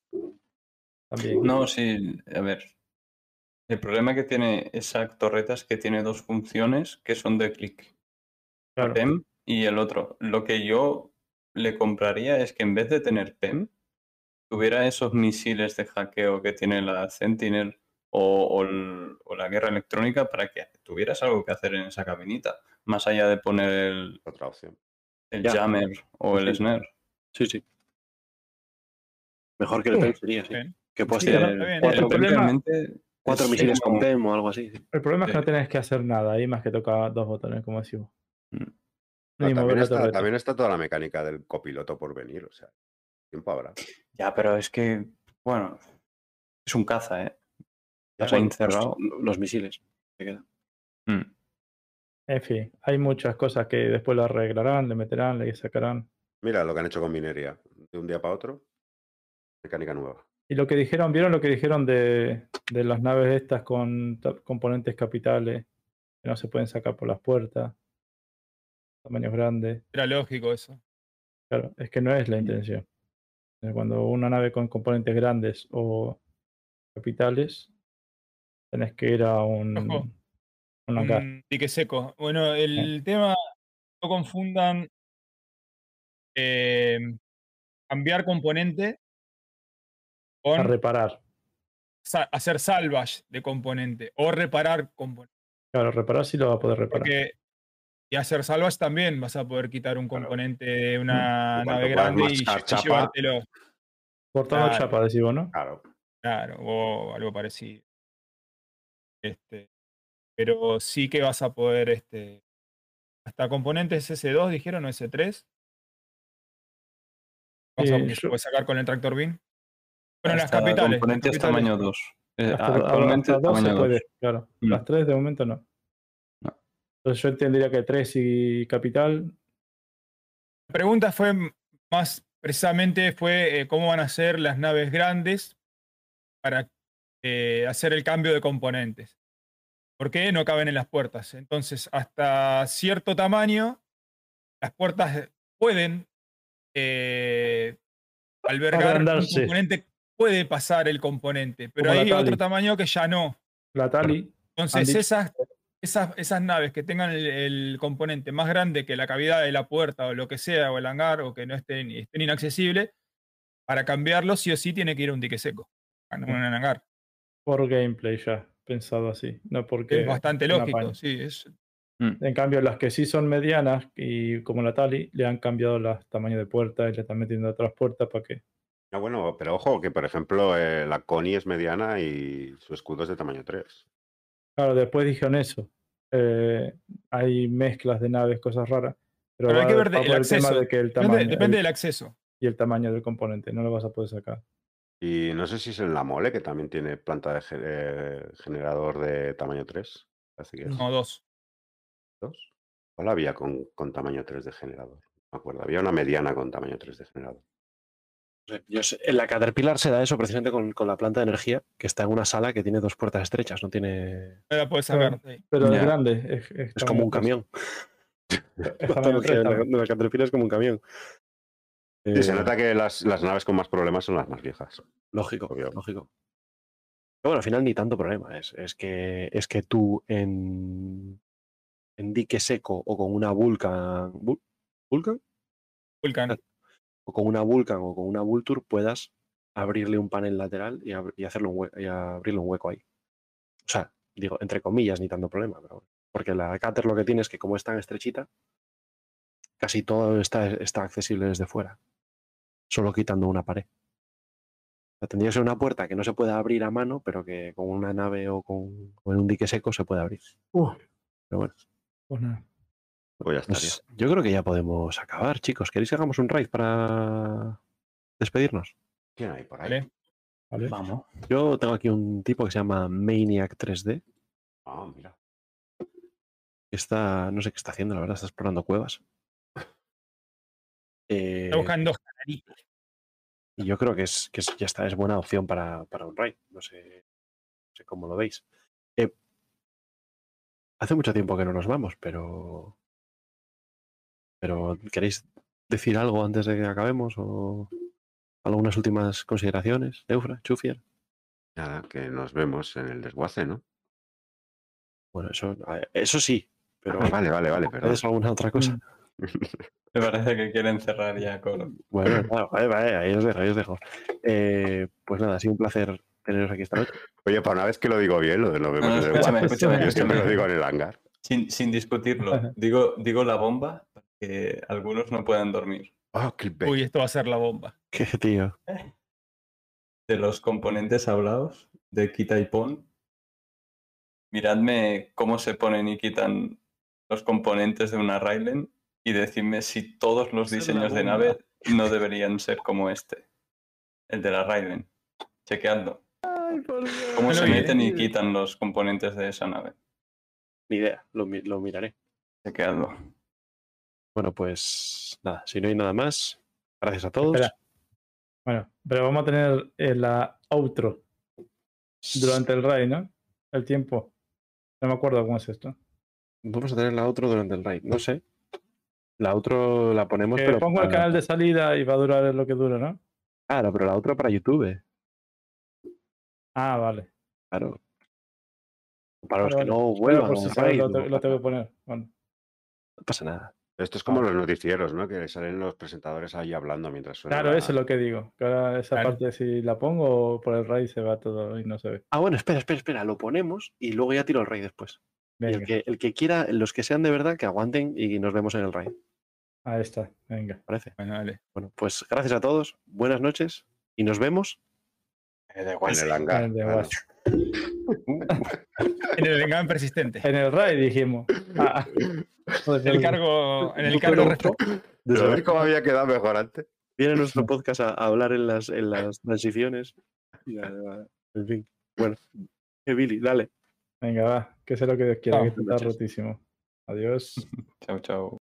También. No, sí, a ver. El problema que tiene esa torreta es que tiene dos funciones que son de clic. Claro. PEM y el otro. Lo que yo le compraría es que en vez de tener PEM, tuviera esos misiles de hackeo que tiene la Sentinel o, o el- o la guerra electrónica para que tuvieras algo que hacer en esa cabinita, más allá de poner el, Otra opción. el Ya. jammer o el Sí. snare. Sí, sí. Mejor que el PEM sería, sí. Bien. Que puedas Sí, tirar está bien. cuatro, El problema- realmente cuatro es misiles con PEM o algo así. sí. El problema es que Sí. no tenés que hacer nada ahí más que tocar dos botones, como decimos. Mm. No, mover también, está, torreta. también está toda la mecánica del copiloto por venir, o sea, tiempo habrá. Ya, pero es que, bueno, es un caza, ¿eh? Estás ahí Bueno, los- encerrado. Los, misiles. Mm. En fin, hay muchas cosas que después lo arreglarán, le meterán, le sacarán. Mira lo que han hecho con minería. De un día para otro, mecánica nueva. Y lo que dijeron, ¿vieron lo que dijeron de, de las naves estas con componentes capitales que no se pueden sacar por las puertas? Tamaños grandes. era lógico eso. Claro, es que no es la intención. Cuando una nave con componentes grandes o capitales, tenés que ir a un, Ojo. un seco. Bueno, el tema, no confundan eh, cambiar componente A con reparar. sa- hacer salvage de componente o reparar componente. Claro, reparar sí lo va a poder reparar. Porque y hacer salvage también vas a poder quitar un componente de una En cuanto nave grande y, llevártelo. Cortando Claro. chapa, decís vos, ¿no? Claro. Claro, o algo parecido. Este, pero sí que vas a poder, este, hasta componentes S2 dijeron o S3. Vas a Eh, se yo- puede sacar con el tractor beam. Bueno, en las capitales. las componentes capitales. tamaño 2. Eh, Hasta, actualmente hasta dos se tamaño 2. puede, claro. Mm. Las tres de momento no. Entonces yo entendería que tres y capital. La pregunta fue más precisamente fue eh, cómo van a ser las naves grandes para eh, hacer el cambio de componentes. ¿Por qué no caben en las puertas? Entonces, hasta cierto tamaño, las puertas pueden eh, albergar un componente, puede pasar el componente, pero Como hay otro tamaño que ya no. La Tali. Entonces, esas, esas, esas naves que tengan el, el componente más grande que la cavidad de la puerta o lo que sea, o el hangar, o que no estén, estén inaccesibles, para cambiarlo sí o sí tiene que ir a un dique seco, a un Mm. hangar. por gameplay ya, pensado así. No porque. Es bastante lógico, sí. Es, En cambio, las que sí son medianas, y como la Tali, le han cambiado los tamaños de puerta y le están metiendo otras puertas para que. Ah, bueno, pero ojo, que por ejemplo eh, la Connie es mediana y su escudo es de tamaño 3. Claro, después dijeron eso. Eh, hay mezclas de naves, cosas raras. Pero, Pero hay que ver de- el acceso. de que el Depende, tamaño. depende el- del acceso. y el tamaño del componente, no lo vas a poder sacar. Y no sé si es en la mole, que también tiene planta de ge- eh, generador de tamaño 3. Así que. No, dos. ¿Dos? ¿Cuál había con, con tamaño 3 de generador? No me acuerdo. Había una mediana con tamaño 3 de generador. Yo sé- en la Caterpillar se da eso precisamente con, con la planta de energía, que está en una sala que tiene dos puertas estrechas, no tiene. No la puedes sacar. Pero es grande. Es, es Es tamaño como un camión. La la, Caterpillar es como un camión. Sí, se Eh, nota que las, las naves con más problemas son las más viejas. Lógico, Obvio. lógico. Pero bueno, al final ni tanto problema. Es, es que, es que tú en, en dique seco o con una Vulcan. ¿Vul- ¿Vulcan? Vulcan. O con una Vulcan o con una Vulture puedas abrirle un panel lateral y, ab- y hacerle un y abrirle un hueco ahí. O sea, digo, entre comillas, ni tanto problema. Pero, bueno. porque la Cater lo que tiene es que como es tan estrechita, casi todo está, está accesible desde fuera. Solo quitando una pared. O sea, tendría que ser una puerta que no se pueda abrir a mano, pero que con una nave o con o en un dique seco se puede abrir. Uh, Pero bueno, pues nada. Pues ya estaría. pues yo creo que ya podemos acabar, chicos. ¿Queréis que hagamos un raid para despedirnos? ¿Quién hay por ahí? Vale. ¿vale? Vamos. Yo tengo aquí un tipo que se llama Maniac 3D. Ah, mira. que Está, no sé qué está haciendo, la verdad, está explorando cuevas. Eh, Está buscando canaritos. y yo creo que, es, que es- ya está, es buena opción para, para un raid. No sé, no sé cómo lo veis. Eh, hace mucho tiempo que no nos vamos, pero. Pero, ¿queréis decir algo antes de que acabemos? ¿O algunas últimas consideraciones? Eufra, Chufier. Nada, que nos vemos en el desguace, ¿no? Bueno, eso, a- eso sí, pero Ah, vale, vale, vale, perdón. ¿puedes alguna otra cosa? [laughs] Me parece que quieren cerrar ya con. Bueno, claro, vale, vale, ahí os dejo, ahí os dejo. Eh, pues nada, ha sido un placer teneros aquí esta noche. Oye, para una vez que lo digo bien, lo de nos vemos No, no, en el escúchame, desguace. escúchame, Yo siempre lo digo en el hangar. Sin, sin discutirlo. Digo, digo la bomba que algunos no puedan dormir. Oh. Uy, esto va a ser la bomba. [laughs] Qué tío. De los componentes hablados, de quita y pon. Miradme cómo se ponen y quitan los componentes de una Rylen y decidme si todos los diseños de nave [laughs] no deberían ser como este. El de la Rylen. Chequeadlo. ¿Cómo No se lo vi, meten y quitan los componentes de esa nave? Ni idea, lo, lo miraré. Chequeadlo. Bueno, pues nada, si no hay nada más, gracias a todos. Espera. Bueno, pero vamos a tener eh, la outro durante el raid, ¿no? El tiempo. No me acuerdo cómo es esto. Vamos a tener la otro durante el raid, no sé. La otra la ponemos, Que pero pongo el canal de salida y va a durar lo que dura, ¿no? Claro, pero la otra para YouTube. Ah, vale. Claro. Para los Vale, que no vuelvan si lo tengo que poner. Bueno, No pasa nada. Esto es como los noticieros, ¿no? Que salen los presentadores ahí hablando mientras suena. claro, la- eso es lo que digo. Que ahora esa Claro. parte, si la pongo por el raid, se va todo y no se ve. Ah, bueno, espera, espera, espera. Lo ponemos y luego ya tiro el raid después. Y el que, el que quiera, los que sean de verdad, que aguanten y nos vemos en el raid. ahí está. Venga. ¿Parece? Bueno, dale. Bueno, pues gracias a todos. Buenas noches y nos vemos. en el hangar. En el. [laughs] [laughs] En el engaño persistente. En el raid dijimos. Ah, En el cargo, en el cargo resto. ¿De saber cómo había quedado mejor antes? Viene nuestro podcast a, a hablar en las, en las transiciones. En fin. Bueno, que Billy, dale. Venga, va. Que sea lo que Dios quiera, Chao. que está rotísimo. Adiós. [laughs] Chao, chao.